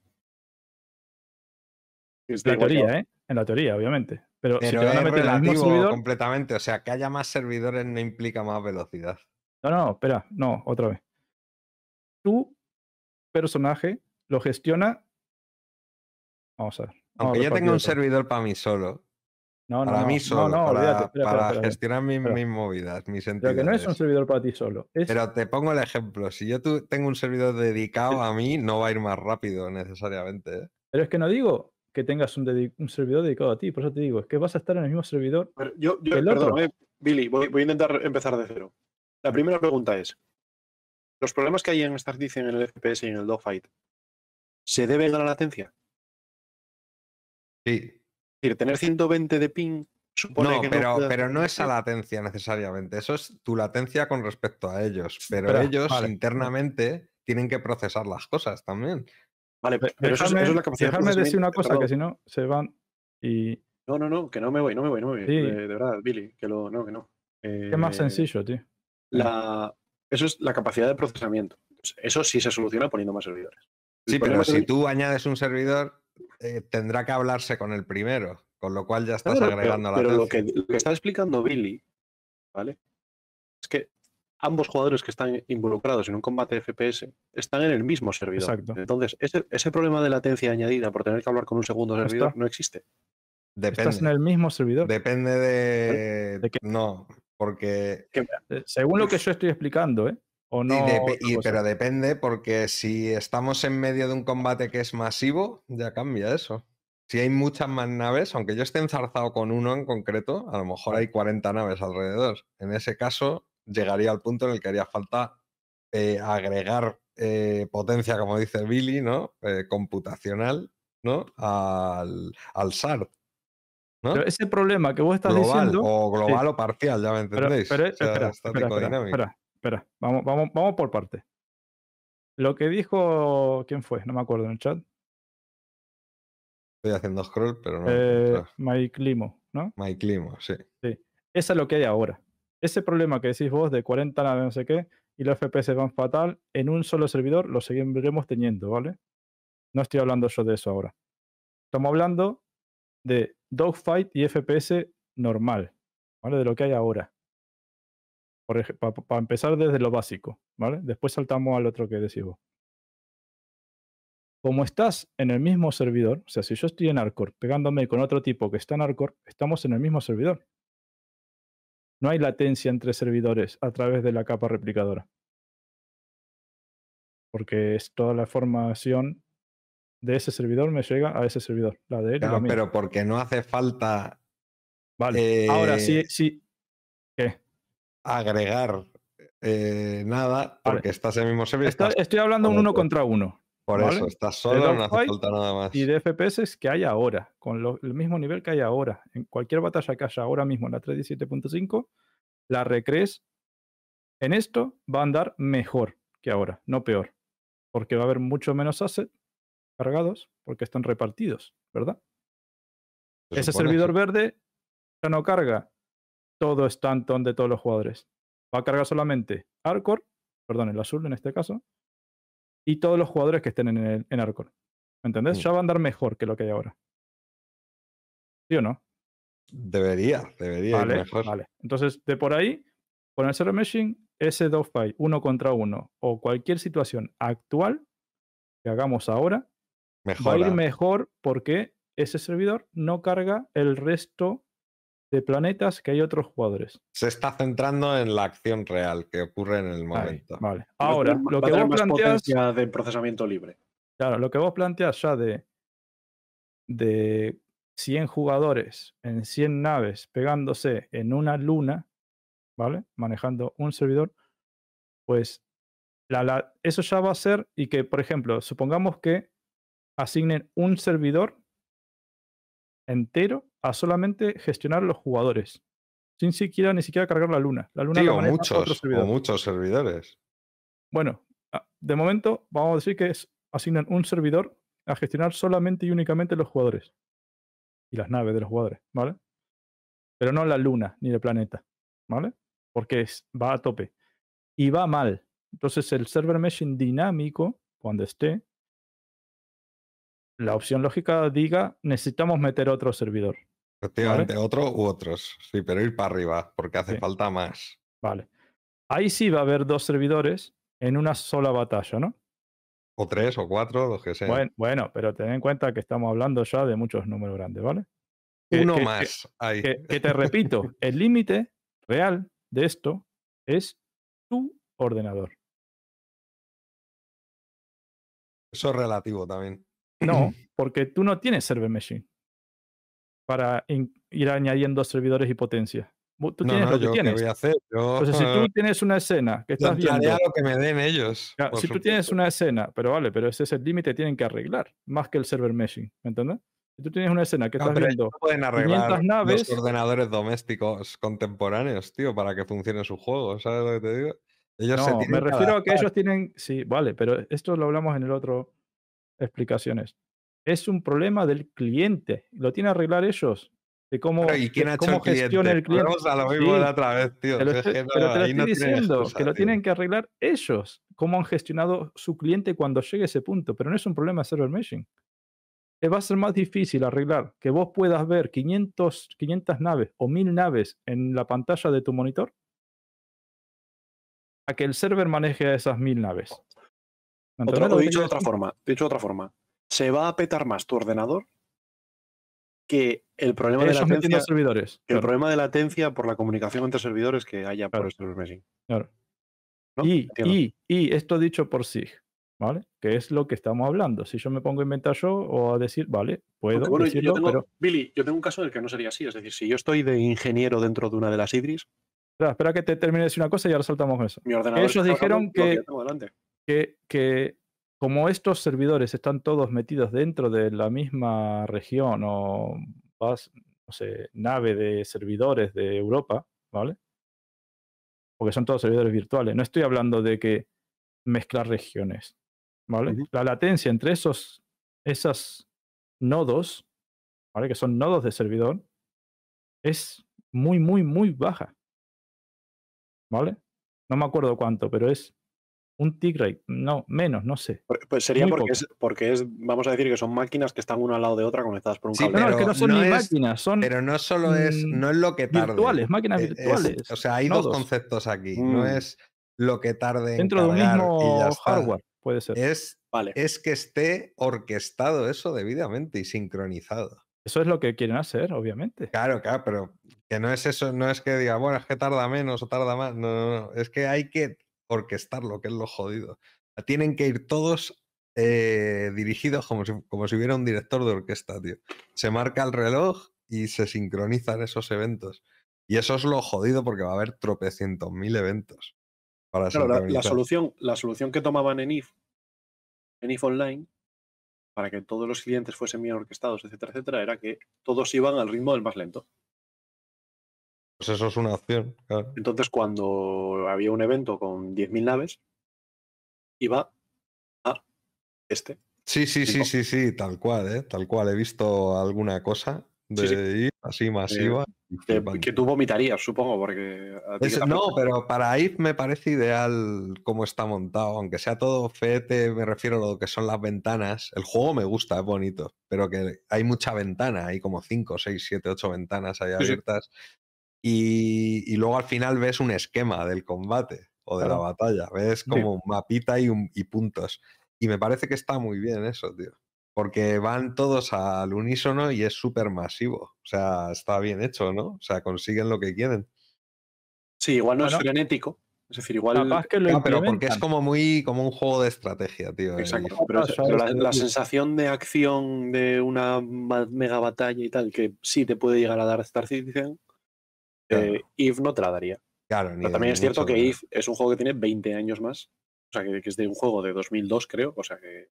Está En la teoría, ¿eh? En la teoría, obviamente. Pero, si Pero te van a es meter en el mismo relativo servidor. completamente, o sea, que haya más servidores no implica más velocidad. No, no, espera, no, otra vez. Tu personaje lo gestiona. Vamos a ver. vamos a Aunque yo tenga un servidor para mí solo, No, para no, mí solo, no, para, olvídate, espera, para espera, espera. gestionar mis, espera. mis movidas, mis Pero que no es un entidades. servidor para ti solo. Es, Pero te pongo el ejemplo, si yo tu- tengo un servidor dedicado a mí, no va a ir más rápido necesariamente. ¿eh? pero es que no digo que tengas un, servidor dedicado a ti, por eso te digo, es que vas a estar en el mismo servidor. Yo, El perdón, otro. eh, Billy, voy, voy a intentar empezar de cero. La primera pregunta es: ¿los problemas que hay en Star Citizen, en el FPS y en el Dogfight se deben a la latencia? Sí. Decir, tener 120 de ping supone No, que pero, puedas pero no es a latencia necesariamente. Eso es tu latencia con respecto a ellos. Pero ellos vale. internamente tienen que procesar las cosas también. Vale, De- pero eso es, eso es la capacidad de dejadme decir una procesamiento- cosa, perdón. que si no se van y... No, no, no, que no me voy, no me voy, no me voy. Sí. De, de verdad, Billy, que lo, no, que no. Es más Eh, sencillo, tío. La, eso es la capacidad de procesamiento. Eso sí se soluciona poniendo más servidores. Sí, pero si tú añades un servidor, eh, tendrá que hablarse con el primero, con lo cual ya estás Claro, pero- agregando pero, lo, latencia. que, lo que está explicando Billy, ¿vale? Es que ambos jugadores que están involucrados en un combate FPS están en el mismo servidor. Exacto. Entonces, ese, ese problema de latencia añadida por tener que hablar con un segundo servidor está. no existe. Depende. Estás en el mismo servidor. Depende de... ¿De qué? No, porque... Eh, Según lo que yo estoy explicando, ¿eh? O no. y- pero depende porque si estamos en medio de un combate que es masivo, ya cambia eso. Si hay muchas más naves, aunque yo esté enzarzado con uno en concreto, a lo mejor hay 40 naves alrededor. En ese caso, llegaría al punto en el que haría falta eh, agregar eh, potencia, como dice Billy, ¿no? Eh, computacional, ¿no? Al, al SAR. ¿no? Pero ese problema que vos estás global diciendo. o global o parcial, ya me Pero, entendéis. pero, O sea, espera, estático espera, espera, dinámico. espera, espera. Vamos, vamos, vamos por parte. Lo que dijo. ¿Quién fue? No me acuerdo en el chat. Estoy haciendo scroll, pero no. Eh. Mike Limo, ¿no? Mike Limo, sí. Eso es lo que hay ahora. Ese problema que decís vos de 40 naves, no sé qué, y los FPS van fatal, en un solo servidor lo seguiremos teniendo, ¿vale? No estoy hablando yo de eso ahora. Estamos hablando de dogfight y FPS normal, ¿vale? De lo que hay ahora. Para empezar desde lo básico, ¿vale? Después saltamos al otro que decís vos. Como estás en el mismo servidor, o sea, si yo estoy en Arcor pegándome con otro tipo que está en Arcor, estamos en el mismo servidor. No hay latencia entre servidores a través de la capa replicadora. Porque es toda la información de ese servidor me llega a ese servidor, la de él y la Claro, mía. pero porque no hace falta Vale. Ahora sí, eh, sí. ¿Qué? Agregar eh, nada Vale. porque estás en el mismo servidor. Estoy hablando un uno contra uno. por ¿vale? eso, estás solo, no hace falta nada más. Y de FPS que hay ahora, con lo- el mismo nivel que hay ahora. En cualquier batalla que haya ahora mismo en la 317.5, la recrees en esto va a andar mejor que ahora, no peor. Porque va a haber mucho menos assets cargados porque están repartidos, ¿verdad? Se Ese supone, servidor sí. verde ya no carga todo Stanton de todos los jugadores. Va a cargar solamente Arcor, perdón, el azul en este caso, y todos los jugadores que estén en, el, en Arcor. ¿Me entendés? Mm. Ya va a andar mejor que lo que hay ahora. ¿Sí o no? Debería, debería ir mejor. vale. Entonces, de por ahí, con el Zero Meshing, ese dogfight uno contra uno o cualquier situación actual que hagamos ahora, va a ir mejor porque ese servidor no carga el resto de planetas que hay otros jugadores. Se está centrando en la acción real que ocurre en el Ahí, momento. vale. Ahora, lo que vos planteas, de procesamiento libre. claro, lo que vos planteas ya de, de 100 jugadores en 100 naves pegándose en una luna, ¿vale? Manejando un servidor, pues la- la- eso ya va a ser y que, por ejemplo, supongamos que asignen un servidor entero a solamente gestionar los jugadores, sin siquiera ni siquiera cargar la luna. La luna Sí, la o muchos, o muchos servidores. Bueno, ah, de momento vamos a decir que es, asignan un servidor a gestionar solamente y únicamente los jugadores y las naves de los jugadores, ¿vale? Pero no la luna ni el planeta, ¿vale? Porque es- va a tope y va mal. Entonces el server meshing dinámico, cuando esté, la opción lógica diga necesitamos meter otro servidor. Efectivamente, otro u otros. Sí, pero ir para arriba, porque hace Sí. falta más. Vale. Ahí sí va a haber dos servidores en una sola batalla, ¿no? O tres o cuatro, los que sean. Bueno, bueno, pero ten en cuenta que estamos hablando ya de muchos números grandes, ¿vale? que- Uno que- que- más. ahí. Que te repito, el límite real de esto es tu ordenador. Eso es relativo también. No, porque tú no tienes server machine para ir añadiendo servidores y potencia. Tú no, tienes no, lo que tienes. voy a hacer. Yo, Entonces, si tú tienes una escena que estás viendo, lo que me den ellos. Por si tú tienes supuesto. una escena, pero vale, pero ese es el límite, tienen que arreglar, más que el server meshing, ¿me entiendes? Si tú tienes una escena que No, estás viendo, no pueden arreglar 500 naves- los ordenadores domésticos contemporáneos, tío, para que funcionen sus juegos. ¿Sabes lo que te digo? Ellos se no, tienen me refiero a que ellos tienen, sí, vale, pero esto lo hablamos en el otro explicaciones. Es un problema del cliente, lo tienen que arreglar ellos, de cómo, ¿Y quién de ha hecho cómo el cliente? gestiona el cliente. Volvemos a lo mismo de Sí, otra vez, tío. Te lo estoy- que no, pero te lo ahí no estoy tienen diciendo, excusa, que lo tío. tienen que arreglar ellos, cómo han gestionado su cliente cuando llegue a ese punto, pero no es un problema de server meshing. Te va a ser más difícil arreglar que vos puedas ver 500, 500 naves o 1000 naves en la pantalla de tu monitor a que el server maneje a esas 1000 naves. ¿Me Otra- o dicho de otra forma, dicho de otra forma, se va a petar más tu ordenador que el problema de latencia, servidores. el claro, problema de latencia por la comunicación entre servidores que haya por Claro. server meshing. claro. ¿no? Y, Entiendo. y, y esto dicho por SIG, ¿vale? Que es lo que estamos hablando. Si yo me pongo a inventar yo o a decir, vale, puedo Aunque, bueno, yo- decirlo, yo tengo, pero Billy, yo tengo un caso en el que no sería así. Es decir, si yo estoy de ingeniero dentro de una de las IDRIS, espera, espera que te termine de decir una cosa y ahora saltamos con eso. mi ordenador. Ellos dijeron que que- como estos servidores están todos metidos dentro de la misma región o no sé, nave de servidores de Europa, ¿vale? Porque son todos servidores virtuales. No estoy hablando de que mezclar regiones, ¿vale? La latencia entre esos esas nodos, ¿vale? Que son nodos de servidor, es muy, muy, muy baja. ¿Vale? No me acuerdo cuánto, pero es un tick rate. No, menos, no sé. Pues sería Muy porque es, porque es, vamos a decir que son máquinas que están una al lado de otra conectadas por un Sí, cable. No, no, es que pero no son no ni es- máquinas, son Pero no solo es, mm, no es lo que tarde. virtuales, máquinas eh, es- virtuales. o sea, hay dos conceptos aquí. Mm. No es lo que tarde en dentro de un mismo ya está. hardware, puede ser. Es, Vale. es que esté orquestado eso debidamente y sincronizado. Eso es lo que quieren hacer, obviamente. Claro, claro, pero que no es eso, no es que diga, bueno, es que tarda menos o tarda más. No, no, no. Es que hay que orquestarlo, que es lo jodido. Tienen que ir todos eh, dirigidos como si, como si hubiera un director de orquesta, tío. Se marca el reloj y se sincronizan esos eventos. Y eso es lo jodido porque va a haber tropecientos mil eventos. Para Claro, la, la solución, la solución que tomaban en IF, en IF Online, para que todos los clientes fuesen bien orquestados, etcétera, etcétera, era que todos iban al ritmo del más lento. Pues eso es una opción. claro. Entonces, cuando había un evento con 10.000 naves, iba a este. Sí, sí, sí, sí, sí, tal cual, ¿eh? Tal cual. He visto alguna cosa de Sí, sí. ir así masiva. Que, que tú vomitarías, supongo, porque... a ti Es- que te no, pero para IF me parece ideal cómo está montado, aunque sea todo fete, me refiero a lo que son las ventanas. El juego me gusta, es bonito, pero que hay mucha ventana, hay como 5, 6, 7, 8 ventanas ahí sí. abiertas. Y, y luego al final ves un esquema del combate o de la Claro. batalla, ves como un mapita y, un- y puntos. Y me parece que está muy bien eso, tío. Porque van todos al unísono y es súper masivo. O sea, está bien hecho, ¿no? O sea, consiguen lo que quieren. Sí, igual no Bueno. es frenético. Es decir, igual... Capaz que lo Ah, pero porque es como muy como un juego de estrategia, tío. Exacto, pero, pero la, la sensación de acción de una mega batalla y tal, que sí te puede llegar a dar Star Citizen, Claro. eh, Eve no te la daría. Claro, ni Pero también ni es cierto mucho que. Eve es un juego que tiene 20 años más, o sea, que, que es de un juego de 2002, creo, o sea que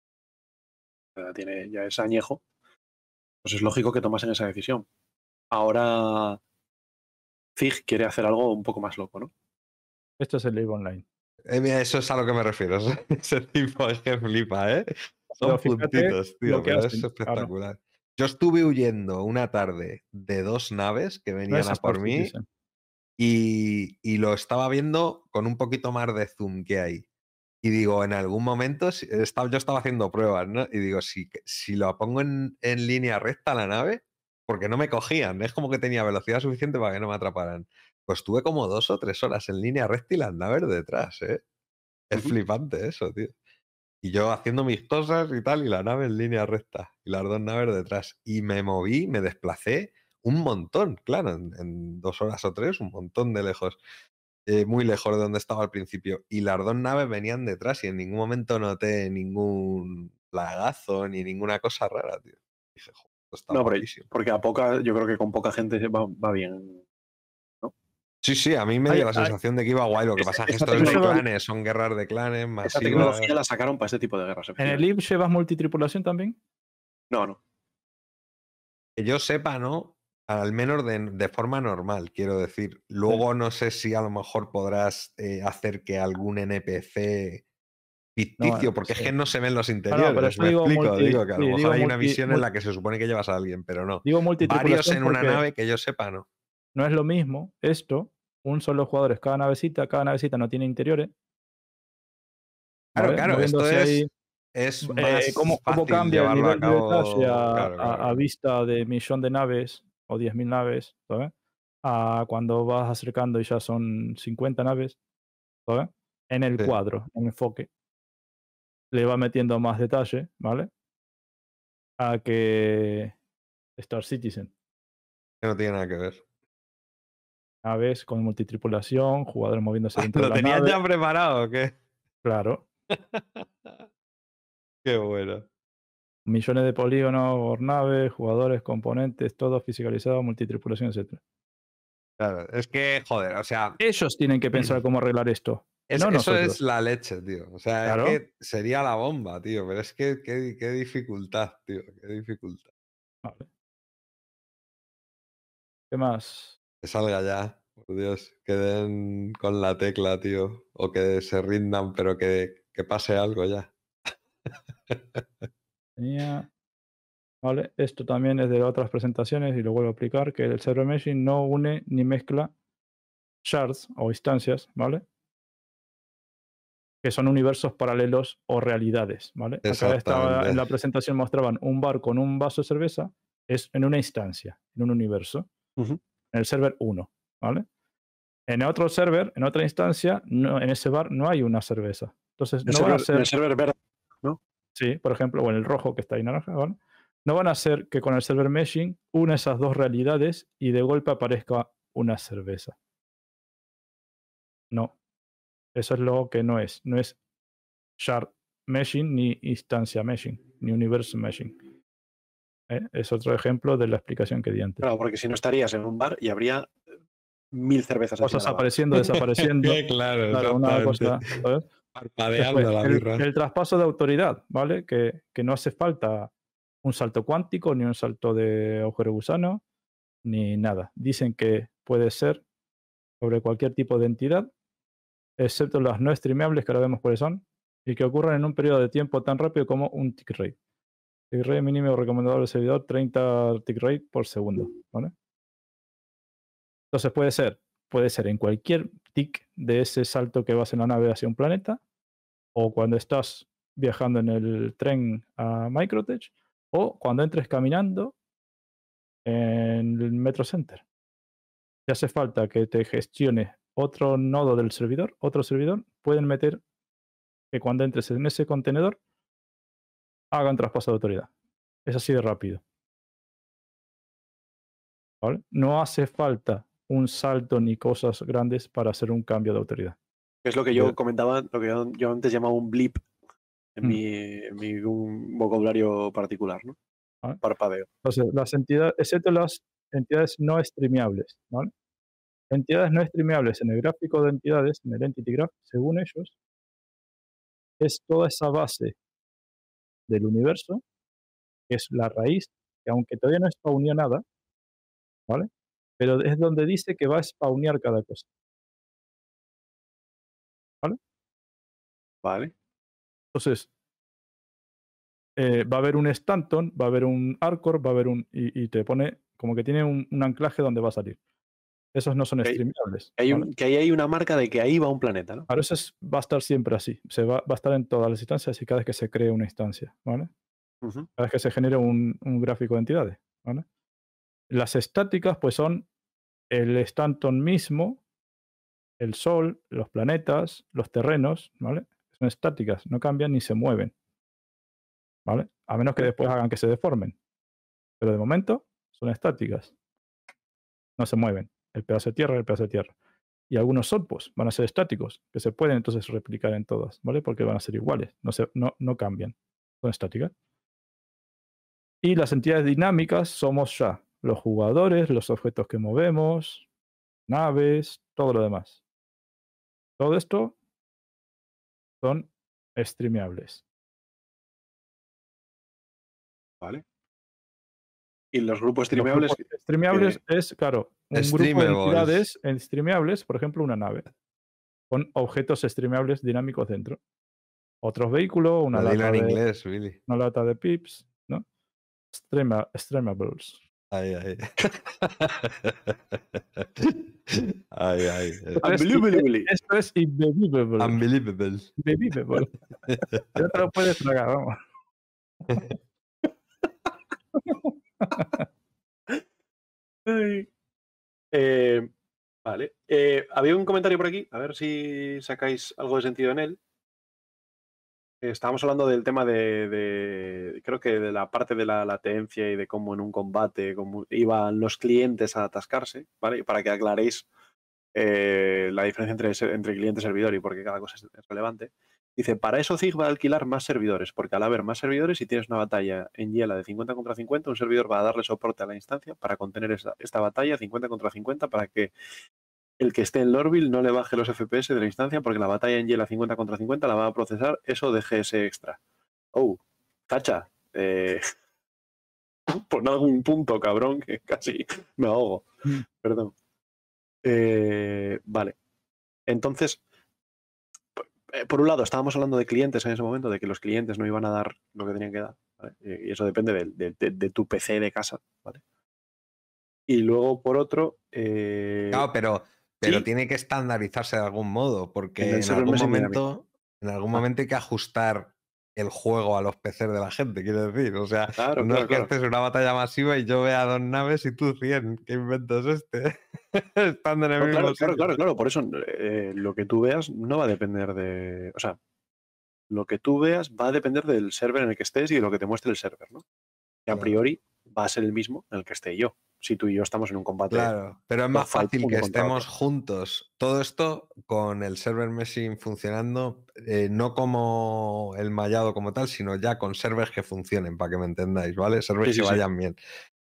ya tiene ya es añejo. Pues es lógico que tomasen esa decisión. Ahora Zig quiere hacer algo un poco más loco, ¿no? Esto es el Live Online. Eh, mira, eso es a lo que me refiero. Ese tipo es que flipa, ¿eh? Son fíjate puntitos, tío, lo que pero es claro. Yo estuve huyendo una tarde de dos naves que No venían a por mí y, y lo estaba viendo con un poquito más de zoom que hay. Y digo, en algún momento, si- estaba, yo estaba haciendo pruebas, ¿no? Y digo, si, si lo pongo en, en línea recta la nave, porque no me cogían, es como que tenía velocidad suficiente para que no me atraparan. Pues tuve como dos o tres horas en línea recta y las naves detrás, ¿eh? Es flipante eso, tío. Y yo haciendo mis cosas y tal, y la nave en línea recta, y las dos naves detrás. Y me moví, me desplacé un montón, claro, en, en dos horas o tres, un montón de lejos. eh, muy lejos de donde estaba al principio. Y las dos naves venían detrás y en ningún momento noté ningún plagazo ni ninguna cosa rara, tío. Dije, joder, está No, pero- guapísimo". Porque a poca, yo creo que con poca gente va, va bien. Sí, sí, a mí me dio la hay- sensación de que iba guay. Lo que pasa es que esto es de clanes, son guerras de clanes Esa masivas. tecnología la sacaron para este tipo de guerras. ¿En el. LIB llevas multitripulación también? No, no. Que yo sepa, ¿no? Al menos de, de forma normal, quiero decir. Luego no sé si a lo mejor podrás eh, hacer que algún NPC ficticio, porque sí. es que no se ven los pero interiores. eso me digo explico, multi- digo que a lo mejor hay una multi- misión en mul- la que se supone que llevas a alguien, pero no. Digo Varios en una nave que yo sepa, no. no es lo mismo esto, un solo jugador es cada navecita, cada navecita no tiene interiores. Claro, ¿vale? claro, esto es, ahí, es eh, más cómo, cómo fácil cambia el nivel cabo. de detalle a, claro, a- claro, a claro. vista de millón de naves o 10.000 naves, ¿sabes? A cuando vas acercando y ya son 50 naves, ¿sabes? En el Sí. cuadro, en enfoque. Le va metiendo más detalle, ¿vale? A que Star Citizen. Que no tiene nada que ver. Naves con multitripulación, jugadores moviéndose dentro ¿Lo de la tenías nave. ya preparado o qué? Claro. Qué bueno. Millones de polígonos por nave, jugadores, componentes, todo fiscalizado, multitripulación, etc. Claro, es que, joder, o sea, Ellos tienen que pensar cómo arreglar esto. es- no eso nosotros. es la leche, tío. O sea, Claro. es que sería la bomba, tío. Pero es que qué, qué dificultad, tío. Qué dificultad. Vale. ¿Qué más? Que salga ya, por Dios. Que den con la tecla, tío. O que se rindan, pero que, que pase algo ya. Tenía. Vale, esto también es de otras presentaciones y lo vuelvo a aplicar, que el server meshing no une ni mezcla shards o instancias, ¿vale? Que son universos paralelos o realidades, ¿vale? Acá estaba, en la presentación mostraban un bar con un vaso de cerveza, es en una instancia, en un universo. En el server 1, ¿vale? En otro server, en otra instancia, no, en ese bar no hay una cerveza. Entonces, El, no van a ser el server verde. Sí, por ejemplo, o en el rojo que está ahí naranja, ¿vale? No van a hacer que con el server meshing una esas dos realidades y de golpe aparezca una cerveza. No. Eso es lo que no es. No es shard meshing ni instancia meshing, ni universe meshing. ¿Eh? Es otro ejemplo de la explicación que di antes. Claro, porque si no estarías en un bar y habría mil cervezas Cosas apareciendo, desapareciendo. claro, Claro, una cosa, la el, birra. el traspaso de autoridad, ¿vale? Que, que no hace falta un salto cuántico, ni un salto de agujero gusano, ni nada. Dicen que puede ser sobre cualquier tipo de entidad, excepto las no streameables, que ahora vemos cuáles son, y que ocurran en un periodo de tiempo tan rápido como un tick rate. Tick rate mínimo recomendado del servidor, 30 tick rate por segundo. Entonces puede ser, puede ser en cualquier tick de ese salto que vas en la nave hacia un planeta, o cuando estás viajando en el tren a Microtech, o cuando entres caminando en el Metro Center. Si hace falta que te gestione otro nodo del servidor, otro servidor, pueden meter que cuando entres en ese contenedor hagan traspaso de autoridad. Es así de rápido. ¿Vale? No hace falta un salto ni cosas grandes para hacer un cambio de autoridad. Es lo que yo comentaba, lo que yo, yo antes llamaba un blip en Mm. mi, en mi un vocabulario particular, ¿no? Ah. Parpadeo. Entonces, las entidades, excepto las entidades no streameables, ¿vale? Entidades no streameables en el gráfico de entidades, en el Entity Graph, según ellos, es toda esa base del universo, que es la raíz, que aunque todavía no spawneó nada, ¿vale? Pero es donde dice que va a spawnear cada cosa. Vale. Entonces, eh, va a haber un Stanton, va a haber un Arcor, va a haber un. Y, y te pone como que tiene un, un anclaje donde va a salir. Esos no son streamables. Hay que ahí hay una marca de que ahí va un planeta, ¿no? Ahora eso es- va a estar siempre así. Se va, va a estar en todas las instancias y cada vez que se cree una instancia, ¿vale? Ujú. Cada vez que se genere un, un gráfico de entidades, ¿vale? Las estáticas, pues son el Stanton mismo, el Sol, los planetas, los terrenos, ¿vale? son estáticas, no cambian ni se mueven. ¿Vale? A menos que después hagan que se deformen. Pero de momento son estáticas. No se mueven. El pedazo de tierra, el pedazo de tierra. Y algunos solpos van a ser estáticos, que se pueden entonces replicar en todas, ¿vale? Porque van a ser iguales, no, se, no, no cambian, son estáticas. Y las entidades dinámicas somos ya los jugadores, los objetos que movemos, naves, todo lo demás. Todo esto son streameables. ¿Vale? Y los grupos Los streameables. grupos streameables es, claro, un grupo de Streamables. entidades en streameables, por ejemplo, una nave, con objetos streameables dinámicos dentro. Otros vehículos, una lata, en de, inglés, Billy. una lata de pips, ¿no? Streama- streamables. Ay, ay. ay, ay. eh, Esto es Unbelievably. Esto es unbelievable. Unbelievable. Unbelievable. Ya te lo puedes tragar, vamos. Ay. Eh, vale. Eh, había un comentario por aquí, a ver si sacáis algo de sentido en él. Eh, Estábamos hablando del tema de, creo que de la parte de la latencia y de cómo en un combate iban los clientes a atascarse, ¿vale? Y para que aclaréis eh, la diferencia entre, entre cliente y servidor y por qué cada cosa es relevante. Dice, para eso Zig va a alquilar más servidores, porque al haber más servidores, si tienes una batalla en hiela de 50 contra 50, un servidor va a darle soporte a la instancia para contener esta, esta batalla 50 contra 50 para que el que esté en Lorville no le baje los FPS de la instancia, porque la batalla en hiela 50 contra 50 la va a procesar eso de GS extra. Oh, tacha. Eh, pon algún punto, cabrón, que casi me ahogo. Mm. Perdón. Eh, vale. Entonces, por un lado, estábamos hablando de clientes en ese momento, de que los clientes no iban a dar lo que tenían que dar. ¿vale? Y eso depende de, de- de tu PC de casa. ¿vale? Y luego, por otro, eh, Claro, pero, pero sí. tiene que estandarizarse de algún modo, porque en algún momento, en algún momento hay que ajustar el juego a los PCs de la gente, quiero decir. O sea, claro, no claro, es que claro. haces una batalla masiva y yo vea dos naves y tú 100. ¿Qué invento es este? Estando en el No, mismo claro, claro, sitio. claro, claro. Por eso eh, lo que tú veas no va a depender de. O sea, lo que tú veas va a depender del server en el que estés y de lo que te muestre el server, ¿no? Que a priori va a ser el mismo en el que esté yo. Si tú y yo estamos en un combate. Claro, pero es más fácil que estemos otro. juntos. Todo esto con el server meshing funcionando, eh, no como el mallado como tal, sino ya con servers que funcionen, para que me entendáis, ¿vale? Servers Sí, sí, que sí. vayan bien.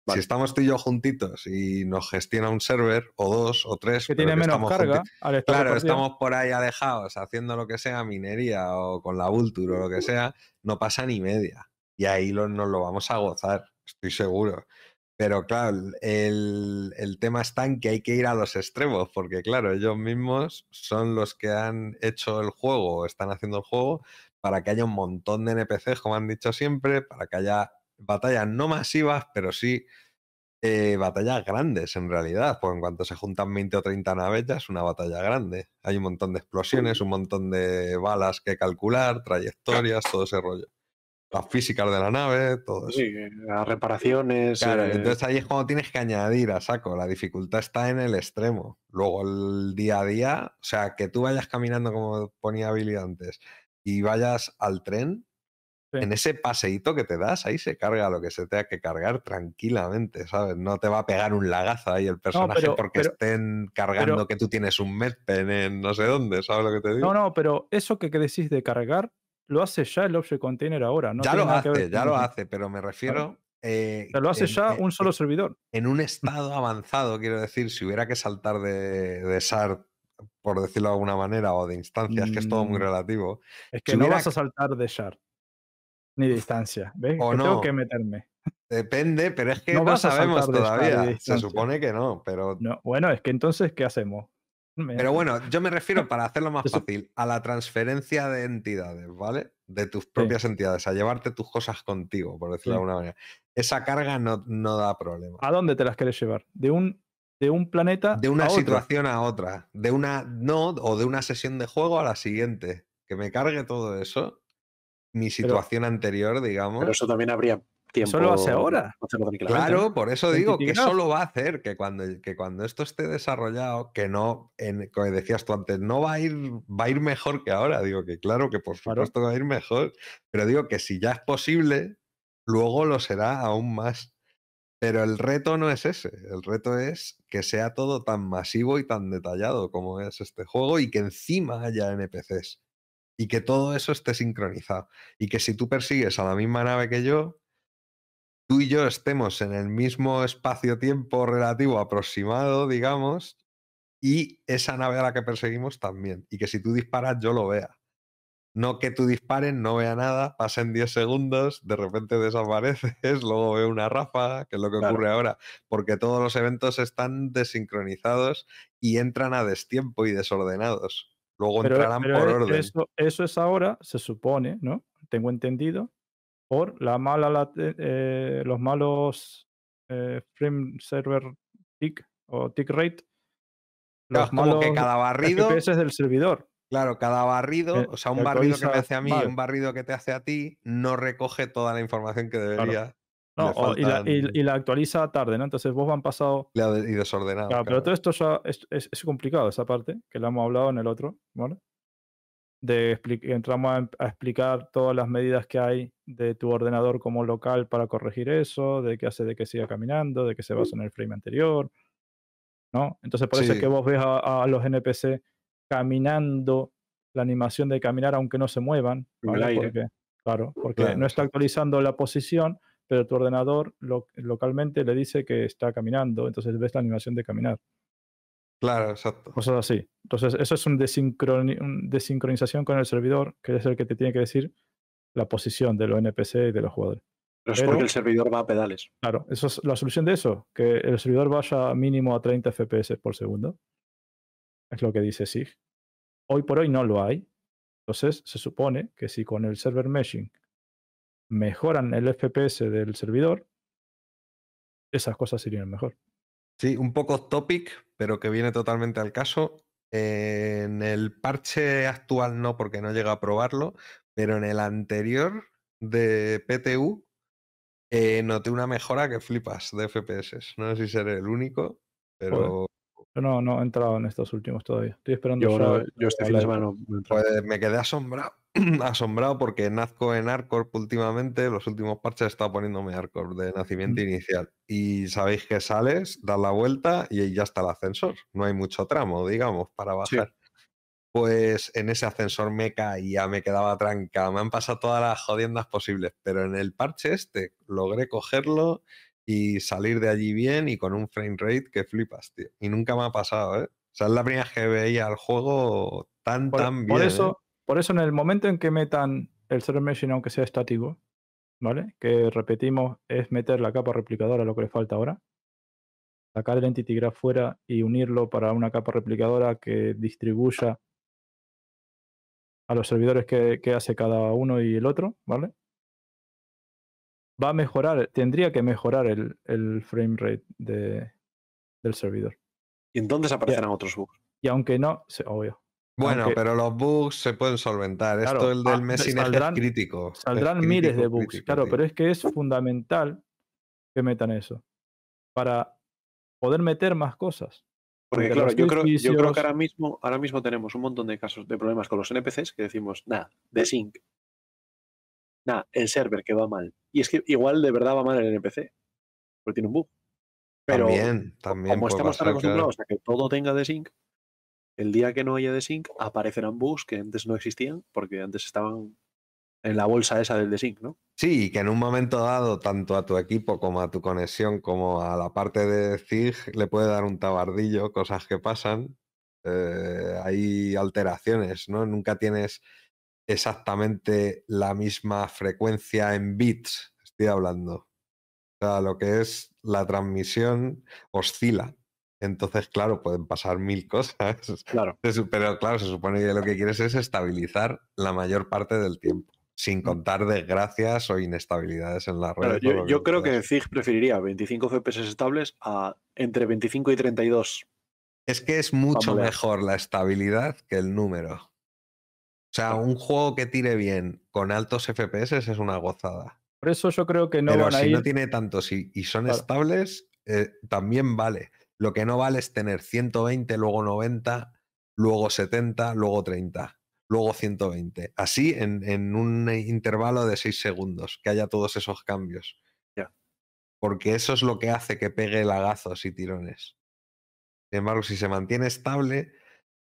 Vale. Si estamos tú y yo juntitos y nos gestiona un server, o dos, o tres, Que pero tiene que menos estamos carga junti- al estar Claro, estamos por ahí alejados haciendo lo que sea, minería o con la Vulture o lo que sea, no pasa ni media. Y ahí lo- nos lo vamos a gozar, estoy seguro. Pero claro, el, el tema está en que hay que ir a los extremos, porque claro, ellos mismos son los que han hecho el juego, o están haciendo el juego, para que haya un montón de NPCs, como han dicho siempre, para que haya batallas no masivas, pero sí eh, batallas grandes en realidad, pues en cuanto se juntan 20 o 30 naves ya es una batalla grande. Hay un montón de explosiones, un montón de balas que calcular, trayectorias, todo ese rollo. Las físicas de la nave, todo eso. Sí, las reparaciones. Claro, eh, entonces ahí es cuando tienes que añadir a saco. La dificultad está en el extremo. Luego el día a día, o sea, que tú vayas caminando como ponía Billy antes y vayas al tren, Sí. en ese paseíto que te das, ahí se carga lo que se tenga que cargar tranquilamente, ¿sabes? No te va a pegar un lagazo ahí el personaje pero- porque pero- estén cargando pero- que tú tienes un medpen en no sé dónde, ¿sabes lo que te digo? No, no, pero eso que decís de cargar, lo hace ya el Object Container ahora. No ya lo hace, ya lo hace, pero me refiero... eh, O sea, lo hace en- ya en- un solo en- servidor. en un estado avanzado, quiero decir, si hubiera que saltar de, de SAR, por decirlo de alguna manera, o de instancias, que es todo muy Mm. relativo, Es que si no hubiera vas a saltar de shard. Ni de distancia. ¿Ves? O que no. tengo que meterme. depende, pero es que No no, vas a sabemos SAR todavía. Se supone que no, pero, No, bueno, es que entonces, ¿qué hacemos? Pero bueno, yo me refiero, para hacerlo más fácil, a la transferencia de entidades, ¿vale? De tus propias entidades, a llevarte tus cosas contigo, por decirlo de alguna manera. Esa carga no, no da problema. ¿A dónde te las quieres llevar? ¿De un, de un planeta de una a situación a otra, de una no o de una sesión de juego a la siguiente, que me cargue todo eso, mi situación anterior, digamos. Pero eso también habría tiempo. Eso lo hace ahora. Claro, por eso 20 digo que eso lo va a hacer, que cuando, que cuando esto esté desarrollado, que no, en, como decías tú antes, no va a ir, va a ir mejor que ahora. Digo que claro, que por Claro. supuesto va a ir mejor, pero digo que si ya es posible, luego lo será aún más. Pero el reto no es ese, el reto es que sea todo tan masivo y tan detallado como es este juego y que encima haya NPCs y que todo eso esté sincronizado y que si tú persigues a la misma nave que yo, tú y yo estemos en el mismo espacio-tiempo relativo aproximado, digamos, y esa nave a la que perseguimos también. Y que si tú disparas, yo lo vea. No que tú dispares, no vea nada, pasen 10 segundos, de repente desapareces, luego veo una ráfaga, que es lo que Claro. ocurre ahora, porque todos los eventos están desincronizados y entran a destiempo y desordenados. Luego Pero, entrarán pero por e- orden. Eso, eso es ahora, se supone, ¿no? Tengo entendido, por la mala late- eh, los malos eh, frame server tick o tick rate. Los como que malos cada barrido, FPS del servidor. claro, cada barrido, Eh, o sea, un barrido que me hace a mí y un barrido que te hace a ti, no recoge toda la información que debería. No, le o- y, la, y- faltan- y la actualiza tarde, ¿no? Entonces vos han pasado. y desordenado. Claro, pero todo esto ya es, es- es complicado, esa parte, que la hemos hablado en el otro, ¿vale? De entramos a, a explicar todas las medidas que hay de tu ordenador como local para corregir eso, de qué hace de que siga caminando, de que se basa en el frame anterior, ¿no? Entonces por eso es Sí. que vos ves a, a los NPC caminando, la animación de caminar aunque no se muevan, ¿vale? aire. Porque, claro, porque Claro, no está actualizando la posición, pero tu ordenador lo- localmente le dice que está caminando, entonces ves la animación de caminar Claro, exacto. cosas así. Entonces, eso es un, desincroni- un desincronización con el servidor, que es el que te tiene que decir la posición de los NPC y de los jugadores. Pero es pero- porque el servidor va a pedales. Claro, eso es la solución de eso, que el servidor vaya mínimo a 30 FPS por segundo. Es lo que dice SIG. Hoy por hoy no lo hay. Entonces, se supone que si con el server meshing mejoran el FPS del servidor, esas cosas irían mejor. Sí, un poco topic, pero que viene totalmente al caso. En el parche actual no, porque no llega a probarlo, pero en el anterior de PTU eh, noté una mejora que flipas de FPS. No sé si seré el único, pero Yo no, no he entrado en estos últimos todavía. Estoy esperando Yo, no- yo este la fin de live. semana no no he entrado. pues, me quedé asombrado, asombrado porque nazco en Hardcore últimamente, los últimos parches he estado poniéndome Hardcore de nacimiento inicial. Y sabéis que sales, das la vuelta y ahí ya está el ascensor. No hay mucho tramo, digamos, para Sí. bajar. Pues en ese ascensor me caía, me quedaba trancado, me han pasado todas las jodiendas posibles, pero en el parche este logré cogerlo y salir de allí bien y con un frame rate que flipas, tío. Y nunca me ha pasado, ¿eh? O sea, es la primera vez que veía el juego tan, Por, tan por bien. ¿eh? eso, por eso en el momento en que metan el server meshing, aunque sea estático, ¿vale? Que repetimos, es meter la capa replicadora, lo que le falta ahora. Sacar el entity graph fuera y unirlo para una capa replicadora que distribuya a los servidores que, que hace cada uno y el otro, ¿vale? Va a mejorar, tendría que mejorar el, el frame rate de- del servidor. Y entonces aparecerán otros bugs. Y aunque no, se- obvio, Bueno, aunque- pero los bugs se pueden solventar. Claro, Esto el ah, del de- meshing es saldrán- crítico. es Saldrán miles de bugs, crítico, claro, tío. pero es que es fundamental que metan eso para poder meter más cosas. Porque Porque claro, yo creo, yo creo edificios- que ahora mismo, ahora mismo tenemos un montón de casos de problemas con los NPCs que decimos, nada, de sync. Nada, el server que va mal. Y es que igual de verdad va mal el NPC. Porque tiene un bug. Pero también, también como estamos tan claro. acostumbrados a que todo tenga de sync, el día que no haya de sync aparecerán bugs que antes no existían porque antes estaban en la bolsa esa del de sync, ¿no? Sí, que en un momento dado, tanto a tu equipo como a tu conexión, como a la parte de ZIG, le puede dar un tabardillo, cosas que pasan. eh, hay alteraciones, ¿no? Nunca tienes exactamente la misma frecuencia en bits, estoy hablando. O sea, lo que es la transmisión oscila. Entonces, claro, pueden pasar mil cosas. Claro. Pero claro, se supone que lo que quieres es estabilizar la mayor parte del tiempo, sin contar desgracias o inestabilidades en la red. Claro, yo, creo que. ZIG preferiría 25 FPS estables a entre 25 y 32. Es que es mucho mejor la estabilidad que el número. O sea, un juego que tire bien con altos FPS es una gozada. Por eso yo creo que no Pero van a si ir. no tiene tantos y, y son Claro. estables, eh, también vale. Lo que no vale es tener 120, luego 90, luego 70, luego 30, luego 120. Así en, en un intervalo de 6 segundos, que haya todos esos cambios. Porque eso es lo que hace que pegue lagazos y tirones. Sin embargo, si se mantiene estable,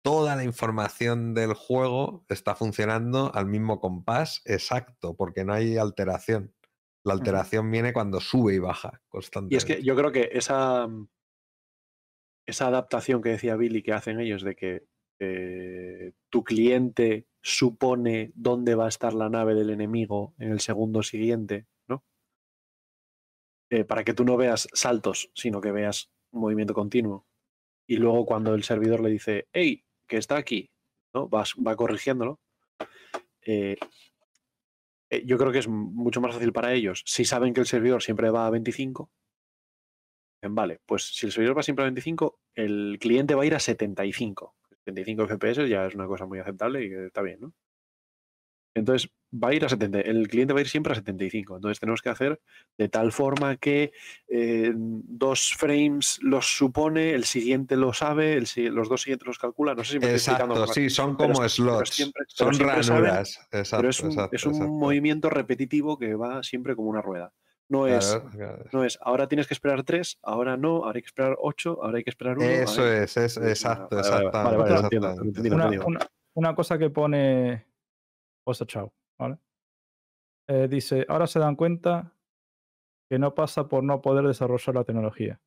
toda la información del juego está funcionando al mismo compás exacto, porque no hay alteración. La alteración viene cuando sube y baja Y constantemente. es que yo creo que esa, esa adaptación que decía Billy que hacen ellos de que eh, tu cliente supone dónde va a estar la nave del enemigo en el segundo siguiente, ¿no? Eh, para que tú no veas saltos, sino que veas movimiento continuo. Y luego cuando el servidor le dice, hey, que está aquí, ¿no? Vas, va corrigiéndolo. Eh, yo creo que es mucho más fácil para ellos si saben que el servidor siempre va a 25 Dicen, Vale, pues si el servidor va siempre a 25, el cliente va a ir a 75. 75 FPS ya es una cosa muy aceptable y está bien, ¿no? Entonces va a ir a 70, el cliente va a ir siempre a 75. Entonces tenemos que hacer de tal forma que eh, dos frames los supone, el siguiente lo sabe, el los dos siguientes los calcula. No sé si me estoy explicando Exacto, mal, sí, son como pero slots, siempre- son saben- ranuras. Exacto, pero es un, exacto, es un movimiento repetitivo que va siempre como una rueda. No es Claro, no es, ahora tienes que esperar tres, ahora no, ahora hay que esperar ocho, ahora hay que esperar uno. Eso es, es exacto, una- una cosa que pone Osa Chao, ¿vale? Eh, dice, ahora se dan cuenta que no pasa por no poder desarrollar la tecnología.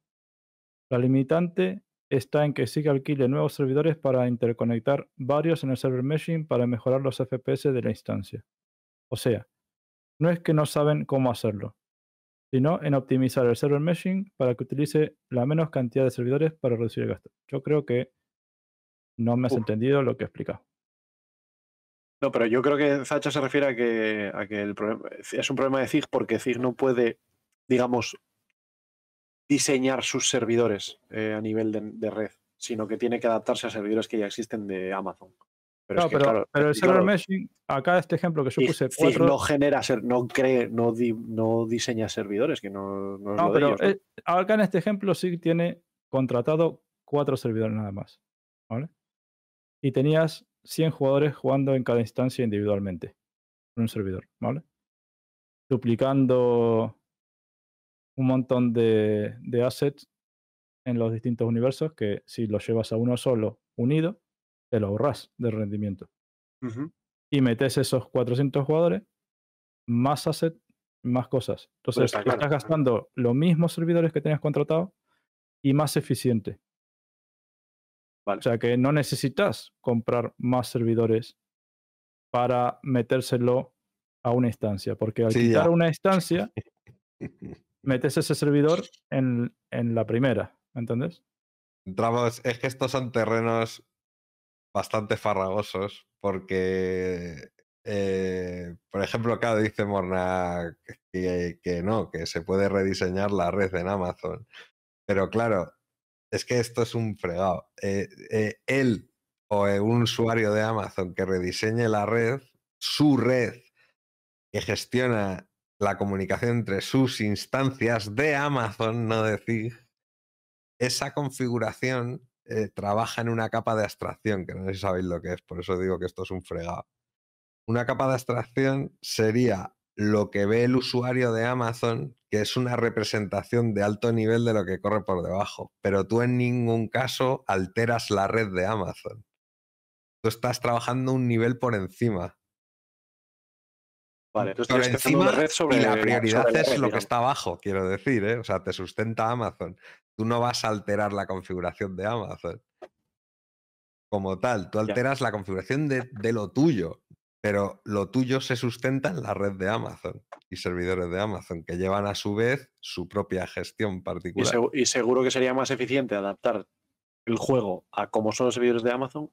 La limitante está en que sí que alquile nuevos servidores para interconectar varios en el server meshing para mejorar los FPS de la instancia. O sea, no es que no saben cómo hacerlo, sino en optimizar el server meshing para que utilice la menos cantidad de servidores para reducir el gasto. Yo creo que no me has Uf. entendido lo que he explicado. No, pero yo creo que Zacha se refiere a que, a que el problema, es un problema de ZIG porque ZIG no puede, digamos, diseñar sus servidores eh, a nivel de, de red, sino que tiene que adaptarse a servidores que ya existen de Amazon. Pero, No, es que, pero, claro, pero el server meshing, acá este ejemplo que yo puse cuatro. no genera, ser, no cree, no, di- no diseña servidores, que no, no es no, lo de pero eh, acá en este ejemplo sí tiene contratado cuatro servidores nada más. ¿Vale? Y tenías 100 jugadores jugando en cada instancia individualmente. En un servidor, ¿vale? Duplicando un montón de, de assets en los distintos universos que si los llevas a uno solo unido, te lo ahorras de rendimiento. Y metes esos 400 jugadores, más asset, más cosas. Entonces, está claro, estás gastando los mismos servidores que tenías contratados y más eficiente. Vale. O sea que no necesitas comprar más servidores para metérselo a una instancia, porque al Sí, quitar ya. una instancia, metes ese servidor en, en la primera, ¿me entendés? Entramos, es que estos son terrenos bastante farragosos porque, eh, por ejemplo, claro, dice Morna que, no, que se puede rediseñar la red en Amazon. Pero claro, es que esto es un fregado. Eh, eh, él o un usuario de Amazon que rediseñe la red, su red que gestiona la comunicación entre sus instancias de Amazon, no decir, esa configuración eh, trabaja en una capa de abstracción, que no sé si sabéis lo que es, por eso digo que esto es un fregado. Una capa de abstracción sería lo que ve el usuario de Amazon, que es una representación de alto nivel de lo que corre por debajo, pero tú en ningún caso alteras la red de Amazon. Tú estás trabajando un nivel por encima. Vale, encima red sobre y la sobre prioridad es lo que está abajo, quiero decir, ¿eh? O sea, te sustenta Amazon. Tú no vas a alterar la configuración de Amazon. Como tal, tú alteras la configuración de, de lo tuyo, pero lo tuyo se sustenta en la red de Amazon y servidores de Amazon, que llevan a su vez su propia gestión Y, particular. y seguro que sería más eficiente adaptar el juego a cómo son los servidores de Amazon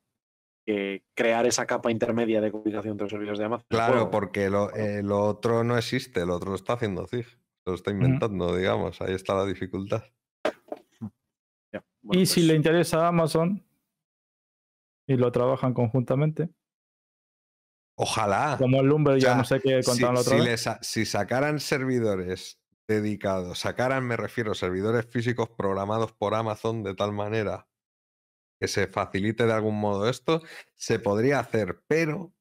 que crear esa capa intermedia de comunicación entre los servidores de Amazon. Claro, porque lo, eh, lo otro no existe, lo otro lo está haciendo ZIG, lo está inventando, digamos, ahí está la dificultad. Ya, bueno, y si pues, le interesa a Amazon y lo trabajan conjuntamente, Ojalá. Como el Lumber, ya no sé qué Si, contaban otra si vez. sa- si sacaran servidores dedicados, sacaran, me refiero, servidores físicos programados por Amazon de tal manera que se facilite de algún modo esto, se podría hacer, pero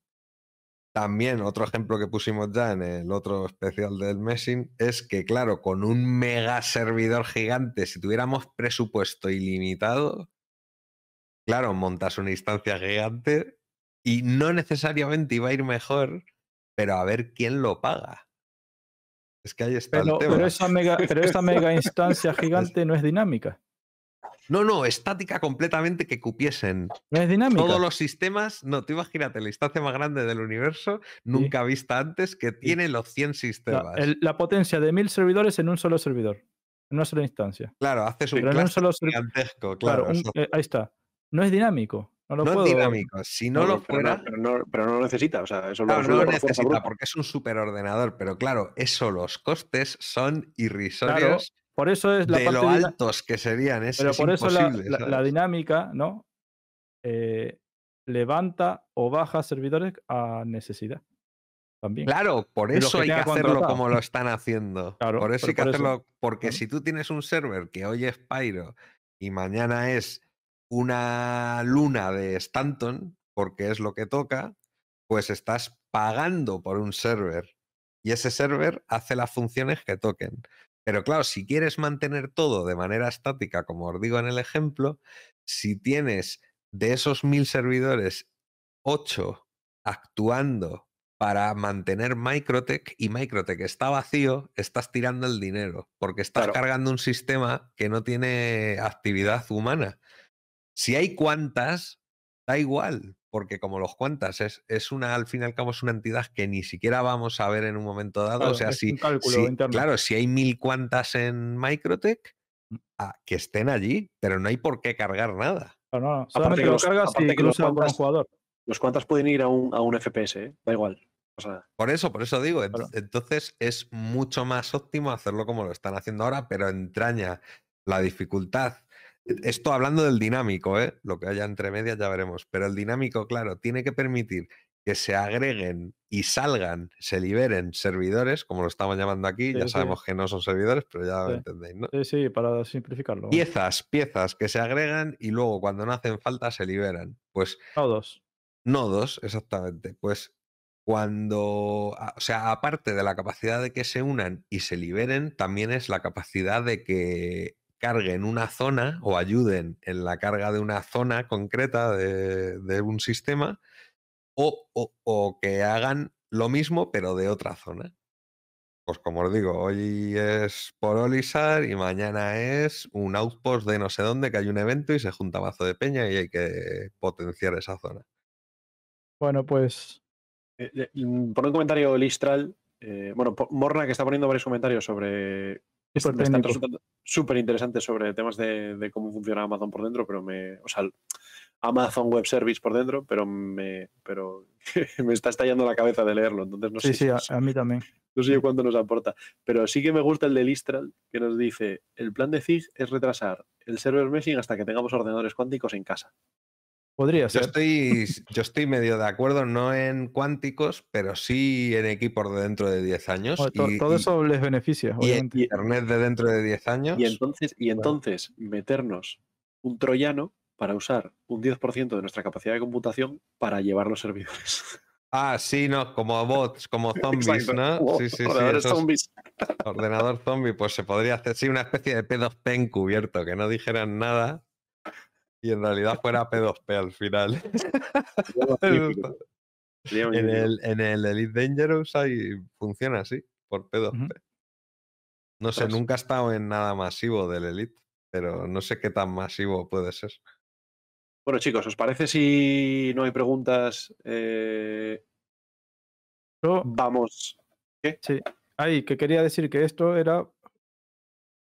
también otro ejemplo que pusimos ya en el otro especial del Messing es que, claro, con un mega servidor gigante, si tuviéramos presupuesto ilimitado, claro, montas una instancia gigante y no necesariamente iba a ir mejor, pero a ver quién lo paga. Es que ahí está Pero, el tema. pero esa mega, pero esa mega instancia gigante no es dinámica. No, no, estática completamente que cupiesen No es dinámica. todos los sistemas. No, tú imagínate, la instancia más grande del universo, nunca vista antes, que tiene los 100 La, sistemas. el- la potencia de mil servidores en un solo servidor. En una sola instancia. Claro, haces un un solo gigantesco, Claro, claro. un- eso eh, ahí está. No es dinámico. No lo no puedo. es dinámico. Si no lo fuera, pero no, pero no lo necesita. O sea, eso lo Claro, no lo por fuerza necesita porque es un superordenador, pero claro, eso, los costes son irrisorios por eso es la de parte lo altos que serían. Es, Pero es por eso la, dinámica, ¿no? Eh, levanta o baja servidores a necesidad. También. Claro, por eso hay que hacerlo contratado. como lo están haciendo. Claro, por eso hay que por eso- hacerlo, porque si tú tienes un server que hoy es Pyro y mañana es una luna de Stanton, porque es lo que toca, pues estás pagando por un server y ese server hace las funciones que toquen. Pero claro, si quieres mantener todo de manera estática, como os digo en el ejemplo, si tienes de esos mil servidores, ocho actuando para mantener Microtech y Microtech está vacío, estás tirando el dinero, porque estás Claro. cargando un sistema que no tiene actividad humana. Si hay cuantas, da igual, porque como los cuantas es, es una, al fin y al cabo, es una entidad que ni siquiera vamos a ver en un momento dado. Claro, o sea, si, claro, si hay mil cuantas en Microtech, ah, que estén allí, pero no hay por qué cargar nada. No, no, Aparte solamente que lo los- cargas y que los cruza con un jugador. Los cuantas pueden ir a un, a un FPS, ¿eh? da igual. O sea, Por eso, por eso digo, Claro. entonces es mucho más óptimo hacerlo como lo están haciendo ahora, pero entraña la dificultad. Esto hablando del dinámico, ¿eh? lo que haya entre medias ya veremos, pero el dinámico, claro, tiene que permitir que se agreguen y salgan, se liberen servidores, como lo estamos llamando aquí, Sí, ya sí. sabemos que no son servidores, pero ya lo entendéis, ¿no? Sí, sí, para simplificarlo. Piezas, piezas que se agregan y luego cuando no hacen falta se liberan. Pues Nodos. Nodos, exactamente. Pues cuando, o sea, aparte de la capacidad de que se unan y se liberen, también es la capacidad de que carguen una zona o ayuden en la carga de una zona concreta de, de un sistema o, o- o que hagan lo mismo pero de otra zona. Pues como os digo, hoy es por Olisar y mañana es un outpost de no sé dónde, que hay un evento y se junta mazo de peña y hay que potenciar esa zona. Bueno, pues eh, eh, mm, pon un comentario Listral. eh, bueno, Morna que está poniendo varios comentarios sobre. Súper me están técnico. resultando súper interesantes sobre temas de, de cómo funciona Amazon por dentro, pero me. O sea, Amazon Web Service por dentro, pero me, pero me está estallando la cabeza de leerlo. Entonces no sí, sé, sí, si- a, a mí también. no sé yo cuánto nos aporta. Pero sí que me gusta el de Listral, que nos dice: el plan de ZIG es retrasar el server meshing hasta que tengamos ordenadores cuánticos en casa. Podría Yo estoy, yo estoy medio de acuerdo, no en cuánticos, pero sí en equipos de dentro de 10 años. Bueno, to- y, todo y- eso les beneficia, y en obviamente. Internet de dentro de 10 años. Y entonces, y entonces meternos un troyano para usar un 10% de nuestra capacidad de computación para llevar los servidores. Ah, sí, no, como bots, como zombies, Exacto. ¿no? Wow, Sí, sí, sí. ordenadores esos- zombies. Ordenador zombie, pues se podría hacer, sí, una especie de P2P encubierto, que no dijeran nada y en realidad fuera P2P al final. En, el, en el Elite Dangerous ahí funciona así, por P2P. Ujú. No sé, Ostras. nunca he estado en nada masivo del Elite, pero no sé qué tan masivo puede ser. Bueno, chicos, ¿os parece si no hay preguntas? eh, Yo, vamos. sí, ahí, que quería decir que esto era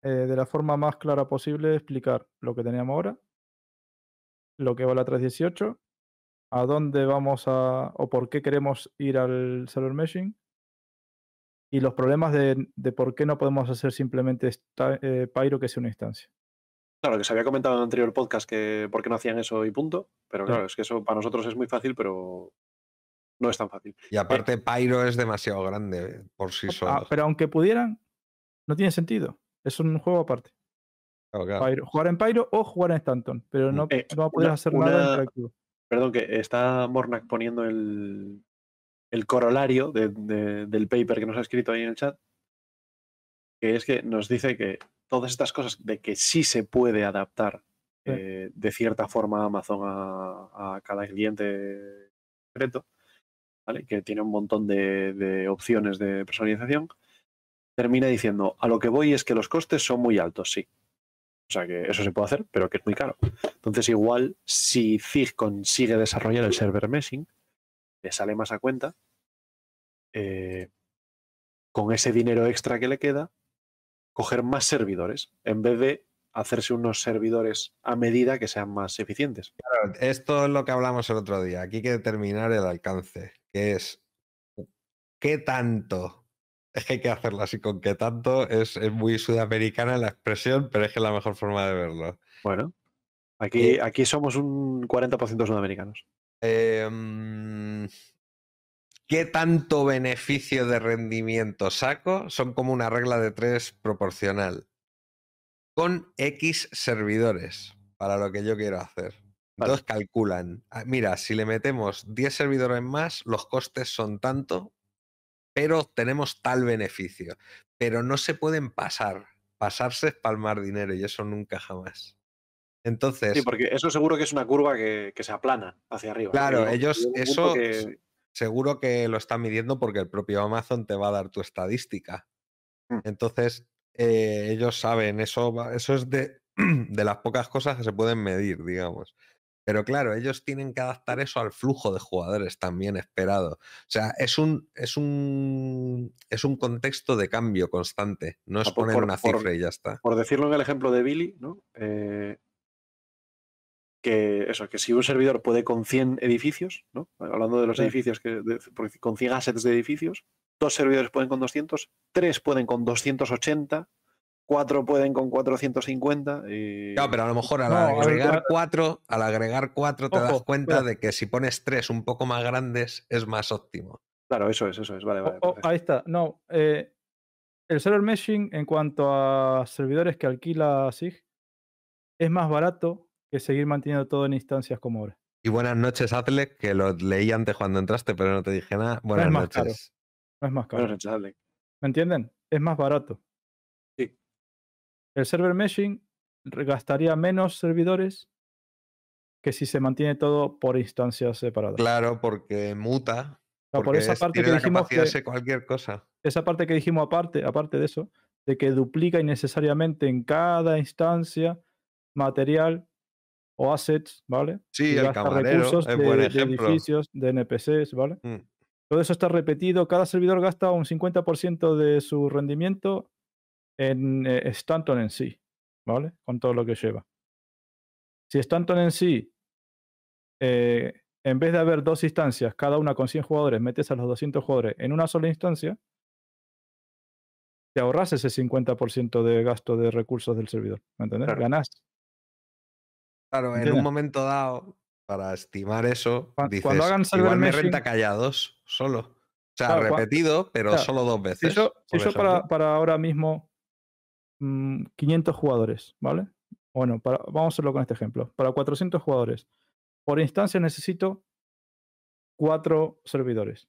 eh, de la forma más clara posible explicar lo que teníamos ahora, lo que va la 318, a dónde vamos a, o por qué queremos ir al server meshing, y los problemas de, de por qué no podemos hacer simplemente esta- eh, Pyro que sea una instancia. Claro, que se había comentado en el anterior podcast que por qué no hacían eso y punto. Pero Sí. claro, es que eso para nosotros es muy fácil, pero No es tan fácil. Y aparte, Pyro es demasiado grande por sí Ah, solo. pero aunque pudieran, no tiene sentido. Es un juego aparte. Claro, claro. Pyro- jugar en Pyro o jugar en Stanton. Pero no, Eh, no podrías una- hacer nada una- interactivo. Perdón, que está Mornak poniendo el, el corolario de- de- del paper que nos ha escrito ahí en el chat, que es que nos dice que todas estas cosas de que sí se puede adaptar Sí. eh, de cierta forma Amazon a, a cada cliente concreto, ¿vale? que tiene un montón de, de opciones de personalización, termina diciendo, a lo que voy es que los costes son muy altos, sí. O sea que eso se puede hacer, pero que es muy caro. Entonces, igual, si Zig consigue desarrollar el server meshing, le sale más a cuenta, eh, con ese dinero extra que le queda, coger más servidores, en vez de hacerse unos servidores a medida que sean más eficientes. Esto es lo que hablamos el otro día. Aquí hay que determinar el alcance, que es qué tanto. Es que hay que hacerlo así con qué tanto. Es, es muy sudamericana la expresión, pero es que es la mejor forma de verlo. Bueno, aquí, Eh, aquí somos un 40% sudamericanos. Em, ¿Qué tanto beneficio de rendimiento saco? Son como una regla de tres proporcional. Con X servidores para lo que yo quiero hacer. Vale. Entonces calculan, ah, mira, si le metemos 10 servidores más, los costes son tanto, pero tenemos tal beneficio. Pero no se pueden pasar. Pasarse es palmar dinero y eso nunca jamás. Entonces, Sí, porque eso seguro que es una curva que, que se aplana hacia arriba. Claro, ellos- eso que- seguro que lo está midiendo porque el propio Amazon te va a dar tu estadística. Mm. Entonces, eh, ellos saben, eso, eso es de, de las pocas cosas que se pueden medir, digamos. Pero claro, ellos tienen que adaptar eso al flujo de jugadores también esperado. O sea, es un, es un, es un contexto de cambio constante. No es Ah, por- poner por- una por- cifra y ya está. por decirlo en el ejemplo de Billy, ¿no? Eh, que eso, que si un servidor puede con 100 edificios, ¿no? Hablando de los Sí. edificios, que, de- con 100 assets de edificios, dos servidores pueden con 200, tres pueden con 280, cuatro pueden con 450 y... Claro, pero a lo mejor al No, ver, agregar claro. cuatro, al agregar cuatro te das cuenta de que si pones tres un poco más grandes es más óptimo. Claro, eso es, eso es, vale, vale. O- o- perfecto. ahí está. No, eh, el server meshing en cuanto a servidores que alquila SIG es más barato que seguir manteniendo todo en instancias como ahora. Y buenas noches, Atle, que lo leí antes cuando entraste, pero no te dije nada. Buenas más caro. noches. No es más caro. Bueno, rechazable. ¿Me entienden? Es más barato. El server meshing gastaría menos servidores que si se mantiene todo por instancias separadas. Claro, porque muta. Por esa es- parte tiene que dijimos de que, cualquier cosa. esa parte que dijimos aparte, aparte de eso, de que duplica innecesariamente en cada instancia material o assets, ¿vale? Sí, Y el camarero recursos es de, buen de ejemplo. edificios, de NPCs, ¿vale? Mm. Todo eso está repetido. Cada servidor gasta un 50% de su rendimiento en eh, Stanton en sí, ¿vale? Con todo lo que lleva. Si Stanton en sí, eh, en vez de haber dos instancias, cada una con 100 jugadores, metes a los 200 jugadores en una sola instancia, te ahorras ese 50% de gasto de recursos del servidor. ¿Me entendés? Claro. Ganás. Claro, en un momento dado, para estimar eso, Cua- dices, cuando hagan igual me meshing- renta que haya dos solo. O sea, Claro, repetido, pero claro, solo dos Si veces. yo, si yo para ahora mismo mm, 500 jugadores, ¿vale? Bueno, para, vamos a hacerlo con este ejemplo. Para 400 jugadores, por instancia necesito cuatro servidores,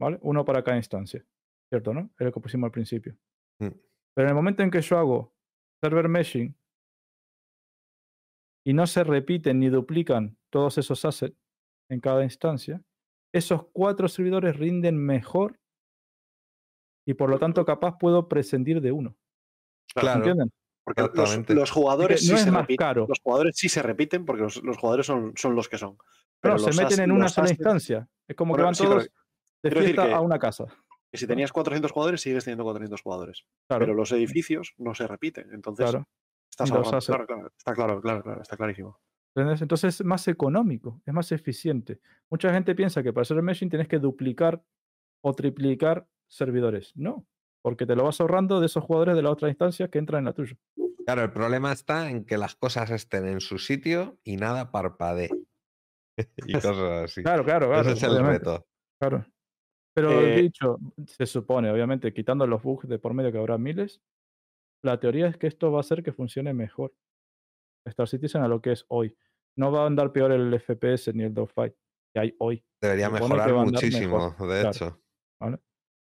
¿vale? Uno para cada instancia, ¿cierto? ¿No? Es lo que pusimos al principio. Mm. Pero en el momento en que yo hago server meshing y no se repiten ni duplican todos esos assets en cada instancia, esos cuatro servidores rinden mejor y por lo tanto capaz puedo prescindir de uno. Claro. ¿Entienden? Porque los, jugadores no sí es se más repiten. caro. Los jugadores sí se repiten porque los, los jugadores son, son los que son. Pero Pero se meten en una sola instancia. Es como que van sí, todos de fiesta que- a una casa. Que si tenías 400 jugadores, sigues teniendo 400 jugadores. Claro, Pero los edificios no se repiten. Entonces, claro. estás. Claro, claro, está claro, claro, claro, está clarísimo. ¿Entendés? Entonces es más económico, es más eficiente. Mucha gente piensa que para hacer meshing tienes que duplicar o triplicar servidores. No, porque te lo vas ahorrando de esos jugadores de la otra instancia que entran en la tuya. Claro, el problema está en que las cosas estén en su sitio y nada parpadee. y cosas así. Claro, claro, claro. Ese es el reto. Claro. Pero Eh, dicho, se supone, obviamente, quitando los bugs de por medio que habrá miles, la teoría es que esto va a hacer que funcione mejor. Star Citizen a lo que es hoy. No va a andar peor el FPS ni el dogfight que hay hoy. Debería mejorar muchísimo, mejor, de claro. hecho. ¿vale?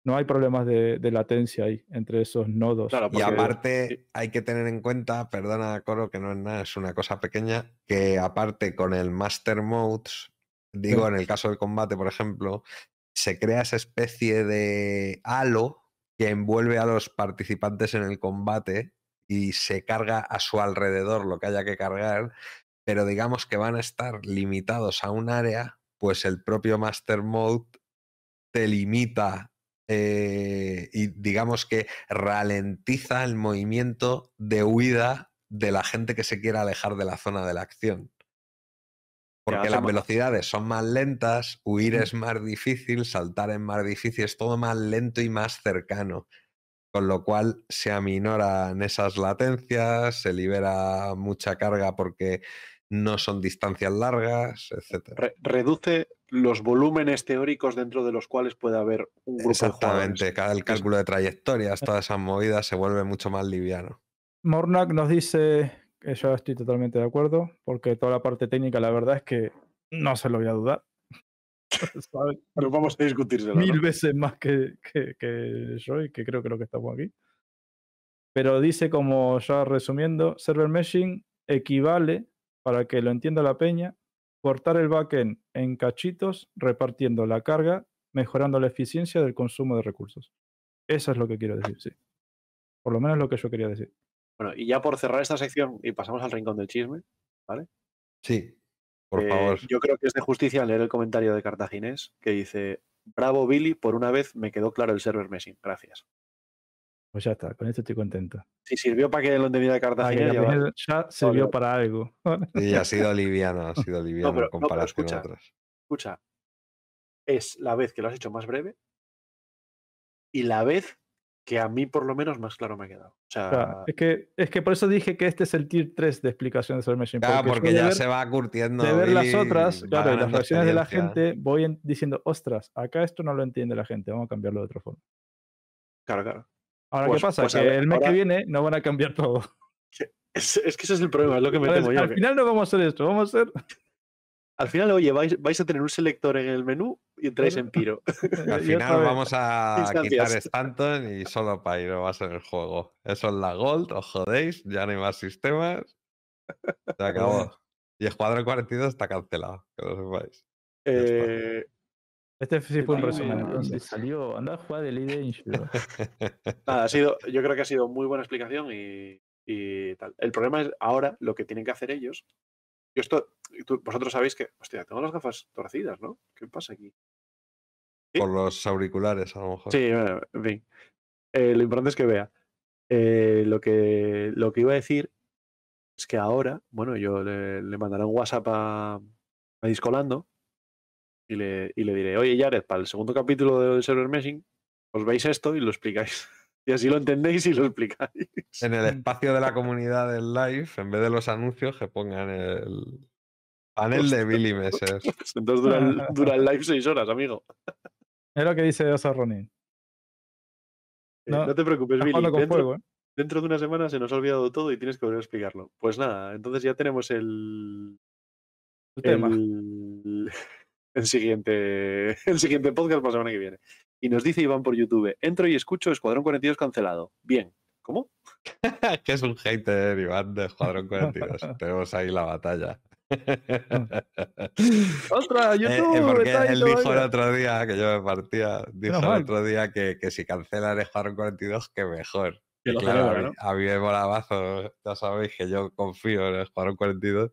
No hay problemas de, de latencia ahí entre esos nodos. Claro, Y aparte hay que tener en cuenta, perdona Coro, que no es nada, es una cosa pequeña, que aparte con el Master Modes, digo Sí. en el caso del combate, por ejemplo, se crea esa especie de halo que envuelve a los participantes en el combate y se carga a su alrededor lo que haya que cargar, pero digamos que van a estar limitados a un área, pues el propio Master Mode te limita eh, y digamos que ralentiza el movimiento de huida de la gente que se quiera alejar de la zona de la acción. Porque las velocidades son más lentas, huir es más difícil, saltar es más difícil, es todo más lento y más cercano. Con lo cual se aminoran esas latencias, se libera mucha carga porque no son distancias largas, etc. re- reduce los volúmenes teóricos dentro de los cuales puede haber un grupo de Exactamente, cada el cálculo de trayectorias, todas esas movidas se vuelve mucho más liviano. Mornak nos dice que yo estoy totalmente de acuerdo, porque toda la parte técnica, la verdad es que no se lo voy a dudar. No vamos a discutírselo. Mil ¿no? veces más que, que, que yo y que creo que lo que estamos aquí. Pero dice, como ya resumiendo, server meshing equivale, para que lo entienda la peña, cortar el backend en cachitos, repartiendo la carga, mejorando la eficiencia del consumo de recursos. Eso es lo que quiero decir, sí. Por lo menos lo que yo quería decir. Bueno, y ya por cerrar esta sección y pasamos al rincón del chisme, Sí, por eh, favor. yo creo que es de justicia leer el comentario de Cartaginés que dice: Bravo Billy, por una vez me quedó claro el server meshing. Gracias. Pues ya está, con esto estoy contento. Si sirvió para que lo entendiera Ah, que Cartaginés, la ya primera ya sirvió para algo. Sí, ha sido liviano, ha sido liviano pero- no, pero escucha, a otras. escucha, es la vez que lo has hecho más breve y la vez que a mí por lo menos más claro me ha quedado. O sea, es, que, es que por eso dije que este es el tier 3 de explicación de server meshing. Claro, porque porque de ya ver- se va curtiendo. de ver las otras, claro, y las reacciones de la gente, voy en- diciendo, ostras, acá esto no lo entiende la gente, vamos a cambiarlo de otra forma. claro, claro. Ahora, Pues- ¿qué pasa? pues que ver, el mes ahora- que viene no van a cambiar todo. Es, es que ese es el problema, es lo que me temo yo. al final no vamos a hacer esto, vamos a hacer. al final, oye, vais, vais a tener un selector en el menú y entráis en Piro. Al final vamos a quitar. Stanton y solo Pyro va a ser el juego. Eso es la Gold, os jodéis, ya no hay más sistemas. Se acabó. Y Escuadrón 42 está cancelado, que lo sepáis. Eh, Este sí fue un resumen. me- ¿Dónde entonces. salió? Anda a jugar de Angel. nada, ha sido, yo creo que ha sido muy buena explicación y, y tal. El problema es ahora lo que tienen que hacer ellos. Yo esto, tú- vosotros sabéis que, hostia, tengo las gafas torcidas, ¿no? ¿Qué pasa aquí? ¿Sí? Por los auriculares, a lo mejor. Sí, bueno, en fin. Eh, lo importante es que vea. Eh, lo, que, lo que iba a decir es que ahora, bueno, yo le, le mandaré un WhatsApp a, a Discolando y le, y le diré, oye, Jared, para el segundo capítulo del server meshing, os veis esto y lo explicáis. Y así lo entendéis y lo explicáis. En el espacio de la comunidad del live, en vez de los anuncios, que pongan el panel de Billy Messer. Entonces dura el, dura el live seis horas, amigo. Es lo que dice Osa Ronin. Eh, No, no, te preocupes, Billy. jugando con Dentro, fuego, ¿eh? dentro de una semana se nos ha olvidado todo y tienes que volver a explicarlo. Pues nada, entonces ya tenemos el, El tema. el, el siguiente, el siguiente podcast para la semana que viene. Y nos dice Iván por YouTube, entro y escucho Escuadrón 42 cancelado. Bien. ¿Cómo? que es un hater, Iván, de Escuadrón 42. Tenemos ahí la batalla. ¡Ostras! Eh, eh, ¡YouTube! porque está ahí él dijo el otro día, que yo me partía, dijo el otro día que, que si cancelan Escuadrón 42, que mejor. Que lo claro, celebra, mí, a mí me ya sabéis que yo confío en el Escuadrón 42,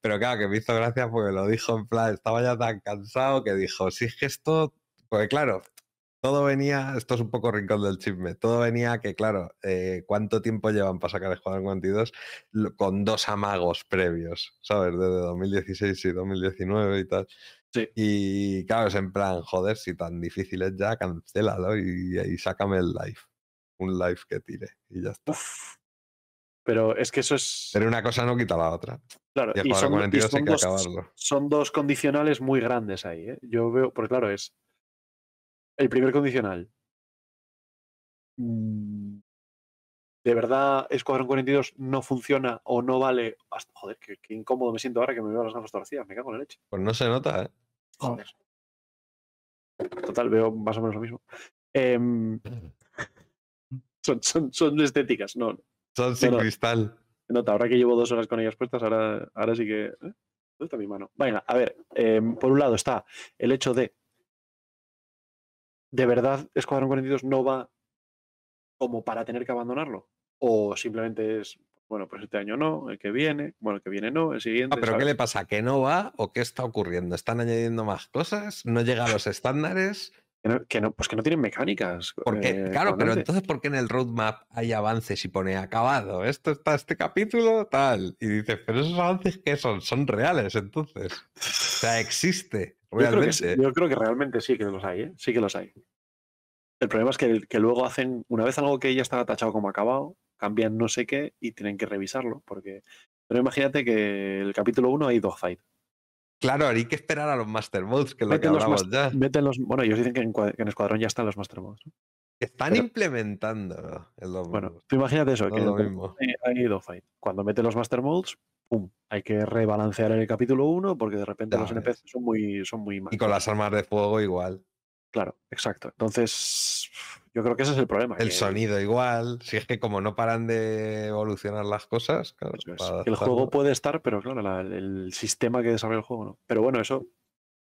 pero claro, que me hizo gracia porque lo dijo en plan, estaba ya tan cansado que dijo, si es que esto, porque claro, todo venía, esto es un poco rincón del chisme, todo venía que claro, eh, ¿cuánto tiempo llevan para sacar Escuadrón 42? Lo- Con dos amagos previos, ¿sabes? Desde 2016 y 2019 y tal. Sí. Y claro, es en plan, joder, si tan difícil es ya, cancélalo y, y sácame el live. Un live que tire y ya está. Pero es que eso es... Pero una cosa no quita la otra. claro, Y el y son, y 42 hay son que dos, acabarlo. son dos condicionales muy grandes ahí. ¿eh? Yo veo, porque claro, es el primer condicional. Mm, ¿De verdad Escuadrón 42 no funciona o no vale? Hasta- joder, qué, qué incómodo me siento ahora que me veo las gafas torcidas. Me cago en la leche. Pues no se nota, ¿eh? Joder. Total, veo más o menos lo mismo. Em, son, son, son estéticas, no. Son sin no. cristal. Nota, ahora que llevo dos horas con ellas puestas, ahora, ahora sí que. ¿eh? ¿Dónde está mi mano? Venga, a ver. em, por un lado está el hecho de. ¿De verdad Escuadrón 42 no va como para tener que abandonarlo? ¿O simplemente es. Bueno, pues este año no, el que viene, bueno, el que viene no, el siguiente. Ah, pero ¿qué le pasa? ¿Que no va o qué está ocurriendo? ¿Están añadiendo más cosas? ¿No llega a los estándares? Que no, que no- pues que no tienen mecánicas. Porque, eh, claro, pero entonces, ¿por qué en el roadmap hay avances y pone acabado? Esto está este capítulo, tal. Y dices, pero esos avances, ¿qué son? Son reales, entonces. O sea, existe Yo creo, que, realmente. yo creo que realmente sí que los hay, ¿eh? Sí que los hay. El problema es que, que luego hacen, una vez algo que ya estaba tachado como acabado, cambian no sé qué y tienen que revisarlo. Porque. Pero imagínate que el capítulo 1 hay dogfight. Claro, hay que esperar a los Master Modes, que es lo que hablamos ya. los- bueno, ellos dicen que en, cua- que en Escuadrón ya están los Master Modes. ¿no? Están pero- implementando el Bueno, tú imagínate eso, No que es lo en el mismo. hay, hay. Cuando meten los Master Modes, pum, hay que rebalancear en el capítulo 1 porque de repente Ya los ves. NPC son muy, son muy Y malos. con las armas de fuego igual. Claro, exacto. Entonces, yo creo que ese es el problema. El que- sonido igual. Si es que como no paran de evolucionar las cosas, claro, Eso es, el juego puede estar, pero claro, la- el sistema que desarrolla el juego no. Pero bueno, eso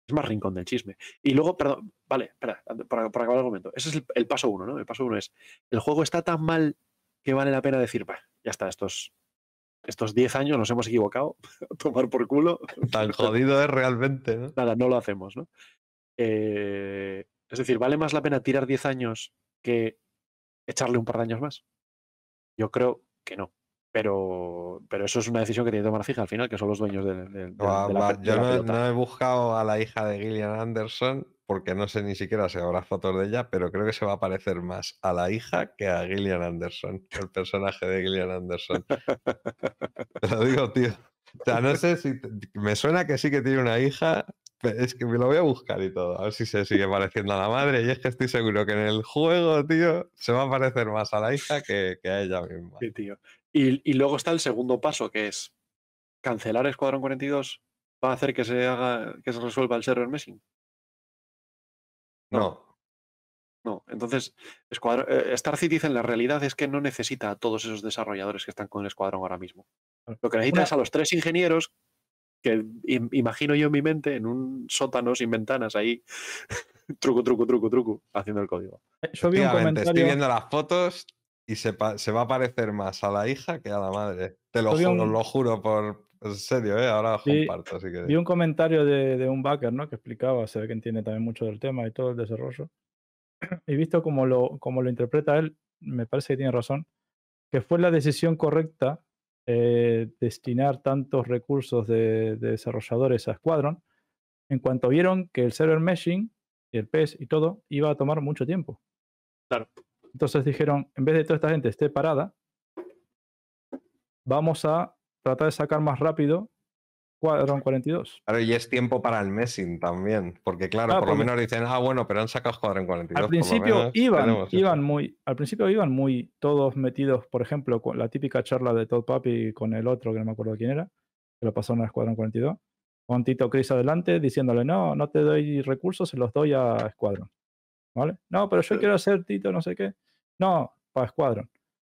es más rincón del chisme. Y luego, perdón, vale, espera, para, para acabar el argumento. Ese es el, el paso uno, ¿no? El paso uno es, el juego está tan mal que vale la pena decir, "Bah, ya está, estos, estos 10 años nos hemos equivocado, tomar por culo. Tan jodido es realmente, ¿no? Nada, no lo hacemos, ¿no? Eh, es decir, ¿vale más la pena tirar 10 años que echarle un par de años más? Yo creo que no. Pero, pero eso es una decisión que tiene que tomar fija al final, que son los dueños de, de- la, va, de Yo la no, he buscado a la hija de Gillian Anderson porque no sé ni siquiera si habrá fotos de ella, pero creo que se va a parecer más a la hija que a Gillian Anderson, el personaje de Gillian Anderson. Te lo digo, tío. O sea, no sé si. te- Me suena que sí que tiene una hija. Es que me lo voy a buscar y todo, a ver si se sigue pareciendo a la madre. Y es que estoy seguro que en el juego, tío, se va a parecer más a la hija que, que a ella misma. Sí, tío. Y, y luego está el segundo paso, que es cancelar Escuadrón 42 va a hacer que se haga, que se resuelva el server meshing. No, No, entonces Escuadrón- eh, Star Citizen la realidad es que no necesita a todos esos desarrolladores que están con el escuadrón ahora mismo. Lo que necesita Una- es a los tres ingenieros que im- imagino yo en mi mente en un sótano sin ventanas ahí, truco, truco, truco, truco, haciendo el código. Eh, Yo vi un Efectivamente, estoy comentario. viendo las fotos y se, va a parecer más a la hija que a la madre. Te lo juro, un- lo juro por. En serio, ¿eh? Ahora os Sí, comparto. Si queréis. Vi un comentario de, de un backer, ¿no? Que explicaba, se ve que entiende también mucho del tema y todo el desarrollo. Y visto como lo, como lo interpreta él, me parece que tiene razón, que fue la decisión correcta eh, destinar tantos recursos de, de desarrolladores a Squadron, en cuanto vieron que el server meshing y el PES y todo iba a tomar mucho tiempo. Claro. Entonces dijeron, en vez de toda esta gente esté parada, vamos a tratar de sacar más rápido Squadron 42. Claro, y es tiempo para el messing también. Porque, claro, Ah, por lo menos dicen, ah, bueno, pero han sacado Escuadrón 42. Al principio iban, tenemos eso". iban muy, al principio iban muy todos metidos, por ejemplo, con la típica charla de Todd Papi con el otro, que no me acuerdo quién era, que lo pasaron a Escuadrón 42, con Tito Chris adelante diciéndole, no, no te doy recursos, se los doy a Escuadrón. ¿Vale? No, pero yo quiero hacer Tito, no sé qué. No, para Escuadrón.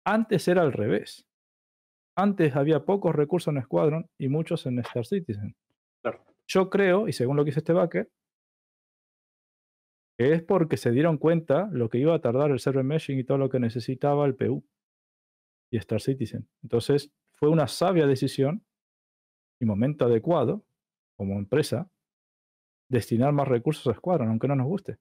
Antes era al revés. Antes había pocos recursos en Squadron y muchos en Star Citizen. Claro. Yo creo, y según lo que dice este backer, que es porque se dieron cuenta lo que iba a tardar el server meshing y todo lo que necesitaba el PU y Star Citizen. Entonces, fue una sabia decisión y momento adecuado, como empresa, destinar más recursos a Squadron, aunque no nos guste.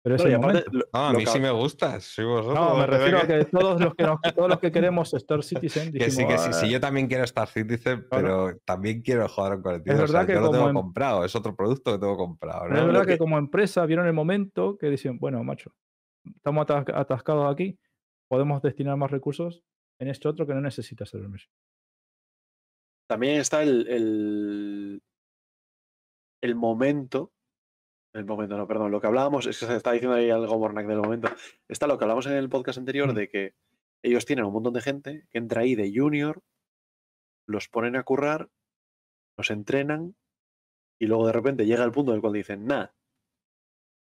Pero es No, el aparte, momento. lo- No, a mí sí me gusta. Sí, vosotros, No, me refiero a que- que todos los que, nos- todos los que queremos Star Citizen Que sí, dijimos, que sí, sí, "Ah, yo también quiero Star Citizen, pero también quiero jugar en 42. Es verdad o sea, que yo lo tengo em- comprado, es otro producto que tengo comprado. Es verdad que... que- como empresa vieron el momento que dicen, bueno, macho, estamos atas- atascados aquí, podemos destinar más recursos en este otro que no necesita mesh. También está el, el, el momento El momento, no, perdón. Lo que hablábamos, es que se está diciendo ahí algo Mornak del momento. Está lo que hablamos en el podcast anterior Mm. de que ellos tienen un montón de gente que entra ahí de junior, los ponen a currar, los entrenan y luego de repente llega el punto en el cual dicen, nada,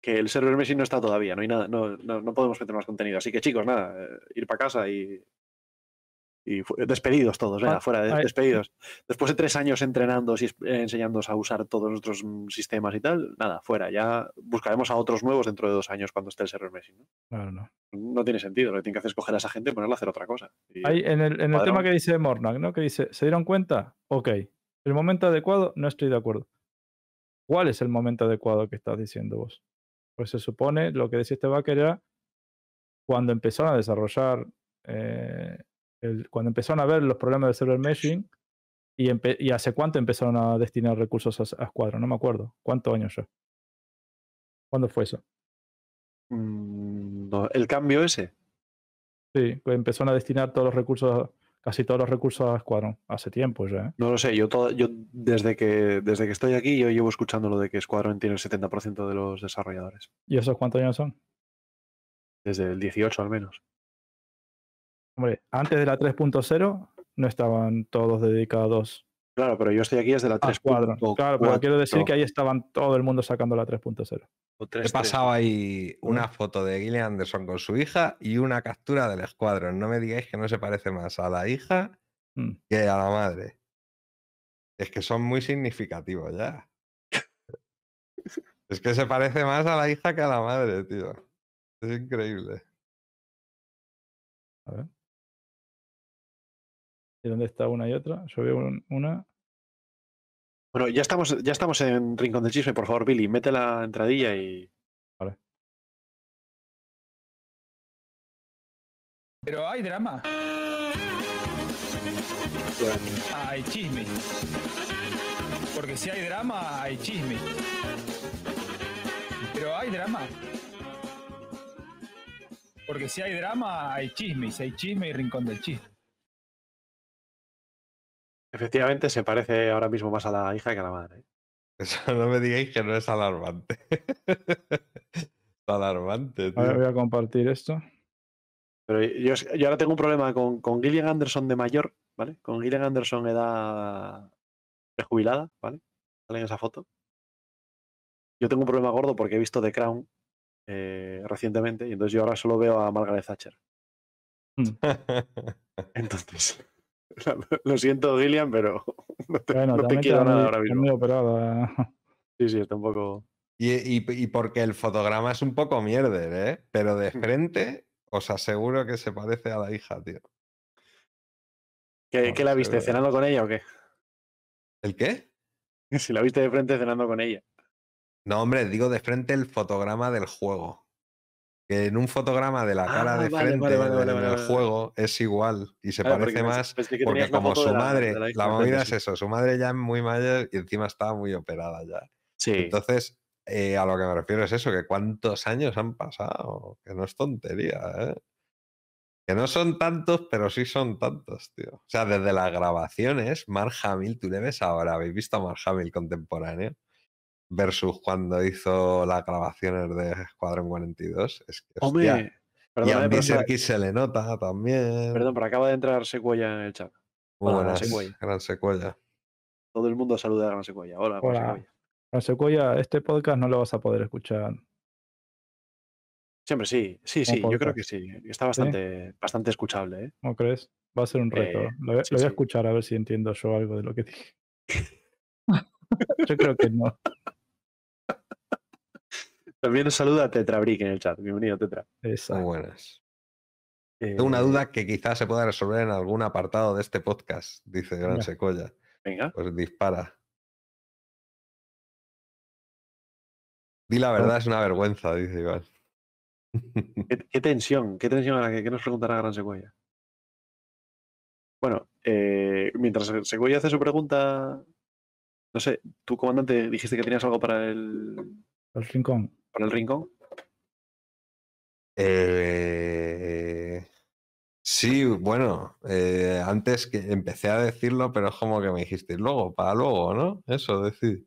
que el server Messi no está todavía, no hay nada, no, no, no podemos meter más contenido. Así que chicos, nada, eh, ir para casa y, y despedidos todos, venga, Ah, fuera, de- despedidos. Después de tres años entrenando y enseñándoos a usar todos nuestros mm, sistemas y tal, nada, fuera. Ya buscaremos a otros nuevos dentro de dos años cuando esté el server Messi. ¿no? Claro, no. No tiene sentido, lo que tienen que hacer es coger a esa gente y ponerla a hacer otra cosa. Y- Ahí en el, en el tema que dice Mornak, ¿no? Que dice, ¿se dieron cuenta? Ok. El momento adecuado, no estoy de acuerdo. ¿Cuál es el momento adecuado que estás diciendo vos? Pues se supone, lo que decía este Baker era cuando empezaron a desarrollar, eh, el- cuando empezaron a ver los problemas de server meshing y, hace cuánto empezaron a destinar recursos a, a Squadron, no me acuerdo. ¿Cuántos años ya? ¿Cuándo fue eso? Mm, no, el cambio ese. Sí, empezaron a destinar todos los recursos, casi todos los recursos a Squadron. Hace tiempo ya. ¿eh? No lo sé, yo, todo, yo desde, que, desde que estoy aquí, yo llevo escuchando lo de que Squadron tiene el 70% de los desarrolladores. ¿Y esos cuántos años son? Desde el 18 al menos. Hombre, antes de la 3.0 no estaban todos dedicados Claro, pero yo estoy aquí desde la a Squadron. Claro, pero quiero decir 3.4 que ahí estaban todo el mundo sacando la 3.0. o He 3.3. pasado ahí una foto de Gillian Anderson con su hija y una captura del escuadrón. No me digáis que no se parece más a la hija Mm. que a la madre. Es que son muy significativos ya. Es que se parece más a la hija que a la madre, tío. Es increíble. A ver. ¿Y dónde está una y otra? Yo veo un- una. Bueno, ya estamos, ya estamos en Rincón del Chisme, por favor, Billy, mete la entradilla y. Pero hay drama. Hay chisme. Porque si hay drama, hay chisme. Pero hay drama. Porque si hay drama, hay chisme. Y si hay chisme, hay rincón del chisme. Efectivamente, se parece ahora mismo más a la hija que a la madre. ¿eh? Eso no me digáis que no es alarmante. es alarmante, tío. voy a compartir esto. Pero yo, yo ahora tengo un problema con, con Gillian Anderson de mayor, ¿vale? Con Gillian Anderson edad de jubilada, ¿vale? Sale en esa foto. Yo tengo un problema gordo porque he visto The Crown eh, recientemente y entonces yo ahora solo veo a Margaret Thatcher. Entonces, lo siento, Gillian, pero no te, Bueno, no te también quiero nada ahora está mismo. muy operada. Sí, sí, está un poco. Y, y- y porque el fotograma es un poco mierder, ¿eh? Pero de Hmm. frente os aseguro que se parece a la hija, tío. ¿Qué, No, qué la viste? seguro. ¿Cenando con ella o qué? ¿El qué? Si la viste de frente cenando con ella. No, hombre, digo de frente el fotograma del juego. Que en un fotograma de la cara Ah, de vale, frente vale, vale, en el juego es igual y se porque parece más porque como su de la- madre, de la de movida es eso, su madre ya es muy mayor y encima estaba muy operada ya. Sí. Entonces, eh, a lo que me refiero es eso, que cuántos años han pasado, que no es tontería, ¿eh? Que no son tantos, pero sí son tantos, tío. O sea, desde las grabaciones, Mark Hamill, tú le ves ahora, ¿habéis visto a Mark Hamill contemporáneo? Versus cuando hizo las grabaciones de Escuadrón 42. Es que, hostia, Hombre, y perdón, a eh, pero, Serkis se le nota también. perdón, pero acaba de entrar Secuella en el chat. Muy Hola, buenas, Secuella. gran secuela. Todo el mundo saluda a Gran Secuella. Hola, Gran Hola. Secuella. Con Sequoia, este podcast no lo vas a poder escuchar. Siempre sí, sí, sí, yo creo que sí. Está bastante, bastante escuchable, ¿eh? ¿No crees? Va a ser un reto. Eh, lo, voy- sí, lo voy a sí. escuchar a ver si entiendo yo algo de lo que dije. yo creo que no. También nos saluda Tetrabrick en el chat. Bienvenido, Tetra. Muy buenas. Tengo una Eh, duda que quizás se pueda resolver en algún apartado de este podcast, dice Gran Venga. Secuela. Venga. Pues dispara. Di la verdad, es una vergüenza, dice Iván. ¿Qué, qué tensión, qué tensión a la que, que nos preguntará Gran Secuella. Bueno, eh, mientras Secuella hace su pregunta, no sé, tú, comandante, dijiste que tenías algo para el, El rincón. Para el rincón. Eh, Sí, bueno, eh, antes que empecé a decirlo, pero es como que me dijiste luego, para luego, ¿no? Eso decir.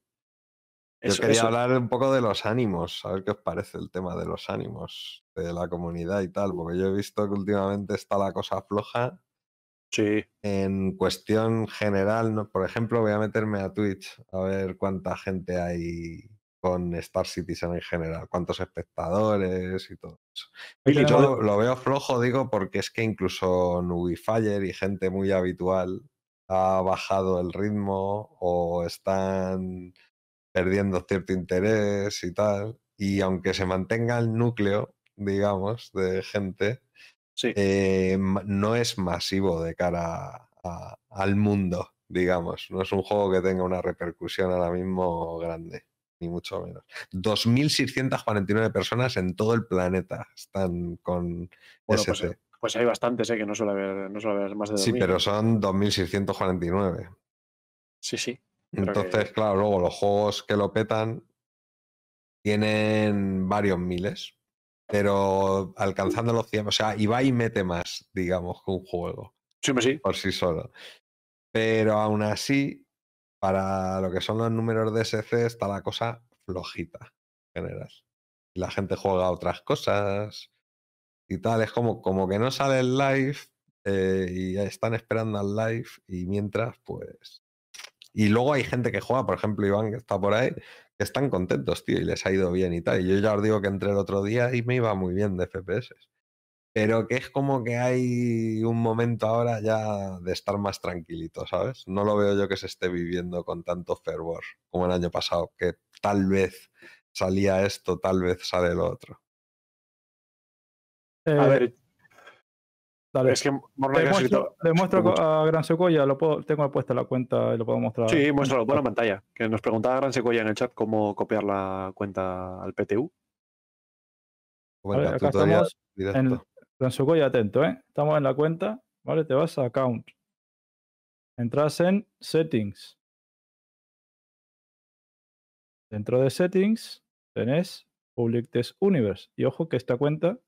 Yo Eso- quería eso- hablar un poco de los ánimos, a ver qué os parece el tema de los ánimos de la comunidad y tal, porque yo he visto que últimamente está la cosa floja Sí, en cuestión general. ¿no? Por ejemplo, voy a meterme a Twitch a ver cuánta gente hay con Star Citizen en general, cuántos espectadores y todo eso. Y yo lo veo flojo, digo, porque es que incluso Nubifyer y gente muy habitual ha bajado el ritmo o están perdiendo cierto interés y tal. Y aunque se mantenga el núcleo, digamos, de gente, sí. eh, no es masivo de cara a- al mundo, digamos. No es un juego que tenga una repercusión ahora mismo grande, ni mucho menos. 2.649 personas en todo el planeta están con Bueno, pues, SC. pues hay bastantes, ¿eh? Que no suele haber, no suele haber más de sí, 2000. pero son 2.649. Sí, sí. Entonces, que- claro, luego los juegos que lo petan tienen varios miles, pero alcanzando los 100, o sea, Ibai mete más, digamos, que un juego. Sí, sí. por sí solo. Pero aún así, para lo que son los números de SC, está la cosa flojita en general. La gente juega otras cosas y tal. Es como, como que no sale el live eh, y están esperando al live y mientras, pues... Y luego hay gente que juega, por ejemplo, Iván, que está por ahí, que están contentos, tío, y les ha ido bien y tal. Y yo ya os digo que entré el otro día y me iba muy bien de FPS pero que es como que hay un momento ahora ya de estar más tranquilito, ¿sabes? No lo veo yo que se esté viviendo con tanto fervor como el año pasado, que tal vez salía esto, tal vez sale lo otro. A Eh, ver, dale. es que Le muestro, escrito- le muestro mucho. a Gran Secuoya, lo puedo, tengo puesta la cuenta y lo puedo mostrar. Sí, muéstralo, pon la pantalla. Que nos preguntaba Gran Secuoya en el chat cómo copiar la cuenta al PTU. Vale, Cuenta, acá estamos en Gran Secuoya, atento, ¿eh? Estamos en la cuenta, ¿vale? Te vas a Account. Entras en Settings. Dentro de Settings tenés Public Test Universe. Y ojo que esta cuenta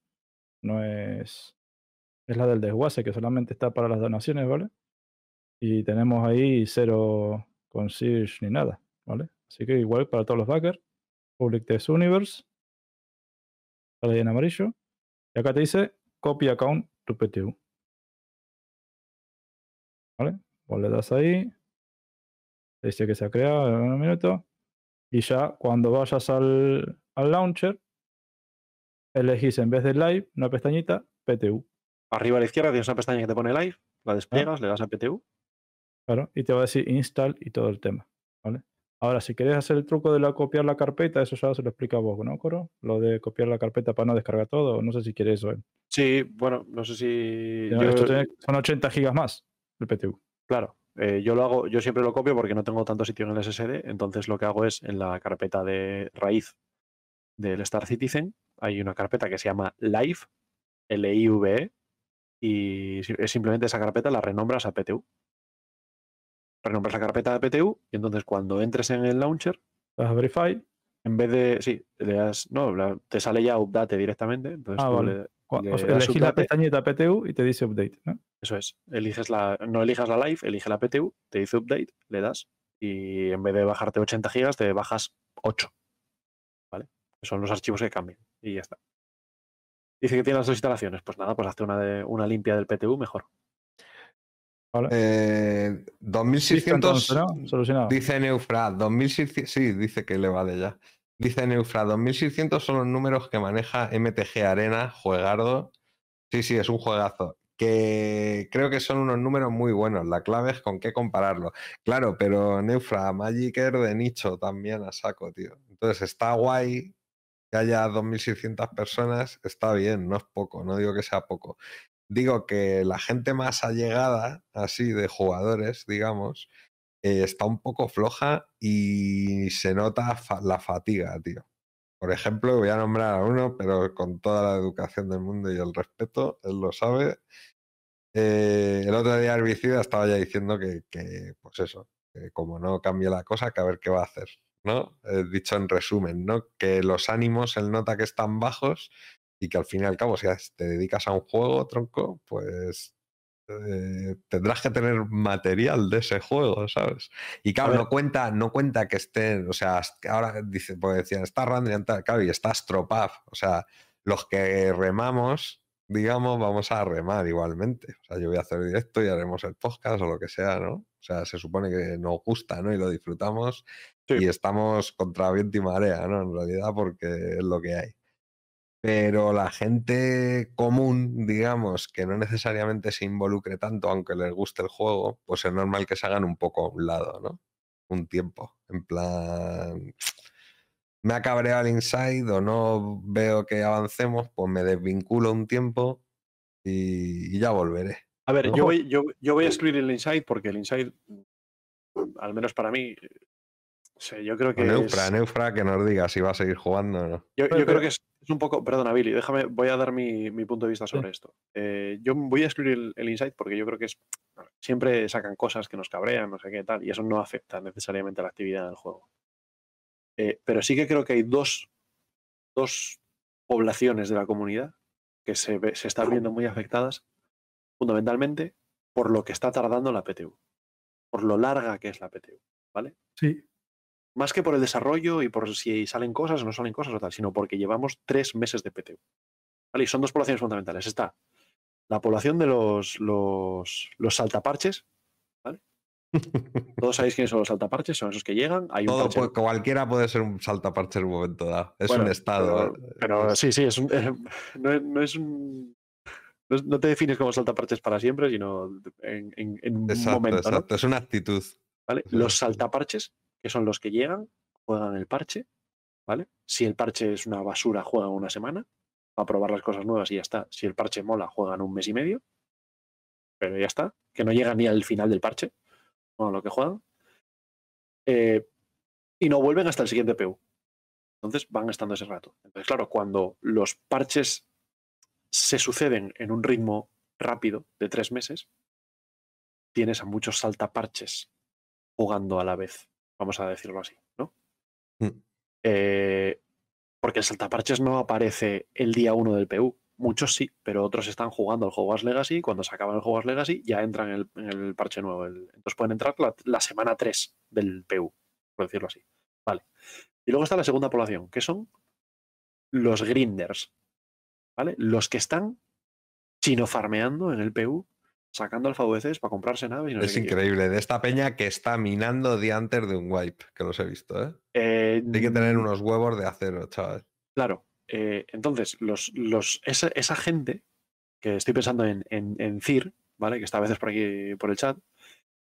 no es... Es la del desguace, que solamente está para las donaciones, ¿vale? Y tenemos ahí cero concierge ni nada, ¿vale? Así que igual para todos los backers, Public Test Universe, sale en amarillo, y acá te dice copy account to PTU. ¿Vale? Vos le das ahí, te dice que se ha creado en un minuto, y ya cuando vayas al, al launcher, elegís en vez de live una pestañita PTU. Arriba a la izquierda tienes una pestaña que te pone live, la despliegas, le das a PTU. Claro, y te va a decir install y todo el tema, ¿vale? Ahora, si querés hacer el truco de la copiar la carpeta, eso ya se lo explica vos, ¿no, Coro? Lo de copiar la carpeta para no descargar todo, no sé si quieres eso. ¿eh? Sí, bueno, no sé si. Pero yo- esto tiene- son 80 gigas más el PTU. Claro, eh, yo lo hago, yo siempre lo copio porque no tengo tanto sitio en el SSD, entonces lo que hago es en la carpeta de raíz del Star Citizen, hay una carpeta que se llama Live, L-I-V-E, y simplemente esa carpeta la renombras a PTU. Renombras la carpeta de PTU y entonces cuando entres en el launcher, Vas a Verify. en vez de, sí, le das, no, te sale ya Update directamente, entonces Ah, vale. le- o sea, das elegís la pestañita PTU y te dice update. ¿no? Eso es. Eliges la, no elijas la live, elige la PTU, te dice update, le das y en vez de bajarte 80 gigas, te bajas 8. ¿Vale? Son los archivos que cambian y ya está. Dice que tiene las dos instalaciones. Pues nada, pues hazte una, de, una limpia del PTU mejor. ¿Vale? Eh, Listo, 2600 entonces, ¿no? Solucionado. dice Neufra, 2600, sí, dice que le vale ya. Dice Neufra, 2600 son los números que maneja MTG Arena, juegardo. Sí, sí, es un juegazo. Que creo que son unos números muy buenos. La clave es con qué compararlo. Claro, pero Neufra, Magiker de nicho también a saco, tío. Entonces está guay que haya 2.600 personas, está bien, no es poco, no digo que sea poco. Digo que la gente más allegada, así, de jugadores, digamos, eh, está un poco floja y se nota la fatiga, tío. Por ejemplo, voy a nombrar a uno, pero con toda la educación del mundo y el respeto, él lo sabe. Eh, el otro día Herbicida estaba ya diciendo que, pues eso, como no cambie la cosa, que a ver qué va a hacer, ¿no? Eh, dicho en resumen, ¿no? Que los ánimos, él nota que están bajos y que al fin y al cabo, si te dedicas a un juego, tronco, pues eh, tendrás que tener material de ese juego, ¿sabes? Y claro, no cuenta, no cuenta que estén, o sea, ahora dice, porque decían, está Randrian, tal, claro, y está Astropaf, o sea, los que remamos, digamos, vamos a remar igualmente. O sea, yo voy a hacer directo y haremos el podcast o lo que sea, ¿no? O sea, se supone que nos gusta, ¿no? Y lo disfrutamos Sí. y estamos contra viento y marea, ¿no? En realidad, porque es lo que hay. Pero la gente común, digamos, que no necesariamente se involucre tanto, aunque les guste el juego, pues es normal que se hagan un poco a un lado, ¿no? Un tiempo. En plan, me ha cabreado el inside o no veo que avancemos, pues me desvinculo un tiempo y, y ya volveré. A ver, yo voy, yo, yo voy a excluir el Inside porque el Inside, al menos para mí, sé, yo creo que. O Neufra, es- Neufra, que nos diga si va a seguir jugando o no. Yo, yo Pero- creo que es, es un poco. Perdona, Billy, déjame, voy a dar mi, mi punto de vista sobre esto. Eh, yo voy a excluir el, el Insight porque yo creo que es. Siempre sacan cosas que nos cabrean, no sé qué tal, y eso no afecta necesariamente a la actividad del juego. Eh, pero sí que creo que hay dos, dos poblaciones de la comunidad que se, ve- se están viendo muy afectadas, fundamentalmente por lo que está tardando la PTU, por lo larga que es la PTU, ¿vale? Sí. Más que por el desarrollo y por si salen cosas o no salen cosas o tal, sino porque llevamos tres meses de PTU. ¿Vale? Y son dos poblaciones fundamentales. Está la población de los, los, los saltaparches, ¿vale? Todos sabéis quiénes son los saltaparches, son esos que llegan, hay un Todo parche- cualquiera puede ser un saltaparche en un momento dado. Es Bueno, un estado. Pero, pero sí, sí, es un- no, es- no es un... No, es- no te defines como saltaparches para siempre, sino en, en- en un Exacto, momento, ¿no? exacto. Es una actitud. ¿vale? Los saltaparches, que son los que llegan, juegan el parche, ¿vale? Si el parche es una basura, juegan una semana para probar las cosas nuevas y ya está. Si el parche mola, juegan un mes y medio, pero ya está. Que no llegan ni al final del parche, o lo que juegan. Eh, y no vuelven hasta el siguiente PU. Entonces van estando ese rato. Entonces, claro, cuando los parches se suceden en un ritmo rápido de tres meses, tienes a muchos saltaparches jugando a la vez, vamos a decirlo así, ¿no? Mm. Eh, porque el saltaparches no aparece el día 1 del PU. Muchos sí, pero otros están jugando el Hogwarts Legacy. y Cuando se acaba el Hogwarts Legacy, ya entran en el, en el parche nuevo. el- entonces pueden entrar la, la semana 3 del PU, por decirlo así. Vale. Y luego está la segunda población, que son los grinders. ¿Vale? Los que están chino farmeando en el PU, sacando alfa-VCs para comprarse naves y no es sé qué. increíble. De esta peña que está minando día antes de un wipe, que los he visto, ¿eh? Eh, Hay que tener mm, unos huevos de acero, chaval. Claro. eh, entonces, los, los, esa, esa gente, que estoy pensando en, en, en CIR, ¿vale? Que está a veces por aquí por el chat,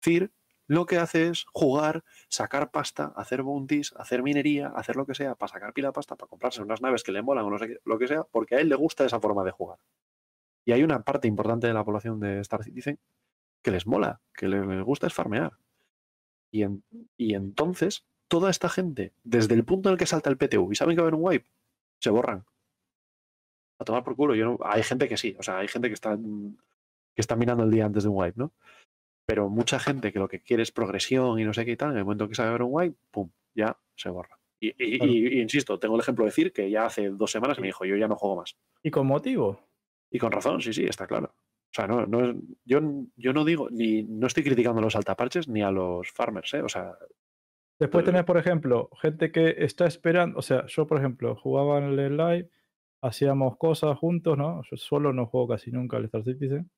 CIR lo que hace es jugar, sacar pasta, hacer bounties, hacer minería, hacer lo que sea, para sacar pila de pasta, para comprarse unas naves que le molan o no sé qué, lo que sea, porque a él le gusta esa forma de jugar. Y hay una parte importante de la población de Star Citizen que les mola, que le- les gusta es farmear. Y, en- y entonces, toda esta gente, desde el punto en el que salta el PTU y saben que va a haber un wipe, se borran. A tomar por culo. Yo no- hay gente que sí, o sea, hay gente que está, que está mirando el día antes de un wipe, ¿no? Pero mucha gente que lo que quiere es progresión y no sé qué y tal, en el momento que sabe haber un wipe, pum, ya se borra. Y, y- Claro. y- y insisto, tengo el ejemplo de decir que ya hace dos semanas me dijo, yo ya no juego más. Y con motivo. Y con razón, sí, sí, está claro. O sea, no, no es- yo, yo no digo, ni no estoy criticando a los altaparches ni a los farmers, ¿eh? O sea, Después Pero- tenés, por ejemplo, gente que está esperando, o sea, yo, por ejemplo, jugaba en el live, hacíamos cosas juntos, ¿no? Yo solo no juego casi nunca al Star Citizen,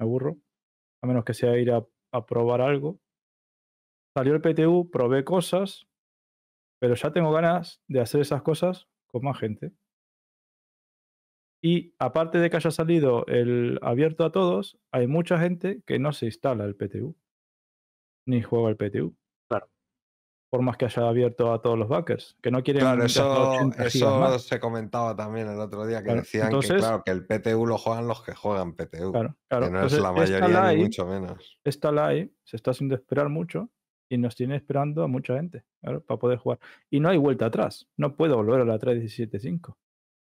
me aburro, a menos que sea ir a, a probar algo. Salió el PTU, probé cosas, pero ya tengo ganas de hacer esas cosas con más gente. Y aparte de que haya salido el abierto a todos, hay mucha gente que no se instala el PTU, ni juega el PTU. Claro. Por más que haya abierto a todos los backers, que no quieren Claro, eso, 80 gigas eso se comentaba también el otro día, que Claro, decían entonces- que, claro, que el PTU lo juegan los que juegan PTU. Claro, claro. Que no Entonces, es la mayoría ni mucho menos. esta live se está haciendo esperar mucho y nos tiene esperando a mucha gente claro, para poder jugar. Y no hay vuelta atrás. No puedo volver a la 3.17.5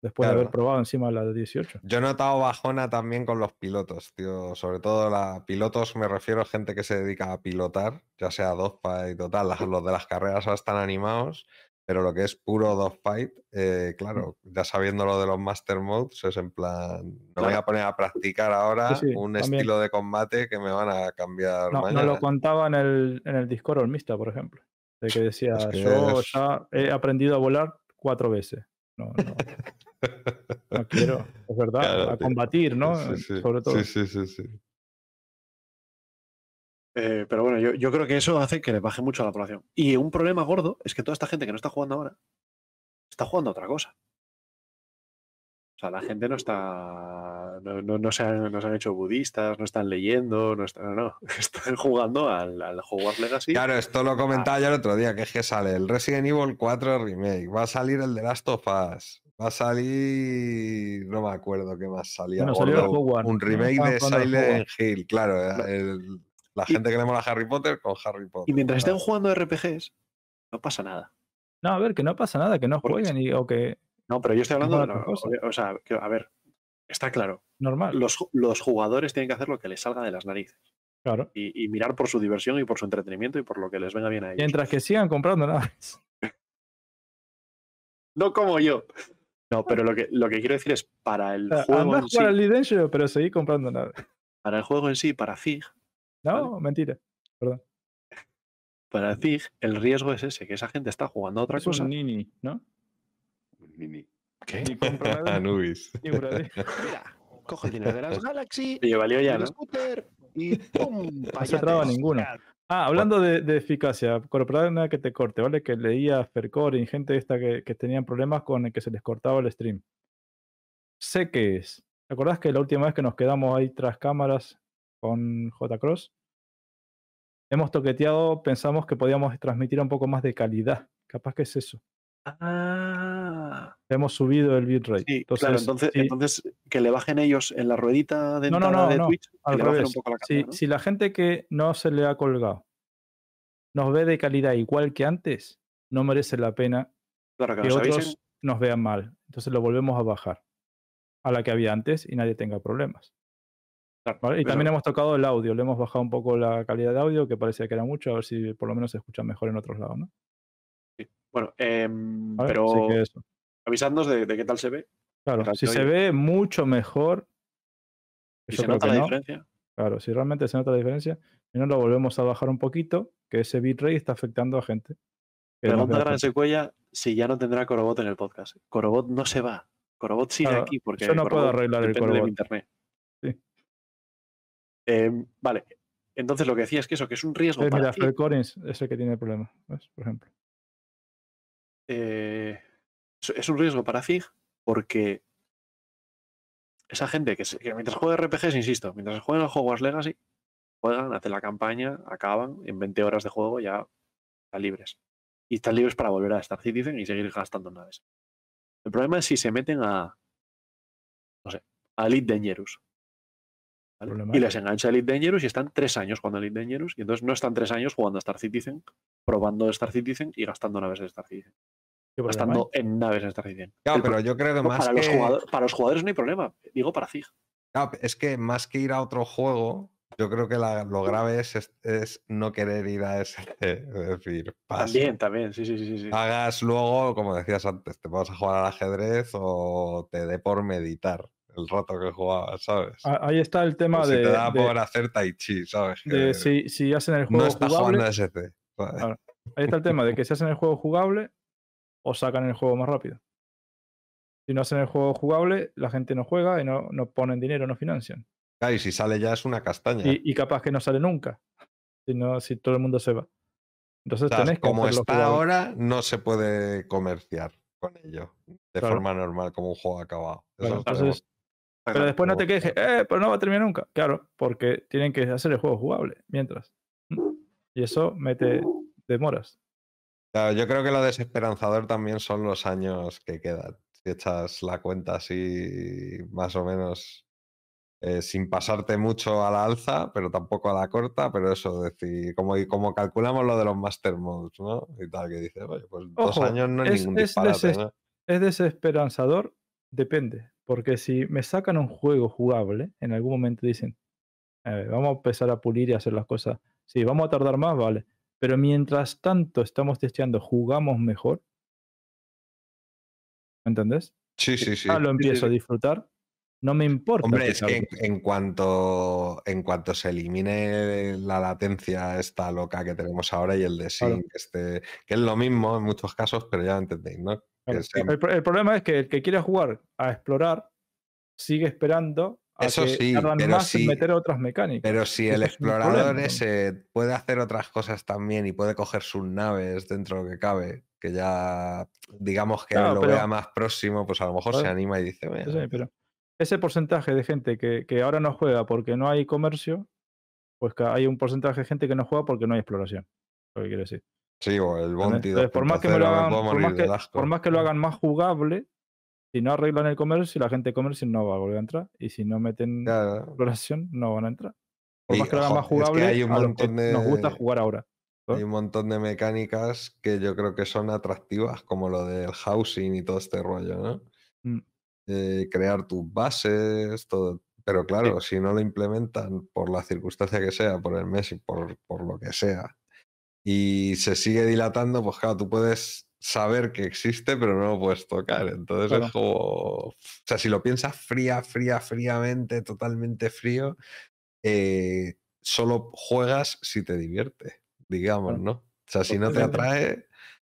después de haber probado encima la de 18. Yo he notado bajona también con los pilotos, tío. Sobre todo la pilotos, me refiero a gente que se dedica a pilotar, ya sea Dogpa y total, los de las carreras ahora están animados. Pero lo que es puro dogfight, eh, Mm. claro, ya sabiendo lo de los Master Modes, es en plan, no voy a poner a practicar ahora Sí, sí, un también. estilo de combate que me van a cambiar No, no mañana. lo contaba en el, en el Discord Olmista, por ejemplo. De que decía, Es que yo es- ya he aprendido a volar cuatro veces. No, no, no quiero, es verdad, Claro, a combatir, ¿no? Sí, sí, Sobre todo. Sí, sí, sí, sí. Eh, pero bueno, yo, yo creo que eso hace que le baje mucho a la población. Y un problema gordo es que toda esta gente que no está jugando ahora está jugando a otra cosa. O sea, la gente no está. No, no- no se, han, no se han hecho budistas, no están leyendo, no están. No, están jugando al, al Hogwarts Legacy. Claro, esto lo comentaba yo el otro día, que es que sale el Resident Evil 4 Remake, va a salir el The Last of Us, va a salir, no me acuerdo qué más salía, Bueno, salió Hogwarts, un remake de Silent Hill, claro, el- la Y- gente que le mola Harry Potter con Harry Potter. Y mientras claro. estén jugando RPGs, no pasa nada. No, a ver, que no pasa nada, que no jueguen y, o que No, pero yo estoy hablando de. Otra la- cosa. O sea, que, a ver, está claro. normal. Los, los jugadores tienen que hacer lo que les salga de las narices. Claro. Y, y mirar por su diversión y por su entretenimiento y por lo que les venga bien a ellos. Mientras que sigan comprando naves. No como yo. No, pero lo que, lo que quiero decir es para el O sea, juego en sí, Lead Angel, pero seguí comprando naves. para el juego en sí, para FIG, No, mentira. para FIG, el riesgo es ese, que esa gente está jugando a otra Es cosa. un nini, ¿no? Mini. ¿Qué? Ni Anubis. ni ahí. Mira, coge el dinero de las Galaxy, Oye, valió ya, el ¿no? scooter y ¡pum! No se traba ninguno. Ah, hablando de, de eficacia, corporal nada que te corte, ¿vale? Que leía Fercor y gente esta que, que tenían problemas con el que se les cortaba el stream. Sé que es. ¿Te acordás que la última vez que nos quedamos ahí tras cámaras con J-Cross? Hemos toqueteado, pensamos que podíamos transmitir un poco más de calidad. Capaz que es eso. Ah, Hemos subido el bitrate. sí, claro, entonces, sí, entonces que le bajen ellos en la ruedita de No, no, no, de no, Twitch, al le un poco la si, calidad, ¿no? si la gente que no se le ha colgado nos ve de calidad igual que antes, no merece la pena Claro, que que nos otros avisen. nos vean mal. Entonces lo volvemos a bajar a la que había antes y nadie tenga problemas. Claro, ¿vale? Y pero- también hemos tocado el audio, le hemos bajado un poco la calidad de audio, que parecía que era mucho, a ver si por lo menos se escucha mejor en otros lados, ¿no? Bueno, em, pero que eso. avisadnos de, de qué tal se ve. Claro, si se ve mucho mejor, Si yo se nota la no. diferencia. Claro, si realmente se nota la diferencia, si no lo volvemos a bajar un poquito, que ese bitrate está afectando a gente. Pregunta Gran. Secuella si ya no tendrá Corobot en el podcast. Corobot no se va. Corobot sigue Claro, aquí porque yo no puedo Corobot arreglar el depende de mi Corobot. internet. Sí. Em, vale. Entonces lo que decía es que eso, que es un riesgo Eh, para mira. Phil Collins es el que tiene el problema, ¿ves? Por ejemplo. Eh, es- un riesgo para FIG porque esa gente que, se- que mientras juega RPGs, insisto, mientras juegan al Hogwarts Legacy, juegan, hacen la campaña, acaban, en 20 horas de juego ya están libres. Y están libres para volver a Star Citizen y seguir gastando naves. El problema es si se meten a, no sé, a Elite Dangerous. Y es- les engancha Elite Dangerous y están tres años jugando a Elite Dangerous y entonces no están tres años jugando a Star Citizen, probando Star Citizen y gastando naves de Star Citizen. ¿Qué problema Gastando hay? en naves Star Citizen. Claro, El pero yo creo que no, más para, que... los jugadores, para los jugadores no hay problema. Digo para FIG. Claro, es que más que ir a otro juego, yo creo que la- lo grave es, es, es no querer ir a ese. Es decir, paso. También, también. Sí, sí, sí. sí. Hagas luego, como decías antes, te vas a jugar al ajedrez o te dé por meditar el rato que jugabas, ¿sabes? Ah, Ahí está el tema si de, te da de- por hacer tai chi, ¿sabes? de Que si, si hacen el juego no está jugable. jugando a SC. ¿sabes? Claro. Ahí está el tema de que si hacen el juego jugable o sacan el juego más rápido. Si no hacen el juego jugable, la gente no juega y no, no ponen dinero, no financian. Claro, y si sale ya es una castaña. Y, y capaz que no sale nunca. Si, no, si todo el mundo se va. Entonces O sea, tenés que como está jugable. ahora, no se puede comerciar con ello de Claro. forma normal, como un juego acabado. Claro, entonces, pero después no te quejes, eh, pero no va a terminar nunca. Claro, porque tienen que hacer el juego jugable mientras. Y eso mete demoras. Claro, yo creo que lo desesperanzador también son los años que quedan. Si echas la cuenta así, más o menos, eh, sin pasarte mucho a la alza, pero tampoco a la corta, pero eso, decir, como, y como calculamos lo de los Master Modes, ¿no? Y tal, que dices, oye, pues dos años no es, es- ningún es disparate. Es desesperanzador, depende. Porque si me sacan un juego jugable, en algún momento dicen, "Eh, vamos a empezar a pulir y hacer las cosas. Sí, vamos a tardar más, vale. Pero mientras tanto estamos testeando, jugamos mejor. ¿Me entendés? Sí, sí, sí. Ah, lo sí, empiezo a disfrutar. No me importa. Hombre, es que en, cuanto, en cuanto se elimine la latencia esta loca que tenemos ahora y el de Claro. sync, este, que es lo mismo en muchos casos, pero ya entendéis, ¿no? Que Claro. sea- El, el problema es que el que quiere jugar a explorar sigue esperando a Eso que sí, tardan pero más sí- en meter otras mecánicas. Pero si Eso el es explorador ese puede hacer otras cosas también y puede coger sus naves dentro de lo que cabe, que ya digamos que Claro, lo pero- vea más próximo, pues a lo mejor se anima y dice, Sí, "Mira, sí, pero ese porcentaje de gente que, que ahora no juega porque no hay comercio, pues que hay un porcentaje de gente que no juega porque no hay exploración. Lo que quiero decir. sí, o el Bounty Entonces, por más que me lo 2.0, hagan, puedo por morir más que, del asco". por más que lo hagan más jugable, si no arreglan el comercio, la gente de comercio no va a volver a entrar. Y si no meten Claro. exploración, no van a entrar. Por Y, más que hagan más ojo, es que jugable, hay un a nos gusta jugar ahora. ¿no? Hay un montón de mecánicas que yo creo que son atractivas, como lo del housing y todo este rollo, ¿no? Mm. Eh, crear tus bases, todo. Pero claro, si no lo implementan por la circunstancia que sea, por el mes y por, por lo que sea, y se sigue dilatando, pues claro, tú puedes saber que existe, pero no lo puedes tocar. Entonces Claro. es como. O sea, si lo piensas fría, fría, fríamente, totalmente frío, eh, solo juegas si te divierte, digamos. ¿no? O sea, si no te atrae,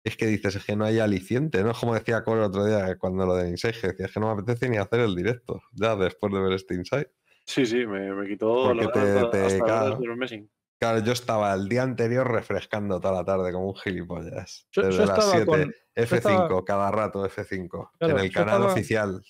es que dices, es que no hay aliciente, ¿no? Es como decía Cole el otro día cuando lo de Inside, decía, es que no me apetece ni hacer el directo, ya después de ver este Inside. Sí, sí, me, me quitó la te- hasta, te- hasta claro. de. Claro, yo estaba el día anterior refrescando toda la tarde como un gilipollas. Yo, yo desde las estaba 7, con. F5, estaba- cada rato F5, Claro, en el canal estaba- oficial.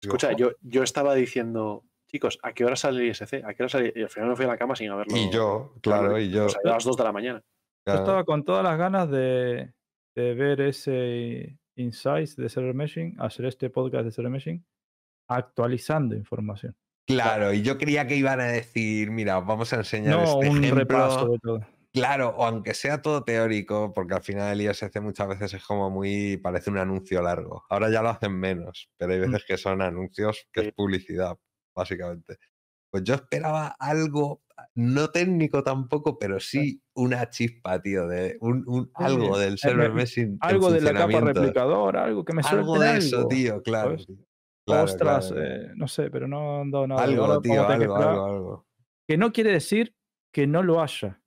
Escucha, yo, yo estaba diciendo, chicos, ¿a qué hora sale el ISC? ¿A qué hora sale? Y al final me fui a la cama sin haberlo. Y yo, claro, y yo. O sea, a las 2 de la mañana. Yo estaba con todas las ganas de, de ver ese Insights de Server Meshing, hacer este podcast de Server Meshing, actualizando información. Claro, y yo creía que iban a decir, mira, os vamos a enseñar No este un ejemplo. repaso de todo. Claro, o aunque sea todo teórico, porque al final el ISC muchas veces es como muy, parece un anuncio largo. Ahora ya lo hacen menos, pero hay Mm. veces que son anuncios que es publicidad, básicamente. Pues yo esperaba algo, no técnico tampoco, pero sí una chispa, tío, de un, un- algo del server me- meshing. Algo de la capa replicadora, algo que me Algo suelten de eso, algo. tío, claro. ¿sabes? Claro, Ostras, claro. eh, no sé, pero no han dado nada. Algo, ahora tío, algo, algo, algo. Que no quiere decir que no lo haya.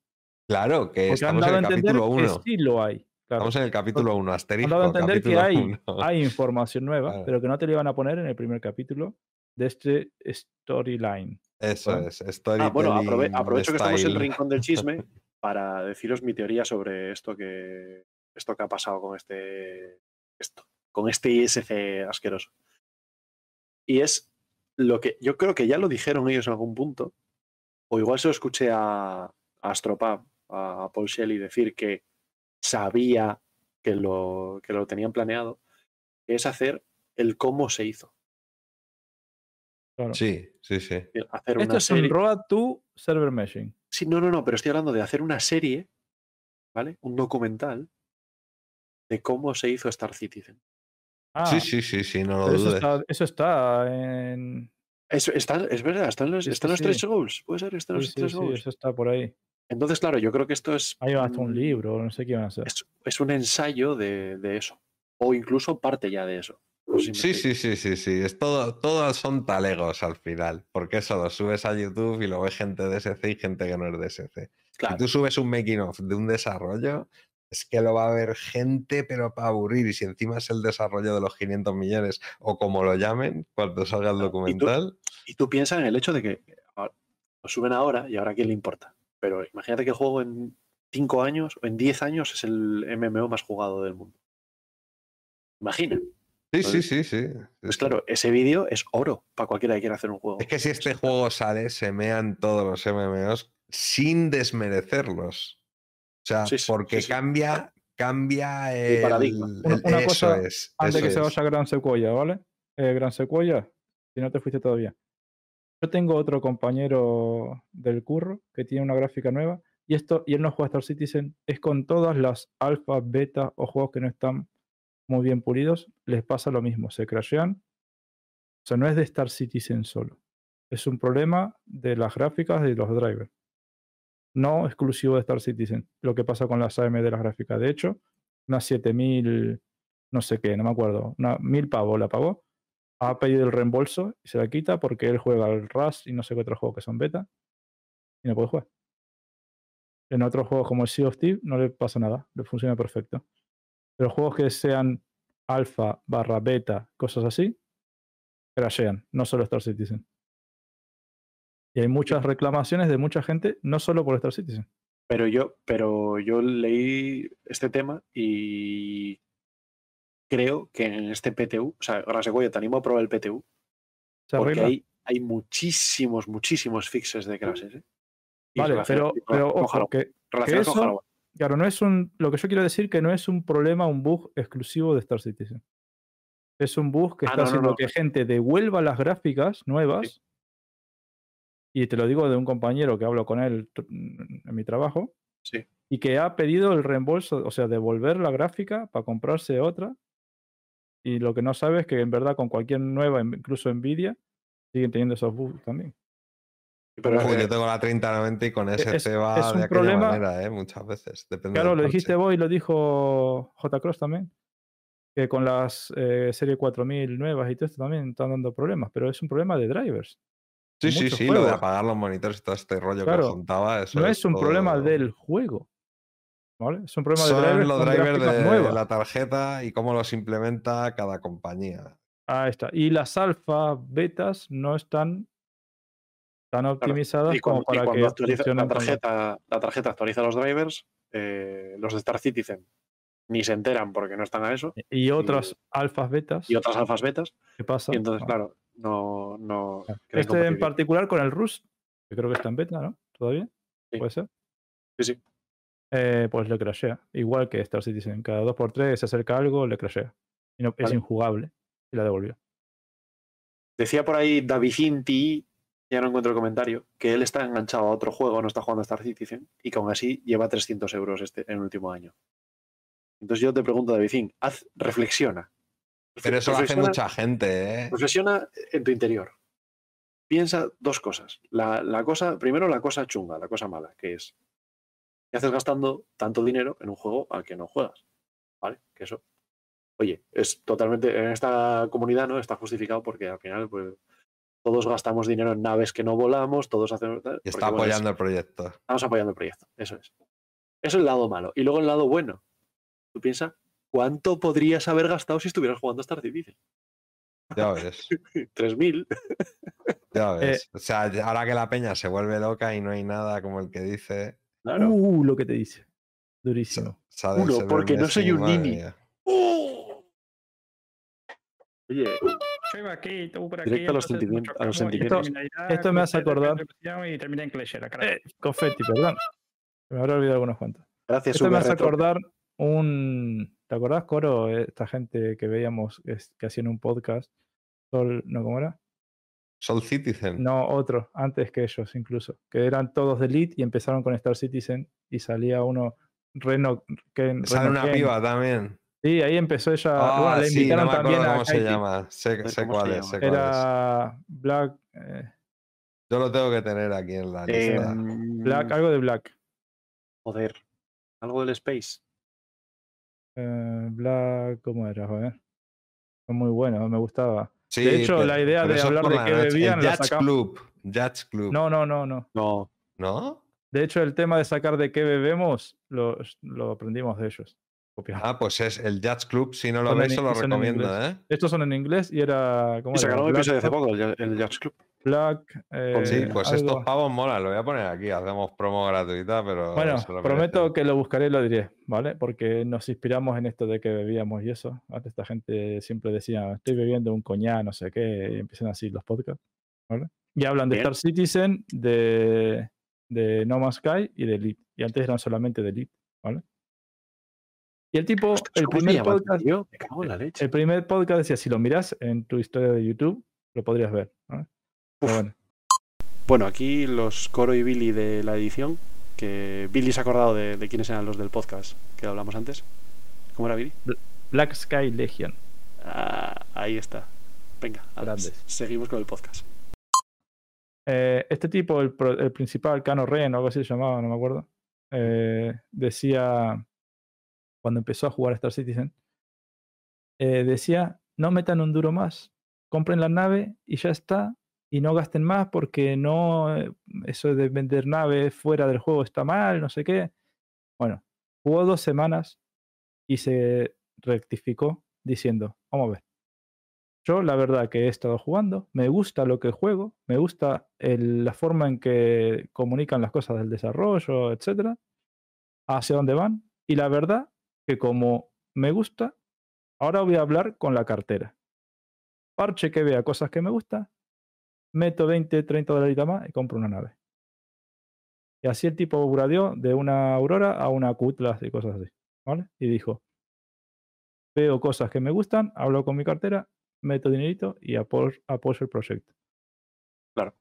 Claro, que Porque han estamos en dado a el entender capítulo que 1. sí lo hay. Claro. Estamos en el capítulo 1, Han asterisco, dado a entender que capítulo hay, 1. hay información nueva, Claro. pero que no te lo iban a poner en el primer capítulo de este storyline. Eso ¿vale? es, Ah, bueno, aprove- aprovecho que estamos en el rincón del chisme para deciros mi teoría sobre esto que esto que ha pasado con este esto, con este ISC asqueroso. Y es lo que yo creo que ya lo dijeron ellos en algún punto, o igual se lo escuché a, a Astropab, a, a Paul Shelley decir que sabía que lo, que lo tenían planeado, que es hacer el cómo se hizo. Claro. Sí, sí, sí. Hacer Esto una es un serie. Road to Server Meshing. Sí, no, no, no, pero estoy hablando de hacer una serie, ¿vale? Un documental de cómo se hizo Star Citizen. Ah, Sí, sí, sí, sí, no lo pero eso dudes. está, eso está en. Es, está- es verdad, están los, Sí, están sí, los sí. tres goals. Puede ser, están Sí, los sí, tres sí, goals. eso está por ahí. Entonces, claro, yo creo que esto es, Hay hasta un libro, no sé qué iban a hacer. es, es un ensayo de, de eso. O incluso parte ya de eso. No sé si me Sí, sí, sí, sí, sí. Es todo, todos son talegos al final. Porque eso lo subes a YouTube y lo ve gente de SC y gente que no es de SC. Si Claro, tú subes un making of de un desarrollo, es que lo va a ver gente, pero para aburrir. Y si encima es el desarrollo de los 500 millones, o como lo llamen, cuando salga el Claro, y tú- documental. y tú piensas en el hecho de que lo suben ahora y ahora a quién le importa. Pero imagínate que el juego en 5 años o en 10 años es el MMO más jugado del mundo. Imagina. Sí, sí, sí, sí. Pues claro, ese vídeo es oro para cualquiera que quiera hacer un juego. Es que si este juego sale, se mean todos los MMOs sin desmerecerlos. O sea, Sí, sí, porque sí, sí. cambia, cambia El el, paradigma. Una- el- una eso cosa es. Antes eso que se es. vaya Gran Secuoya, ¿vale? Eh, Gran Secuoya, si no te fuiste todavía. Yo tengo otro compañero del curro que tiene una gráfica nueva y esto y él no juega Star Citizen, es con todas las alfa, beta o juegos que no están muy bien pulidos, les pasa lo mismo, se crashean. O sea, no es de Star Citizen solo. Es un problema de las gráficas y de los drivers. No exclusivo de Star Citizen. Lo que pasa con las AM de las gráficas. De hecho, unas 7000 no sé qué, no me acuerdo, una, mil pavos la pagó, ha pedido el reembolso y se la quita porque él juega al Rust y no sé qué otros juegos que son beta y no puede jugar. En otros juegos como el Sea of Thieves no le pasa nada, le funciona perfecto. Pero juegos que sean alfa barra beta, cosas así, crashean, no solo Star Citizen. Y hay muchas reclamaciones de mucha gente, no solo por Star Citizen. Pero yo, pero yo leí este tema y creo que en este PTU, o sea, Rasegoyo, te animo a probar el PTU, Se porque hay, hay muchísimos, muchísimos fixes de crashes. ¿eh? Vale, pero, pero ojo, que con eso-. Claro, no es un. Lo que yo quiero decir que no es un problema, un bug exclusivo de Star Citizen. Es un bug que Ah, está no, haciendo no. que gente devuelva las gráficas nuevas. Y te lo digo de un compañero que hablo con él en mi trabajo. Sí. Y que ha pedido el reembolso, o sea, devolver la gráfica para comprarse otra. Y lo que no sabe es que en verdad con cualquier nueva, incluso Nvidia, siguen teniendo esos bugs también. Pero, Ojo, eh, yo tengo la 3090 y con ese es- te va es un de aquella problema- manera, ¿eh? muchas veces. Depende Claro, lo dijiste vos y lo dijo J. Cross también. Que con las eh, serie 4000 nuevas y todo esto también están dando problemas, pero es un problema de drivers. Sí, sí, sí, lo de apagar los monitores y todo este rollo Claro, que os contaba. Eso no es un problema del juego. ¿Vale? Es un problema Son de drivers, los drivers de la tarjeta y cómo los implementa cada compañía. Ahí está. Y las alfa betas no están tan optimizadas y cuando, como y para cuando que actualiza, la, tarjeta, la tarjeta actualiza los drivers, eh, los de Star Citizen ni se enteran porque no están a eso, Y otras alfas betas. y otras alfas betas, ¿Qué pasa? y entonces, claro, no. no crean Este en particular con el Rust, que creo que está en beta, ¿no? ¿Todavía? Sí. ¿Puede ser? Sí, sí. Eh, pues le crashea. Igual que Star Citizen. Cada 2x3 se acerca algo, le crashea. Y no, es injugable. Y la devolvió. Decía por ahí Davicinti, ya no encuentro el comentario, que él está enganchado a otro juego, no está jugando a Star Citizen, y que aún así lleva 300 euros este, en el último año. Entonces yo te pregunto, Davicín, haz, reflexiona. Pero eso lo hace mucha gente, ¿eh? Reflexiona en tu interior. Piensa dos cosas. La, la cosa, primero la cosa chunga, la cosa mala, que es que haces gastando tanto dinero en un juego al que no juegas. ¿Vale? Que eso, oye, es totalmente, en esta comunidad no está justificado porque al final, pues, todos gastamos dinero en naves que no volamos, todos hacemos. porque, está bueno, apoyando el proyecto. estamos apoyando el proyecto. Eso es. Eso es el lado malo. Y luego el lado bueno. Tú piensas, ¿cuánto podrías haber gastado si estuvieras jugando a Star Citizen? Ya ves, 3.000. ya Eh, ves. O sea, ahora que la peña se vuelve loca y no hay nada como el que dice. Claro. Uh, lo que te dice. Durísimo. Uno, porque no soy un nini. mía. Oye, Yo iba aquí, tú por aquí. Directo a los sentimientos- a los sentimientos. criminalidad, Esto me hace acordar- Y termina en carajo. Eh, confetti, perdón. Me habré olvidado algunos cuantos. gracias, Esto me hace acordar un. ¿Te acordás, Coro? Esta gente que veíamos es- que hacían un podcast. Sol, ¿No cómo era? Soul Citizen. No, otro, antes que ellos incluso. Que eran todos de Elite y empezaron con Star Citizen y salía uno. Reno, Ken, Sale Reno una Ken. piba también. Sí, ahí empezó ella. Ah, bueno, le sí, no invitaron me también a cómo se llama. Sé, sé cuál es, sé. Era Black. eh, Yo lo tengo que tener aquí en la Eh, lista. Black, algo de Black. Joder. Algo del Space. Eh, Black, ¿cómo era? Joder. Fue muy bueno, me gustaba. Sí, de hecho, pero- la idea de hablar de qué bebían El la sacamos- Club. Judge Club. No, no, no, no. No. ¿No? De hecho, el tema de sacar de qué bebemos lo, lo aprendimos de ellos. Copiamos. Ah, pues es el Judge Club. Si no lo Son en se lo recomiendo, inglés. ¿eh? Estos son en inglés y era. ¿cómo Y era? sacaron un episodio hace poco, el, el Judge Club. Black, eh, Sí, pues estos algo. pavos molan. Lo voy a poner aquí. Hacemos promo gratuita, pero. Bueno, prometo que lo buscaré y lo diré, ¿vale? Porque nos inspiramos en esto de que bebíamos y eso. Antes esta gente siempre decía, estoy bebiendo un coñac, no sé qué, y empiezan así los podcasts, ¿vale? Y hablan de Bien. Star Citizen, de, de No Man's Sky y de Elite. Y antes eran solamente de Elite, ¿vale? Y el tipo, el ¿cómo se primer, el podcast, tío? Me cago en la leche. el primer podcast decía, si lo miras en tu historia de YouTube, lo podrías ver, ¿vale? Bueno, Bueno, aquí los Coro y Billy de la edición, que Billy se ha acordado de, de quiénes eran los del podcast que hablamos antes. ¿Cómo era Billy? Black Sky Legion. Ah, ahí está. Venga, Grandes. seguimos con el podcast. Eh, este tipo, el, el principal, Cano Ren o algo así se llamaba, no me acuerdo, eh, decía cuando empezó a jugar Star Citizen eh, decía, no metan un duro más, compren la nave y ya está, y no gasten más porque no, eh, eso de vender naves fuera del juego está mal, no sé qué. Bueno, jugó dos semanas y se rectificó diciendo, vamos a ver. Yo la verdad que he estado jugando, me gusta lo que juego, me gusta la forma en que comunican las cosas del desarrollo, etcétera, hacia dónde van. Y la verdad que como me gusta, ahora voy a hablar con la cartera. Parche que vea cosas que me gustan, meto 20, 30 dólares más y compro una nave. Y así el tipo gradeó de una Aurora a una Cutlass y cosas así. ¿Vale? Y dijo, veo cosas que me gustan, hablo con mi cartera, meto dinerito y apo- apoyo el proyecto. Claro.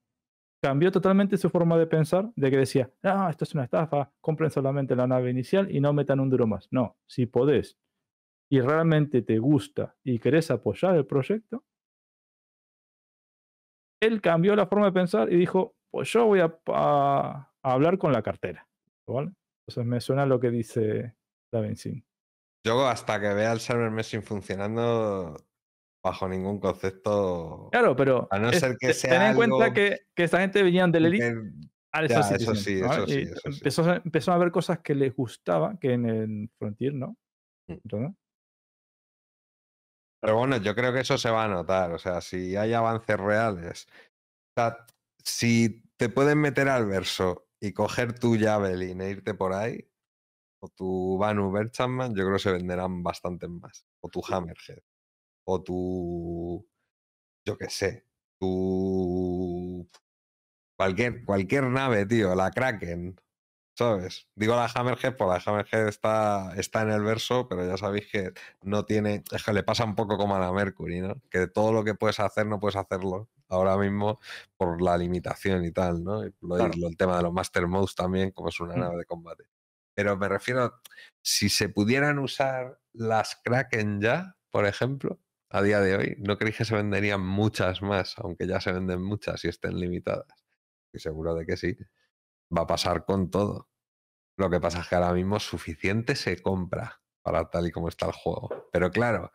Cambió totalmente su forma de pensar, de que decía, no, esto es una estafa, compren solamente la nave inicial y no metan un duro más. No, si podés y realmente te gusta y querés apoyar el proyecto, él cambió la forma de pensar y dijo, pues yo voy a, a- a hablar con la cartera. ¿vale? Entonces me suena lo que dice Davincin. Yo hasta que vea el server meshing funcionando, bajo ningún concepto. Claro, pero A no es- ser que sea ten en cuenta que, que esta gente venían del Elite que- Ya, eso sí, eso sí, eso. Empezó, a- empezó a ver cosas que les gustaba que en el Frontier no. Mm. Pero bueno, yo creo que eso se va a notar. O sea, si hay avances reales. O sea, si te pueden meter al verso y coger tu Javelin e irte por ahí, o tu Banu Berchantman, yo creo que se venderán bastantes más. O tu Hammerhead. O tu. Yo qué sé. Tu. Cualquier, cualquier nave, tío. La Kraken. ¿Sabes? Digo la Hammerhead, pues la Hammerhead está, está en el verso, pero ya sabéis que no tiene. Es que le pasa un poco como a la Mercury, ¿no? Que todo lo que puedes hacer no puedes hacerlo ahora mismo por la limitación y tal, ¿no? Y lo, Claro. el tema de los Master Modes también, como es una Mm. nave de combate. Pero me refiero, si se pudieran usar las Kraken ya, por ejemplo, a día de hoy, ¿no creéis que se venderían muchas más, aunque ya se venden muchas y estén limitadas? Y seguro de que sí. Va a pasar con todo. Lo que pasa es que ahora mismo suficiente se compra para tal y como está el juego. Pero claro,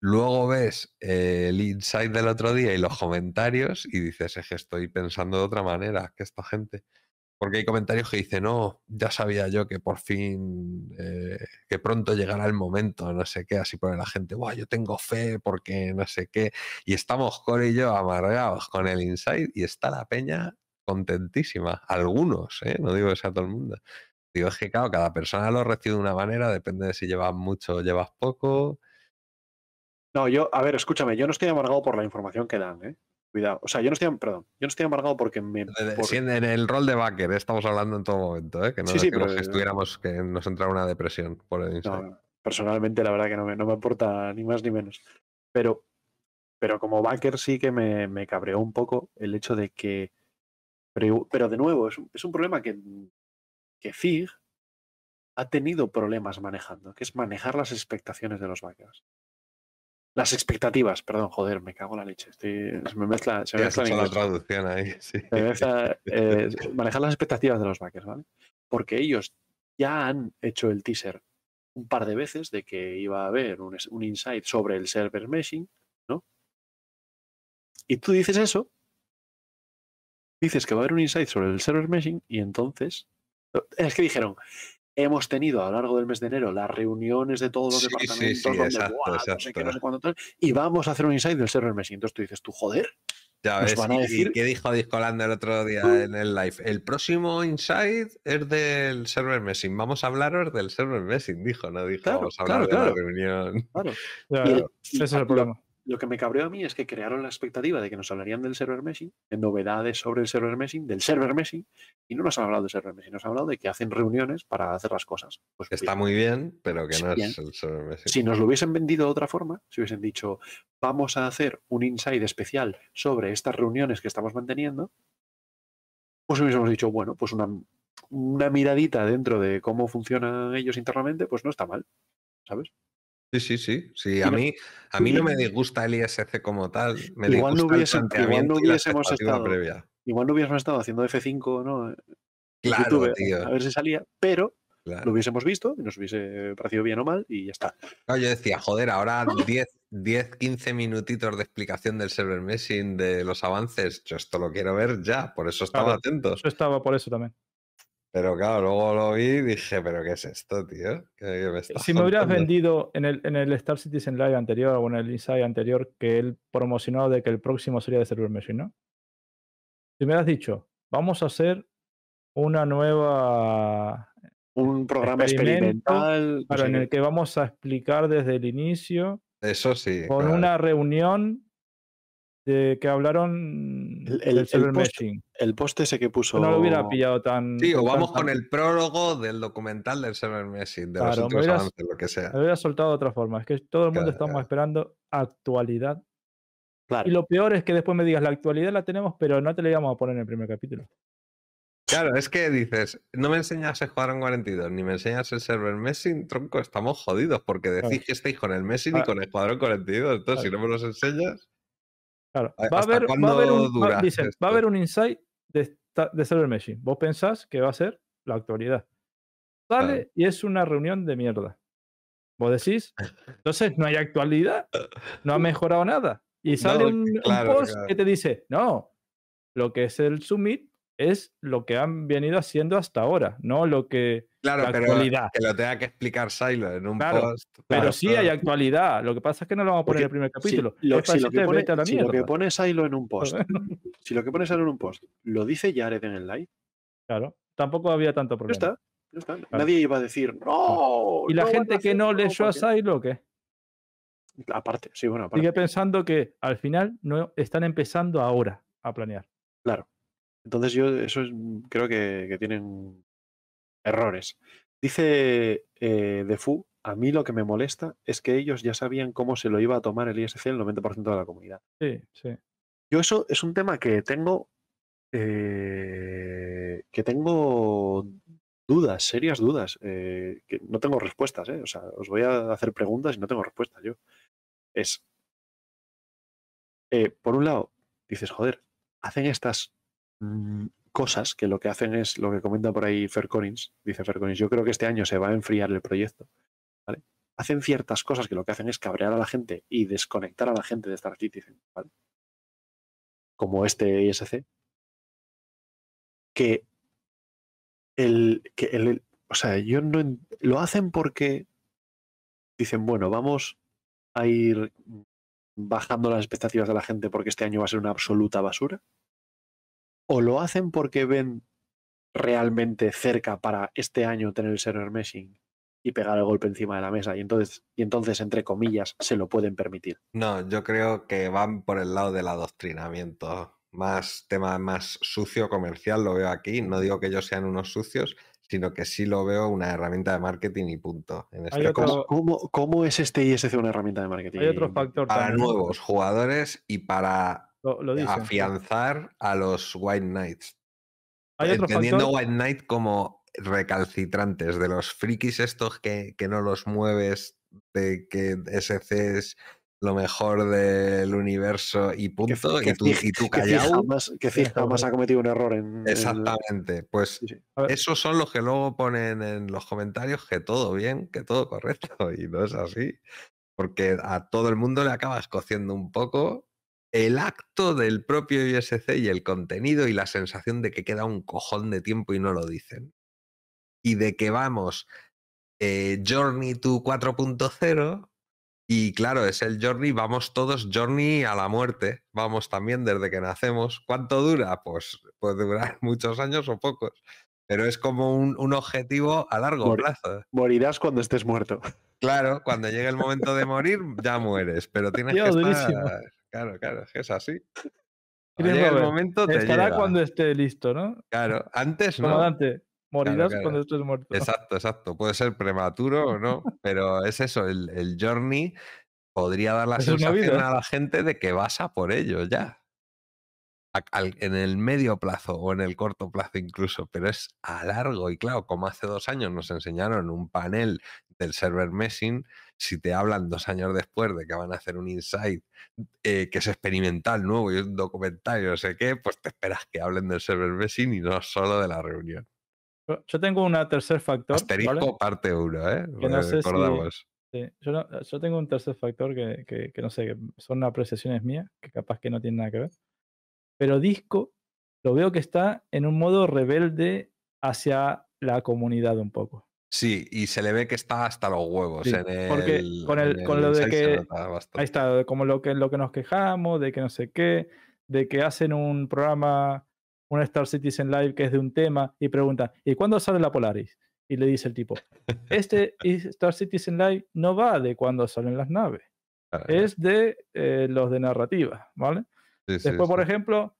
luego ves eh, el insight del otro día y los comentarios y dices, es que estoy pensando de otra manera que esta gente. Porque hay comentarios que dicen, no, ya sabía yo que por fin, eh, que pronto llegará el momento, no sé qué, así pone la gente, Buah, yo tengo fe porque no sé qué. Y estamos Core y yo amargados con el insight y está la peña contentísima. Algunos, ¿eh? no digo que sea todo el mundo. Digo, es que claro, cada persona lo recibe de una manera, depende de si llevas mucho o llevas poco. No, yo, a ver, escúchame, yo no estoy amargado por la información que dan, ¿eh? Cuidado. O sea, yo no estoy, perdón, yo no estoy amargado porque me. Por- si en, el rol de backer, ¿eh? estamos hablando en todo momento, ¿eh? que no Sí, sí, decimos pero- que estuviéramos, que nos entrara una depresión por el no, personalmente, la verdad que no me, no me aporta ni más ni menos. Pero, pero como backer sí que me, me cabreó un poco el hecho de que. Pero, pero de nuevo, es un, es un problema que, que FIG ha tenido problemas manejando, que es manejar las expectaciones de los backers. Las expectativas, perdón, joder, me cago en la leche. Estoy, se me mezcla, se me mezcla la inglés. traducción ahí, sí. Se me mezcla, eh, manejar las expectativas de los backers, ¿vale? Porque ellos ya han hecho el teaser un par de veces de que iba a haber un, un insight sobre el server meshing, ¿no? Y tú dices eso, dices que va a haber un insight sobre el server meshing y entonces es que dijeron hemos tenido a lo largo del mes de enero las reuniones de todos los Sí, sí, departamentos sí, donde, exacto, "Buah, no sé qué, exacto. no sé cuánto tal", y vamos a hacer un insight del server meshing. Entonces tú dices, tú joder, Ya ves, van a decir- qué dijo Discolando el otro día en el live. El próximo Insight es del server meshing. Vamos a hablaros del server meshing, dijo, no dijo. Claro, vamos a hablar claro, de la reunión. claro. Ya, Y ese y es el lo- problema. Lo que me cabreó a mí es que crearon la expectativa de que nos hablarían del server meshing, de novedades sobre el server meshing, del server meshing, y no nos han hablado del server meshing, nos han hablado de que hacen reuniones para hacer las cosas. Pues Está muy bien, pero que Sí, no bien. es el server meshing. Si nos lo hubiesen vendido de otra forma, si hubiesen dicho, vamos a hacer un insight especial sobre estas reuniones que estamos manteniendo, pues hubiésemos dicho, bueno, pues una, una miradita dentro de cómo funcionan ellos internamente, pues no está mal, ¿sabes? Sí, sí, sí. sí a, mí, a mí no me disgusta el ISC como tal. Me Igual no hubiese- igual no hubiésemos estado- previa. Igual no hubiésemos estado haciendo F5, ¿no? Claro, YouTube, tío. a ver si salía, pero Claro. lo hubiésemos visto y nos hubiese parecido bien o mal y ya está. Claro, yo decía, joder, ahora 10, 10, 15 minutitos de explicación del server meshing, de los avances. Yo esto lo quiero ver ya, por eso estaba Claro. atentos. Yo estaba por eso también. Pero claro, luego lo vi y dije, ¿pero qué es esto, tío? ¿Qué- qué me estás Si me hubieras contando?". vendido en el, en el Star Citizen Live anterior o en el Inside anterior que él promocionó de que el próximo sería de Server Meshing, ¿no? Si me hubieras dicho, vamos a hacer una nueva. Un programa experimental. no Claro, sé en qué. el que vamos a explicar desde el inicio Eso sí. con claro. una reunión de que hablaron El- el- del el server post meshing. El post ese que puso. No lo hubiera pillado tan. Sí, o vamos tan- con el prólogo del documental del server meshing, de los Claro, me últimos hubieras- avances, lo que sea. Lo hubiera soltado de otra forma. Es que todo el mundo Claro, estamos claro. esperando actualidad. Claro. Y lo peor es que después me digas, la actualidad la tenemos, pero no te la íbamos a poner en el primer capítulo. Claro, es que dices, no me enseñas el Escuadrón 42, ni me enseñas el server meshing, tronco, estamos jodidos, porque decís que estáis con el meshing y Ah. con el Escuadrón 42. Entonces, si no me los enseñas, Claro. ¿A- Va a haber, va a haber un, va- dicen, a haber un insight de, esta- de server meshing. Vos pensás que va a ser la actualidad. Sale Claro. y es una reunión de mierda. Vos decís, entonces no hay actualidad, no ha mejorado nada. Y sale No, un, post claro. que te dice, no, lo que es el summit es lo que han venido haciendo hasta ahora, no lo que... claro, La pero actualidad. que lo tenga que explicar Silo en un Claro, post. Pero claro, sí hay actualidad. Lo que pasa es que no lo vamos a poner en el primer Si- capítulo. lo- si lo que pone- si lo que pone Silo en un post, si lo que pone Silo en un post lo dice Jared en el live, Claro, tampoco había tanto ya problema. está. ya está. Nadie iba a decir, no. ¿Y la no gente que no leyó a porque-". Silo o qué? Aparte, sí, bueno, aparte. Sigue pensando que al final no están empezando ahora a planear. Claro. Entonces yo eso es- creo que, que tienen errores. Dice eh, Defu, a mí lo que me molesta es que ellos ya sabían cómo se lo iba a tomar el ISC el 90% de la comunidad. Sí, sí. Yo eso es un tema que tengo eh, que tengo dudas, serias dudas, eh, que no tengo respuestas, ¿eh? O sea, os voy a hacer preguntas y no tengo respuestas yo. Es, por un lado, dices, joder, hacen estas mm, cosas que lo que hacen es lo que comenta por ahí Fer Collins, dice Fer Collins, yo creo que este año se va a enfriar el proyecto. Hacen ciertas cosas que lo que hacen es cabrear a la gente y desconectar a la gente de Star Citizen, ¿vale? Como este ISC, que el, que el, o sea, yo no, lo hacen porque dicen, bueno, vamos a ir bajando las expectativas de la gente porque este año va a ser una absoluta basura, o lo hacen porque ven realmente cerca para este año tener el server meshing y pegar el golpe encima de la mesa y entonces, y entonces entre comillas, se lo pueden permitir. No, yo creo que van por el lado del adoctrinamiento. Más tema más sucio comercial lo veo aquí. No digo que ellos sean unos sucios, sino que sí lo veo una herramienta de marketing y punto. En este otro- caso, ¿Cómo, cómo es este ISC una herramienta de marketing? Hay otro factor para nuevos jugadores y para Lo, lo dicen. afianzar a los White Knights. Hay otro Entendiendo factor. White Knight como recalcitrantes, de los frikis estos que, que no los mueves, de que SC es lo mejor del universo y punto, y, tú, Zig- y tú que que Zig jamás ha cometido un error en. en- Exactamente, pues Sí, sí. Esos son los que luego ponen en los comentarios que todo bien, que todo correcto, y no es así, porque a todo el mundo le acaba escociendo un poco el acto del propio ISC y el contenido y la sensación de que queda un cojón de tiempo y no lo dicen. Y de que vamos eh, Journey to 4.0 y claro, es el Journey, vamos todos Journey a la muerte, vamos también desde que nacemos. ¿Cuánto dura? Pues puede durar muchos años o pocos, pero es como un, un objetivo a largo plazo. Morirás cuando estés muerto. Claro, cuando llegue el momento de morir ya mueres, pero tienes que estar... Claro, claro, es que es así. Chris llegue el momento te Estará llega. cuando esté listo, ¿no? Claro, antes no. Comandante, morirás claro. cuando estés muerto. Exacto, exacto. Puede ser prematuro o no, pero es eso, el, el journey podría dar la Es sensación a la gente de que vas a por ello ya. A- al- en el medio plazo o en el corto plazo incluso, pero es a largo. Y claro, como hace dos años nos enseñaron un panel del server meshing, si te hablan dos años después de que van a hacer un insight eh, que es experimental nuevo y un documental y no sé qué, pues te esperas que hablen del server meshing y no solo de la reunión. Yo, tengo una tercer factor. Asterisco ¿vale? parte 1, ¿eh? Que no sé si- Recordamos. Sí, yo, no- yo tengo un tercer factor que, que- que no sé, que son apreciaciones mías, que capaz que no tienen nada que ver. Pero Disco lo veo que está en un modo rebelde hacia la comunidad un poco. Sí, y se le ve que está hasta los huevos Sí, en el. porque con el- en con lo de que-. Ahí está, como lo que, lo que nos quejamos, de que no sé qué, de que hacen un programa, un Star Citizen Live que es de un tema y preguntan, ¿y cuándo sale la Polaris? Y le dice el tipo, este Star Citizen Live no va de cuándo salen las naves, es de eh, los de narrativa, ¿vale? sí, sí, Después, por ejemplo,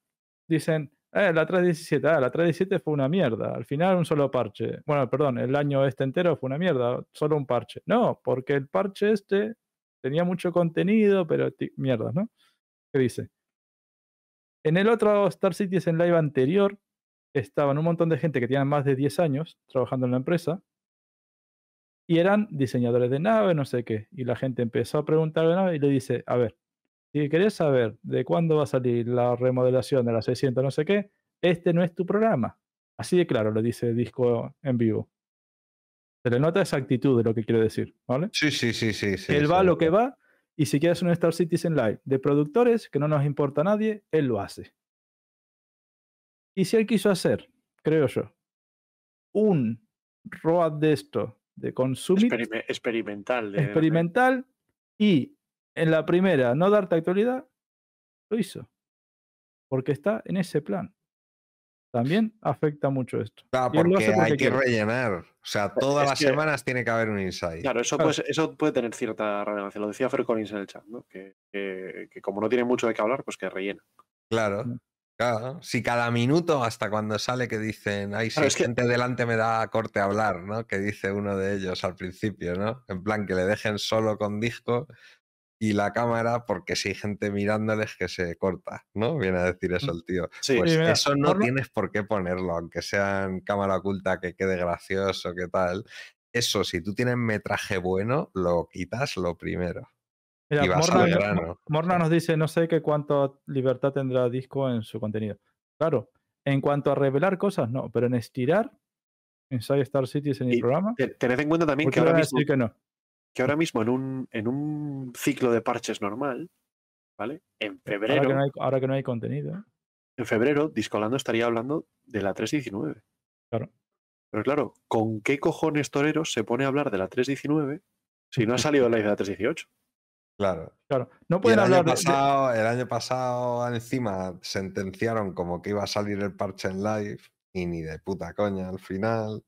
dicen, eh, la 317, ah, la 317 fue una mierda. Al final un solo parche. Bueno, perdón, el año este entero fue una mierda, solo un parche. No, porque el parche este tenía mucho contenido, pero mierdas, ¿no? ¿Qué dice? En el otro Star Citizen Live anterior estaban un montón de gente que tenían más de 10 años trabajando en la empresa y eran diseñadores de nave, no sé qué. Y la gente empezó a preguntar de nave y le dice, a ver, si querés saber de cuándo va a salir la remodelación de la 600, no sé qué, este no es tu programa. Así de claro lo dice Disco en vivo. Se le nota esa actitud de lo que quiero decir, ¿vale? Sí, sí, sí, sí. sí, él sí. va a lo que va y si quieres un Star Citizen Live de productores que no nos importa a nadie, él lo hace. Y si él quiso hacer, creo yo, un ROAD de esto, de consumir Experime- experimental. de- experimental y en la primera no darte actualidad, lo hizo. Porque está en ese plan. También afecta mucho esto. Claro, lo porque hay que quiere. rellenar. O sea, todas es las que- semanas tiene que haber un insight. Claro, eso, Claro. Puede, eso puede tener cierta relevancia. Lo decía Fer Collins en el chat, ¿no? que, que- que como no tiene mucho de qué hablar, pues que rellena. Claro. Mm. Claro, si cada minuto hasta cuando sale que dicen, ay, si Claro, hay que- gente delante me da corte a hablar, ¿no? Que dice uno de ellos al principio, ¿no? En plan, que le dejen solo con disco y la cámara porque si hay gente mirándoles que se corta, ¿no? Viene a decir eso el tío. Sí, Pues mira, eso no por tienes por qué ponerlo, aunque sea en cámara oculta que quede gracioso, que tal. Eso, si tú tienes metraje bueno, lo quitas lo primero. Mira, y vas Morna, al no- grano. Morna nos dice, no sé qué cuánto libertad tendrá Disco en su contenido. Claro, en cuanto a revelar cosas, no, pero en estirar, en Side Star Cities en el Y programa, Te- Tened en cuenta también ¿por que ahora mismo, decir que no? Que ahora mismo en un, en un ciclo de parches normal, ¿vale? En Ahora febrero, que no hay, ahora que no hay contenido. ¿eh? en febrero, Discolando estaría hablando de la 319. Claro. Pero claro, ¿con qué cojones toreros se pone a hablar de la 319 si no ha salido el live de la 318? Claro. Claro, no pueden el año, hablar de- de, pasado, el año pasado encima sentenciaron como que iba a salir el parche en live y ni de puta coña al final.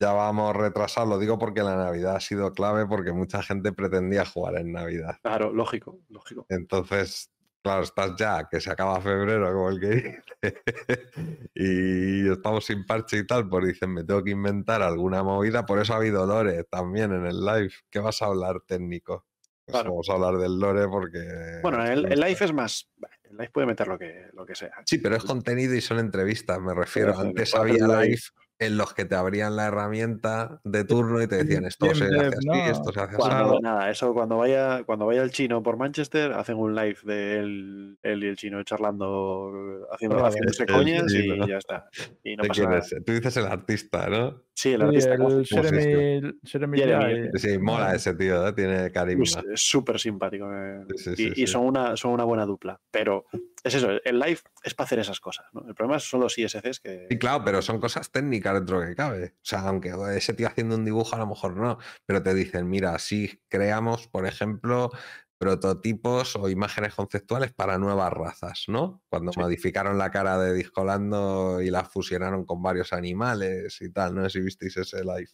Ya vamos retrasados, lo digo porque la Navidad ha sido clave porque mucha gente pretendía jugar en Navidad. Claro, lógico, lógico. Entonces, claro, estás ya, que se acaba febrero, como el que dice, y estamos sin parche y tal, pues dicen, me tengo que inventar alguna movida, por eso ha habido lore también en el live. ¿Qué vas a hablar técnico? Pues Claro. vamos a hablar del lore porque... Bueno, el, el live es más. El live puede meter lo que, lo que sea. Sí, pero es contenido y son entrevistas, me refiero. Antes había live. En los que te abrían la herramienta de turno y te decían esto se hace así, no. esto se hace Cuando, así. nada, eso cuando vaya, cuando vaya el chino por Manchester, hacen un live de él, él y el chino charlando, haciendo, Vale, haciéndose coñas y ya está. Y no ¿De pasa nada. es? Tú dices el artista, ¿no? Sí, el artista el gráfico Jeremy, Jeremy Jeremy, Jai, Sí, mola ese tío, ¿eh? tiene carisma. es es súper simpático. eh, Sí, sí, y sí, y sí. son, una, son una buena dupla. Pero es eso, el live es para hacer esas cosas. ¿no? El problema son los ISCs que. Sí, claro, pero son cosas técnicas dentro que cabe. O sea, aunque ese tío haciendo un dibujo a lo mejor no, pero te dicen, mira, si creamos, por ejemplo, prototipos o imágenes conceptuales para nuevas razas, ¿no? Cuando Sí. modificaron la cara de Discolando y la fusionaron con varios animales y tal, no sé si visteis ese live.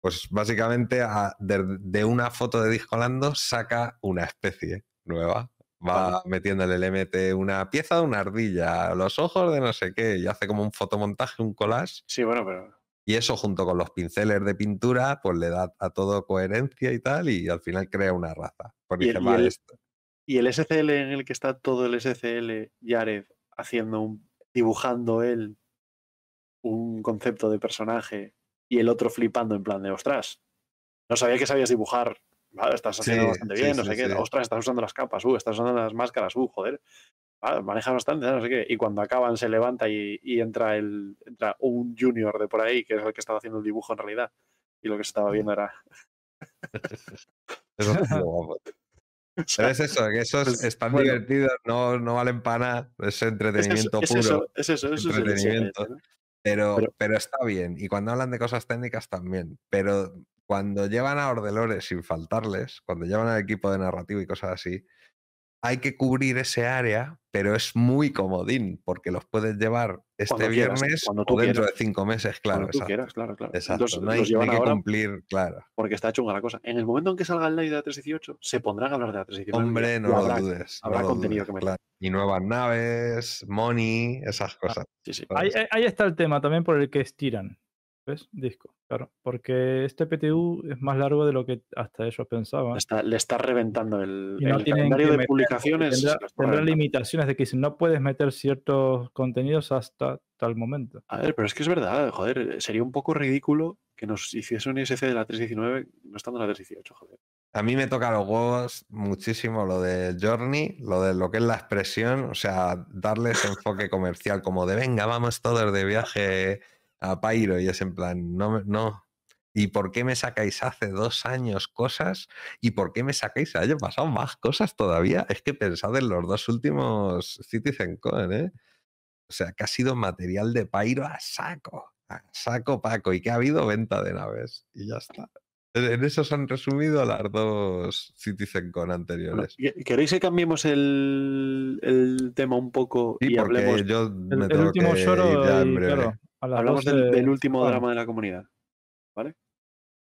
Pues básicamente a- de, de una foto de Discolando saca una especie nueva. Va metiéndole el MT una pieza de una ardilla, los ojos de no sé qué, y hace como un fotomontaje, un collage, Sí, bueno, pero. y eso junto con los pinceles de pintura, pues le da a todo coherencia y tal, y al final crea una raza. Pues Y el- y el- esto- Y el SCL en el que está todo el SCL, Jared, haciendo un. dibujando él un concepto de personaje y el otro flipando en plan de ostras. No sabía que sabías dibujar. Vale, estás haciendo Sí, bastante sí, bien, no sí, sé qué. Ostras, estás usando las capas, uh, estás usando las máscaras, uh, joder. ah, maneja bastante, no sé qué. Y cuando acaban se levanta y, y entra, el, entra un junior de por ahí, que es el que estaba haciendo el dibujo en realidad. Y lo que se estaba viendo era... Eso es guapo. Pero es eso, que esos Pues, están bueno. divertidos, no, no valen para nada, es Es eso, entretenimiento es puro. eso, es eso, eso es el entretenimiento. Pero, Pero- pero está bien. Y cuando hablan de cosas técnicas también. Pero cuando llevan a Ordelores sin faltarles, cuando llevan al equipo de narrativo y cosas así, hay que cubrir ese área, pero es muy comodín, porque los puedes llevar este Cuando quieras, viernes cuando tú o dentro quieras. de cinco meses, claro. Cuando tú exacto, quieras, claro, claro. exacto. Los, no hay, los que cumplir, claro. porque está chunga la cosa. En el momento en que salga el live de la 318, se pondrán a hablar de la 319. Hombre, no lo habrá- dudes. habrá contenido dudes, que claro. Y nuevas naves, money, esas cosas. Sí, sí. Ahí está el tema también por el que estiran. ¿Ves? Disco, claro. Porque este PTU es más largo de lo que hasta ellos pensaban. Le está, le está reventando el, no el calendario de meter, publicaciones. Tendrá, limitaciones de que si no puedes meter ciertos contenidos hasta tal momento. A ver, pero es que es verdad, joder, sería un poco ridículo que nos hiciese un ISC de la 319 no estando en la 318, joder. A mí me toca los huevos muchísimo lo del Journey, lo de lo que es la expresión, o sea, darles enfoque comercial como de venga, vamos todos de viaje a Pairo y es en plan, no, no. ¿Y por qué me sacáis hace dos años cosas? ¿Y por qué me sacáis el año pasado más cosas todavía? Es que pensad en los dos últimos CitizenCon, ¿eh? O sea, que ha sido material de Pairo a saco, a saco Paco, y que ha habido venta de naves. Y ya está. En eso se han resumido las dos CitizenCon anteriores. ¿que- ¿Queréis que cambiemos el, el tema un poco Sí, y porque hablemos, yo me el tengo último que ir ya en breve. claro, hablamos 12 del, del último bueno, drama de la comunidad? ¿Vale?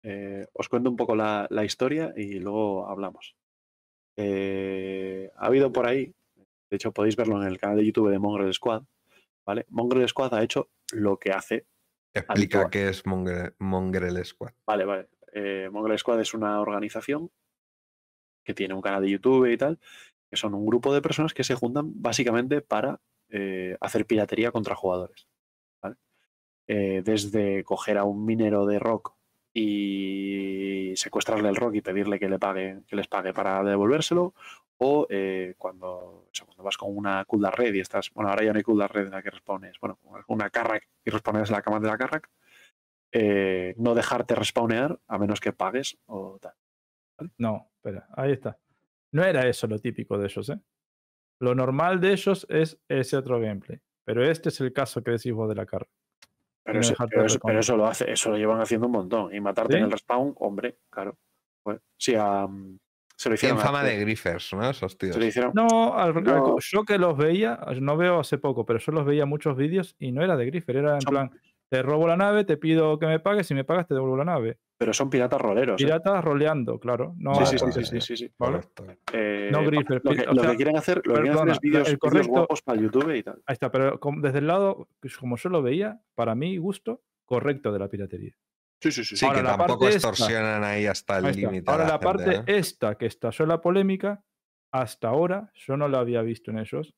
Eh, os cuento un poco la, la historia y luego hablamos. Eh, ha habido por ahí, de hecho podéis verlo en el canal de YouTube de Mongrel Squad, ¿vale? Mongrel Squad ha hecho lo que hace Explica habitual. qué es Mongrel, Mongrel Squad. Vale, vale. Eh, Mongrel Squad es una organización que tiene un canal de YouTube y tal, que son un grupo de personas que se juntan básicamente para eh, hacer piratería contra jugadores. Eh, desde coger a un minero de rock y secuestrarle el rock y pedirle que le pague, que les pague para devolvérselo, o eh, cuando, cuando vas con una Kulda Red y estás, bueno, ahora ya no hay Kulda Red en la que respones, bueno, una Carrack y respones en la cama de la Carrack, eh, no dejarte respawnear a menos que pagues o tal. No, espera, ahí está. No era eso lo típico de ellos, ¿eh? Lo normal de ellos es ese otro gameplay. Pero este es el caso que decís vos de la carga. Pero, eso, dejarte pero eso- respawnear. pero eso lo hace, eso lo llevan haciendo un montón. Y matarte en el respawn, hombre, claro. Pues, sí, a, se lo hicieron. Tienen a- fama de griffers, ¿no? Esos tíos. se lo hicieron. No, al- al- No. yo que los veía, no veo hace poco, pero yo los veía muchos vídeos y no era de Griffer, era en Son- plan, te robo la nave, te pido que me pagues, si me pagas te devuelvo la nave. Pero son piratas roleros. ¿eh? Piratas roleando, claro. No, Sí, sí, sí, sí, sí, sí. ¿vale? Correcto. Eh, No Griffer, Lo que, o lo que quieren hacer, lo que quieren hacer perdona, es vídeos, correcto- guapos para YouTube y tal. Ahí está, pero desde el lado, pues, como yo lo veía, para mi gusto, correcto de la piratería. Sí, sí, sí. Sí, Ahora, que la tampoco parte esta- extorsionan ahí hasta el límite. Ahora la, gente, parte ¿eh? esta que estalló la polémica, hasta ahora yo no la había visto en ellos.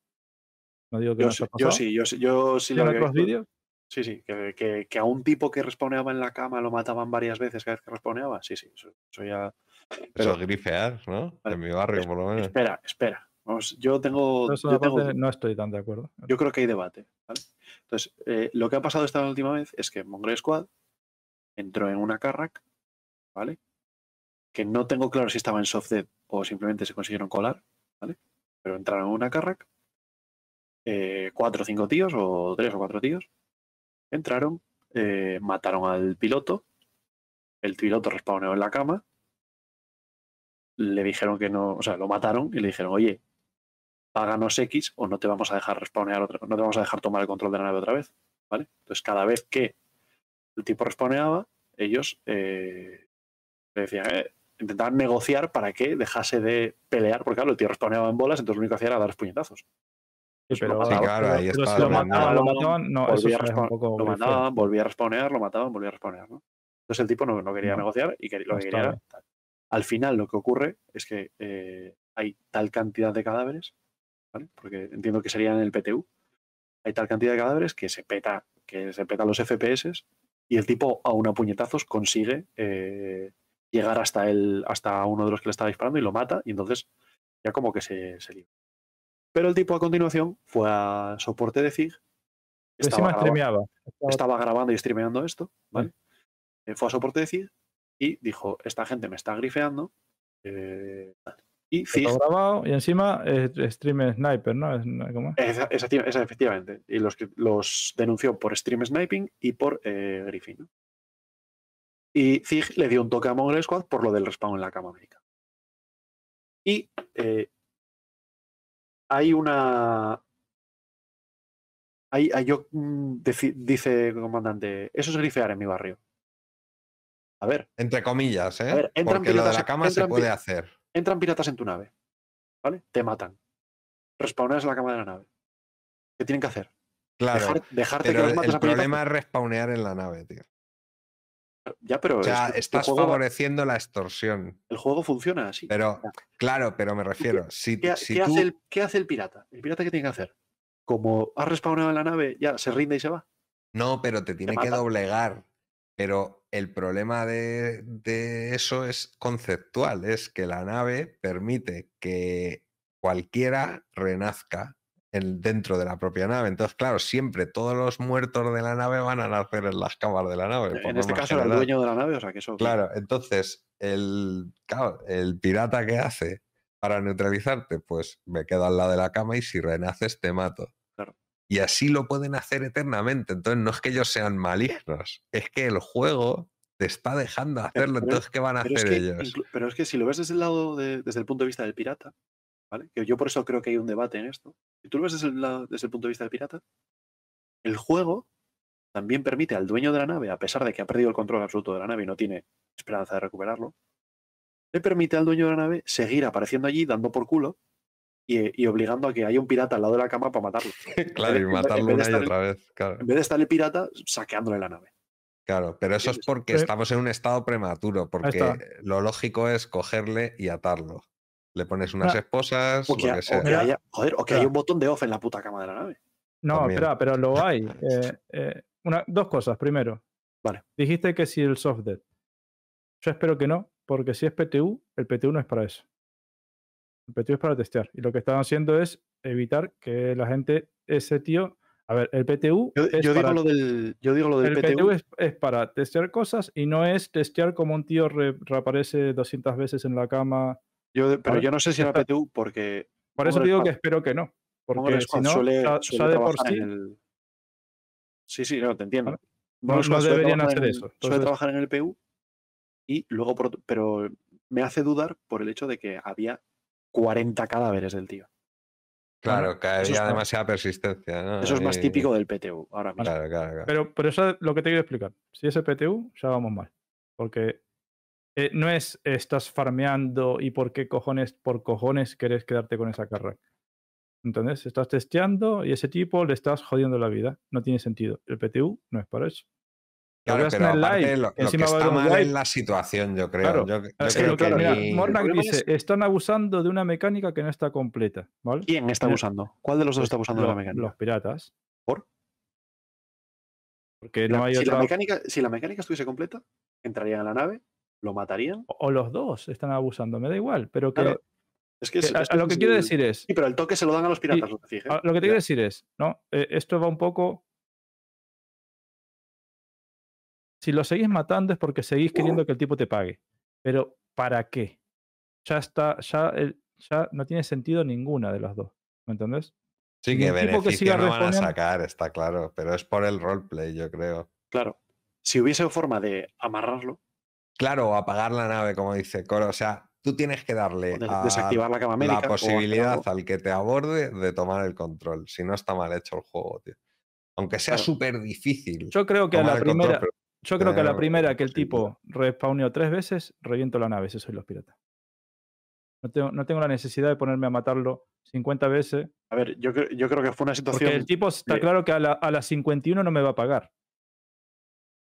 No digo que Yo, no sí, yo sí, yo sí, yo sí ¿Sí lo había visto. vídeos? Sí, sí, que, que- que a un tipo que respawneaba en la cama lo mataban varias veces cada vez que respawneaba. Sí, sí, eso, eso ya. Eso Pero es grifear, ¿no? Vale, En mi barrio, por lo menos. espera, espera. Vamos, yo tengo. Yo no estoy tan de acuerdo. yo creo que hay debate. ¿vale? Entonces, eh, lo que ha pasado esta última vez es que Mongrel Squad entró en una Carrack, ¿vale? Que no tengo claro si estaba en soft dead o simplemente se consiguieron colar, ¿vale? Pero entraron en una Carrack, eh, cuatro o cinco tíos, o tres o cuatro tíos, entraron, eh, mataron al piloto, el piloto respawneó en la cama, le dijeron que no, o sea, lo mataron y le dijeron, oye, páganos X o no te vamos a dejar respawnear otra, no te vamos a dejar tomar el control de la nave otra vez, ¿vale? Entonces, cada vez que el tipo respawneaba, ellos eh, le decían, eh, intentaban negociar para que dejase de pelear, porque claro, el tío respawneaba en bolas, entonces lo único que hacía era dar puñetazos. Pues pero, mataban. Sí, claro, pero- ahí pero está si lo mataban, lo mataban, no, eso volvía a es un respawn- poco lo grifeo. mataban, volvía a respawnear, lo mataban, volvía a respawnear, ¿no? Entonces el tipo no, no quería No. negociar y que- lo que quería era tal. Al final lo que ocurre es que eh, hay tal cantidad de cadáveres, ¿vale? Porque entiendo que serían en el PTU, hay tal cantidad de cadáveres que se peta, que se peta los FPS y el tipo a una puñetazos consigue eh, llegar hasta el, hasta uno de los que le estaba disparando y lo mata y entonces ya como que se, se libra. Pero el tipo a continuación fue a soporte de ZIG. Encima graba- streameaba. Estaba- estaba grabando y streameando esto, ¿vale? Eh, Fue a soporte de ZIG y dijo, esta gente me está grifeando. eh, y grabado y encima stream sniper, ¿no? ¿cómo es? esa- esa- esa, efectivamente, y los, los denunció por stream sniping y por eh, griefing. ¿no? Y ZIG le dio un toque a Mongol Squad por lo del respawn en la cama americana. Y eh, hay una... Hay, hay- yo, mm, dice el comandante, eso es grifear en mi barrio. A ver, Entre comillas, ¿eh? ver, entran Porque lo de piratas- la cama se puede hacer. entran piratas en tu nave, ¿vale? Te matan. Respawneas en la cama de la nave. ¿Qué tienen que hacer? Claro. Dejar- dejarte pero que los mates el a problema es respawnear en la nave, tío. Ya, pero O sea, es que el estás va- favoreciendo la extorsión. el juego funciona así. Pero, claro, pero me refiero, si, ¿Qué, si qué tú... hace el, qué hace el pirata? ¿El pirata qué tiene que hacer? Como has respawneado en la nave, ya se rinde y se va. No, pero te tiene que doblegar. Pero el problema de, de eso es conceptual, es que la nave permite que cualquiera renazca en- dentro de la propia nave. Entonces, claro, siempre todos los muertos de la nave van a nacer en las cámaras de la nave. en este caso era el dueño de la nave, o sea que eso. Claro, entonces, el, claro, el pirata que hace para neutralizarte, pues me quedo al lado de la cama y si renaces te mato. Claro. Y así lo pueden hacer eternamente. Entonces, no es que ellos sean malignos, es que el juego te está dejando hacerlo. pero- Entonces, ¿qué van a es, hacer que, ellos? pero es que si lo ves desde el lado de- desde el punto de vista del pirata, ¿vale? Que yo por eso creo que hay un debate en esto. Si tú lo ves desde el, lado- desde el punto de vista del pirata, el juego también permite al dueño de la nave, a pesar de que ha perdido el control absoluto de la nave y no tiene esperanza de recuperarlo, le permite al dueño de la nave seguir apareciendo allí, dando por culo y, y obligando a que haya un pirata al lado de la cama para matarlo. Claro, y matarlo una y otra vez. Claro, En vez de estar el pirata saqueándole la nave. claro. Pero eso es porque Sí. estamos en un estado prematuro, porque lo lógico es cogerle y atarlo. Le pones unas Ah, esposas, O que, o haya, joder, o que haya un botón de off en la puta cama de la nave. No, También. espera, pero lo hay. Eh, eh, una, dos cosas. Primero, Vale. dijiste que si el soft dead. Yo espero que no, porque si es PTU, el PTU no es para eso. El PTU es para testear. Y lo que están haciendo es evitar que la gente, ese tío. A ver, el PTU. Yo, es yo digo lo del, yo digo lo del el PTU. PTU es, es para testear cosas y no es testear como un tío re- reaparece 200 veces en la cama. Yo pero yo no sé si era Está- PTU porque Por eso digo que espero que no. Porque si no, suele, ya, suele ya de por trabajar sí, en el. Sí, sí, no, te entiendo. No, suele deberían trabajar hacer en- eso. Suele Entonces, trabajar en el PU y luego, por pero me hace dudar por el hecho de que había 40 cadáveres del tío. Claro, que eso había es más- demasiada persistencia. ¿no? Eso es más Y- típico del PTU ahora mismo. Claro, claro, claro. Pero, pero eso es lo que te quiero explicar. Si es el PTU, ya vamos mal. Porque eh, no es estás farmeando y por qué cojones, por cojones querés quedarte con esa carga. ¿Entendés? Estás testeando y ese tipo le estás jodiendo la vida. No tiene sentido. El PTU no es para eso. Claro, en pero el aparte live, lo, lo que está mal es wipe. la situación, yo creo. Claro, Yo, yo Es que creo lo que que- mira, ni- Mornak problema dice, es- están abusando de una mecánica que no está completa. ¿vale? ¿Quién está Eh, abusando? ¿Cuál de los dos está abusando de la Los- mecánica? Los piratas. ¿Por? Porque La- no hay si, la otra. mecánica, si la mecánica estuviese completa, entrarían a la nave, lo matarían. O o los dos están abusando, me da igual. Pero que, Claro, Es que, que es- a, es a lo que es quiero el- decir es, Sí, pero el toque se lo dan a los piratas, lo que fije. a lo que te quiero decir es, ¿no? Eh, esto va un poco. Si lo seguís matando es porque seguís queriendo que el tipo te pague. Pero ¿para qué? Ya está, ya, el- ya no tiene sentido ninguna de las dos. ¿Me entendés? Sí, que que beneficio siga no van a sacar, está claro. Pero es por el roleplay, yo creo. Claro. Si hubiese forma de amarrarlo, Claro, o apagar la nave, como dice Coro. O sea, tú tienes que darle o de- a desactivar la cama médica. la posibilidad al que te aborde de tomar el control. Si no está mal hecho el juego, tío. Aunque sea Claro. súper difícil. Yo creo que a la control, primera, pero- yo creo que a la primera que el tipo respawneó tres veces, reviento la nave si soy los piratas. No tengo, no tengo la necesidad de ponerme a matarlo 50 veces. A ver, yo, creo- yo creo que fue una situación. Porque el tipo está de- claro que a la, a las 51 no me va a pagar.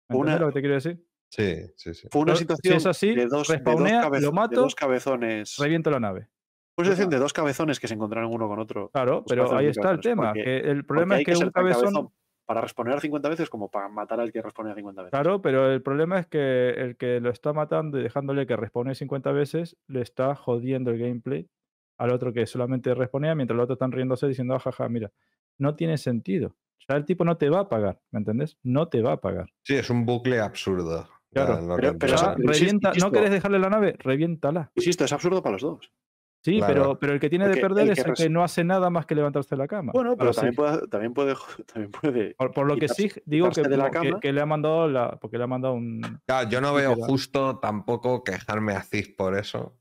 ¿Me Una- ¿Entendés lo que te quiero decir? Sí, sí, sí. Fue una Pero si situación es así, de, dos, de, dos respawnea, cabez- lo de mato, dos cabezones. Reviento la nave. Una situación de dos cabezones que se encontraron uno con otro. Claro, pero ahí está el tema. porque- que el problema es que que un cabezón. cabezón para responder 50 veces como para matar al que responde 50 veces. Claro, pero el problema es que el que lo está matando y dejándole que respawne 50 veces le está jodiendo el gameplay al otro que solamente responía mientras el otro están riéndose diciendo, "Ah, jaja, mira, no tiene sentido. Ya el tipo no te va a pagar, ¿me entendés? No te va a pagar. Sí, es un bucle absurdo. Claro, lo pero- insisto- ¿No querés dejarle la nave? Reviéntala. Insisto, es absurdo para los dos. Sí, Claro. pero, pero el que tiene de perder el es que el que no hace nada más que levantarse de la cama. Bueno, pero también puede, también puede, también puede. por, por lo que sí, digo que, quitarse de la no, que- cama. que le ha mandado la, porque le ha mandado un... Claro, yo no veo justo tampoco quejarme a CIF por eso,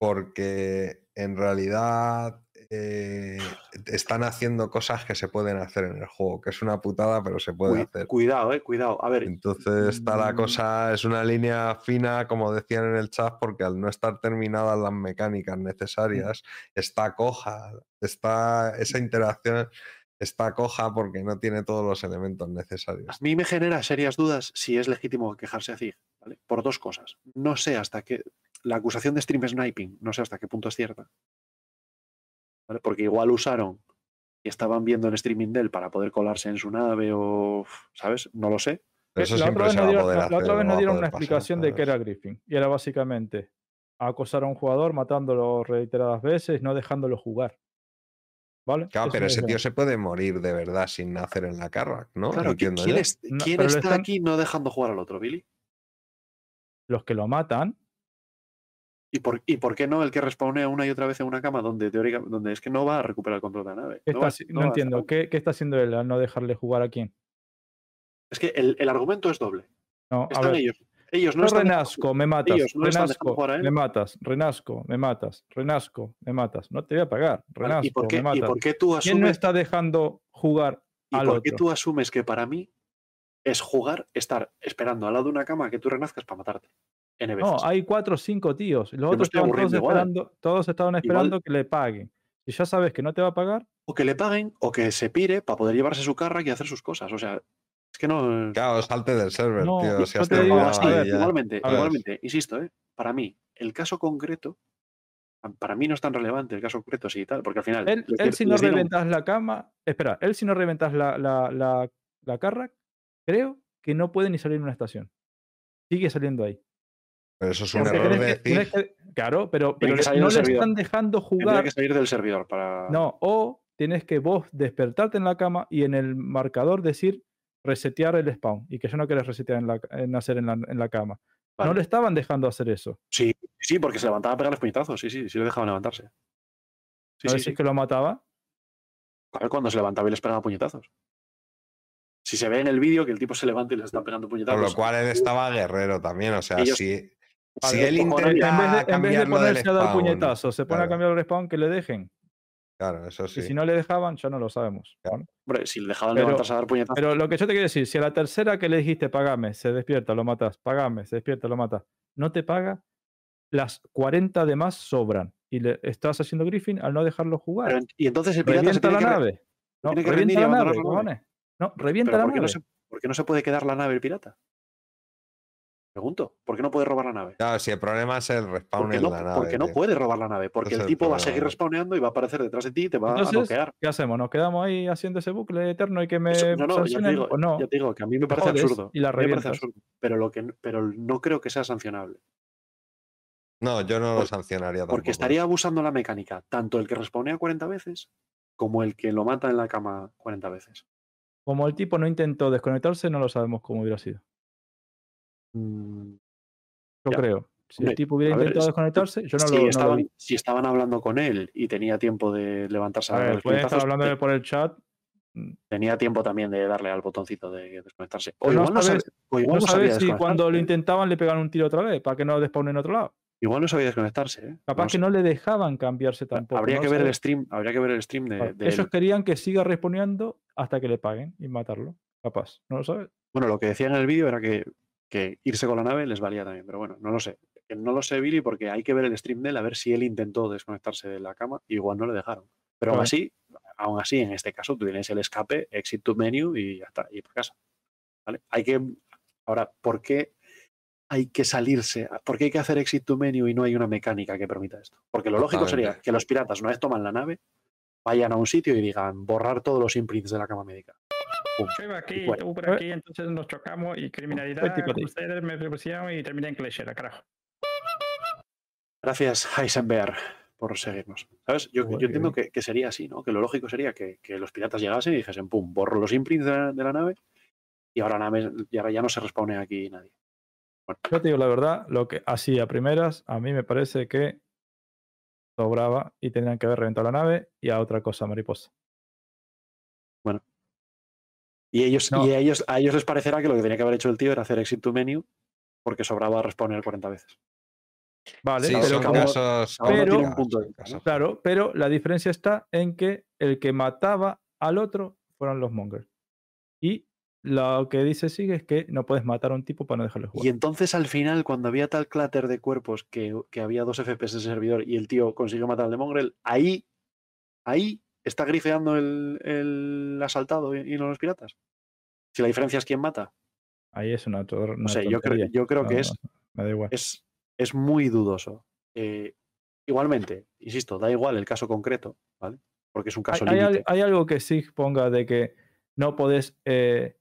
porque en realidad eh, están haciendo cosas que se pueden hacer en el juego, que es una putada, pero se puede hacer. Cuidado, eh, cuidado. A ver, Entonces está la Mm. cosa, es una línea fina, como decían en el chat, porque al no estar terminadas las mecánicas necesarias, está coja, está esa interacción está coja porque no tiene todos los elementos a necesarios. mí me genera serias dudas si es legítimo quejarse así, ¿vale? Por dos cosas. No sé hasta qué. La acusación de stream sniping, no sé hasta qué punto es cierta. ¿Vale? Porque igual usaron y estaban viendo el streaming de él para poder colarse en su nave o. ¿Sabes? No lo sé. Eso la siempre otra vez se va dieron, la- otra vez no nos dieron una pasar, explicación de que era Griffin. Y era básicamente acosar a un jugador matándolo reiteradas veces, no dejándolo jugar. ¿Vale? Claro, Eso pero es ese tío se puede morir de verdad sin nacer en la Carrack, ¿no? Claro, ¿qui- Entiendo ¿quién, es- está están- aquí no dejando jugar al otro, Billy? Los que lo matan, ¿Y por, ¿Y por qué no el que respawnea una y otra vez en una cama donde teóricamente donde es que no va a recuperar el control de la nave? ¿qué No está va- haci- no no va a entiendo. ¿Qué, qué está haciendo él al no dejarle jugar a quién? Es que el, el argumento es doble. No, a Están ver. ellos. Ellos no No están renazco, me matas. ellos no renazco, jugar a él. me matas. Renazco, me matas. Renazco, me matas. No te voy a pagar. Vale, Renazco, ¿Y por, qué, me ¿Y matas. por qué tú ¿Quién no asumes, está dejando jugar y al por qué tú asumes que para mí es jugar, estar esperando al lado de una cama que tú renazcas para matarte? No, hay cuatro o cinco tíos. Los otros estaban todos igual. esperando, todos estaban esperando que le paguen. Si ya sabes que no te va a pagar, O que le paguen o que se pire para poder llevarse su carra y hacer sus cosas. O sea, es que no. Claro, salte del server, No, tío. yo Si has te digo, terminado a Sí, ver, ahí ya. igualmente, a igualmente, insisto, ¿eh? para mí, el caso concreto, para mí no es tan relevante el caso concreto, sí y tal, porque al final. él, si no reventas la cama, espera, él si no reventas la, la, la, la carrack, creo que no puede ni salir en una estación. Sigue saliendo ahí. Pero eso es un error de que- que- claro, pero, Tiene que no le servidor. están dejando jugar. que salir del servidor para. No, o tienes que vos despertarte en la cama y en el marcador decir resetear el spawn y que yo no quieres resetear en, la, en hacer en la, en la cama. Vale. No le estaban dejando hacer eso. Sí, sí, porque se levantaba a pegarles puñetazos. Sí, sí, sí le dejaban levantarse. Sí, a sí, ver si sí. es que lo mataba. A ver cuando se levantaba y les pegaba puñetazos. Si se ve en el vídeo que el tipo se levanta y les está pegando Por puñetazos. lo cual él estaba guerrero también. O sea, Ellos- si, si él intenta en vez de, en vez de cambiarlo del ponerse a dar spawn, puñetazos, se pone a cambiar el spawn que le dejen. Claro, eso sí. Y si no le dejaban, ya no lo sabemos. Claro. ¿vale? Hombre, si le dejaban Pero- levantarse a dar puñetazos. Pero lo que yo te quiero decir, si a la tercera que le dijiste pagame, se despierta, lo matas, pagame, se despierta, lo matas, no te paga, las 40 demás sobran. Y le estás haciendo Griffin al no dejarlo jugar. Pero y entonces el pirata se revienta tiene la que re- nave. No, tiene que revienta la nave, la nave. cojones. No, revienta pero la ¿por qué, nave. no se, por qué no se puede quedar la nave el pirata? Pregunto, ¿por qué no puede robar la nave? Claro, si el problema es el respawn Porque en no, la nave. porque no puede robar la nave, porque el tipo va a seguir respawneando y va a aparecer detrás de ti y te va Entonces, a noquear. ¿qué hacemos? ¿Nos quedamos ahí haciendo ese bucle eterno y que me Eso- no, no, ya te, sancionen? digo, ¿O no? ya te digo que a mí me parece jodes absurdo. y la me parece revientas. absurdo. Pero, lo que, pero no creo que sea sancionable. No, yo no lo sancionaría tampoco. Porque estaría abusando la mecánica, tanto el que respawnea 40 veces como el que lo mata en la cama 40 veces. Como el tipo no intentó desconectarse, no lo sabemos cómo hubiera sido. Mm, Yo Ya. creo. Si el tipo hubiera a intentado es- desconectarse, yo no, si, lo, no lo estaban, si estaban hablando con él y tenía tiempo de levantarse A ver, pueden estar hablando te- por el chat. tenía tiempo también de darle al botoncito de desconectarse. O igual no, sabes- sabe- o igual No sabes si cuando lo ¿eh? intentaban le pegaban un tiro otra vez para que no despawnen en otro lado. Igual no sabía desconectarse. ¿eh? Capaz No que no le dejaban cambiarse tampoco. habría que ver el stream, habría que ver el stream de, Ellos él. querían que siga respondiendo hasta que le paguen y matarlo. Capaz, ¿no lo sabes? Bueno, lo que decía en el vídeo era que, que irse con la nave les valía también, pero bueno, no lo sé. No lo sé, Billy, porque hay que ver el stream de él a ver si él intentó desconectarse de la cama, igual no le dejaron. Pero aún así, aún así, en este caso, tú tienes el escape, exit to menu y ya está, y para casa. ¿vale? Hay que. Ahora, ¿por qué hay que salirse? ¿Por qué hay que hacer exit to menu y no hay una mecánica que permita esto? Porque lo lógico sería que los piratas, una vez toman la nave, vayan a un sitio y digan borrar todos los imprints de la cama médica. Pum. Yo iba aquí, Bueno. tú por aquí, entonces nos chocamos y criminalidad, ustedes me propusieron y terminé en Clechera, carajo. Gracias, Heisenberg. por seguirnos. ¿Sabes? Yo, yo entiendo que, que sería así, ¿no? Que lo lógico sería que, que los piratas llegasen y dijesen, pum, borro los imprints de la, de la nave y ahora, nave- y ahora ya no se responde aquí nadie. Yo te digo la verdad, lo que así a primeras, a mí me parece que sobraba y tendrían que haber reventado la nave y a otra cosa, mariposa. Y, ellos, No. y a, ellos, a ellos les parecerá que lo que tenía que haber hecho el tío era hacer exit to menu porque sobraba responder 40 veces. Vale, Sí, pero casos un punto de Claro, pero la diferencia está en que el que mataba al otro fueron los mongers. Y lo que dice sigue es que no puedes matar a un tipo para no dejarle jugar. Y entonces al final, cuando había tal cláter de cuerpos que, que había dos FPS de servidor y el tío consiguió matar al de Mongrel, ahí, ahí está grifeando el, el asaltado y, y no los piratas. Si la diferencia es quién mata. Ahí es una, tor- No sé, yo, creo yo creo que es, me da igual. es, es muy dudoso. Eh, igualmente, insisto, da igual el caso concreto, ¿vale? Porque es un caso hay hay algo que sí ponga de que no podés eh,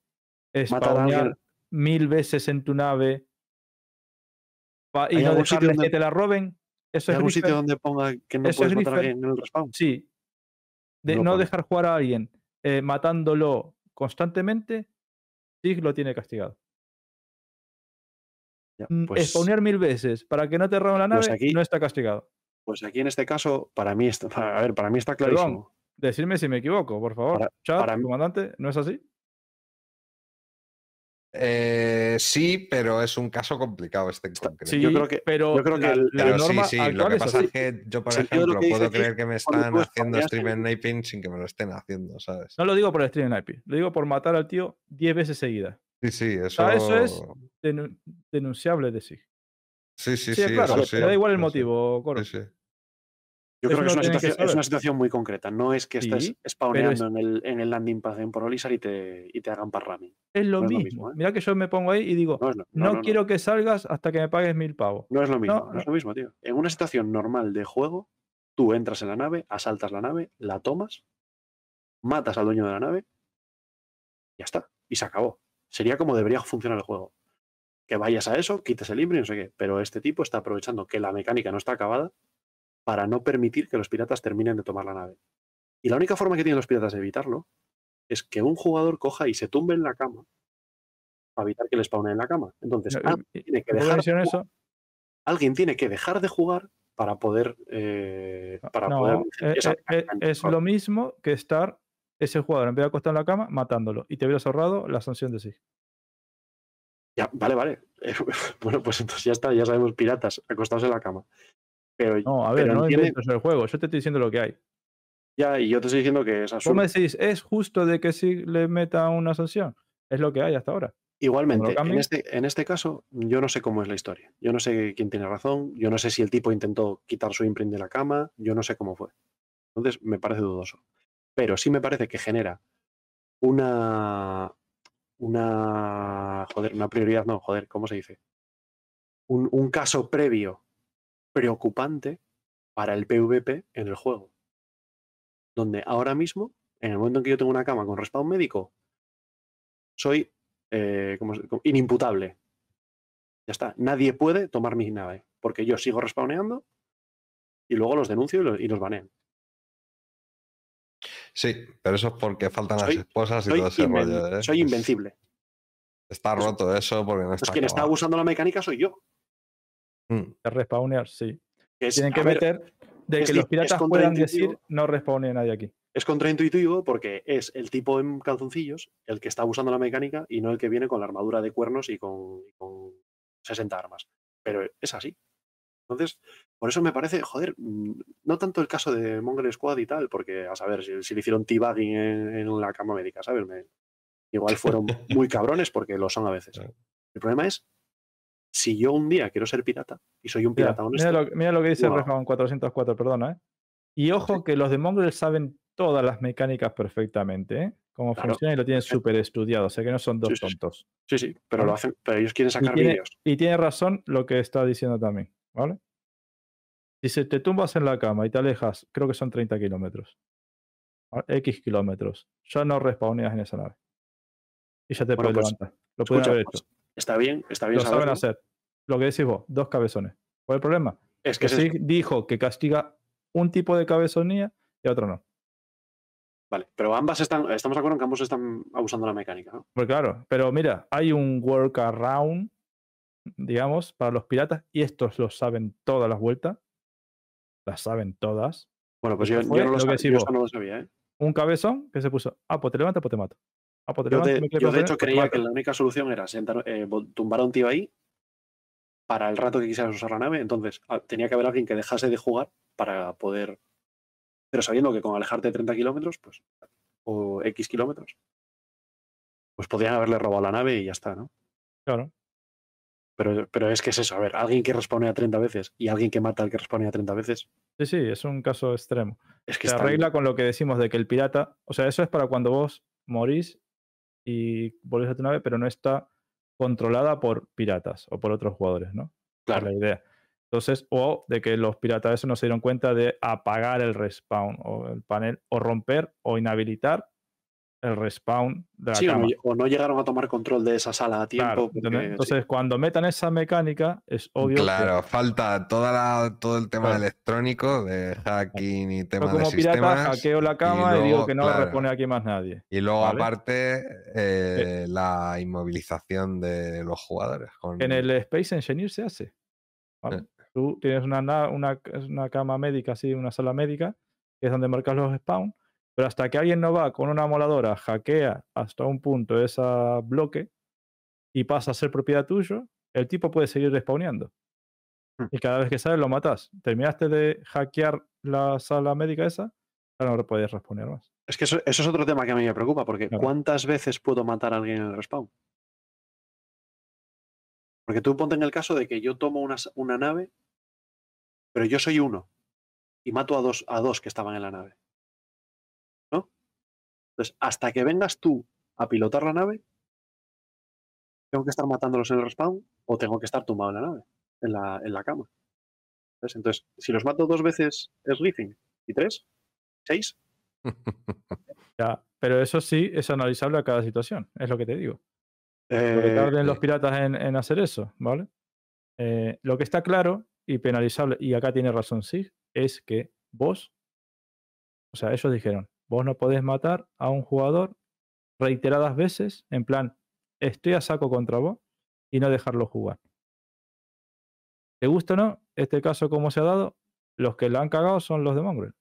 spawnear mil veces en tu nave y ¿Hay no dejarles donde- que te la roben. Eso ¿Hay es algún sitio donde ponga que no eso puedes matar a alguien en el respawn? Sí. De No dejar jugar a alguien eh, matándolo constantemente, sí lo tiene castigado. Ya, Mm, pues, Spawnear mil veces para que no te roben la nave pues aquí- no está castigado. pues aquí en este caso, para mí está, a ver, para mí está Perdón. clarísimo. Decirme si me equivoco, por favor. Para- Chat, para comandante, ¿no es así? Eh, sí, pero es un caso complicado este en concreto. Sí, Yo creo que- pero yo creo que la, el- la Pero norma sí, sí, lo que es pasa así. es que yo, por ejemplo, dice puedo creer que me están haciendo stream Naping sin que me lo estén haciendo, ¿sabes? No lo digo por el stream en IP, lo digo por matar al tío 10 veces seguidas. Sí, sí, eso. sea, eso es- Denu- denunciable de sí. Sí, sí, Sí, sí. claro, eso sí, me da igual el sí, sí. motivo, Coro. Sí, sí. Yo Eso creo que es una, que situación, es una saber. situación muy concreta. No es que estés spawneando en, el, en el landing pad en Prolizar y te, y te hagan parramming. Es lo No es lo mismo. mismo, ¿eh? Mira que yo me pongo ahí y digo, No, no, quiero que salgas hasta que me pagues mil pavos. No es lo mismo, No, es lo mismo, tío. En una situación normal de juego, tú entras en la nave, asaltas la nave, la tomas, matas al dueño de la nave, y ya está. Y se acabó. Sería como debería funcionar el juego. Que vayas a eso, quites el libre y no sé qué. Pero este tipo está aprovechando que la mecánica no está acabada para no permitir que los piratas terminen de tomar la nave. Y la única forma que tienen los piratas de evitarlo es que un jugador coja y se tumbe en la cama para evitar que le spawnen en la cama. Entonces, No, alguien y- tiene que ¿por qué dejar de eso? alguien tiene que dejar de jugar para poder eh, para No, poder eh, eh, es lo mismo que estar ese jugador en vez de acostado en la cama matándolo y te hubieras ahorrado la sanción de sí. Ya, vale, vale. bueno, pues entonces ya está, ya sabemos piratas acostados en la cama. Pero No, a ver, Pero no entiende- inventes el juego. Yo te estoy diciendo lo que hay. ya, y yo te estoy diciendo que es absurdo. me decís, ¿es justo de que sí le meta una sanción? Es lo que hay hasta ahora. Igualmente, en este, en este caso, yo no sé cómo es la historia. Yo no sé quién tiene razón. Yo no sé si el tipo intentó quitar su imprint de la cama. Yo no sé cómo fue. Entonces, me parece dudoso. Pero sí me parece que genera una. Una. Joder, una prioridad, no, joder, ¿cómo se dice? Un, un caso previo preocupante para el PvP en el juego. Donde ahora mismo, en el momento en que yo tengo una cama con respawn médico, soy eh, ¿cómo se- cómo- inimputable. Ya está. Nadie puede tomar mi nave. Porque yo sigo respawneando y luego los denuncio y los, y los banean. Sí, pero eso es porque faltan Soy- las esposas y todo ese rollo. ¿eh? soy invencible. Está roto eso porque no Pues está quien está abusando la mecánica soy yo. Mm. De respawnear, sí. Es, Tienen que ver, meter de que los piratas puedan contraintuitivo. decir no respawne nadie aquí. es contraintuitivo porque es el tipo en calzoncillos el que está abusando la mecánica y no el que viene con la armadura de cuernos y con, y con 60 armas. Pero es así. Entonces, por eso me parece, joder, mm, no tanto el caso de Mongol Squad y tal, porque a saber si, si le hicieron teabagging en, en la cama médica, ¿sabes? Me- igual fueron muy cabrones porque lo son a veces. El problema es si yo un día quiero ser pirata y soy un Mira, pirata honesto, mira lo, mira lo que dice Wow. Respawn 404, perdona, ¿eh? Y ojo que los de Mongrel saben todas las mecánicas perfectamente, ¿eh? Cómo Claro, funciona y lo tienen súper estudiado, o sea que no son dos Sí, tontos. sí, sí, pero lo hacen, pero ellos quieren sacar vídeos. Y tiene razón lo que está diciendo también, ¿vale? Si se te tumbas en la cama y te alejas, creo que son 30 kilómetros. X kilómetros. Ya no respawneas en esa nave. Y ya te Bueno, puedes pues, levantar. Lo Escucha, haber pues, hecho. Está bien, está bien Lo saben hacer. Lo que decís vos, dos cabezones. ¿Cuál es el problema? Es Que sí dijo que castiga un tipo de cabezonía y otro no. Vale, pero ambas están, estamos de acuerdo en que ambos están abusando de la mecánica, ¿no? Pues claro, pero mira, hay un workaround, digamos, para los piratas y estos lo saben todas las vueltas. Las saben todas. Bueno, pues yo, no, lo lo que sab- yo decís eso no lo sabía, ¿eh? Un cabezón que se puso, ah, pues te levantas, pues te mato. Ah, pues Yo de, yo hecho creía que la única solución era sentar, eh, tumbar a un tío ahí para el rato que quisieras usar la nave. Entonces tenía que haber alguien que dejase de jugar para poder. Pero sabiendo que con alejarte de 30 kilómetros, pues. O X kilómetros, pues podían haberle robado la nave y ya está, ¿no? Claro. Pero, pero es que es eso, a ver, alguien que responde a 30 veces y alguien que mata al que responde a 30 veces, Sí, sí, es un caso extremo. es que Se arregla con lo que decimos de que el pirata, o sea, eso es para cuando vos morís y volvés a tu nave, pero no está controlada por piratas o por otros jugadores, ¿no? Es claro. la idea. Entonces, o de que los piratas eso no se dieron cuenta de apagar el respawn o el panel, o romper o inhabilitar el respawn de la Sí, o cama. no, o no llegaron a tomar control de esa sala a tiempo. Claro, porque- ¿entendés? sí. Entonces, cuando metan esa mecánica, es obvio que Claro, falta toda la- todo el tema Claro. electrónico de hacking y yo tema de como pirata sistemas. hackeo la cama y, digo luego, que no claro, responde aquí más nadie. Y luego, ¿vale? aparte, eh, la inmovilización de los jugadores. con- En el Space Engineer se hace. ¿vale? Eh. Tú tienes una, na- una, una cama médica, así, una sala médica, que es donde marcas los spawn, pero hasta que alguien no va con una moladora, hackea hasta un punto ese bloque y pasa a ser propiedad tuyo, el tipo puede seguir respawneando. Hmm. Y cada vez que sale lo matas. Terminaste de hackear la sala médica esa, ya no puedes respawnear más. Es que eso, eso es otro tema que a mí me preocupa, porque Claro. ¿cuántas veces puedo matar a alguien en el respawn? Porque tú ponte en el caso de que yo tomo una, una nave, pero yo soy uno y mato a dos, a dos que estaban en la nave. Entonces, hasta que vengas tú a pilotar la nave, ¿tengo que estar matándolos en el respawn o tengo que estar tumbado en la nave, en la, en la cama? ¿Ves? Entonces, si los mato dos veces es riffing y tres, seis, Ya, pero eso sí es analizable a cada situación, es lo que te digo. Lo que eh, tarden los sí. piratas en, en hacer eso, ¿vale? Eh, lo que está claro y penalizable, y acá tiene razón sí, es que vos, o sea, ellos dijeron, vos no podés matar a un jugador reiteradas veces, en plan, estoy a saco contra vos, y no dejarlo jugar. ¿Te gusta o no? Este caso, como se ha dado, los que la han cagado son los de Mongrel.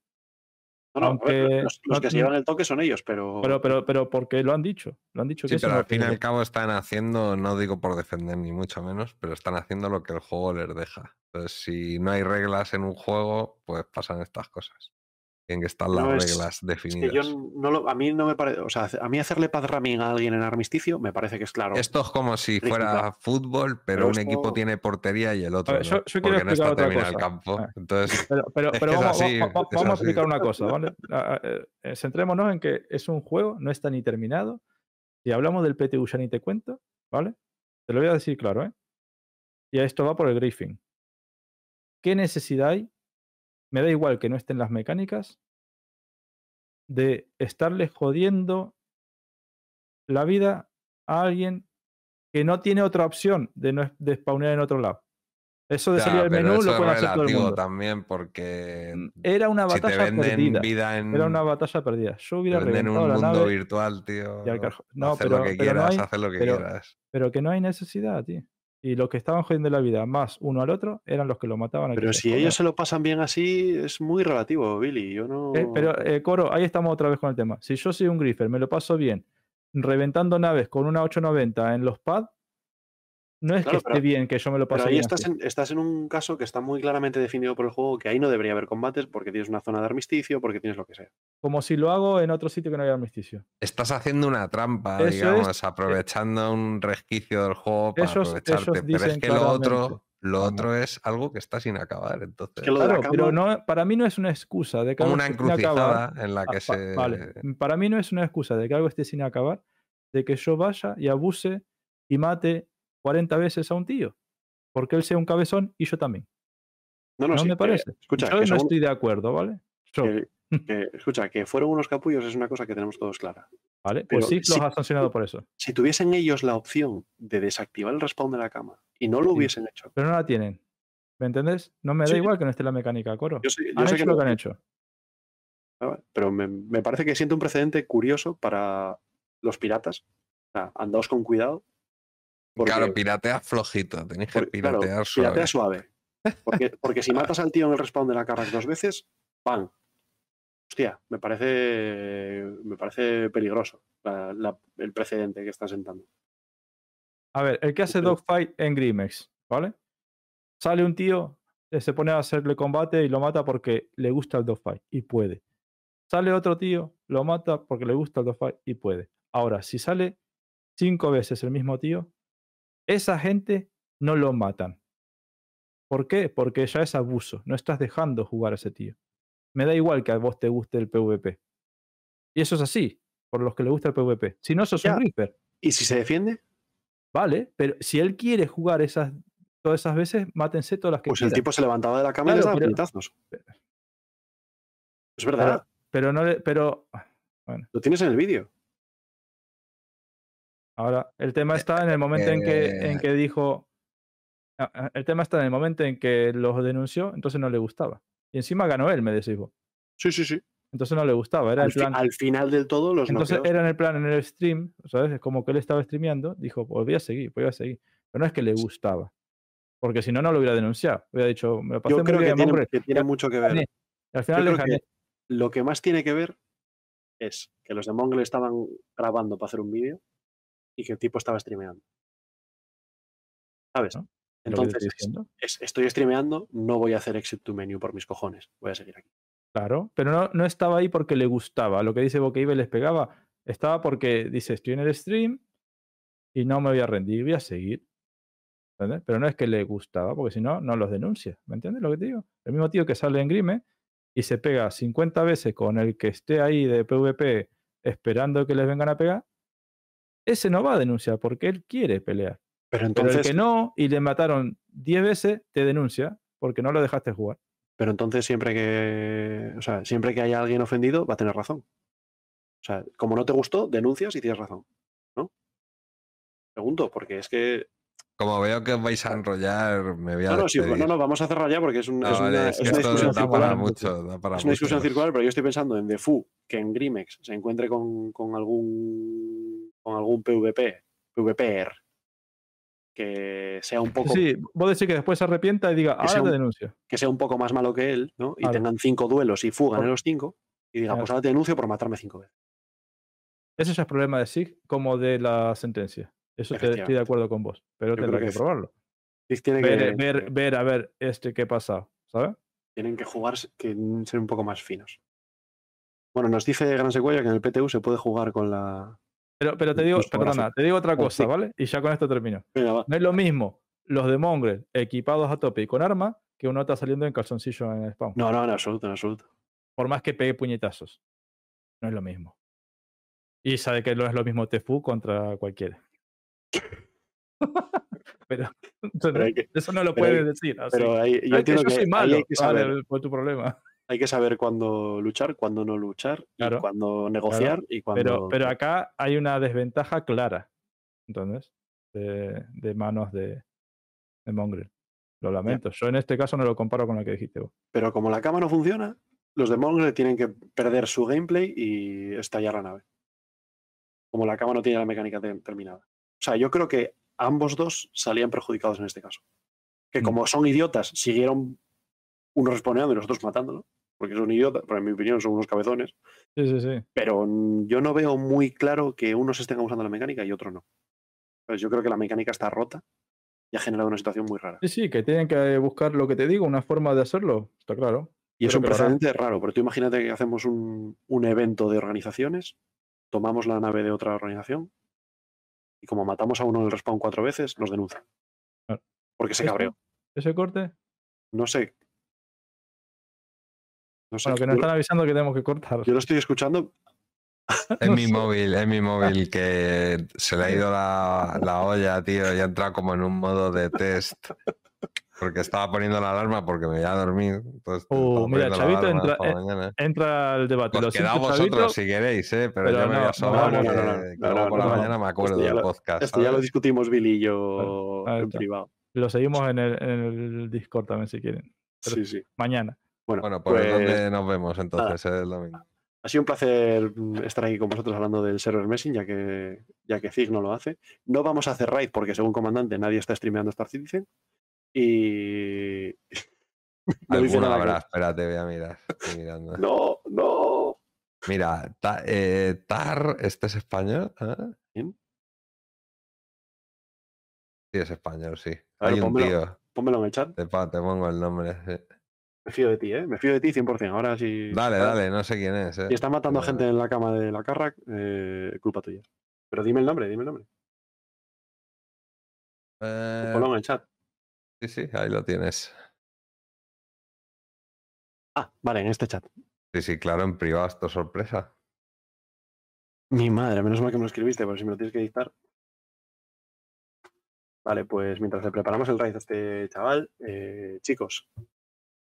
No, no, ver, los, no- que se llevan el toque son ellos, pero. Pero, pero, pero porque lo han dicho, lo han dicho que Sí, eso pero al fin y al que- cabo están haciendo, no digo por defender ni mucho menos, pero están haciendo lo que el juego les deja. Entonces, si no hay reglas en un juego, pues pasan estas cosas. Tienen que estar las No, es- reglas es que definidas. yo no lo, a mí no me parece. O sea, a mí hacerle path ramming a alguien en armisticio me parece que es claro. Esto es como si fuera fútbol, pero, Pero un equipo tiene portería y el otro ver, no, yo- yo quiero porque no explicar está terminado el cosa. campo. Entonces, Pero, pero, Es pero que es vamos, así, a explicar así. una cosa, ¿vale? Eh, eh, centrémonos en que es un juego, no está ni terminado. Si hablamos del PTU ya ni te cuento, ¿vale? Te lo voy a decir claro, ¿eh? Y esto va por el griefing. ¿Qué necesidad hay? Me da igual que no estén las mecánicas de estarle jodiendo la vida a alguien que no tiene otra opción de, no, de spawnear en otro lado. Eso de ya, salir al pero menú lo puede hacer todo el mundo. también porque Mm, Era una si te batalla venden perdida. vida en, Era una batalla perdida. Yo te hubiera venden un la mundo nave, virtual, tío. y al. No, hacer pero- lo que pero no quieras, hay- hacer lo que pero- quieras. pero que no hay necesidad, tío. Y los que estaban jodiendo la vida más uno al otro eran los que lo mataban. Pero si ellos se lo pasan bien así, es muy relativo, Billy. Yo no. Eh, pero, eh, Coro, ahí estamos otra vez con el tema. Si yo soy un griffer, me lo paso bien, reventando naves con una 890 en los pads, no es Claro, que esté pero- bien que yo me lo Pero pase ahí bien. estás en, estás en un caso que está muy claramente definido por el juego, que ahí no debería haber combates porque tienes una zona de armisticio, porque tienes lo que sea. Como si lo hago en otro sitio que no haya armisticio. Estás haciendo una trampa, Eso es- digamos, aprovechando un resquicio del juego para Ellos- aprovecharte. ellos pero es que lo otro, lo otro es algo que está sin acabar. Entonces, que lo Claro, pero no, para mí no es una excusa de que como algo una esté sin acabar. encrucijada en la Ah, que se. Vale, para mí no es una excusa de que algo esté sin acabar, de que yo vaya y abuse y mate 40 veces a un tío, porque él sea un cabezón y yo también. No, no, No sí, me parece. escucha, yo que no estoy de acuerdo, ¿vale? Yo, que- que- escucha, que fueron unos capullos es una cosa que tenemos todos clara. ¿vale? pero Pues sí, sí- los ha sancionado por eso, Si tuviesen ellos la opción de desactivar el respawn de la cama y no lo Sí. hubiesen hecho, pero no la tienen. ¿Me entendés? No me da Sí. igual que no esté la mecánica, coro. Yo sé, yo Han sé hecho que lo no- que han hecho. Ah, Pero me, me parece que siente un precedente curioso para los piratas. O sea, andaos con cuidado. Porque- Claro, piratea flojito. Tenéis que porque, claro, piratear suave. piratea suave. Porque, porque si matas al tío en el respawn de la Carrack dos veces, ¡pam! Hostia, me parece, me parece peligroso la- la- el precedente que están sentando. A ver, el que hace dogfight en Grimex, ¿vale? Sale un tío, eh, se pone a hacerle combate y lo mata porque le gusta el dogfight y puede. Sale otro tío, lo mata porque le gusta el dogfight y puede. Ahora, si sale cinco veces el mismo tío, esa gente no lo matan. ¿Por qué? Porque ya es abuso. No estás dejando jugar a ese tío. Me da igual que a vos te guste el PvP. Y eso es así, por los que le gusta el PvP. Si no, sos Ya. un Reaper. ¿Y si se defiende? Vale, pero si él quiere jugar esas todas esas veces, mátense todas las que Pues el tipo se levantaba de la cama y daba pero-. Es verdad, Pero no le, pero lo tienes en el vídeo. Ahora el tema está en el momento en que en eh, que dijo ah, ah, el tema está en el momento en que los denunció, entonces no le gustaba. Y encima ganó él, me decís vos. Sí, sí, sí. Entonces no le gustaba, era Al, el fi- plan. al final del todo, los Entonces noqueos- era en el plan, en el stream, ¿sabes? Es como que él estaba streameando, dijo, pues voy a seguir, voy a seguir. Pero no es que le gustaba. Porque si no, no lo hubiera denunciado. Hubiera dicho, me lo pasé yo muy creo que bien, tiene, hombre. que tiene mucho que ver. al final le que lo que más tiene que ver es que los de Mongle estaban grabando para hacer un vídeo y que el tipo estaba streameando. ¿Sabes? Entonces, es- estoy streameando, no voy a hacer exit to menu por mis cojones. Voy a seguir aquí. Claro, pero no, no estaba ahí porque le gustaba. Lo que dice Bokeibe les pegaba. Estaba porque dice, estoy en el stream y no me voy a rendir, voy a seguir. ¿Entiendes? Pero no es que le gustaba, porque si no, no los denuncia. ¿Me entiendes lo que te digo? El mismo tío que sale en Grime y se pega 50 veces con el que esté ahí de PvP esperando que les vengan a pegar, ese no va a denunciar porque él quiere pelear. Pero Pero entonces, el que no y le mataron 10 veces, te denuncia porque no lo dejaste jugar. pero entonces siempre que, o sea, siempre que haya alguien ofendido, va a tener razón. O sea, como no te gustó, denuncias y tienes razón. ¿No? Pregunto, porque es que. Como veo que os vais a enrollar, me voy a No, no, sí, no, no, vamos a cerrar ya porque es, un- No, es vale, una, es una discusión da circular. para mucho, da para Es una discusión mucho. circular, pero yo estoy pensando en Defu, que en Grimex se encuentre con, con algún con algún PvP, PvPer, que sea un poco Sí, vos decís que después se arrepienta y diga, sea ahora te un- denuncio. que sea un poco más malo que él, ¿no? Y Claro. tengan cinco duelos y fugan en los cinco, y diga, Claro. pues ahora te denuncio por matarme cinco veces. Ese es problema de SIG como de la sentencia. Eso estoy de acuerdo con vos, pero Yo tendrá que, que probarlo. Zig tiene Ver, que, ver, ver, a ver, este qué ha pasado, ¿sabes? tienen que jugar, que ser un poco más finos. Bueno, nos dice Gran Secuella que en el PTU se puede jugar con la. Pero, pero te digo, perdona, te digo otra cosa. ¿vale? Y ya con esto termino. No es lo mismo los de Mongrel equipados a tope y con arma que uno está saliendo en calzoncillo en el spawn. No, no, en absoluto, en absoluto. Por más que pegue puñetazos. No es lo mismo. Y sabe que no es lo mismo Tefu contra cualquiera. pero, Pero hay que, eso no lo puedes decir. así. pero yo que yo que soy malo. hay que Vale, saber. fue tu problema. Hay que saber cuándo luchar, cuándo no luchar, Claro, y cuándo negociar y cuándo. Pero, pero acá hay una desventaja clara. Entonces, de, de manos de, de Mongrel. Lo lamento. Yo en este caso no lo comparo con lo que dijiste vos. Pero como la cama no funciona, los de Mongrel tienen que perder su gameplay y estallar la nave. Como la cama no tiene la mecánica te- terminada. O sea, yo creo que ambos dos salían perjudicados en este caso. Que Mm. como son idiotas, siguieron uno respondiendo y los otros matándolo. Porque son idiotas, pero en mi opinión son unos cabezones. Sí, sí, sí. Pero yo no veo muy claro que unos estén usando la mecánica y otro no. Pues yo creo que la mecánica está rota y ha generado una situación muy rara. Sí, sí, que tienen que buscar lo que te digo, una forma de hacerlo. Está claro. Y es un hará. precedente raro, pero tú imagínate que hacemos un, un evento de organizaciones, tomamos la nave de otra organización y como matamos a uno en el respawn cuatro veces, nos denuncian. Claro. Porque se cabreó. Ese corte. No sé. No sé. Bueno, que nos yo, están avisando que tenemos que cortar. yo lo estoy escuchando. Es No mi sé. móvil, es mi móvil que se le ha ido la, la olla, tío, y ha entrado como en un modo de test. Porque estaba poniendo la alarma porque me iba a dormir. entonces Oh, mira, Chavito entra- para eh. Entra al debate. Quedaos siento, vosotros Chavito, si queréis, ¿eh? pero, pero yo me voy a sobar no, no, que, no, no, que no, luego no, por la no, mañana me acuerdo Esto ya del lo- podcast. Esto ya lo discutimos Billy y yo en privado. Lo seguimos en el, en el Discord también si quieren. Pero- Sí, sí. Mañana. Bueno, Bueno, por pues, dónde nos vemos entonces el domingo. ha sido un placer estar aquí con vosotros hablando del server Messing, ya que, ya que Zig no lo hace. No vamos a hacer raid porque, según comandante, nadie está streameando Star Citizen. Y. no Alguno nada que- habrá, espérate, voy a mirar. estoy mirando. No, no. Mira, Ta- eh, Tar, ¿este es español? ¿eh? ¿Quién? Sí, es español, sí. Ver, Hay un pónmelo. tío. Pónmelo en el chat. Te, te pongo el nombre. sí. Me fío de ti, ¿eh? Me fío de ti 100%. Ahora sí. Dale, dale, no sé quién es. eh. Si está matando a gente en la cama de la Carrack, eh, culpa tuya. Pero dime el nombre, dime el nombre. Eh, Ponlo en el chat. sí, sí, ahí lo tienes. Ah, vale, en este chat. Sí, sí, claro, en privado, esto es sorpresa. Mi madre, menos mal que me lo escribiste, porque si me lo tienes que dictar. Vale, pues mientras le preparamos el raid a este chaval, eh, chicos,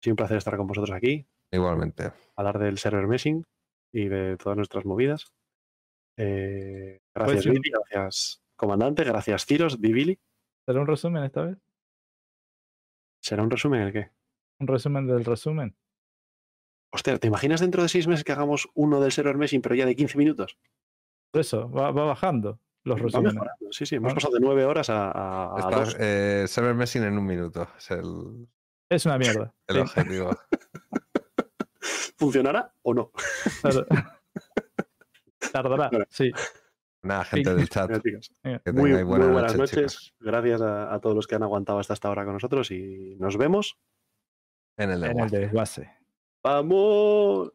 sido un placer estar con vosotros aquí, Igualmente. hablar del server meshing y de todas nuestras movidas. Eh, gracias, ser un- Billy, gracias, comandante, gracias, Tiros, Di Billy. ¿Será un resumen esta vez? ¿Será un resumen el qué? ¿Un resumen del resumen? Hostia, ¿te imaginas dentro de seis meses que hagamos uno del server meshing, pero ya de 15 minutos? Por eso, va, va bajando los resúmenes. Sí, sí, hemos Ah. pasado de 9 horas a, a- a Está, dos. eh, server messing en un minuto. Es el, Es una mierda. el sí, objetivo. ¿Funcionará o no? claro. Tardará, sí. Nada, gente del chat. Que Muy, buenas noche, noches. chicos. Gracias a, a todos los que han aguantado hasta esta hora con nosotros y nos vemos. En el En el desguace. ¡Vamos!